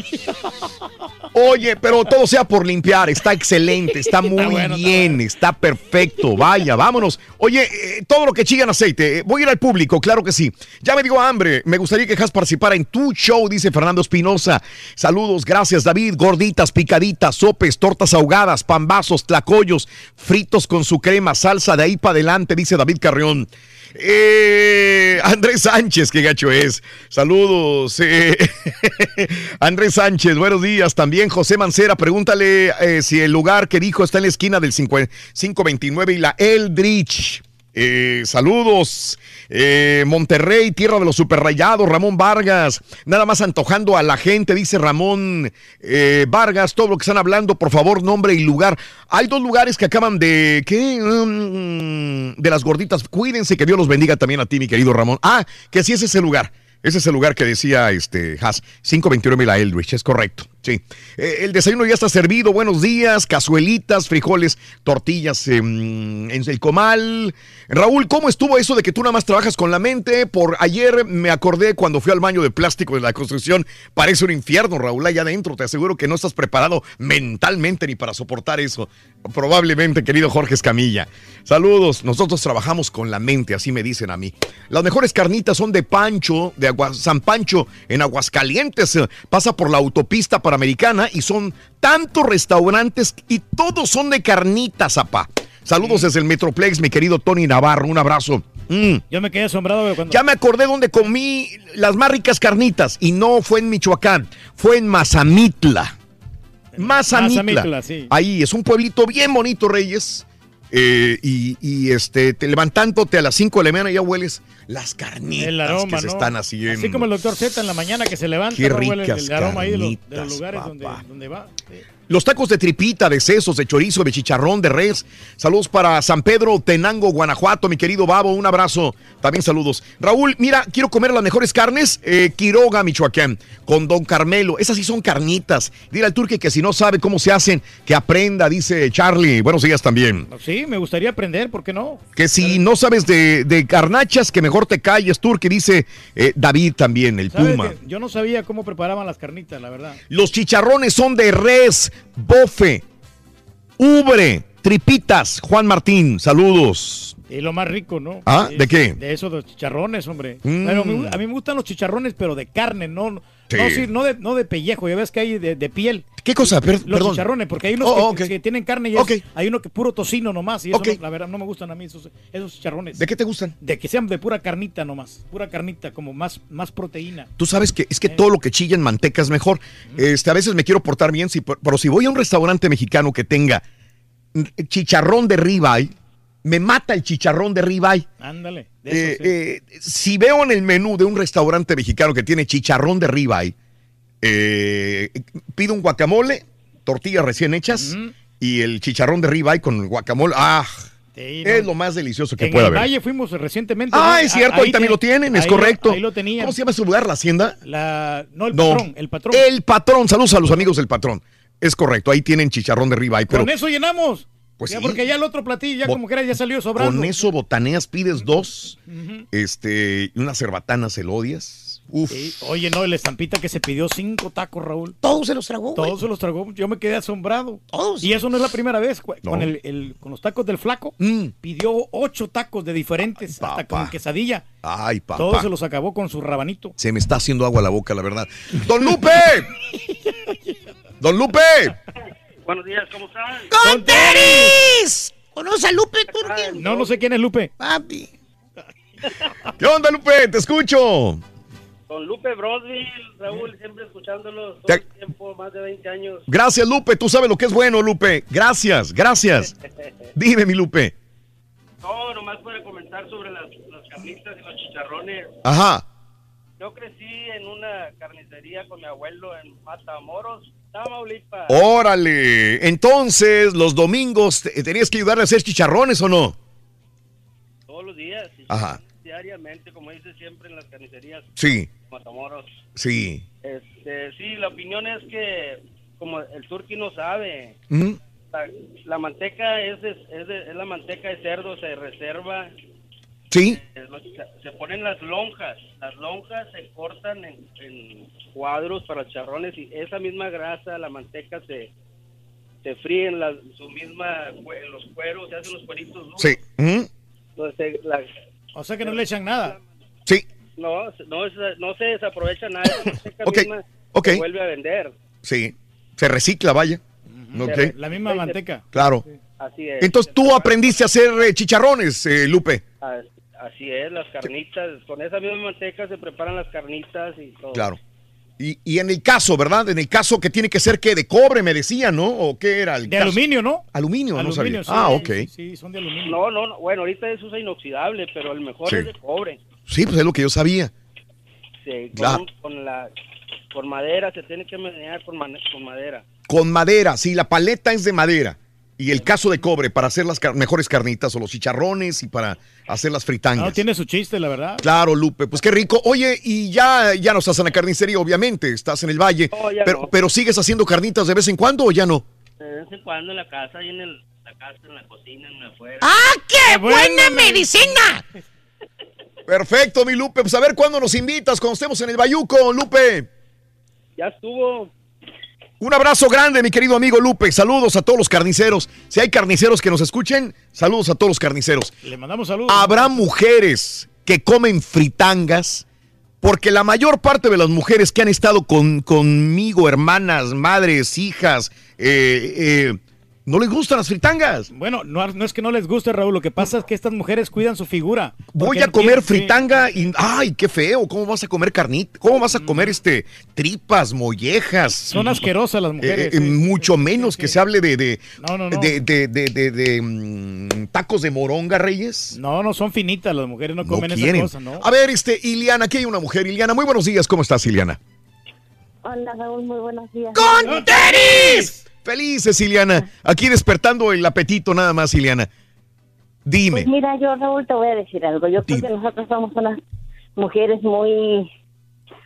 Oye, pero todo sea por limpiar, está excelente, está muy bueno, está bien, está, perfecto, vaya, vámonos. Oye, eh, todo lo que chillan aceite, eh, voy a ir al público, claro que sí. Ya me dio hambre, me gustaría que Has participara en tu show, dice Fernando Espinosa. Saludos, gracias David, gorditas, picaditas, sopes, tortas ahogadas, pambazos, tlacoyos, fritos con su crema, salsa de ahí para adelante, dice David Carrión. Eh, Andrés Sánchez, qué gacho es. Saludos. eh. Andrés Sánchez, buenos días. También José Mancera, pregúntale eh, si el lugar que dijo está en la esquina del 5 529 y la Eldridge. Eh, saludos. Eh, Monterrey, tierra de los superrayados, Ramón Vargas. Nada más antojando a la gente, dice Ramón eh, Vargas. Todo lo que están hablando, por favor, nombre y lugar. Hay dos lugares que acaban de. ¿Qué? Mm, de las gorditas. Cuídense, que Dios los bendiga también a ti, mi querido Ramón. Ah, que sí es ese lugar. Ese es el lugar que decía este Haas, 529 la Eldridge, es correcto. Sí. Eh, el desayuno ya está servido. Buenos días, cazuelitas, frijoles, tortillas em, en el comal. Raúl, ¿cómo estuvo eso de que tú nada más trabajas con la mente? Por ayer me acordé cuando fui al baño de plástico de la construcción. Parece un infierno, Raúl, allá adentro. Te aseguro que no estás preparado mentalmente ni para soportar eso. Probablemente, querido Jorge Escamilla. Saludos. Nosotros trabajamos con la mente, así me dicen a mí. Las mejores carnitas son de Pancho, de Agua- San Pancho, en Aguascalientes. Pasa por la autopista Panamericana y son tantos restaurantes y todos son de carnitas, apá. Saludos desde el Metroplex, mi querido Tony Navarro. Un abrazo. Mm. Yo me quedé asombrado cuando... Ya me acordé donde comí las más ricas carnitas y no fue en Michoacán, fue en Mazamitla. Mazamitla. Mazamitla, sí. Ahí es un pueblito bien bonito, Reyes. Eh, y, y, este, te levantándote a las 5 de la mañana ya hueles las carnitas El aroma, que se ¿no? están haciendo. Así como el doctor Z en la mañana que se levanta, Qué ¿no? Huele el- ricas el, aroma ahí de los, de los carnitas, lugares donde, donde va. Los tacos de tripita, de sesos, de chorizo, de chicharrón, de res. Saludos para San Pedro, Tenango, Guanajuato, mi querido Babo. Un abrazo. También saludos. Raúl, mira, quiero comer las mejores carnes. eh, Quiroga, Michoacán, con Don Carmelo. Esas sí son carnitas. Dile al turque que si no sabe cómo se hacen, que aprenda, dice Charlie. Buenos días también. Sí, me gustaría aprender, ¿por qué no? Que si no sabes de, de carnachas, que mejor te calles, turque, dice eh, David también, el ¿Sabes Puma. Yo no sabía cómo preparaban las carnitas, la verdad. Los chicharrones son de res, bofe, ubre, tripitas. Juan Martín, saludos. Y lo más rico, ¿no? Ah, ¿de qué? De eso, de los chicharrones, hombre. Mm. Me- a mí me gustan los chicharrones, pero de carne, no, Sí. no, sí, no, de, no de pellejo. Ya ves que hay de, de piel. ¿Qué cosa? Per- Los perdón. chicharrones, porque hay unos Oh, que, tienen carne y es- hay uno que puro tocino nomás. Y eso, no- la verdad, no me gustan a mí esos, esos chicharrones. ¿De qué te gustan? De que sean de pura carnita nomás. Pura carnita, como más, más proteína. Tú sabes que es que todo lo que chilla en manteca es mejor. Este, a veces me quiero portar bien, sí, pero si voy a un restaurante mexicano que tenga chicharrón de ribeye, me mata el chicharrón de ribeye. Ándale. de Eh, eso, sí. eh, si veo en el menú de un restaurante mexicano que tiene chicharrón de ribeye, eh, pido un guacamole, tortillas recién hechas y el chicharrón de ribeye con guacamole. ¡Ah! Sí, no. Es lo más delicioso que en puede el haber. Valle fuimos recientemente. Ah, ¿no? es cierto, ahí, también te- lo tienen, es ahí lo- correcto. ahí lo tenían. ¿Cómo se llama su lugar? ¿La Hacienda? La, no, el No. patrón. El patrón. El patrón, saludos a los amigos del patrón. Es correcto, ahí tienen chicharrón de ribeye, pero Con eso llenamos. Pues ya sí. porque ya el otro platillo, ya Bo- como que era, ya salió sobrando. con eso botaneas, pides dos, Ujú. este, y unas cerbatanas elodias. Uf. Sí. Oye, no, el estampita que se pidió cinco tacos, Raúl. Todos se los tragó, güey. Todos se los tragó. Yo me quedé asombrado. Todos. Y eso no es la primera vez. No. Con, el, el- con los tacos del flaco, Mm. pidió ocho tacos de diferentes, hasta con quesadilla. Ay, papá. Todos se los acabó con su rabanito. Se me está haciendo agua la boca, la verdad. ¡Don Lupe! ¡Don Lupe! Buenos días, ¿cómo están? ¡Con tenis! ¿Conoces a Lupe Turki? No, no sé quién es Lupe. Papi. ¿Qué onda, Lupe? Te escucho. Con Lupe Broadville, Raúl, siempre escuchándolo todo Te- el tiempo, más de 20 años. Gracias, Lupe. Tú sabes lo que es bueno, Lupe. Gracias, gracias. Dime, mi Lupe. No, nomás para comentar sobre las, las carnitas y los chicharrones. Ajá. Yo crecí en una carnicería con mi abuelo en Matamoros, Tamaulipas. Órale. Entonces, los domingos te- tenías que ayudarle a hacer chicharrones o no? Todos los días, Ajá. diariamente, como dice siempre en las carnicerías. Sí. Matamoros. Sí. Este, sí, la opinión es que como el turqui no sabe, la, la manteca es, de- es, de- es la manteca de cerdo, se reserva, Sí. eh, se ponen las lonjas, las lonjas se cortan en, en cuadros para charrones y esa misma grasa, la manteca se se fríe en la, su misma los cueros, se hacen los cueritos duros. Sí. Entonces, la- O sea que no le echan nada. Sí. no, no, se- no se desaprovecha nada, esa manteca Ok, misma ok. se vuelve a vender. Sí. Se recicla, vaya. Ok. La misma manteca. Claro. Así es. Entonces tú aprendiste a hacer eh, chicharrones, eh, Lupe. As- Así es, las carnitas, con esa misma manteca se preparan las carnitas y todo. Claro. Y, y en el caso, ¿verdad? En el caso que tiene que ser que de cobre, me decían, ¿no? ¿O qué era el De caso? aluminio, ¿no? Aluminio, no sabía. Sí. Ah, ok. Sí, son de aluminio. No, no, no, bueno, ahorita eso usa inoxidable, pero el mejor Sí. es de cobre. Sí, pues es lo que yo sabía. Sí, con, Claro. con la con madera, se tiene que menear con madera. Con madera, sí, la paleta es de madera. Y el caso de cobre para hacer las car- mejores carnitas o los chicharrones y para hacer las fritangas. No, tiene su chiste, la verdad. Claro, Lupe, pues qué rico. Oye, y ya, ya no estás en la carnicería, obviamente, estás en el valle. No, ya pero, no. pero sigues haciendo carnitas de vez en cuando o ya no? De vez en cuando en la casa y en el, la casa, en la cocina, en afuera. ¡Ah, qué buena medicina! Perfecto, mi Lupe. Pues a ver cuándo nos invitas cuando estemos en el Bayuco, Lupe. Ya estuvo. Un abrazo grande, mi querido amigo Lupe. Saludos a todos los carniceros. Si hay carniceros que nos escuchen, saludos a todos los carniceros. Le mandamos saludos. Habrá mujeres que comen fritangas, porque la mayor parte de las mujeres que han estado con, conmigo, hermanas, madres, hijas, eh, eh, no les gustan las fritangas. Bueno, no, no es que no les guste, Raúl. Lo que pasa es que estas mujeres cuidan su figura. Voy a comer fritanga y ay, qué feo, ¿cómo vas a comer carnita? ¿Cómo vas a comer este tripas, mollejas? Son asquerosas las mujeres. Eh, eh, sí. mucho menos que se hable de de, No, no, no. de, de- de- de- de, mm, tacos de moronga, Reyes. No, no son finitas. Las mujeres no No comen esas cosas, ¿no? A ver, este, Iliana, aquí hay una mujer. Iliana, muy buenos días. ¿Cómo estás, Iliana? Hola Raúl, muy buenos días. ¡Con tenis! Felices, Iliana. Aquí despertando el apetito nada más, Iliana. Dime. Pues mira, yo Raúl te voy a decir algo. Yo creo que nosotros somos unas mujeres muy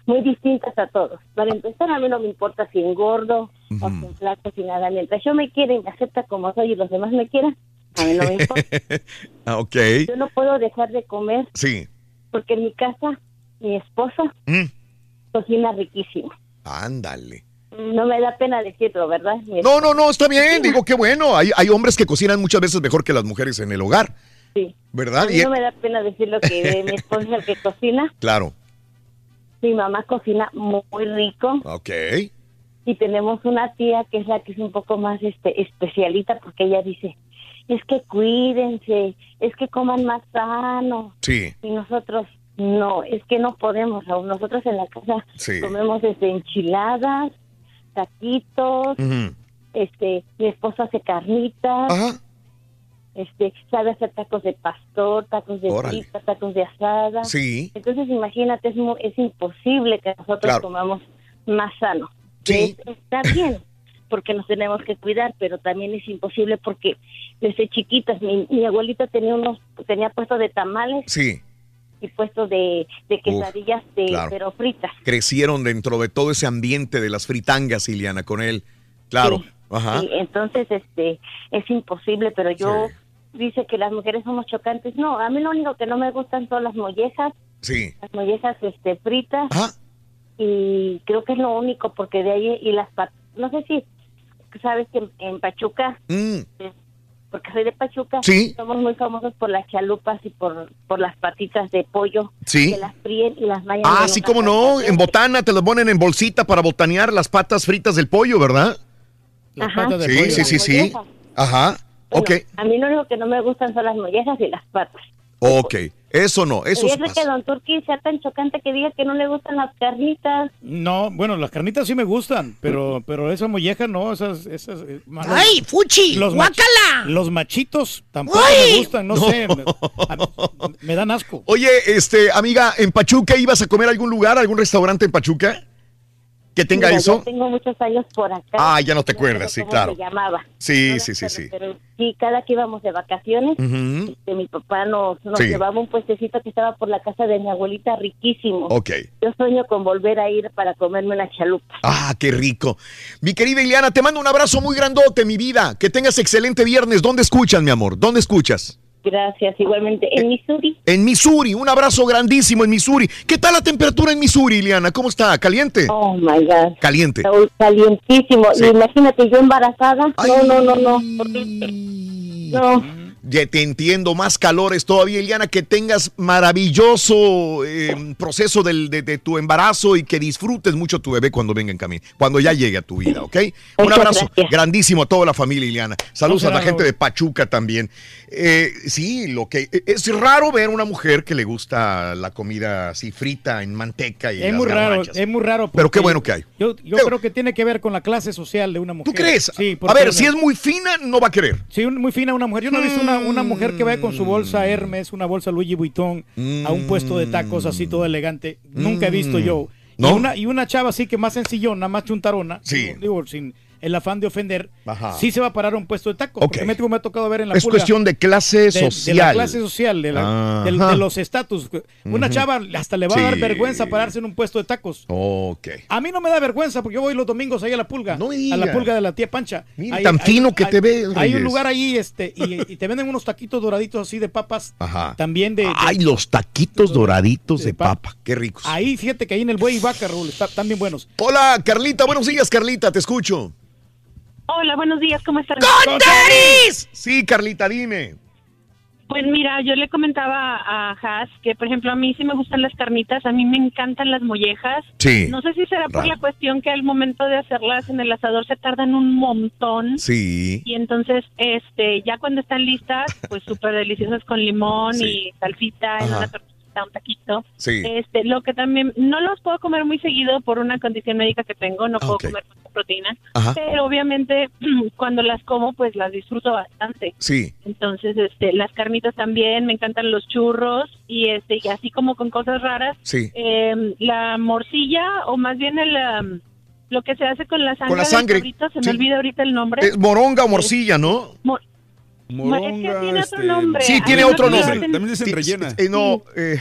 muy distintas a todos. Para empezar, a mí no me importa si engordo o si flaco, si nada. Mientras yo me quiera y me acepta como soy y los demás me quieran, a mí no me importa. Ah, ok. Yo no puedo dejar de comer Sí. porque en mi casa mi esposo Mm. cocina riquísimo. Ándale. No me da pena decirlo, ¿verdad? No, no, no, está bien. Digo, qué bueno. Hay, hay hombres que cocinan muchas veces mejor que las mujeres en el hogar. Sí. A ¿Verdad? mí no me da pena decirlo que mi esposo es el que cocina. Claro. Mi mamá cocina muy, rico Ok. y tenemos una tía que es la que es un poco más este especialita porque ella dice, es que cuídense, es que coman más sano. Sí. Y nosotros, no, es que no podemos. Nosotros en la casa Sí. comemos este, enchiladas, taquitos, este, mi esposo hace carnitas, este, sabe hacer tacos de pastor, tacos de Órale. tacos de asada. Sí. Entonces imagínate, es, mu- es imposible que nosotros Claro. comamos más sano. Sí. Es- está bien, porque nos tenemos que cuidar, pero también es imposible porque desde chiquitas mi, mi abuelita tenía unos, tenía puestos de tamales Sí. Y puestos de, de quesadillas, de, claro. pero fritas. Crecieron dentro de todo ese ambiente de las fritangas, Iliana, con él. Claro. Ajá. Entonces, este, es imposible, pero yo dice que las mujeres somos chocantes. No, a mí lo único que no me gustan son las mollejas, Sí. las mollejas, este, fritas. Y creo que es lo único, porque de ahí, y las no sé si sabes que en, en Pachuca, Mm. Porque soy de Pachuca, Sí. somos muy famosos por las chalupas y por, por las patitas de pollo. Sí. Que las fríen y las mañan. Ah, sí, cómo no. En botana te las ponen en bolsita para botanear las patas fritas del pollo, ¿verdad? Ajá. Sí, sí, sí, sí. Ajá. Ok, A mí lo único que no me gustan son las mollejas y las patas. Ok. Eso no, eso es de que. Don Turqui sea tan chocante que diga que no le gustan las carnitas. No, bueno, las carnitas sí me gustan, pero pero esa molleja no, esas esas eh, ¡Ay, fuchi! los mach- ¡Guácala! Los machitos tampoco ¡Ay! me gustan, no, No. sé, me, a- me dan asco. Oye, este, amiga, ¿en Pachuca ibas a comer a algún lugar, algún restaurante en Pachuca? ¿Que tenga Mira, eso? Yo tengo muchos años por acá. Ah, ya no te sé acuerdas, sí, cómo claro. se llamaba. Sí, sí, sí, sí. Pero sí, cada que íbamos de vacaciones, este, mi papá nos, nos Sí. llevaba un puestecito que estaba por la casa de mi abuelita, riquísimo. Ok. Yo sueño con volver a ir para comerme una chalupa. Ah, qué rico. Mi querida Ileana, te mando un abrazo muy grandote, mi vida. Que tengas excelente viernes. ¿Dónde escuchas, mi amor? ¿Dónde escuchas? Gracias, igualmente. En Missouri, En Missouri. Un abrazo grandísimo en Missouri. ¿Qué tal la temperatura en Missouri, Ileana? ¿Cómo está? ¿Caliente? oh my God. Caliente. Calientísimo. Sí. Imagínate, yo embarazada. No, no, no, no. No. Ya te entiendo, más calores todavía, Ileana, que tengas maravilloso eh, proceso del- de, de tu embarazo y que disfrutes mucho tu bebé cuando venga en camino, cuando ya llegue a tu vida, ¿ok? Un abrazo gracias. grandísimo a toda la familia, Ileana. Saludos a la gente de Pachuca también. Eh, sí, lo que es raro ver una mujer que le gusta la comida así frita en manteca y Es las muy raro, es muy raro. Pero qué bueno que hay. Yo, yo creo que tiene que ver con la clase social de una mujer. ¿Tú crees? Sí, a ver, si es muy fina, no va a querer. Sí, muy fina una mujer. Yo no he visto una, una mujer que vaya con su bolsa Mm. Hermes, una bolsa Louis Vuitton, a un puesto de tacos así todo elegante. Nunca he visto Mm. yo. ¿No? Y, una, y una chava así que más sencillona, más chuntarona, Sí. digo, sin el afán de ofender, Ajá. sí se va a parar a un puesto de tacos. Ok. Porque me, ha tocado ver en la Es cuestión de clase de- social. De, la clase social, de, la- los estatus. Una chava hasta le va a dar vergüenza pararse en un puesto de tacos. Ok. A mí no me da vergüenza porque yo voy los domingos ahí a la pulga. a la pulga de la tía Pancha. Mira, tan fino que te ves, Hay un lugar ahí este, y, y te venden unos taquitos doraditos así de papas. Ajá. También de. Ay, los taquitos doraditos de papa. Qué ricos. Ahí, fíjate que ahí en el buey y vaca, Raúl, está- están bien buenos. Hola, Carlita. Buenos días, Carlita. Te escucho. Hola, buenos días, ¿cómo están? Sí, Carlita, dime. Pues mira, yo le comentaba a Has que, por ejemplo, a mí sí me gustan las carnitas, a mí me encantan las mollejas. Sí. No sé si será por Raro. la cuestión que al momento de hacerlas en el asador se tardan un montón. Sí. Y entonces, este, ya cuando están listas, pues súper deliciosas con limón Sí. y salsita en una tortita, un taquito. Sí. Este, lo que también, no los puedo comer muy seguido por una condición médica que tengo, no puedo ok. comer mucha proteína. Ajá. Pero obviamente, cuando las como, pues las disfruto bastante. Sí. Entonces, este, las carnitas también, me encantan los churros y este, y así como con cosas raras. Sí. eh, la morcilla o más bien el, um, lo que se hace con la sangre. Con la sangre, cabrito, se sí. me olvida ahorita el nombre. Es moronga o morcilla, ¿no? Mo- es que tiene otro nombre. Sí, tiene otro nombre. También dicen rellena. eh, no, eh,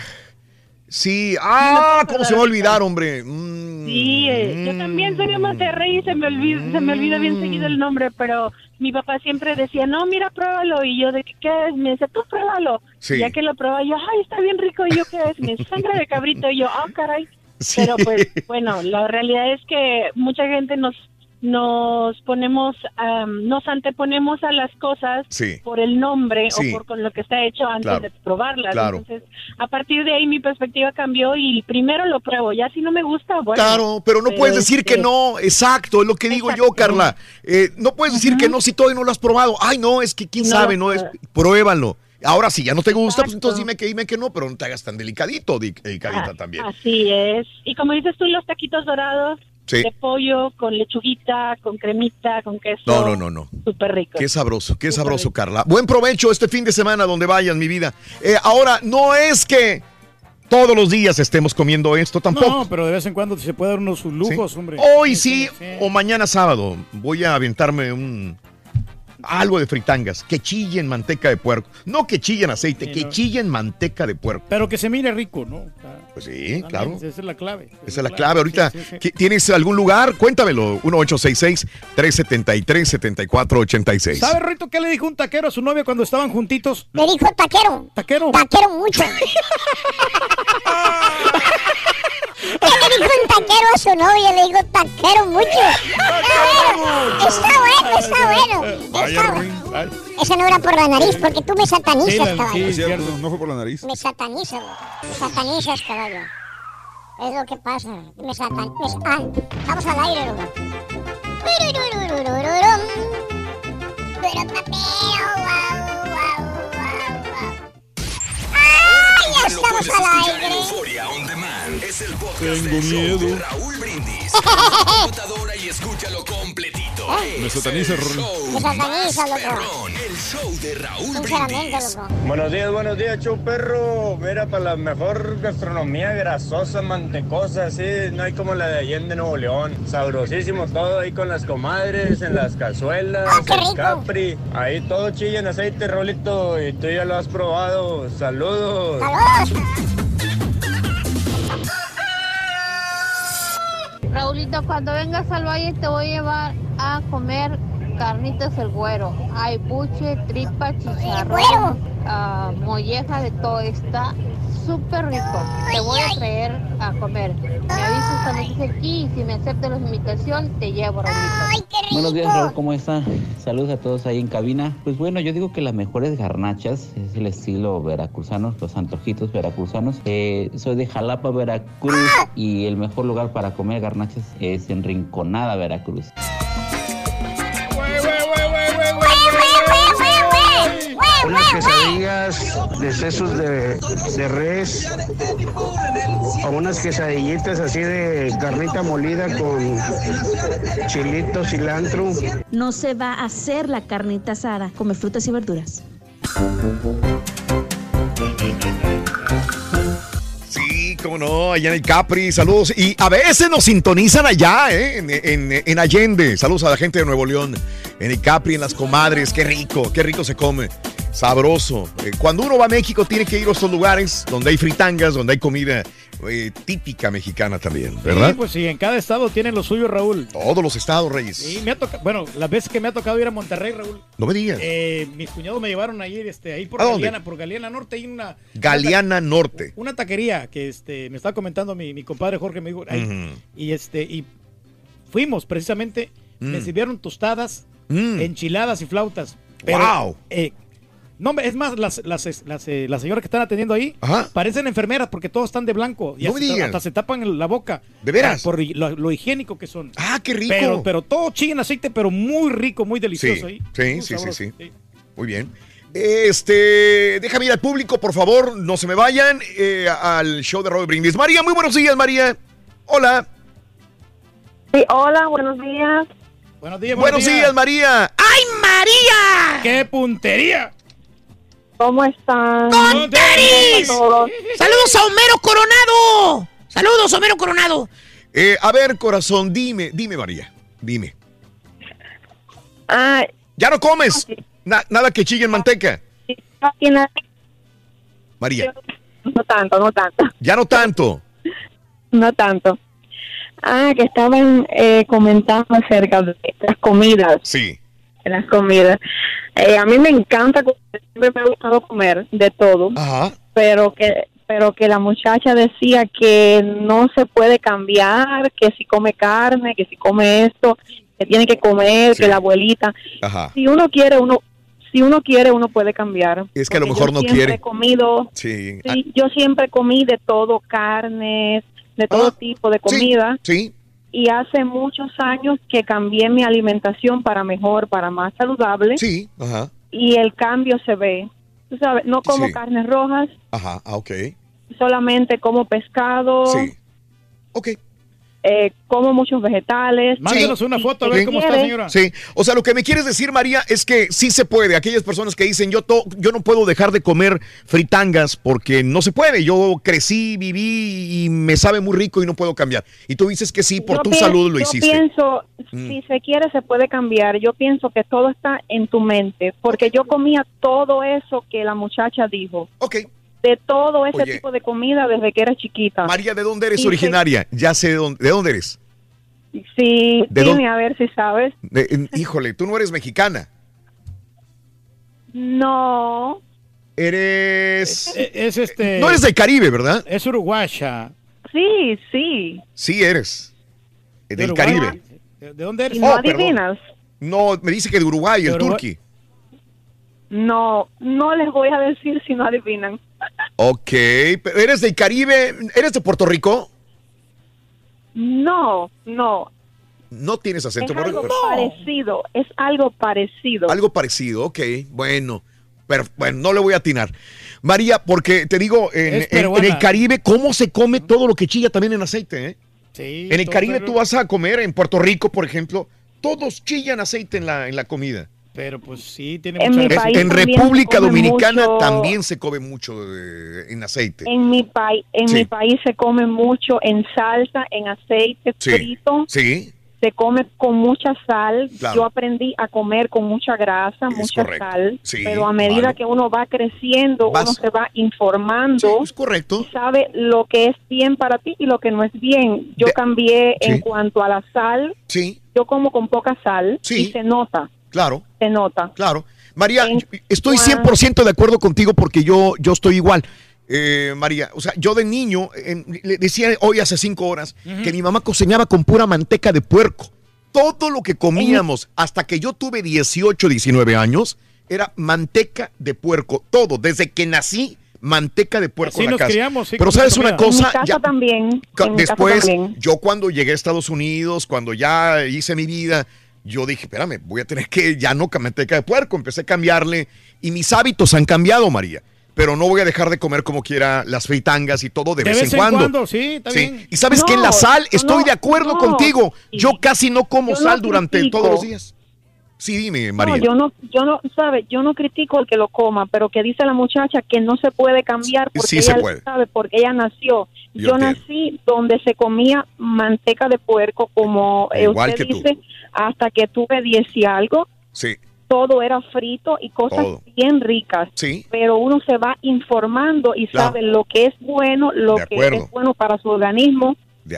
sí. Ah, ¿cómo se va a olvidar, hombre? Mm, Sí, eh, yo también soy de Monterrey y se me olvida, se me olvida bien seguido el nombre, pero mi papá siempre decía, no, mira, pruébalo, y yo, ¿de qué, qué es? Me dice, tú pruébalo. Sí. Ya que lo prueba, yo, ay, está bien rico, y yo, ¿qué es? Me sangre de cabrito, y yo, ah, caray. Sí. Pero pues, bueno, la realidad es que mucha gente nos nos ponemos, am, nos anteponemos a las cosas Sí. por el nombre Sí. o por con lo que está hecho antes Claro. de probarlas. Claro. Entonces, a partir de ahí mi perspectiva cambió y primero lo pruebo. Ya si no me gusta, bueno. Claro, pero no puedes decir que este, no, exacto, es lo que digo yo, Carla. Eh, no puedes decir que no si todavía no lo has probado. Ay, no, es que quién No sabe, no es. Pruébalo. Ahora, si ya no te gusta, pues entonces dime que dime que no, pero no te hagas tan delicadito, di- delicadita Ah, también. Así es. Y como dices tú, los taquitos dorados Sí. de pollo con lechuguita, con cremita, con queso. No, no, no, no. Súper rico. Qué sabroso, qué sabroso, Carla. Buen provecho este fin de semana donde vayan, mi vida. Eh, ahora, no es que todos los días estemos comiendo esto tampoco. No, pero de vez en cuando se puede dar unos sus lujos, hombre. Hoy sí, o mañana sábado voy a aventarme un algo de fritangas que chillen manteca de puerco. No que chillen aceite, Sí, que no. chillen manteca de puerco. Pero que se mire rico, ¿no? Pues sí, También, claro. Esa es la clave. Esa es la clave. Ahorita, Sí, sí, sí. ¿qui- ¿tienes algún lugar? Cuéntamelo. 1866-373-7486. ¿Sabe, Rito, qué le dijo un taquero a su novia cuando estaban juntitos? Le dijo taquero. Taquero. Taquero mucho. ¿Qué le dijo un taquero a su novia? Le dijo taquero mucho. Está bueno, está bueno. Está bueno. Esa no era por la nariz, porque tú me satanizas, caballo. Cierto, no fue por la nariz. Me satanizas. Me satanizas, caballo. Es lo que pasa. Me satan... me Ah, vamos al aire. Pero papero, Estamos al aire. Euforia On Demand. Es el podcast Tengo del show miedo. de Raúl Brindis. Computadora y escúchalo completito. Me Es sataniza, el show Me sataniza, más loco. perrón. El show de Raúl Sinceramente, Brindis. loco. Buenos días, buenos días, show perro. Mira, para la mejor gastronomía grasosa, mantecosa, así, no hay como la de Allende, Nuevo León. Sabrosísimo todo ahí con las comadres, en las cazuelas, Ah, qué rico. capri. Ahí todo chilla en aceite, Rolito, y tú ya lo has probado. Saludos. Raulito, cuando vengas al valle te voy a llevar a comer carnitas el güero. Hay buche, tripa, chicharrón, ah, molleja de todo. Está súper rico. Te voy a traer a comer. Me avisas cuando estés aquí y si me aceptas la invitación te llevo, Raulito. Buenos días, Raúl, ¿cómo están? Saludos a todos ahí en cabina. Pues bueno, yo digo que las mejores garnachas es el estilo veracruzano, los antojitos veracruzanos. Eh, soy de Jalapa, Veracruz, y el mejor lugar para comer garnachas es en Rinconada, Veracruz. Unas quesadillas de sesos de, de res o unas quesadillitas así de carnita molida con chilito, cilantro. No se va a hacer la carnita asada, come frutas y verduras. Sí, cómo no, allá en el Capri, saludos. Y a veces nos sintonizan allá, ¿eh? en, en- en Allende. Saludos a la gente de Nuevo León, en el Capri, en las comadres. Qué rico, qué rico se come. Sabroso. Eh, cuando uno va a México, tiene que ir a estos lugares donde hay fritangas, donde hay comida eh, típica mexicana también, ¿verdad? Sí, pues sí, en cada estado tienen lo suyo, Raúl. Todos los estados, Reyes. Sí, me ha tocado, bueno, las veces que me ha tocado ir a Monterrey, Raúl. No me digas. eh, mis cuñados me llevaron ahí, este, ahí por ¿A dónde? Galeana, por Galeana Norte, hay una, Galeana Norte. una taquería que este, me estaba comentando mi, mi compadre Jorge, me dijo, ahí, y este, y fuimos precisamente, me Mm. sirvieron tostadas, Mm. enchiladas y flautas. Pero, ¡Wow! eh, no, hombre, es más, las, las, las, eh, las señoras que están atendiendo ahí Ajá. parecen enfermeras porque todos están de blanco. Y No me hasta, se tapan la boca. ¿De veras? Ah, Por lo, lo higiénico que son. ¡Ah, qué rico! Pero, pero todo chile en aceite, pero muy rico, muy delicioso Sí, ahí. sí, sí, sí, sí. Muy bien. Este, déjame ir al público, por favor, no se me vayan eh, al show de Robert Brindis. María, muy buenos días, María. Hola. Sí, hola, buenos días. Buenos días, Buenos días, María. ¡Ay, María! ¡Qué puntería! ¿Cómo están? ¡Con tenis! ¡Saludos a Homero Coronado! ¡Saludos, Homero Coronado! Eh, a ver, corazón, dime, dime, María, dime. Ah, ¿Ya no comes? Na- nada que chille en manteca. María, no tanto, no tanto, ya no tanto. no tanto. Ah, que estaban eh, comentando acerca de las comidas, Sí. De las comidas. Eh, a mí me encanta, siempre me ha gustado comer de todo, Ajá. pero que pero que la muchacha decía que no se puede cambiar, que si come carne, que si come esto, que tiene que comer, Sí. que la abuelita. Ajá. Si uno quiere, uno si uno quiere, uno puede cambiar. Es que a lo mejor yo no quiere. He comido, Sí. sí, yo siempre comí de todo, carnes, de todo tipo de comida. Ah, Sí. Y hace muchos años que cambié mi alimentación para mejor, para más saludable. Sí. Ajá. Y el cambio se ve. Tú sabes, no como Sí. carnes rojas, Ajá. Ah, ok. solamente como pescado. Sí. Ok. Eh, como muchos vegetales. Mándenos una foto a ver Sí. cómo está, señora. Sí, o sea, lo que me quieres decir, María, es que sí se puede. Aquellas personas que dicen, yo, to- yo no puedo dejar de comer fritangas porque no se puede. Yo crecí, viví y me sabe muy rico y no puedo cambiar. Y tú dices que sí, por Yo tu salud lo yo hiciste. pienso, Mm. si se quiere, se puede cambiar. Yo pienso que todo está en tu mente, porque yo comía todo eso que la muchacha dijo. Ok. De todo ese Oye. tipo de comida desde que era chiquita. María, ¿de dónde eres Y se- originaria? Ya sé de dónde, ¿de dónde eres. Sí, ¿De dime dónde? a ver si sabes. De- en- híjole, tú no eres mexicana. No, Eres... Es, este. No eres del Caribe, ¿verdad? Es uruguaya. sí, sí. Sí eres. Eh, Del Uruguay. Caribe. ¿De de dónde eres? ¿Y no Oh, perdón. adivinas? No, me dice que de Uruguay, De el Uruguay. turqui. No, no les voy a decir si no adivinan. Ok, pero eres del Caribe, ¿eres de Puerto Rico? No, no. No tienes acento. Es algo parecido, es algo parecido. Algo parecido, ok, bueno. Pero bueno, no le voy a atinar. María, porque te digo, en, el Caribe, ¿cómo se come todo lo que chilla también en aceite? eh? Sí, En el Caribe pero- tú vas a comer, en Puerto Rico, por ejemplo, todos chillan aceite en la, en la comida. Pero pues sí, tiene En mucha mi Es- país en también República se come Dominicana mucho- también se come mucho eh, en aceite. En mi país, en Sí. mi país se come mucho en salsa, en aceite Sí. frito, Sí, se come con mucha sal. Claro. Yo aprendí a comer con mucha grasa, mucha correcto. sal, Sí, pero a medida vale. que uno va creciendo, Vas- uno se va informando. es correcto. Y sabe lo que es bien para ti y lo que no es bien. Yo cambié Sí. en cuanto a la sal. Sí. Yo como con poca sal Sí. y se nota, claro. Se nota. Claro. María, estoy 100% de acuerdo contigo porque yo, yo estoy igual. Eh, María, o sea, yo de niño, le decía hoy hace cinco horas, que mi mamá cocinaba con pura manteca de puerco. Todo lo que comíamos hasta que yo tuve 18, 19 años era manteca de puerco. Todo, desde que nací, manteca de puerco Así en la nos casa. criamos, sí, Pero sabes una cosa, en mi casa Ya- también. Ca- en mi casa Después, también. yo cuando llegué a Estados Unidos, cuando ya hice mi vida, yo dije, espérame, voy a tener que ya no comer manteca de puerco. Empecé a cambiarle y mis hábitos han cambiado, María. Pero no voy a dejar de comer como quiera las fritangas y todo de, De vez, en cuando. sí, está Sí. bien. Y sabes que en la sal estoy no, de acuerdo no. contigo. Yo casi no como Yo no sal durante todos los días. Sí, dime, María. No, yo no, yo no, sabe, yo no critico el que lo coma, pero que dice la muchacha que no se puede cambiar porque Sí se ella puede. sabe, porque ella nació. Yo nací donde se comía manteca de puerco, como eh, Igual usted que tú. dice, hasta que tuve 10 y algo, Sí, todo era frito y cosas Todo. bien ricas. sí. Pero uno se va informando y Claro. sabe lo que es bueno, lo que es bueno para su organismo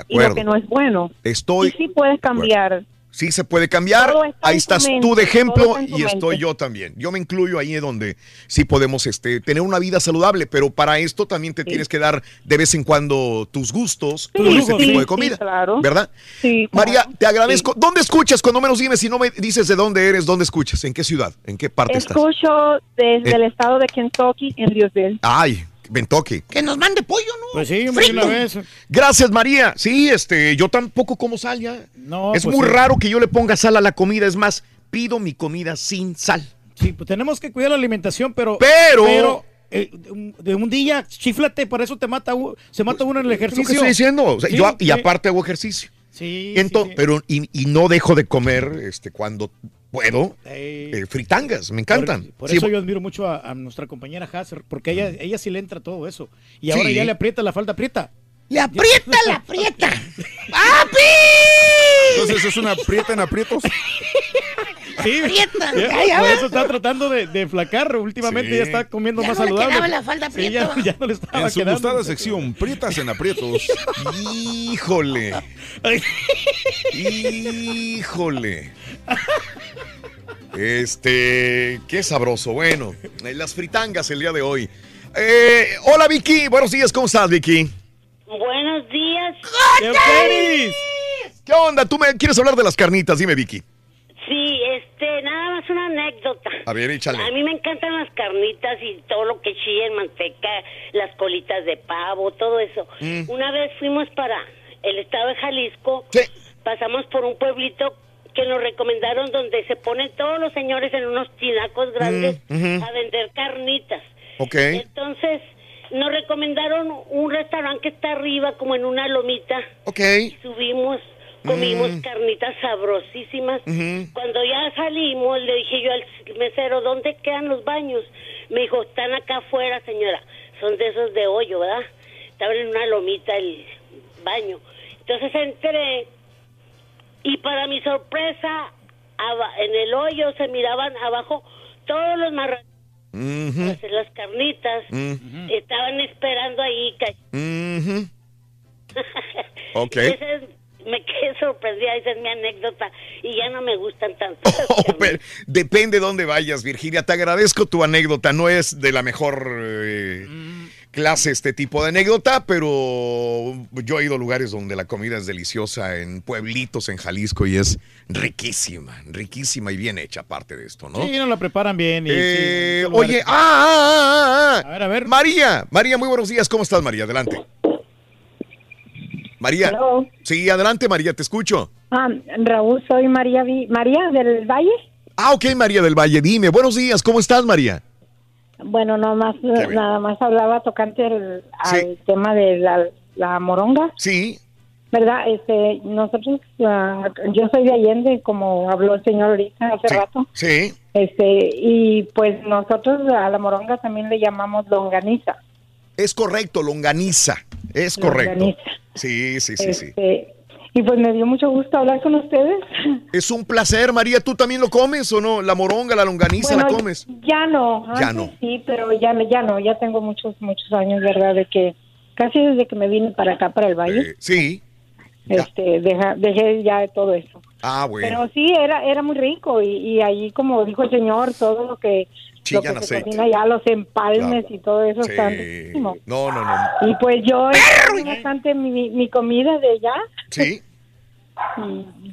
y lo que no es bueno. Estoy. y sí puedes cambiar. Sí se puede cambiar. Ahí estás mente, tú de ejemplo y estoy mente. yo también. Yo me incluyo ahí en donde sí podemos este, tener una vida saludable, pero para esto también te tienes que dar de vez en cuando tus gustos Sí, ese sí, tipo de comida. claro. ¿Verdad? Sí, María, te agradezco. ¿Dónde escuchas? Cuando menos dime, si no me dices de dónde eres, ¿dónde escuchas? ¿En qué ciudad? ¿En qué parte estás? Escucho desde Eh. el estado de Kentucky en Louisville. Ay, Bentoque. Que nos mande pollo, ¿no? Pues sí, una vez. Gracias, María. Sí, este, yo tampoco como sal ya. No, es pues muy sí. raro que yo le ponga sal a la comida. Es más, pido mi comida sin sal. Sí, pues tenemos que cuidar la alimentación, pero. Pero- eh, de un- día, chiflate, para eso te mata, se mata uno en el ejercicio. estoy diciendo. O sea, Sí, yo, y aparte hago ejercicio. Sí, sí. Pero, y, y no dejo de comer este, cuando puedo eh, fritangas. Me encantan. Por, por Sí, eso yo admiro mucho a, a nuestra compañera Hasser, porque ella, ella sí le entra todo eso. Y ahora Sí. ya le aprieta la falda aprieta. ¡Le aprieta, le aprieta! Entonces es una aprieta en aprietos. Sí, ya, por eso está tratando de, de flacar. Últimamente Sí. ya está comiendo Ya más no le saludable. quedaba la falda Sí, ya, no le estaba En su quedando. gustada sección, prietas en aprietos. Híjole. Híjole. Este, qué sabroso. Bueno, eh, las fritangas el día de hoy. Eh, hola Vicky, buenos días, ¿cómo estás Vicky? Buenos días. ¿Qué onda? ¿Tú me quieres hablar de las carnitas? Dime Vicky. Sí, este, nada más una anécdota. A ver, échale. A mí me encantan las carnitas y todo lo que chilla en manteca, las colitas de pavo, todo eso. Mm. Una vez fuimos para el estado de Jalisco, pasamos por un pueblito que nos recomendaron donde se ponen todos los señores en unos tinacos grandes Mm, a vender carnitas. Ok. Entonces, nos recomendaron un restaurante que está arriba, como en una lomita. Ok. Y subimos, comimos Mm. carnitas sabrosísimas. Cuando ya salimos, le dije yo al mesero, ¿dónde quedan los baños? Me dijo, están acá afuera, señora. Son de esos de hoyo, ¿verdad? Estaban en una lomita el baño. Entonces entré y para mi sorpresa, en el hoyo se miraban abajo todos los marranos, Ujú, las carnitas. Mm. Estaban esperando ahí. ca- ujú. Ok. Esa es- me quedé sorprendida, esa es mi anécdota. Y ya no me gustan tanto. Oh, pero depende de dónde vayas, Virginia. Te agradezco tu anécdota. No es de la mejor eh, clase este tipo de anécdota, pero yo he ido a lugares donde la comida es deliciosa, en pueblitos en Jalisco, y es riquísima, riquísima y bien hecha, aparte de esto, ¿no? Sí, no la preparan bien. y Eh, oye, ah, ah, ah, ah. A ver, a ver. María, María, muy buenos días. ¿Cómo estás, María? Adelante. María. Sí, adelante, María, te escucho. Ah, Raúl, soy María Vi- María del Valle. Ah, ok, María del Valle, dime. Buenos días, ¿cómo estás, María? Bueno, no más, bien. nada más hablaba tocante al, Sí. al tema de la, la moronga. Sí. ¿Verdad? Este, nosotros, ah, yo soy de Allende, como habló el señor ahorita hace rato. Sí. Este, y pues nosotros a la moronga también le llamamos longaniza. Es correcto, longaniza. Es correcto. Longaniza. Sí, sí, sí, sí. Este, y pues me dio mucho gusto hablar con ustedes. Es un placer, María. ¿Tú también lo comes o no? La moronga, la longaniza, ¿la comes? Ya no, Ya no. sí, pero ya, me- ya no, ya tengo muchos, muchos años, ¿verdad? De que casi desde que me vine para acá, para el valle, Eh, sí. este, deja- dejé ya de todo eso. Ah, bueno. Pero sí, era, era muy rico y, y ahí, como dijo el señor, todo lo que, lo Chillan que se cocina ya, los empalmes y todo eso Sí. está riquísimo. No, no, no. Y pues yo bastante mi, mi comida de allá. Sí.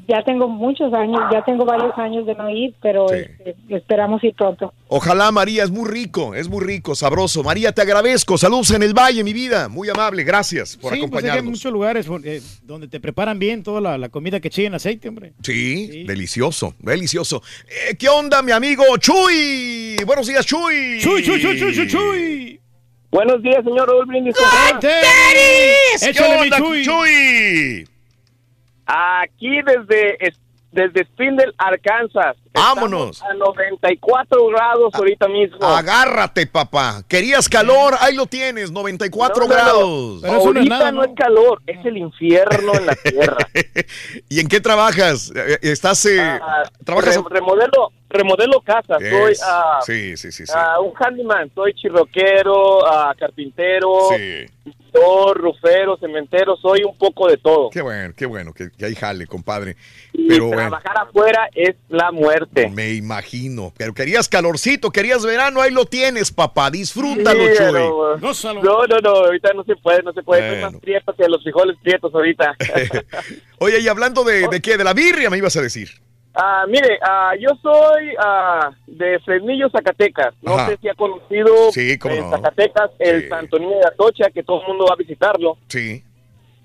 Ya tengo muchos años, ya tengo varios años de no ir, pero este, esperamos ir pronto. Ojalá, María, es muy rico, es muy rico, sabroso. María, te agradezco. Saludos en el Valle, mi vida. Muy amable, gracias por sí, pues hay acompañarnos. muchos lugares eh, donde te preparan bien toda la, la comida que chillen aceite, hombre. Sí, delicioso, delicioso. Eh, ¿Qué onda, mi amigo Chuy? Buenos días, Chuy. Chuy, Chuy, Chuy, Chuy, Chuy, Chuy. Buenos días, señor Raúl Brindis. ¿Qué Échale, mi Chuy. Chuy? Aquí desde, es- desde Spindle, Arkansas. Vámonos. A 94 grados ahorita mismo. Agárrate, papá. ¿Querías calor? Ahí lo tienes, 94 No, no, no. grados. Ahorita no es calor, es el infierno en la tierra. ¿Y en qué trabajas? Eh, ¿Estás, eh, Ah, trabajas? re- remodelo, remodelo casa. Soy Es- ah, sí, sí, sí, sí. ah, un handyman. Soy chirroquero, ah, carpintero, Sí. pintor, rufero, cementero. Soy un poco de todo. Qué bueno, qué bueno, que, que hay jale, compadre. Y Pero bueno, trabajar afuera es la muerte. Me imagino. Pero querías calorcito, querías verano, ahí lo tienes, papá. Disfrútalo, Sí, Chuy. pero, No, no, no, ahorita no se puede, no se puede. Soy Bueno. más prieto que los frijoles prietos ahorita. Oye, y hablando de, de qué, de la birria, me ibas a decir. Ah, mire, ah, yo soy ah, de Fresnillo, Zacatecas. No Ajá. sé si ha conocido Sí, en no. Zacatecas el Santo Niño de Atocha, que todo el mundo va a visitarlo. Sí.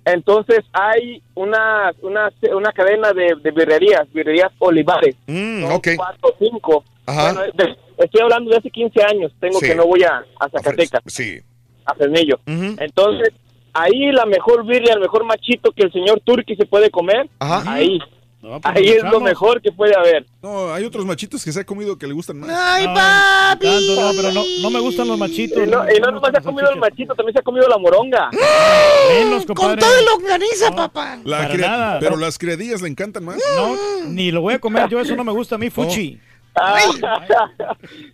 Entonces hay una, una, una cadena de, de birrerías, birrerías Olivares. Mm, Son cuatro o cinco. Ajá. Bueno, de- estoy hablando de hace 15 años. Tengo Sí. que no voy a, a Zacatecas. Sí. a Fresnillo. Entonces, ahí la mejor birria, el mejor machito que el señor Turki se puede comer, ahí. Pues ahí es lo mejor que puede haber. No, hay otros machitos que se ha comido que le gustan más. ¡Ay, papi! No, pero no, no me gustan los machitos. Y no, y no nomás se ha comido el machito, también se ha comido la moronga. Menos, compadre. longaniza, papá. La Para nada. Pero las criadillas le encantan más. No, ni lo voy a comer yo, eso no me gusta a mí, fuchi.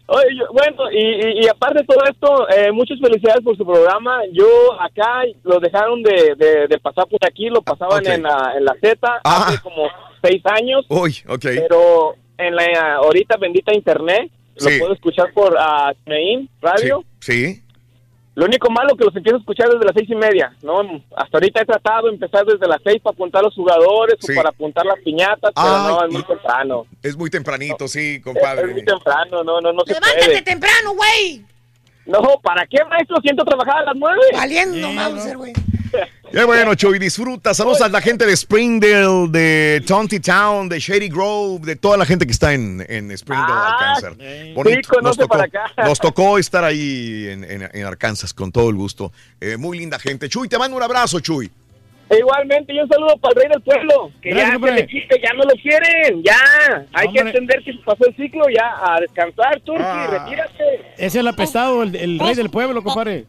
Oye, yo- bueno, y, y- y aparte de todo esto, eh, muchas felicidades por su programa. Yo acá lo dejaron de, de- de pasar por aquí, lo pasaban ok. en, la, en la Z hace como seis años. Uy, ok. Pero en la ahorita bendita internet, Sí. lo puedo escuchar por uh, Radio. Sí. Lo único malo que los empiezo a escuchar desde las seis y media, ¿no? Hasta ahorita he tratado de empezar desde las seis para apuntar los jugadores Sí. o para apuntar las piñatas, pero Ay, no, es muy temprano. Es muy tempranito, sí, Es compadre. muy temprano, no, no, no se Levántate puede. temprano, güey. No, ¿para qué, maestro? Siento trabajar a las nueve. Valiendo, Mauser, güey. Qué bueno, Chuy, disfruta. Saludos a la gente de Springdale, de Tonty Town, de Shady Grove, de toda la gente que está en, en Springdale, Arkansas. sí, conoce nos, tocó, para acá. nos tocó estar ahí en, en- en Arkansas con todo el gusto. Eh, muy linda gente. Chuy, te mando un abrazo, Chuy. Igualmente, y un saludo para el rey del pueblo, que Gracias, ya se le quite, ya no lo quieren, ya. Hay que entender que se pasó el ciclo, ya, a descansar, Turki, Ah. retírate. Ese es el apestado, el, el rey del pueblo, compadre.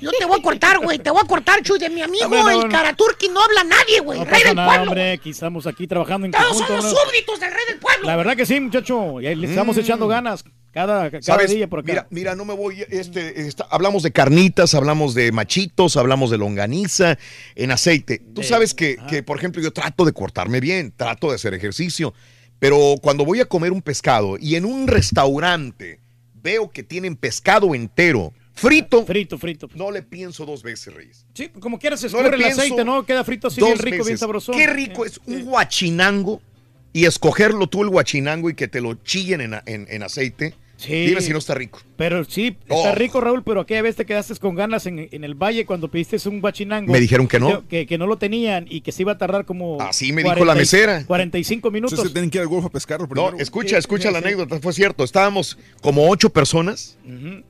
Yo te voy a cortar, güey. Te voy a cortar, Chuy. De mi amigo, Hombre, no, el no. Karaturki, no habla nadie, güey. No Rey del nada, pueblo. hombre, aquí estamos aquí trabajando en Todos conjunto. somos ¿no? súbditos del rey del pueblo. La verdad que sí, muchacho, y ahí le estamos Mm. echando ganas cada, cada ¿Sabes? día por acá. Mira, mira, no me voy. Este, esta- hablamos de carnitas, hablamos de machitos, hablamos de longaniza en aceite. Tú De- sabes que, que, por ejemplo, yo trato de cortarme bien, trato de hacer ejercicio, pero cuando voy a comer un pescado y en un restaurante veo que tienen pescado entero, frito, frito, frito. No le pienso dos veces, Reyes. Sí, como quieras, se No escurre el pienso aceite, ¿no? Queda frito así bien rico, bien sabroso. Qué rico es un guachinango y escogerlo tú el guachinango y que te lo chillen en, en- en aceite. Sí. Dime si no está rico. Pero sí, está Oh. rico, Raúl, pero aquella vez te quedaste con ganas en, en el valle cuando pediste un guachinango. Me dijeron que no. Que, que no lo tenían y que se iba a tardar como. Así me dijo la mesera. 45 minutos. Entonces tienen que ir al golfo a pescarlo No, escucha, Sí, escucha sí, la sí. anécdota, fue cierto. Estábamos como ocho personas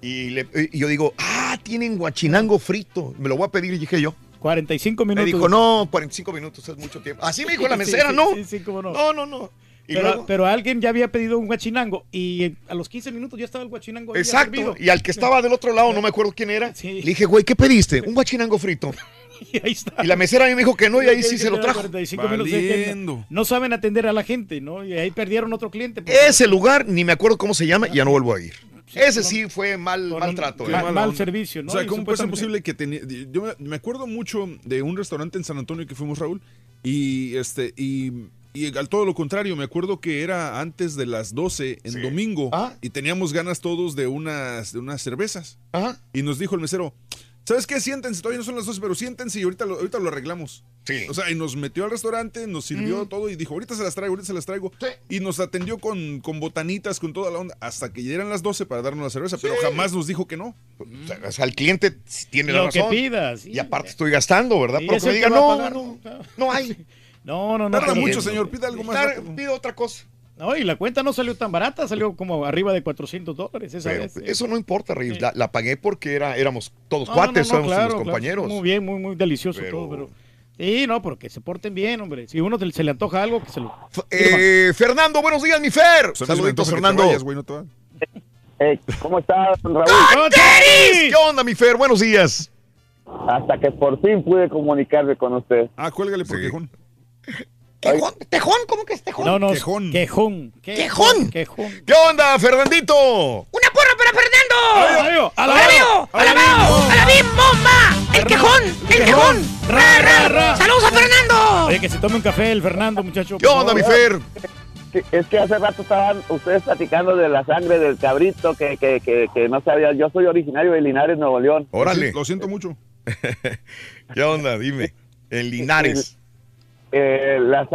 y, le- y yo digo, ah, tienen guachinango frito. Me lo voy a pedir, dije yo. 45 Me minutos. dijo, no, 45 minutos es mucho tiempo. Así me dijo la mesera, sí, ¿no? Sí, sí, cómo no. No, no, no. Y pero, luego- pero alguien ya había pedido un guachinango y a los 15 minutos ya estaba el guachinango ahí Exacto. Y al que estaba del otro lado, no me acuerdo quién era, le dije, güey, ¿qué pediste? Un guachinango frito. Y ahí está. Y la mesera a mí me dijo que no, y ahí sí se lo trajo. 45 minutos, es que no, no saben atender a la gente, ¿no? Y ahí perdieron otro cliente. porque- Ese lugar, ni me acuerdo cómo se llama, y ya no vuelvo a ir. Ese sí fue mal, maltrato. Qué ¿eh? onda. servicio, ¿no? O sea, ¿cómo puede ser posible que tenía... Yo me- me acuerdo mucho de un restaurante en San Antonio que fuimos, Raúl, y este... Y, y al todo lo contrario, me acuerdo que era antes de las 12 en domingo y teníamos ganas todos de unas, de unas cervezas. Y nos dijo el mesero, ¿sabes qué? Siéntense, todavía no son las 12, pero siéntense y ahorita lo, ahorita lo arreglamos. O sea, y nos metió al restaurante, nos sirvió Mm. todo y dijo, ahorita se las traigo, ahorita se las traigo. Y nos atendió con, con botanitas, con toda la onda, hasta que ya eran las 12 para darnos la cerveza, pero jamás nos dijo que no. O sea, o sea, el cliente tiene la Lo que razón. pidas. Y aparte estoy gastando, ¿verdad? Sí, Pero que me diga, que no, pagar. no, no hay. No, no, no. Tarda mucho, señor, pida algo más. Pido otra cosa. No, y la cuenta no salió tan barata, salió como arriba de 400 dólares esa Pero vez. eso no importa, Reyes. La, la pagué porque era, éramos todos No, cuates, no, no, somos claro, los claro, compañeros. Muy bien, muy, muy delicioso Pero- todo, pero... Sí, no, porque se porten bien, hombre. Si uno se le antoja algo, que se lo... Eh, Fernando, buenos días, mi Fer. Saluditos, Fernando. vayas, güey, no te va. ¿Cómo estás, Raúl? ¿Qué onda, mi Fer? Buenos días. Hasta que por fin pude comunicarme con usted. Ah, cuélgale por quejón. ¿Quejón? ¿Tejón? ¿Cómo que es tejón? No, no, Quejón. Quejón. ¿Quejón? Quejón. ¿Qué onda, Fernandito? ¡Una porra para Fernando! ¡Alabao! ¡Alabao! ¡Alabim bomba! ¡El quejón! ¡El quejón! Ra, ra, ra. ¡Saludos a Fernando! Oye, que se tome un café el Fernando, muchacho. ¿Qué onda, mi Fer? Es que hace rato estaban ustedes platicando de la sangre del cabrito que, que, que, que no sabía. Yo soy originario de Linares, Nuevo León. Órale. Lo siento mucho. ¿Qué onda? Dime. En Linares. Eh, la,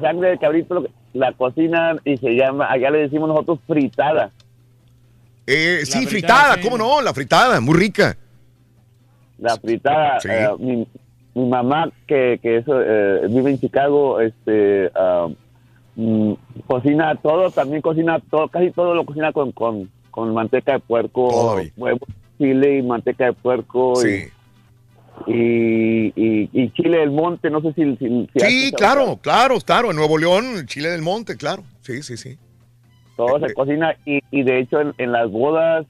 sangre del cabrito lo- la cocinan y se llama, allá le decimos nosotros fritada. Eh, sí, fritada, fritada, sí. ¿cómo no? La fritada, muy rica. La fritada, Sí. eh, mi, mi mamá que, que eso, eh, vive en Chicago, este, mm, cocina todo, también cocina todo, casi todo lo cocina con, con, con manteca de puerco, huevo, chile y manteca de puerco Sí. y, y, y- y chile del monte, no sé si... si, Sí, claro, claro, claro. En Nuevo León, Chile del Monte, claro. Sí, sí, sí. Todo se cocina y, y de hecho en, en las bodas,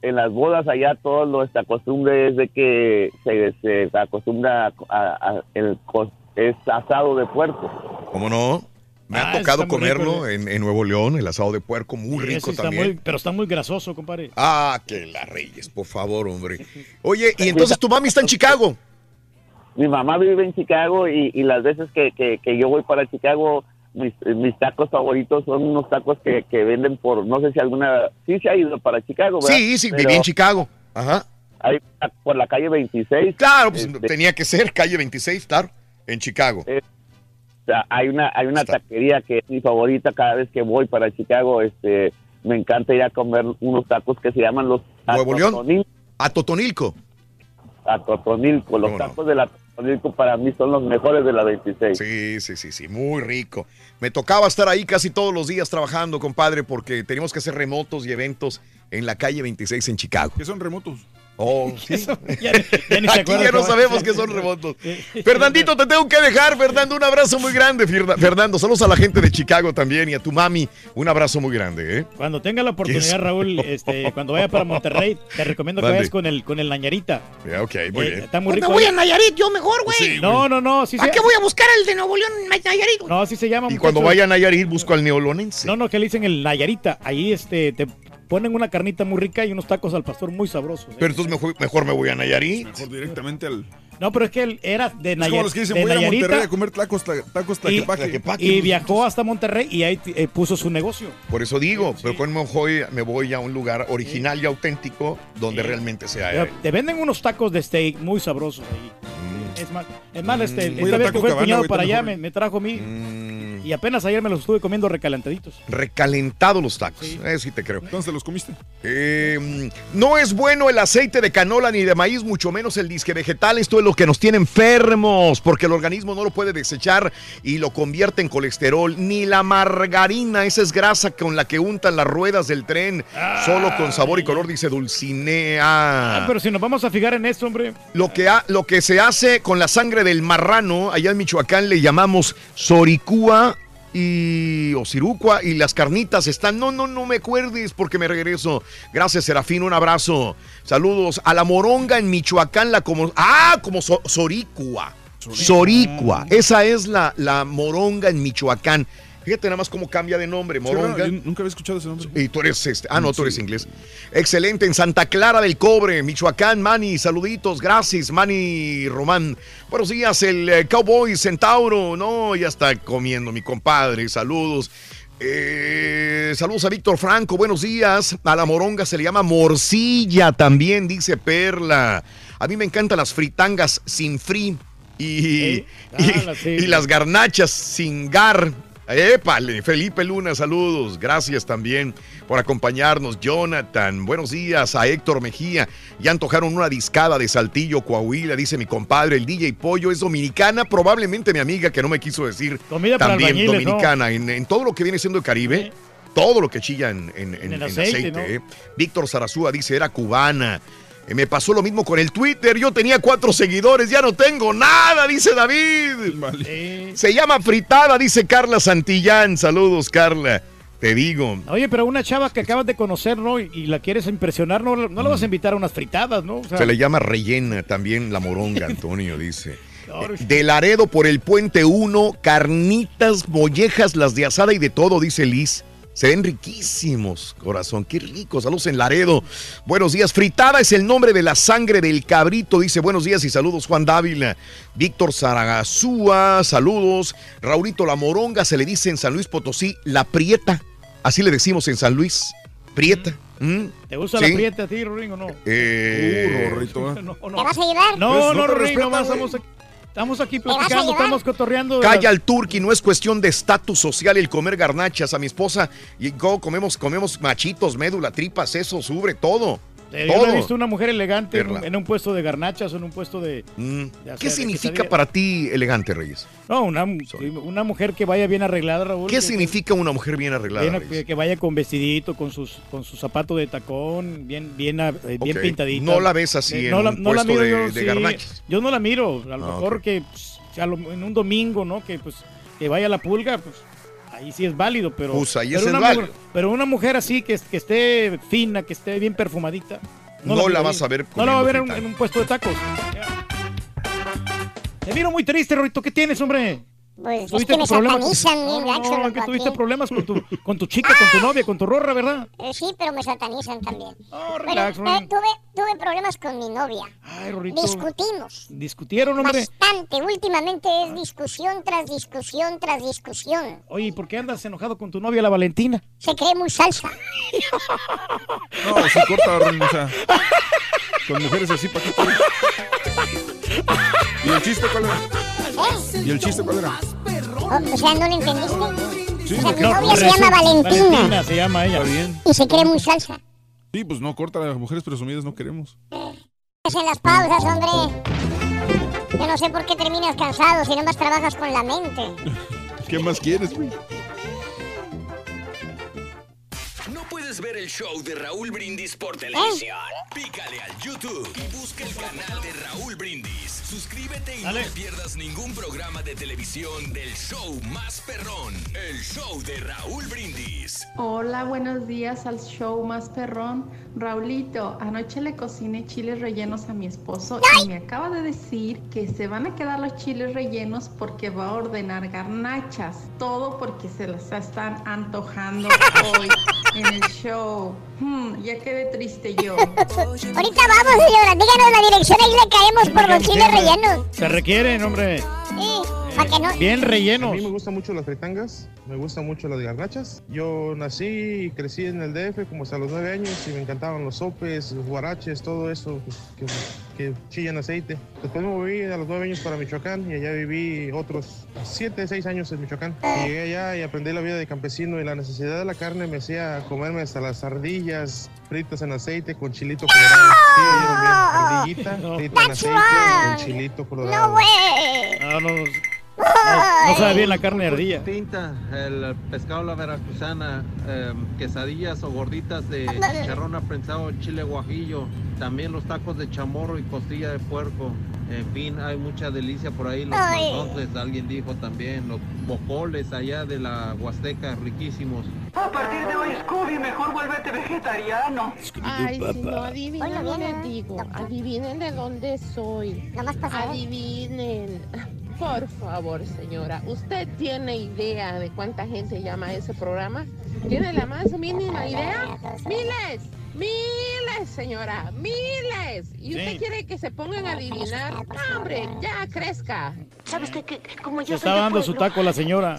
en las bodas allá todo nuestra costumbre es de que se, se acostumbra a, a- el cos- es asado de puerco. ¿Cómo no? Me Ah, ha tocado muy rico, comerlo en, en Nuevo León, el asado de puerco, muy Sí, rico está también. muy- pero está muy grasoso, compadre. Ah, que la Reyes, por favor, hombre. Oye, y entonces tu mami está en Chicago. Mi mamá vive en Chicago y, y las veces que, que- que yo voy para Chicago, mis, mis tacos favoritos son unos tacos que, que venden por, no sé si alguna, sí se ha ido para Chicago, ¿verdad? Sí, sí, Pero viví en Chicago. Ajá. Ahí por la calle 26. Claro, pues Este, tenía que ser calle 26, claro, en Chicago. Sea, hay una hay una taquería que es mi favorita cada vez que voy para Chicago este me encanta ir a comer unos tacos que se llaman los Nuevo León. atotonil- A Totonilco. atotonilco los tacos de la atotonilco para mí son los mejores de la 26 Sí, sí, sí, sí, muy rico. Me tocaba estar ahí casi todos los días trabajando, compadre, porque teníamos que hacer remotos y eventos en la calle 26 en Chicago. ¿Qué son remotos? Oh, sí. Ya, ya ni se Aquí ya no sabemos que son remotos. Fernandito, te tengo que dejar, Fernando. Un abrazo muy grande, Fernando. Saludos a la gente de Chicago también y a tu mami. Un abrazo muy grande, ¿eh? Cuando tenga la ¿Qué oportunidad? Raúl, este, cuando vaya para Monterrey, te recomiendo que vayas con el, con el Nañarita. Ya, ok, muy Eh, bien. Está muy rico. me voy a Nayarit, yo mejor, güey. no, no, no. Sí ¿A se- qué voy a buscar el de Nuevo León, Nayarit? No, así se llama. Y cuando vaya a Nayarit, busco al neolonense. No, no, que le dicen el Nayarita. Ahí este, te ponen una carnita muy rica y unos tacos al pastor muy sabrosos. ¿eh? Pero entonces mejor, mejor me voy a Nayarit. Mejor directamente al... No, pero es que él era de, Es Naya- como los que dicen, de voy a Monterrey a comer tacos, tacos y, tlaquepaque. y viajó hasta Monterrey y ahí eh, puso su negocio. Por eso digo, pero cuando me voy, me voy a un lugar original y auténtico donde Sí. realmente sea. Te, eh, te venden unos tacos de steak muy sabrosos ahí. Es más, es más este, Mm. esta vez que fue el cuñado para allá me trajo a mí. Mm. Y apenas ayer me los estuve comiendo recalentaditos. Recalentados los tacos. Eh, sí te creo. ¿Dónde los comiste? Eh, no es bueno el aceite de canola ni de maíz, mucho menos el disque vegetal. Esto es lo que nos tiene enfermos, porque el organismo no lo puede desechar y lo convierte en colesterol. Ni la margarina, esa es grasa con la que untan las ruedas del tren, solo con sabor y color, dice Dulcinea. Ah, pero si nos vamos a fijar en esto, hombre. Lo que, ha- lo que se hace con la sangre del marrano, allá en Michoacán le llamamos soricúa y o cirucua y las carnitas están. No, no, no me acuerdes porque me regreso. Gracias, Serafín, un abrazo. Saludos a la moronga en Michoacán, la como. Ah, como so- soricua. Soricua. Esa es la, la moronga en Michoacán. Fíjate nada más cómo cambia de nombre, moronga. nunca había escuchado ese nombre. Y tú eres este. Ah, no, tú eres inglés. Excelente. En Santa Clara del Cobre, Michoacán, Manny. Saluditos. Gracias, Manny Román. Buenos días, el eh, Cowboy Centauro. No, ya está comiendo mi compadre. Saludos. Eh, saludos a Víctor Franco. Buenos días. A la moronga se le llama morcilla también, dice Perla. A mí me encantan las fritangas sin fri. Y, y- Ah, sí. y las garnachas sin gar. Épale, Felipe Luna, saludos. Gracias también por acompañarnos. Jonathan, buenos días a Héctor Mejía. Ya antojaron una discada de Saltillo, Coahuila, dice mi compadre. El DJ Pollo es dominicana, probablemente mi amiga que no me quiso decir. Comida también dominicana. En, en todo lo que viene siendo el Caribe, todo lo que chilla en, en- en- el en aceite, aceite. ¿no? eh. Víctor Zarazúa dice, era cubana. Me pasó lo mismo con el Twitter. Yo tenía cuatro seguidores, ya no tengo nada, dice David. Se llama fritada, dice Carla Santillán. Saludos, Carla. Te digo. Oye, pero una chava que acabas de conocer, ¿no? Y, la quieres impresionar, ¿no? No la vas a invitar a unas fritadas, ¿no? O sea, Se le llama rellena también la moronga, Antonio dice. Eh, De Laredo por el puente 1, carnitas, mollejas, las de asada y de todo, dice Liz. Se ven riquísimos, corazón, qué ricos. Saludos en Laredo. Buenos días. Fritada es el nombre de la sangre del cabrito. Dice buenos días y saludos Juan Dávila. Víctor Zaragazúa, saludos. Raulito La Moronga, se le dice en San Luis Potosí, la prieta. Así le decimos en San Luis. Prieta. ¿Mm? ¿Te gusta Sí. la prieta a ti, Rorín, o no? Eh, Uh, Rorrito, ¿eh? No, no. ¿Te vas a? No, Pues, no, no güey. estamos aquí, estamos aquí platicando, estamos cotorreando. Calla al turqui, no es cuestión de estatus social el comer garnachas. A mi esposa y yo comemos, comemos machitos, médula, tripas, eso, sobre todo. Eh, Yo no he todo. visto una mujer elegante en un, Perla. en un puesto de garnachas o en un puesto de... Mm. de ¿Qué significa para ti elegante, Reyes? No, una, una mujer que vaya bien arreglada, Raúl. ¿Qué que- significa una mujer bien arreglada? bien- Reyes? que, vaya con vestidito, con sus con sus zapatos de tacón, bien bien eh, bien Ok. pintadita. No la ves así Eh, en no la, un no la puesto miro de- yo, de sí. garnachas. Yo no la miro, a lo Ah, mejor ok. que pues, a lo- en un domingo, ¿no? Que pues que vaya la pulga, pues ahí sí es válido, pero Pues ahí pero es una válido. mujer- pero una mujer así que, que esté fina, que esté bien perfumadita. No la vas a ver No la va a ver en, comiendo un- en un puesto de tacos. Te miro muy triste, Rorito. ¿Qué tienes, hombre? Pues es ¿Tuviste que me problemas? satanizan, No, bien no, gacho, no, tuviste aquí. problemas con tu, con tu chica, con tu novia, con tu rorra, ¿verdad? Eh, sí, pero me satanizan también. relax, bueno, eh, tuve, tuve problemas con mi novia. Ay, Rorito. Discutimos. ¿Discutieron, hombre? Bastante. Últimamente es discusión tras discusión tras discusión. Oye, ¿y por qué andas enojado con tu novia, la Valentina? Se cree muy salsa. No, sí, corta, Ron, o sea, Con mujeres así, ¿para qué? ¿Y el chiste cuál era? ¿Y el chiste cuál era? O, o sea, ¿no lo entendiste? Sí, o sea, novia se llama Valentina. Valentina se llama ella. Está bien. Y se cree muy salsa. Sí, pues no, corta, las mujeres presumidas no queremos. Es en las pausas, hombre. Yo no sé por qué terminas cansado si nomás trabajas con la mente. ¿Qué más quieres, güey? ¿No puedes ver el show de Raúl Brindis por televisión? ¿Eh? Pícale al YouTube y busca el canal de Raúl Brindis. Suscríbete y no pierdas ningún programa de televisión del show más perrón, el show de Raúl Brindis. Hola, buenos días al show más perrón. Raulito, anoche le cociné chiles rellenos a mi esposo y me acaba de decir que se van a quedar los chiles rellenos porque va a ordenar garnachas. Todo porque se las están antojando hoy en el show. 就 Hmm, ya quedé triste yo. Ahorita vamos, señora. Díganos la dirección ahí le caemos por los chiles rellenos. Se requieren, hombre. Sí, para que no. Bien rellenos. A mí me gustan mucho las fritangas, me gustan mucho las garnachas. Yo nací y crecí en el DF como hasta los nueve años y me encantaban los sopes, los guaraches, todo eso. pues, que que chillan aceite. Después me moví a los nueve años para Michoacán y allá viví otros siete, seis años en Michoacán. Y llegué allá y aprendí la vida de campesino y la necesidad de la carne me hacía comerme hasta las ardillas fritas en aceite con chilito colorado. Sí, oyeron bien. Ardillita frita en aceite con chilito colorado. No, no, no, no sabe bien la carne de ardilla. Tinta, el pescado a la veracruzana, em, quesadillas o gorditas de chicharrón aprensado, chile guajillo, también los tacos de chamorro y costilla de puerco. En fin, hay mucha delicia por ahí. Los mazontes, alguien dijo también, los bocoles allá de la Huasteca, riquísimos. A partir de hoy, Scooby, mejor vuélvete vegetariano. Ay, si no Hola, adivinen, bien. digo. Adivinen de dónde soy. Adivinen. Por favor, señora, ¿usted tiene idea de cuánta gente llama a ese programa? ¿Tiene la más mínima idea? ¡Miles! ¡Miles, señora! ¡Miles! ¿Y usted Sí. quiere que se pongan a adivinar? ¡No, hombre! ¡Ya crezca! ¿Sabes qué? Que, como Se está dando su taco la señora.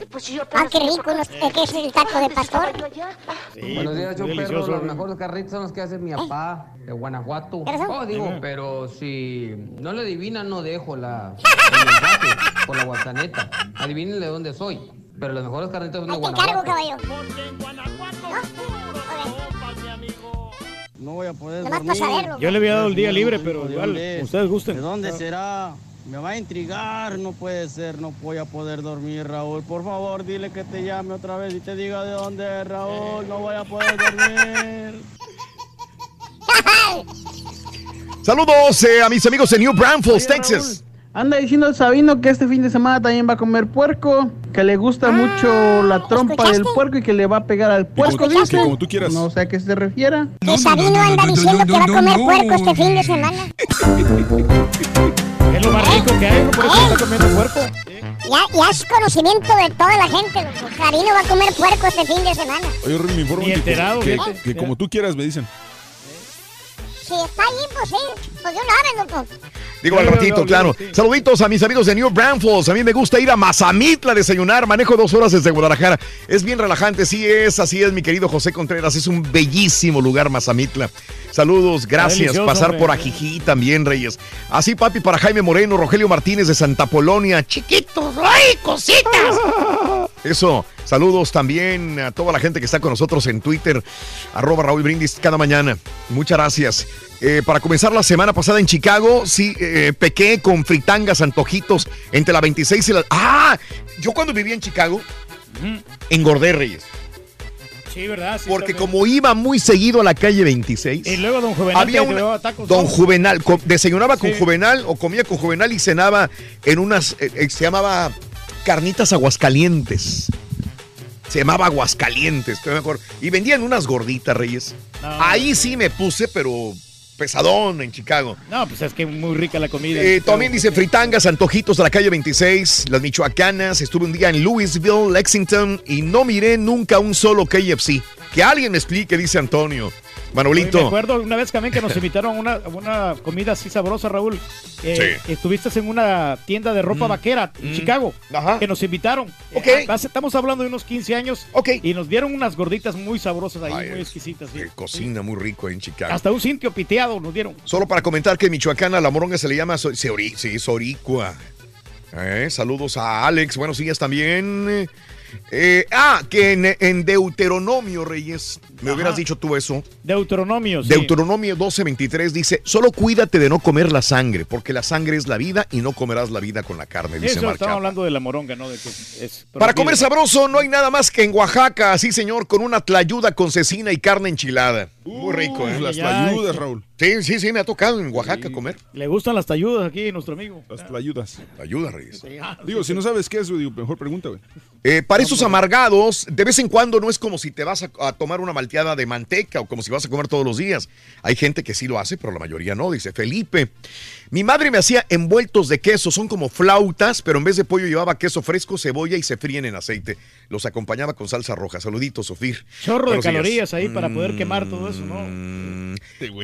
Ah, qué rico, eh, ¿qué es el taco de pastor? Buenos días, yo perro. delicioso. Los mejores carritos son los que hace mi papá de Guanajuato. Oh, digo, pero si no le adivinan, no dejo la, el mensaje por la guasaneta. Adivinen de dónde soy. Pero los mejores carritos son de Ahí te encargo, Guanajuato. caballo. No voy a poder Nomás dormir. para saberlo. Yo le había dado el día No libre, pero de igual, ustedes gusten. ¿De dónde será? Me va a intrigar, no puede ser, no voy a poder dormir, Raúl. Por favor, dile que te llame otra vez y te diga de dónde es, Raúl. No voy a poder dormir. Saludos eh, a mis amigos de New Braunfels, Texas. Anda diciendo el Sabino que este fin de semana también va a comer puerco, que le gusta mucho la trompa del puerco y que le va a pegar al puerco, dice. que como tú quieras. No sé a qué se refiera. Que Sabino anda diciendo que va a comer puerco este fin de semana. Es lo más rico que hay, ¿no? Por eso está comiendo puerco. Ya, ya es conocimiento de toda la gente. Sabino va a comer puerco este fin de semana. Oye, me informan Ni que, enterado, que- que como tú quieras, me dicen. Si está ahí, pues sí. Pues de una vez, loco. Digo al ratito, claro. Saluditos a mis amigos de New Braunfels. A mí me gusta ir a Mazamitla a desayunar. Manejo dos horas desde Guadalajara. Es bien relajante. Sí es, así es, mi querido José Contreras. Es un bellísimo lugar, Mazamitla. Saludos, gracias. Pasar hombre. por Ajijí también, Reyes. Así, papi, para Jaime Moreno, Rogelio Martínez de Santa Polonia. Chiquitos, ¡ay, cositas! Eso, saludos también a toda la gente que está con nosotros en Twitter, arroba Raúl Brindis cada mañana. Muchas gracias. Eh, para comenzar la semana pasada en Chicago, sí, eh, pequé con fritangas, antojitos entre la 26 y la... ¡Ah! Yo cuando vivía en Chicago, engordé, Reyes. Sí, ¿verdad? Sí, Porque también. como iba muy seguido a la calle 26... Y luego Don Juvenal Había una- tacos. Don. Juvenal, desayunaba con. Juvenal o comía con Juvenal y cenaba en unas, eh, se llamaba carnitas aguascalientes. Se llamaba Aguascalientes, estoy mejor. Y vendían unas gorditas, Reyes. No. Ahí sí me puse, pero pesadón en Chicago. No, pues es que muy rica la comida. Eh, también dice fritangas, antojitos de la calle 26, las michoacanas. Estuve un día en Louisville, Lexington y no miré nunca un solo KFC. Que alguien me explique, dice Antonio. Me Manolito. acuerdo una vez también que nos invitaron a una, una comida así sabrosa, Raúl. Eh, Sí. Mm. Estuviste en una tienda de ropa vaquera en Chicago. Que nos invitaron. Ok. Eh, estamos hablando de unos 15 años. Y nos dieron unas gorditas muy sabrosas ahí, Ay, muy exquisitas. sí. Cocina muy rico en Chicago. Hasta un sitio piteado nos dieron. Solo para comentar que en Michoacán a la moronga se le llama so- seori- sí, soricua. Eh, saludos a Alex, buenos días también. Eh, ah, que en, en Deuteronomio, Reyes, me Ajá. hubieras dicho tú eso. Deuteronomio, sí. Deuteronomio 12:23 dice, solo cuídate de no comer la sangre, porque la sangre es la vida y no comerás la vida con la carne, dice Eso estamos hablando de la moronga, ¿no? De que es Para comer sabroso no hay nada más que en Oaxaca, sí señor, con una tlayuda con cecina y carne enchilada. Muy rico, ¿eh? las tlayudas, Raúl. Sí, sí, sí, me ha tocado en Oaxaca comer. Le gustan las tayudas aquí, nuestro amigo. Las tlayudas. Ayuda, Reyes. Digo, si no sabes qué es, digo, mejor pregunta, güey. Eh, para esos amargados, de vez en cuando no es como si te vas a, a tomar una malteada de manteca o como si vas a comer todos los días. Hay gente que sí lo hace, pero la mayoría no, dice Felipe. Mi madre me hacía envueltos de queso, son como flautas, pero en vez de pollo llevaba queso fresco, cebolla y se fríen en aceite. Los acompañaba con salsa roja. Saluditos, Sofir. Chorro de días. calorías ahí para poder quemar todo eso, ¿no?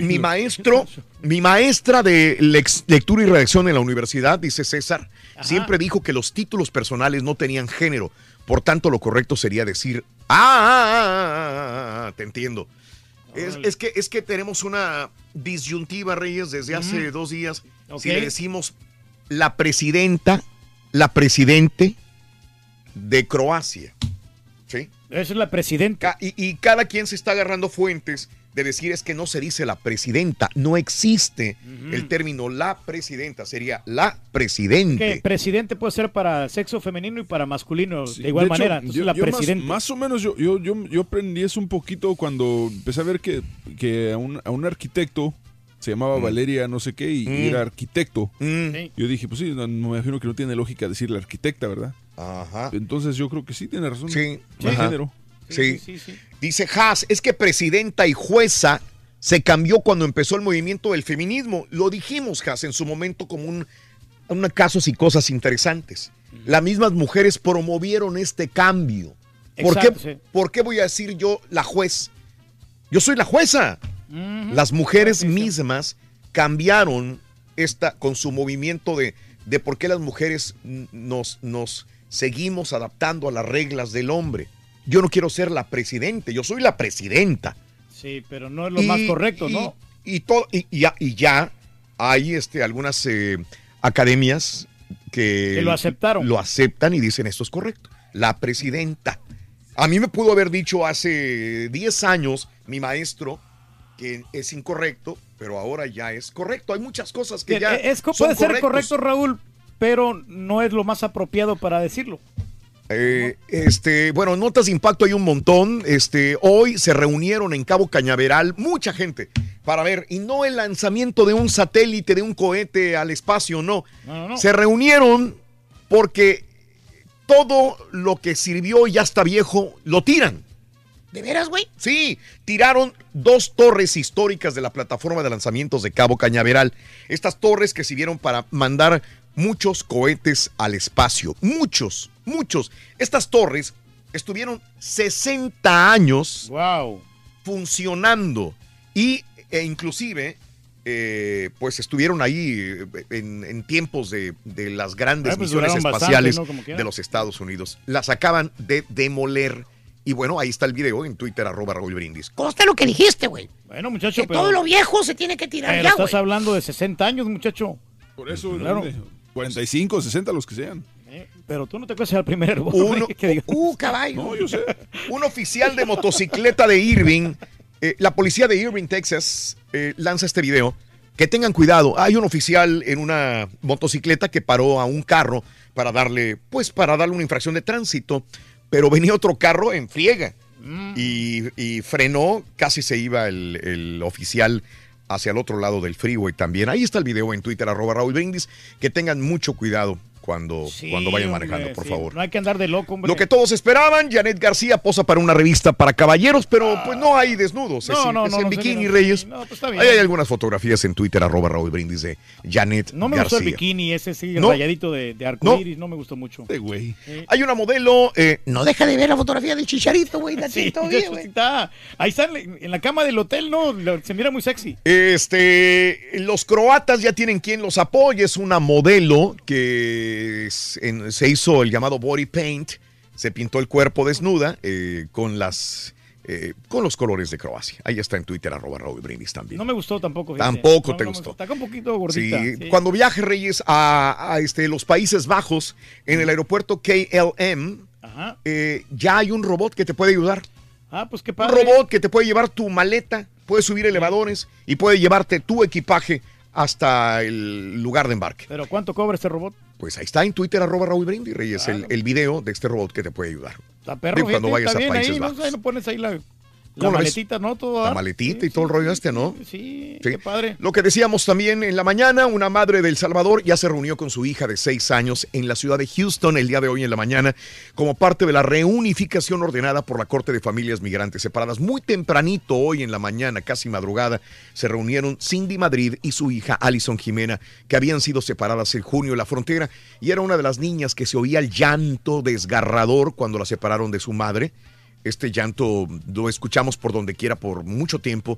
Mi maestro, mi maestra de lex- lectura y redacción en la universidad, dice César, siempre dijo que los títulos personales no tenían género. Por tanto, lo correcto sería decir, ah, ah, ah, ah, te entiendo. Es, es que, es que tenemos una disyuntiva, Reyes, desde hace dos días. Si le decimos la presidenta, la presidente de Croacia. ¿Sí? Esa es la presidenta. Y, y cada quien se está agarrando fuentes de decir es que no se dice la presidenta. No existe el término la presidenta. Sería la presidente. Que presidente puede ser para sexo femenino y para masculino de igual De hecho, manera. Entonces, yo- la yo presidenta. Más, o menos yo, yo, yo, yo aprendí eso un poquito cuando empecé a ver que, que a, un, a un arquitecto se llamaba Valeria no sé qué y, y Mm. era arquitecto. Sí. Yo dije, pues sí, no, me imagino que no tiene lógica decirle arquitecta, ¿verdad? Ajá. Entonces yo creo que sí tiene razón. Sí, ajá. género. Sí. Dice Haas, es que presidenta y jueza se cambió cuando empezó el movimiento del feminismo. Lo dijimos, Haas, en su momento como un, un casos y cosas interesantes. Las mismas mujeres promovieron este cambio. ¿Por, Exacto, qué. ¿Por qué voy a decir yo la juez? Yo soy la jueza. Las mujeres mismas cambiaron esta con su movimiento de, de por qué las mujeres nos, nos seguimos adaptando a las reglas del hombre. Yo no quiero ser la presidente, yo soy la presidenta. Sí, pero no es lo Y- más correcto, y- ¿no? Y, todo, y, y ya, y ya hay este, algunas eh, academias que, Que lo aceptaron. Lo aceptan y dicen esto es correcto. La presidenta. A mí me pudo haber dicho hace 10 años mi maestro que es incorrecto, pero ahora ya es correcto. Hay muchas cosas que ya es, co- son puede ser correctos. correcto, Raúl, pero no es lo más apropiado para decirlo. Eh, este, bueno, notas de impacto hay un montón. Este, hoy se reunieron en Cabo Cañaveral mucha gente para ver, y no el lanzamiento de un satélite, de un cohete al espacio, no. No, no, no. Se reunieron porque todo lo que sirvió y ya está viejo, lo tiran. ¿De veras, güey? Sí, tiraron dos torres históricas de la plataforma de lanzamientos de Cabo Cañaveral. Estas torres que sirvieron para mandar muchos cohetes al espacio. Muchos, muchos. Estas torres estuvieron 60 años funcionando y e inclusive eh, pues estuvieron ahí eh, en, en tiempos de, de las grandes Ah, pues misiones bastante, espaciales de los Estados Unidos. Las acaban de demoler. Y bueno, ahí está el video en Twitter, arroba Raúl Brindis. Conste lo que dijiste, güey. Bueno, muchacho, Que pero, todo lo viejo se tiene que tirar pero ya, estás hablando de 60 años, muchacho. Por eso, Claro. 45, 60, los que sean. Pero tú no te cuesta el primer hervor. Uno-. Uh, caballo. No, yo sé. Un oficial de motocicleta de Irving, eh, la policía de Irving, Texas, eh, lanza este video. Que tengan cuidado. Hay un oficial en una motocicleta que paró a un carro para darle, pues, para darle una infracción de tránsito. Pero venía otro carro en friega y, y frenó. Casi se iba el, el oficial hacia el otro lado del freeway también. Ahí está el video en Twitter, arroba Raúl Brindis. Que tengan mucho cuidado cuando, Sí, cuando vayan hombre, manejando, por sí, favor. No hay que andar de loco, hombre. Lo que todos esperaban, Janet García posa para una revista para caballeros, pero pues no hay desnudos. No, es, no, es no, en bikini. Reyes. No, pues está bien. Ahí hay algunas fotografías en Twitter, arroba Raúl Brindis de Janet No me gustó el bikini, ese sí, rayadito de, de arcoíris, no. me gustó mucho. güey. Hay una modelo. eh, No deja de ver la fotografía del chicharito, güey. Sí, todavía, güey. está. Ahí está en la cama del hotel, ¿no? Se mira muy sexy. Este, los croatas ya tienen quien los apoye. Es una modelo que en- se hizo el llamado body paint. Se pintó el cuerpo desnuda eh, con las eh, con los colores de Croacia. Ahí está en Twitter, arroba Raúl Brindis también. No me gustó tampoco. fíjate. Tampoco No, te no gustó. Está un poquito gordita. Sí, sí. cuando viaje Reyes a, a, este, los Países Bajos, en el aeropuerto KLM, Ajá. eh, ya hay un robot que te puede ayudar. Ah, pues qué Un padre. robot que te puede llevar tu maleta, puede subir elevadores y puede llevarte tu equipaje hasta el lugar de embarque. Pero ¿cuánto cobra este robot? Pues ahí está en Twitter, arroba Raúl Brindis, Reyes, el, el video de este robot que te puede ayudar. Está perro, Digo, cuando vayas a Países ahí, ¿no? Bajos. Ahí lo pones ahí la, la maletita, ¿no? Todo La maletita y todo el rollo este, ¿no? Sí, Sí. qué padre. Lo que decíamos también en la mañana, una madre del Salvador ya se reunió con su hija de seis años en la ciudad de Houston el día de hoy en la mañana como parte de la reunificación ordenada por la Corte de Familias Migrantes Separadas. Muy tempranito hoy en la mañana, casi madrugada, se reunieron Cindy Madrid y su hija Alison Jimena, que habían sido separadas en junio en la frontera y era una de las niñas que se oía el llanto desgarrador cuando la separaron de su madre. Este llanto lo escuchamos por donde quiera por mucho tiempo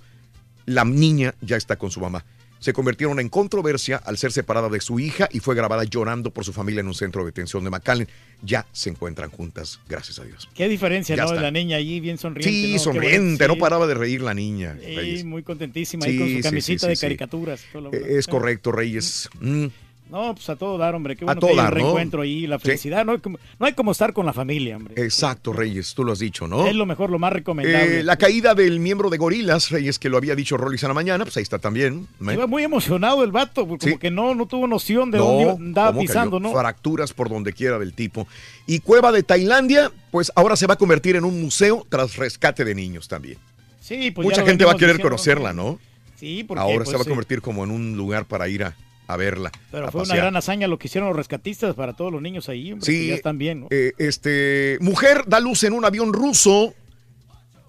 la niña ya está con su mamá. se convirtieron en controversia al ser separada de su hija y fue grabada llorando por su familia en un centro de detención de McAllen. Ya se encuentran juntas, gracias a Dios. Qué diferencia, Ya ¿no? Está. la niña allí bien sonriente. Sí, ¿no? Sonriente, bueno, no paraba de reír la niña. sí. Reyes. Muy contentísima ahí con su camisita sí, de caricaturas. todo lo- Eh, Es correcto, Reyes. Mm. No, pues a todo dar, hombre. Qué A bueno todo que dar, el ¿no? reencuentro ahí, la Sí. felicidad. No, hay como, no hay como estar con la familia, hombre. Exacto, Reyes, tú lo has dicho, ¿no? Es lo mejor, lo más recomendable. Eh, la caída del miembro de Gorilas, Reyes, que lo había dicho Rollis a la mañana, pues ahí está también. Iba muy emocionado el vato, porque como Sí. que no, no tuvo noción de dónde iba- andaba ¿cómo pisando, cayó? ¿no? Fracturas por donde quiera del tipo. Y Cueva de Tailandia, pues ahora se va a convertir en un museo tras rescate de niños también. Sí, pues Mucha gente va a querer diciendo, conocerla, ¿no? Sí, porque Ahora pues, se va a sí. convertir como en un lugar para ir a, a verla. Pero a fue una gran hazaña lo que hicieron los rescatistas para todos los niños ahí, hombre, Sí, ya están bien, ¿no? eh, este, mujer da luz en un avión ruso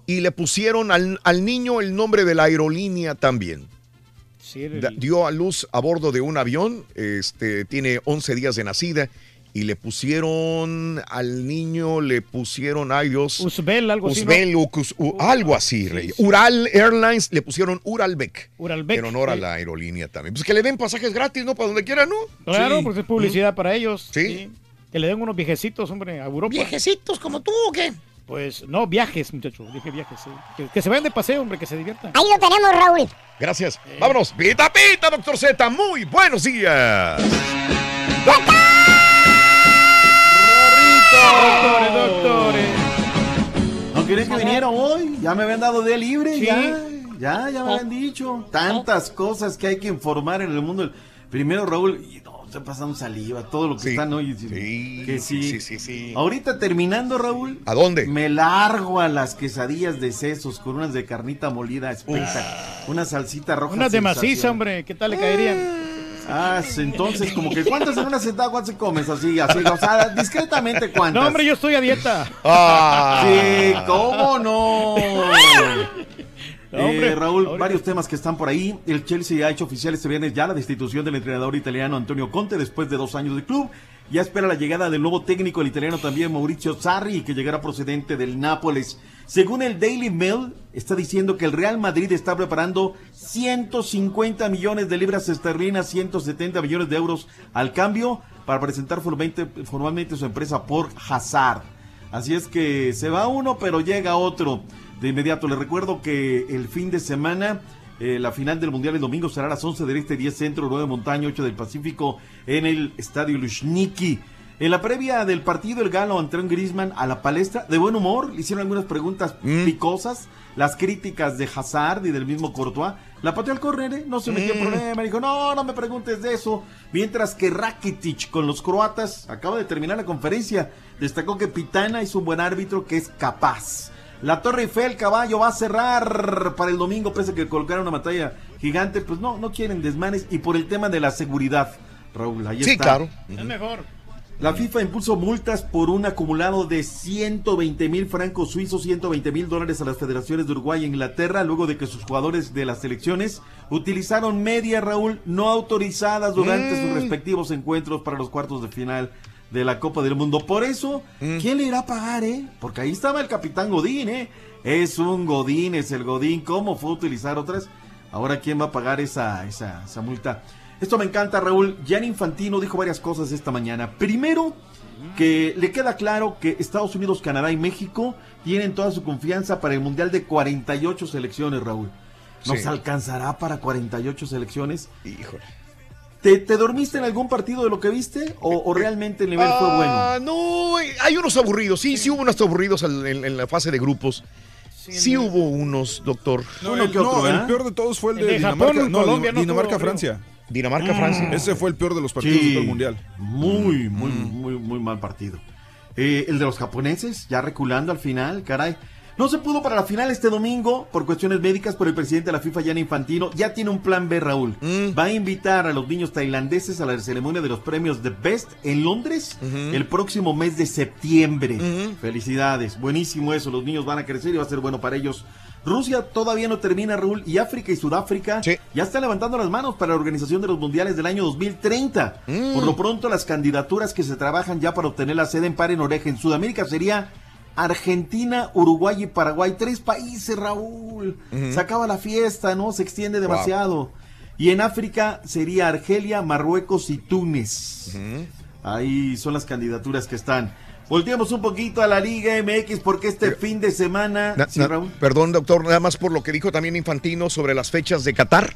y le pusieron al, al niño el nombre de la aerolínea también. Sí, el- Da- dio a luz a bordo de un avión, este, tiene 11 días de nacida y le pusieron al niño, le pusieron, ay Dios, Uzbel, algo así, ¿no? Uzbel, Ucus- U- algo así, Rey. Ural Airlines le pusieron Uralbek. Uralbek, En honor a la aerolínea también. Pues que le den pasajes gratis, ¿no? Para donde quiera, ¿no? Claro, Sí. pues es publicidad para ellos. Sí. Que le den unos viejecitos, hombre, a Europa. ¿Viejecitos como tú o qué? Pues no, viajes, muchachos. Dije viajes, sí. Que, que se vayan de paseo, hombre, que se diviertan. Ahí lo tenemos, Raúl. Gracias. Vámonos. Pita, pita, doctor Z. Muy buenos días. Doctores, doctores. No querían que viniera hoy. Ya me habían dado día libre. Sí. Ya, ya, ya me habían dicho. Tantas cosas que hay que informar en el mundo. Primero, Raúl, y no, estoy pasando saliva, todo lo que están hoy. que sí. sí, sí, sí. Ahorita terminando, Raúl. ¿A dónde? Me largo a las quesadillas de sesos con unas de carnita molida espesa. Una salsita roja. Unas de maciza, hombre. ¿Qué tal le caerían? Ah, entonces, como que ¿cuántas en una sentada cuántas se comes así? Así, o sea, discretamente cuántas. No, hombre, yo estoy a dieta. Ah. Sí, ¿cómo no? Hombre, Eh, Raúl, ahorita- varios temas que están por ahí. El Chelsea ha hecho oficial este viernes ya la destitución del entrenador italiano Antonio Conte después de dos años de club. Ya espera la llegada del nuevo técnico, el italiano también Mauricio Sarri, que llegará procedente del Nápoles. Según el Daily Mail, está diciendo que el Real Madrid está preparando 150 millones de libras esterlinas, 170 millones de euros al cambio para presentar formalmente, su empresa por Hazard. Así es que se va uno, pero llega otro. De inmediato, les recuerdo que el fin de semana, eh, la final del Mundial el domingo será a las 11 del Este, 10 Centro, 9 de Montaña, 8 del Pacífico, en el Estadio Lushniki. En la previa del partido, el galo Antoine Grisman a la palestra, de buen humor, le hicieron algunas preguntas picosas, las críticas de Hazard y del mismo Courtois. La pateó al córner, ¿eh? no se metió en problema, dijo, no, no me preguntes de eso. Mientras que Rakitic con los croatas acaba de terminar la conferencia, destacó que Pitana es un buen árbitro que es capaz. La Torre Eiffel, caballo, va a cerrar para el domingo, pese a que colocaron una batalla gigante, pues no, no quieren desmanes y por el tema de la seguridad, Raúl, ahí Sí, está. claro. Es mejor. La FIFA impuso multas por un acumulado de 120 mil francos suizos, 120 mil dólares a las federaciones de Uruguay e Inglaterra, luego de que sus jugadores de las selecciones utilizaron media, Raúl, no autorizadas durante sus respectivos encuentros para los cuartos de final de la Copa del Mundo. Por eso, ¿quién le irá a pagar, eh? Porque ahí estaba el capitán Godín, ¿eh? Es un Godín, es el Godín. ¿Cómo fue a utilizar otras? Ahora, ¿quién va a pagar esa, esa, esa multa? Esto me encanta, Raúl. Gianni Infantino dijo varias cosas esta mañana. Primero, que le queda claro que Estados Unidos, Canadá y México tienen toda su confianza para el Mundial de 48 selecciones, Raúl. ¿Nos Sí. alcanzará para 48 selecciones? Híjole. ¿Te, te dormiste en algún partido de lo que viste? ¿O, o realmente el nivel fue bueno? Ah, no, eh, hay unos aburridos. Sí, sí, hubo unos aburridos en, en la fase de grupos. Sí, hubo unos, doctor. No, Uno el, que otro, no, el peor de todos fue el El de, de Dinamarca. Japón, no, Colombia no Dinamarca. Francia. Dinamarca, Francia. Ese fue el peor de los partidos de todo el mundial. Muy, muy, muy, muy mal partido. Eh, el de los japoneses, ya reculando al final, caray. No se pudo para la final este domingo por cuestiones médicas, pero el presidente de la FIFA, Gianni Infantino, ya tiene un plan B, Raúl. Va a invitar a los niños tailandeses a la ceremonia de los premios The Best en Londres el próximo mes de septiembre. Felicidades, buenísimo eso. Los niños van a crecer y va a ser bueno para ellos. Rusia todavía no termina, Raúl, y África y Sudáfrica ya están levantando las manos para la organización de los mundiales del año 2030. Por lo pronto, las candidaturas que se trabajan ya para obtener la sede en par en oreja en Sudamérica sería Argentina, Uruguay y Paraguay. Tres países, Raúl. Se acaba la fiesta, ¿no? Se extiende demasiado. Y en África sería Argelia, Marruecos y Túnez. Ahí son las candidaturas que están. Volteamos un poquito a la Liga MX porque este fin de semana... Na- ¿Sí, na- Raúl? perdón, doctor, nada más por lo que dijo también Infantino sobre las fechas de Qatar.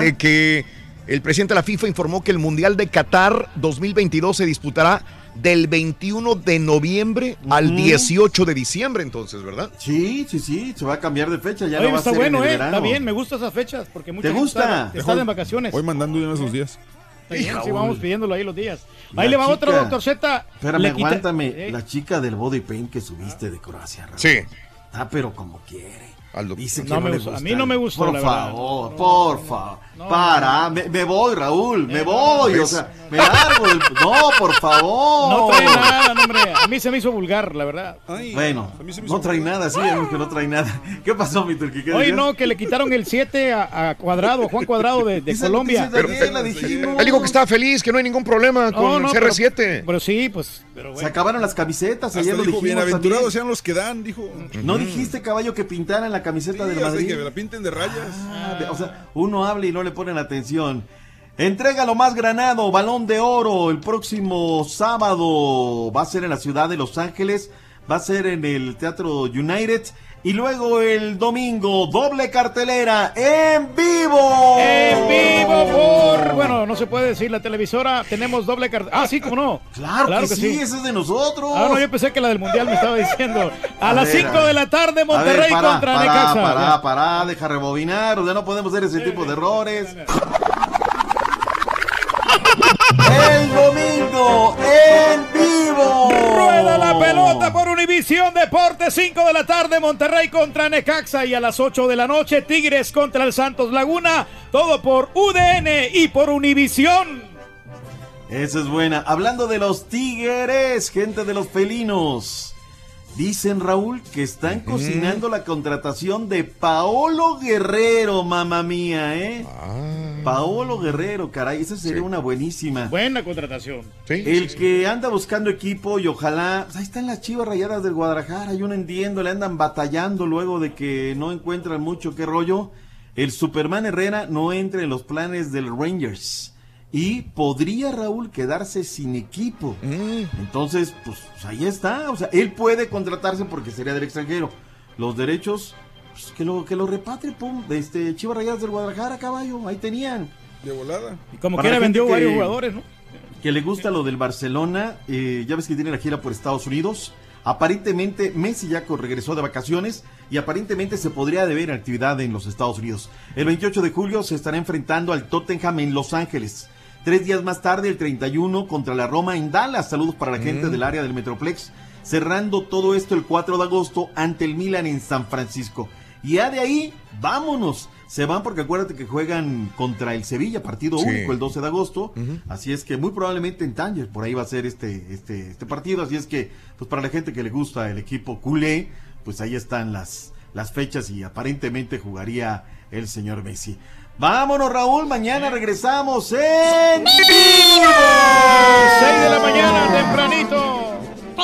De que el presidente de la FIFA informó que el Mundial de Qatar 2022 se disputará del 21 de noviembre al Ujú. 18 de diciembre, entonces, ¿verdad? Sí, sí, sí, se va a cambiar de fecha, ya Oye, no va a está ser bueno, en el ¿eh? verano. Está bien, me gustan esas fechas porque mucha ¿Te gente gusta? está, está en vacaciones. Voy mandando uno de esos días. Está bien, sí, Raúl. vamos pidiéndolo ahí los días. La Ahí le va chica- otro, doctor Z. Espérame, quita- aguántame. Eh, La chica del body paint que subiste de Croacia, Raúl. Sí. Ah, pero como quiere. Dice que No me le gustó. A mí no me gustó, Por la favor, por favor. Para, me, me voy, Raúl, me voy. O sea, me largo del... No, por favor. No trae nada, hombre. A mí se me hizo vulgar, la verdad. Bueno, no trae nada, sí, vemos que no trae nada. ¿Qué pasó, mi turqui? ¿Qué Oye, decías? no, que le quitaron el 7 a, a Cuadrado, Juan Cuadrado de, de Colombia. la dijimos. Él dijo que estaba feliz, que no hay ningún problema No, con no, el CR7. Pero, pero sí, pues. Pero Se acabaron las camisetas, ayer lo dijo, dijimos bienaventurados también. sean los que dan, dijo. ¿No dijiste, caballo, que pintaran la camiseta Sí, del Madrid? que la pinten de rayas. Ah, o sea, uno habla y no le ponen atención. Entrega lo más granado, balón de oro, el próximo sábado. Va a ser en la ciudad de Los Ángeles, va a ser en el Teatro United. Y luego el domingo, doble cartelera en vivo. En vivo por. Bueno, no se puede decir la televisora. Tenemos doble carta. Ah, sí, cómo no. Claro, que, sí, ese es de nosotros. Ah, no, yo pensé que la del mundial me estaba diciendo. A, A las ver, 5 a ver. de la tarde, A ver, Monterrey pará, contra pará, Necaxa. Pará, Ya. pará, deja rebobinar, o sea, no podemos hacer ese tipo de errores. El en vivo. Rueda la pelota por Univisión Deportes, 5 de la tarde, Monterrey contra Necaxa y a las 8 de la noche, Tigres contra el Santos Laguna, todo por UDN y por Univisión. Esa es buena. Hablando de los tigres, gente de los felinos. Dicen, Raúl, que están cocinando la contratación de Paolo Guerrero, mamá mía, ¿eh? Paolo Guerrero, caray, esa sería una buenísima. Buena contratación. El que anda buscando equipo y ojalá, pues ahí están las chivas rayadas del Guadalajara, yo no entiendo, le andan batallando luego de que no encuentran mucho qué rollo. El Superman Herrera no entra en los planes del Rangers. Y podría Raúl quedarse sin equipo. Entonces, pues ahí está. O sea, él puede contratarse porque sería del extranjero. Los derechos, pues que lo, que lo repatrie, pum, de este Chivas Rayadas del Guadalajara, caballo. Ahí tenían. De volada. Y como Para quiera vendió que- varios jugadores, ¿no? que le gusta lo del Barcelona, eh, ya ves que tiene la gira por Estados Unidos. Aparentemente Messi ya regresó de vacaciones y aparentemente se podría deber actividad en los Estados Unidos. El 28 de julio se estará enfrentando al Tottenham en Los Ángeles. Tres días más tarde, el 31, contra la Roma en Dallas. Saludos para la gente del área del Metroplex. Cerrando todo esto el 4 de agosto ante el Milan en San Francisco. Y ya de ahí, vámonos. Se van porque acuérdate que juegan contra el Sevilla, partido Sí. único el 12 de agosto. Así es que muy probablemente en Tanger, por ahí va a ser este, este, este partido. Así es que, pues para la gente que le gusta el equipo culé, pues ahí están las, las fechas y aparentemente jugaría el señor Messi. Vámonos, Raúl. Mañana regresamos en vivo. 6 de la mañana, tempranito.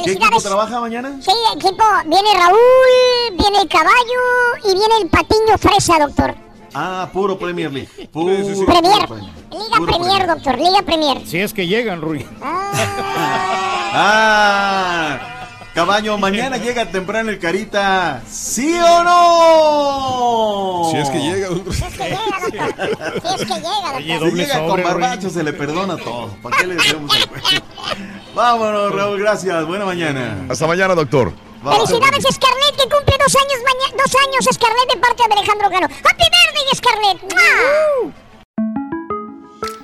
¿Qué equipo trabaja mañana? Sí, equipo, viene Raúl, viene el caballo y viene el patiño fresa, doctor. Ah, puro Premier League. Puro, Premier. puro Premier. Liga Puro Premier, doctor, Liga Premier. Si es que llegan, Rui. Ah, caballo, mañana llega temprano el Carita. ¿Sí o no? Si es que llega. Si es que llega, doctor. si llega con barbacho se le perdona todo. ¿Para qué le decimos el cuento? Vámonos, Raúl, gracias. Buena mañana. Hasta mañana, doctor. Felicidades, Scarlett, que cumple dos años mañana. Dos años, Scarlett, de parte de Alejandro Cano. ¡Happy birthday, Scarlett! ¡Mua!